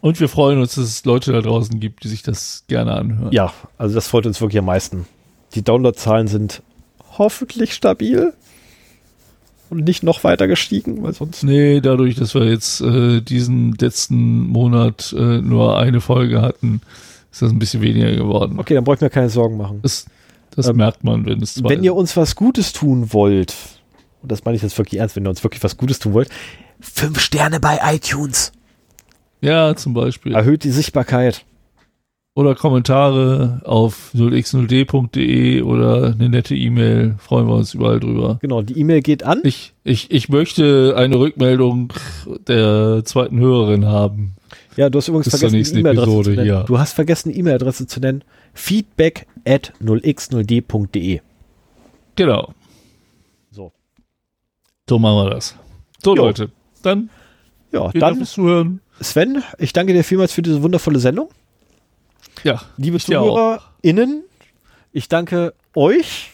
Und wir freuen uns, dass es Leute da draußen gibt, die sich das gerne anhören. Ja, also das freut uns wirklich am meisten. Die Downloadzahlen sind hoffentlich stabil und nicht noch weiter gestiegen, weil sonst. Nee, dadurch, dass wir jetzt äh, diesen letzten Monat äh, nur eine Folge hatten, ist das ein bisschen weniger geworden. Okay, dann brauche ich mir keine Sorgen machen. Das, das Ähm, merkt man, wenn es Wenn ihr uns was Gutes tun wollt, und das meine ich jetzt wirklich ernst, wenn ihr uns wirklich was Gutes tun wollt, fünf Sterne bei iTunes. Ja, zum Beispiel. Erhöht die Sichtbarkeit. Oder Kommentare auf 0x0d.de oder eine nette E-Mail. Freuen wir uns überall drüber. Genau, die E-Mail geht an. Ich, ich, ich möchte eine Rückmeldung der zweiten Hörerin haben. Ja, du hast übrigens Bis vergessen, E-Mail-Adresse zu Episode, nennen. ja. Du hast vergessen, die E-Mail-Adresse zu nennen. Feedback at 0x0d.de. Genau. So. So machen wir das. So, Jo. Leute. Dann Ja, dann fürs Zuhören. Sven, ich danke dir vielmals für diese wundervolle Sendung. Ja, Liebe. ZuhörerInnen, ich danke euch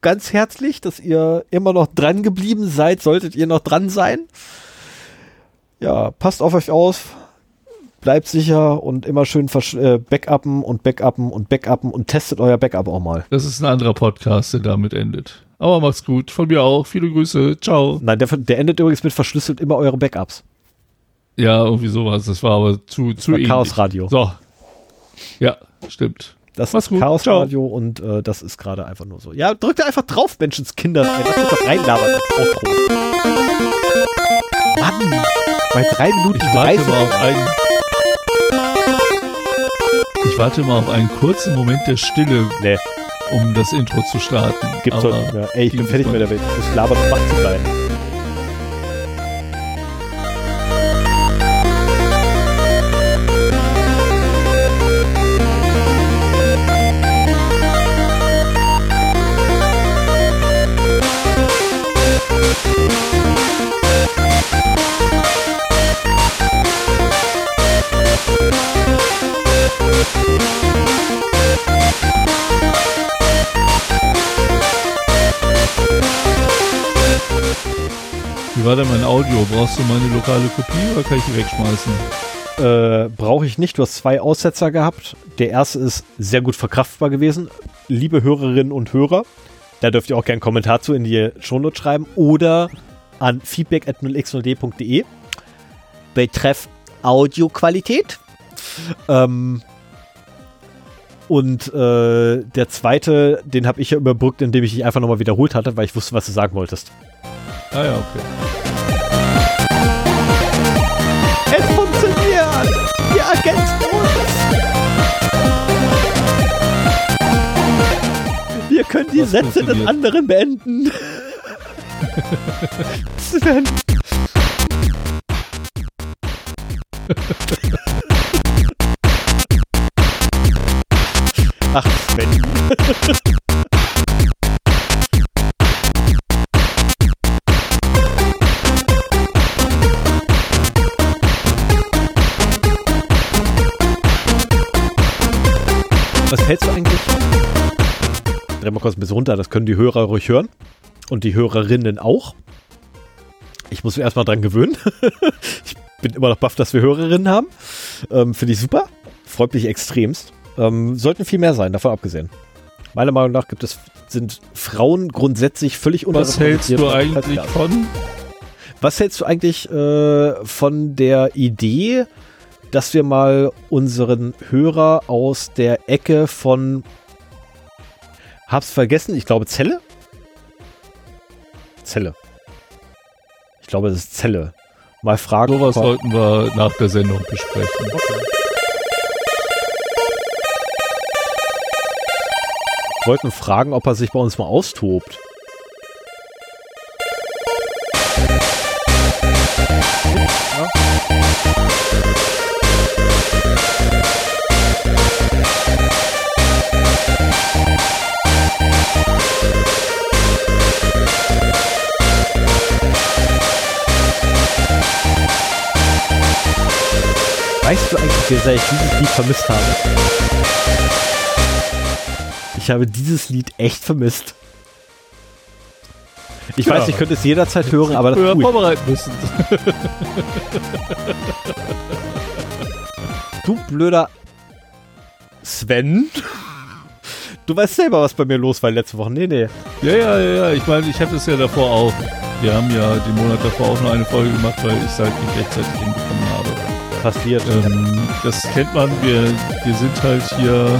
ganz herzlich, dass ihr immer noch dran geblieben seid, solltet ihr noch dran sein. Ja, passt auf euch auf, bleibt sicher und immer schön äh, backuppen und backuppen und backuppen und testet euer Backup auch mal. das ist ein anderer Podcast, der damit endet. Aber macht's gut. Von mir auch. Viele Grüße. Ciao. Nein, der, der endet übrigens mit verschlüsselt immer eure Backups. Ja, irgendwie sowas. Das war aber zu, zu Bei ähnlich. Chaos Radio. So. Ja, stimmt. Das Mach's ist gut. Chaos Ciao. Radio und äh, das ist gerade einfach nur so. Ja, drückt einfach drauf, Menschenskinder. Ey, Lass uns doch reinlabern. Mann, bei drei Minuten Ich warte 30. mal auf einen. Ich warte mal auf einen kurzen Moment der Stille, Nee, um das Intro zu starten. gibt's nicht mehr. Ey, ich bin fertig mit der Welt. Ich muss labern und wach zu bleiben. Wie war denn mein Audio? Brauchst du meine lokale Kopie oder kann ich die wegschmeißen? Äh, Brauche ich nicht. Du hast zwei Aussetzer gehabt. Der erste ist sehr gut verkraftbar gewesen. Liebe Hörerinnen und Hörer, da dürft ihr auch gerne einen Kommentar zu in die Shownote schreiben oder an feedback at 0x0d.de betreff Audioqualität. Ähm, und äh, der zweite, den habe ich ja überbrückt, indem ich dich einfach nochmal wiederholt hatte, weil ich wusste, was du sagen wolltest. Ah ja, okay. Es funktioniert! Wir ergänzen uns! Wir können die Was Sätze des anderen beenden. Sven. Ach, Sven. Was hältst du eigentlich? Dreh mal kurz ein bisschen runter, das können die Hörer ruhig hören. Und die Hörerinnen auch. Ich muss mich erstmal dran gewöhnen. ich bin immer noch baff, dass wir Hörerinnen haben. Ähm, Finde ich super. Freut mich extremst. Ähm, sollten viel mehr sein, davon abgesehen. Meiner Meinung nach gibt es, sind Frauen grundsätzlich völlig Was hältst du unterrepräsentiert eigentlich von? Was hältst du eigentlich äh, von der Idee, dass wir mal unseren Hörer aus der Ecke von Hab's vergessen, ich glaube Zelle? Zelle. Ich glaube, es ist Zelle. Mal fragen. Sowas ob er- sollten wir nach der Sendung besprechen. wollten fragen, ob er sich bei uns mal austobt. Ja. Weißt du eigentlich, wie sehr ich dieses Lied vermisst habe? Ich habe dieses Lied echt vermisst. Ich Ja. weiß, ich könnte es jederzeit hören, aber das tue ich. vorbereiten müssen. Du blöder Sven. Du weißt selber, was bei mir los war letzte Woche. Nee, nee. Ja, ja, ja, ja. Ich meine, ich hatte es ja davor auch. Wir haben ja den Monat davor auch nur eine Folge gemacht, weil ich es halt nicht rechtzeitig hinbekommen habe. Passiert. Ähm, das kennt man. Wir, wir sind halt hier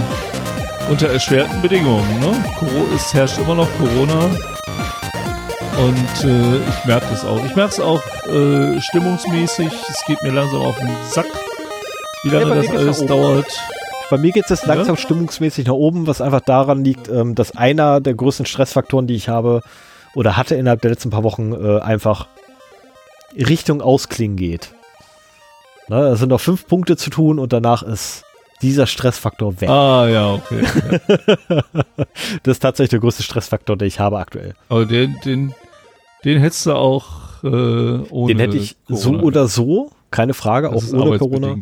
unter erschwerten Bedingungen. Ne? Es herrscht immer noch Corona. Und äh, ich merke das auch. Ich merke es auch äh, stimmungsmäßig. Es geht mir langsam auf den Sack, wie Ja, lange mir das alles dauert. Bei mir geht es jetzt Ja? langsam stimmungsmäßig nach oben, was einfach daran liegt, ähm, dass einer der größten Stressfaktoren, die ich habe oder hatte innerhalb der letzten paar Wochen, äh, einfach Richtung Ausklingen geht. Ne, es sind noch fünf Punkte zu tun und danach ist dieser Stressfaktor weg. Ah, ja, okay. Das ist tatsächlich der größte Stressfaktor, den ich habe aktuell. Aber den, den, den hättest du auch äh, ohne Den hätte ich so Corona. oder so, keine Frage, Das auch ohne Corona.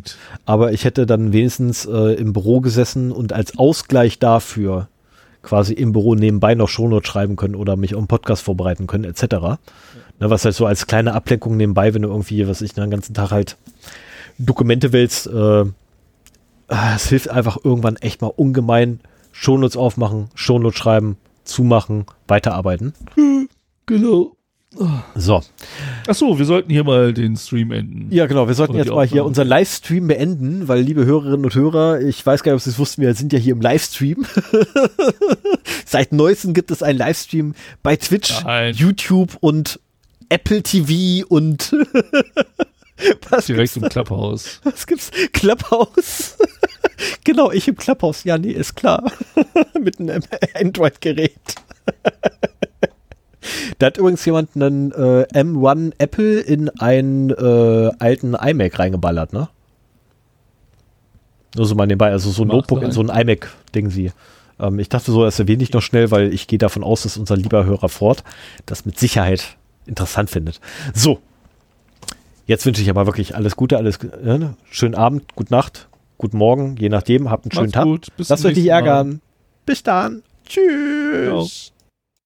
Aber ich hätte dann wenigstens äh, im Büro gesessen und als Ausgleich dafür quasi im Büro nebenbei noch Shownotes schreiben können oder mich auf einen Podcast vorbereiten können, etc. Ne, was halt so als kleine Ablenkung nebenbei, wenn du irgendwie, was ich, den ganzen Tag halt Dokumente willst, äh, es hilft einfach irgendwann echt mal ungemein. Shownotes aufmachen, Shownotes schreiben, zumachen, weiterarbeiten. Genau. So. Ach so, wir sollten hier mal den Stream enden. Ja, genau. Wir sollten Oder jetzt mal hier unseren Livestream beenden, weil, liebe Hörerinnen und Hörer, ich weiß gar nicht, ob Sie es wussten, wir sind ja hier im Livestream. Seit neuestem gibt es einen Livestream bei Twitch, Nein. YouTube und Apple TV und was Direkt im Clubhouse. was gibt's? Clubhouse. genau, ich im Clubhouse. Ja, nee, ist klar. Mit einem Android-Gerät. Da hat übrigens jemand einen äh, M1 Apple in einen äh, alten iMac reingeballert, ne? Nur so mal nebenbei, also so ein Notebook in so ein iMac-Ding sie. Ähm, ich dachte so, das erwähne ich noch schnell, weil ich gehe davon aus, dass unser lieber Hörer Ford das mit Sicherheit interessant findet. So. Jetzt wünsche ich aber wirklich alles Gute, alles äh, ne? schönen Abend, gute Nacht, guten Morgen, je nachdem, habt einen schönen Macht's Tag. gut. Bis Lasst euch nicht ärgern. Bis dann. Tschüss. Ciao.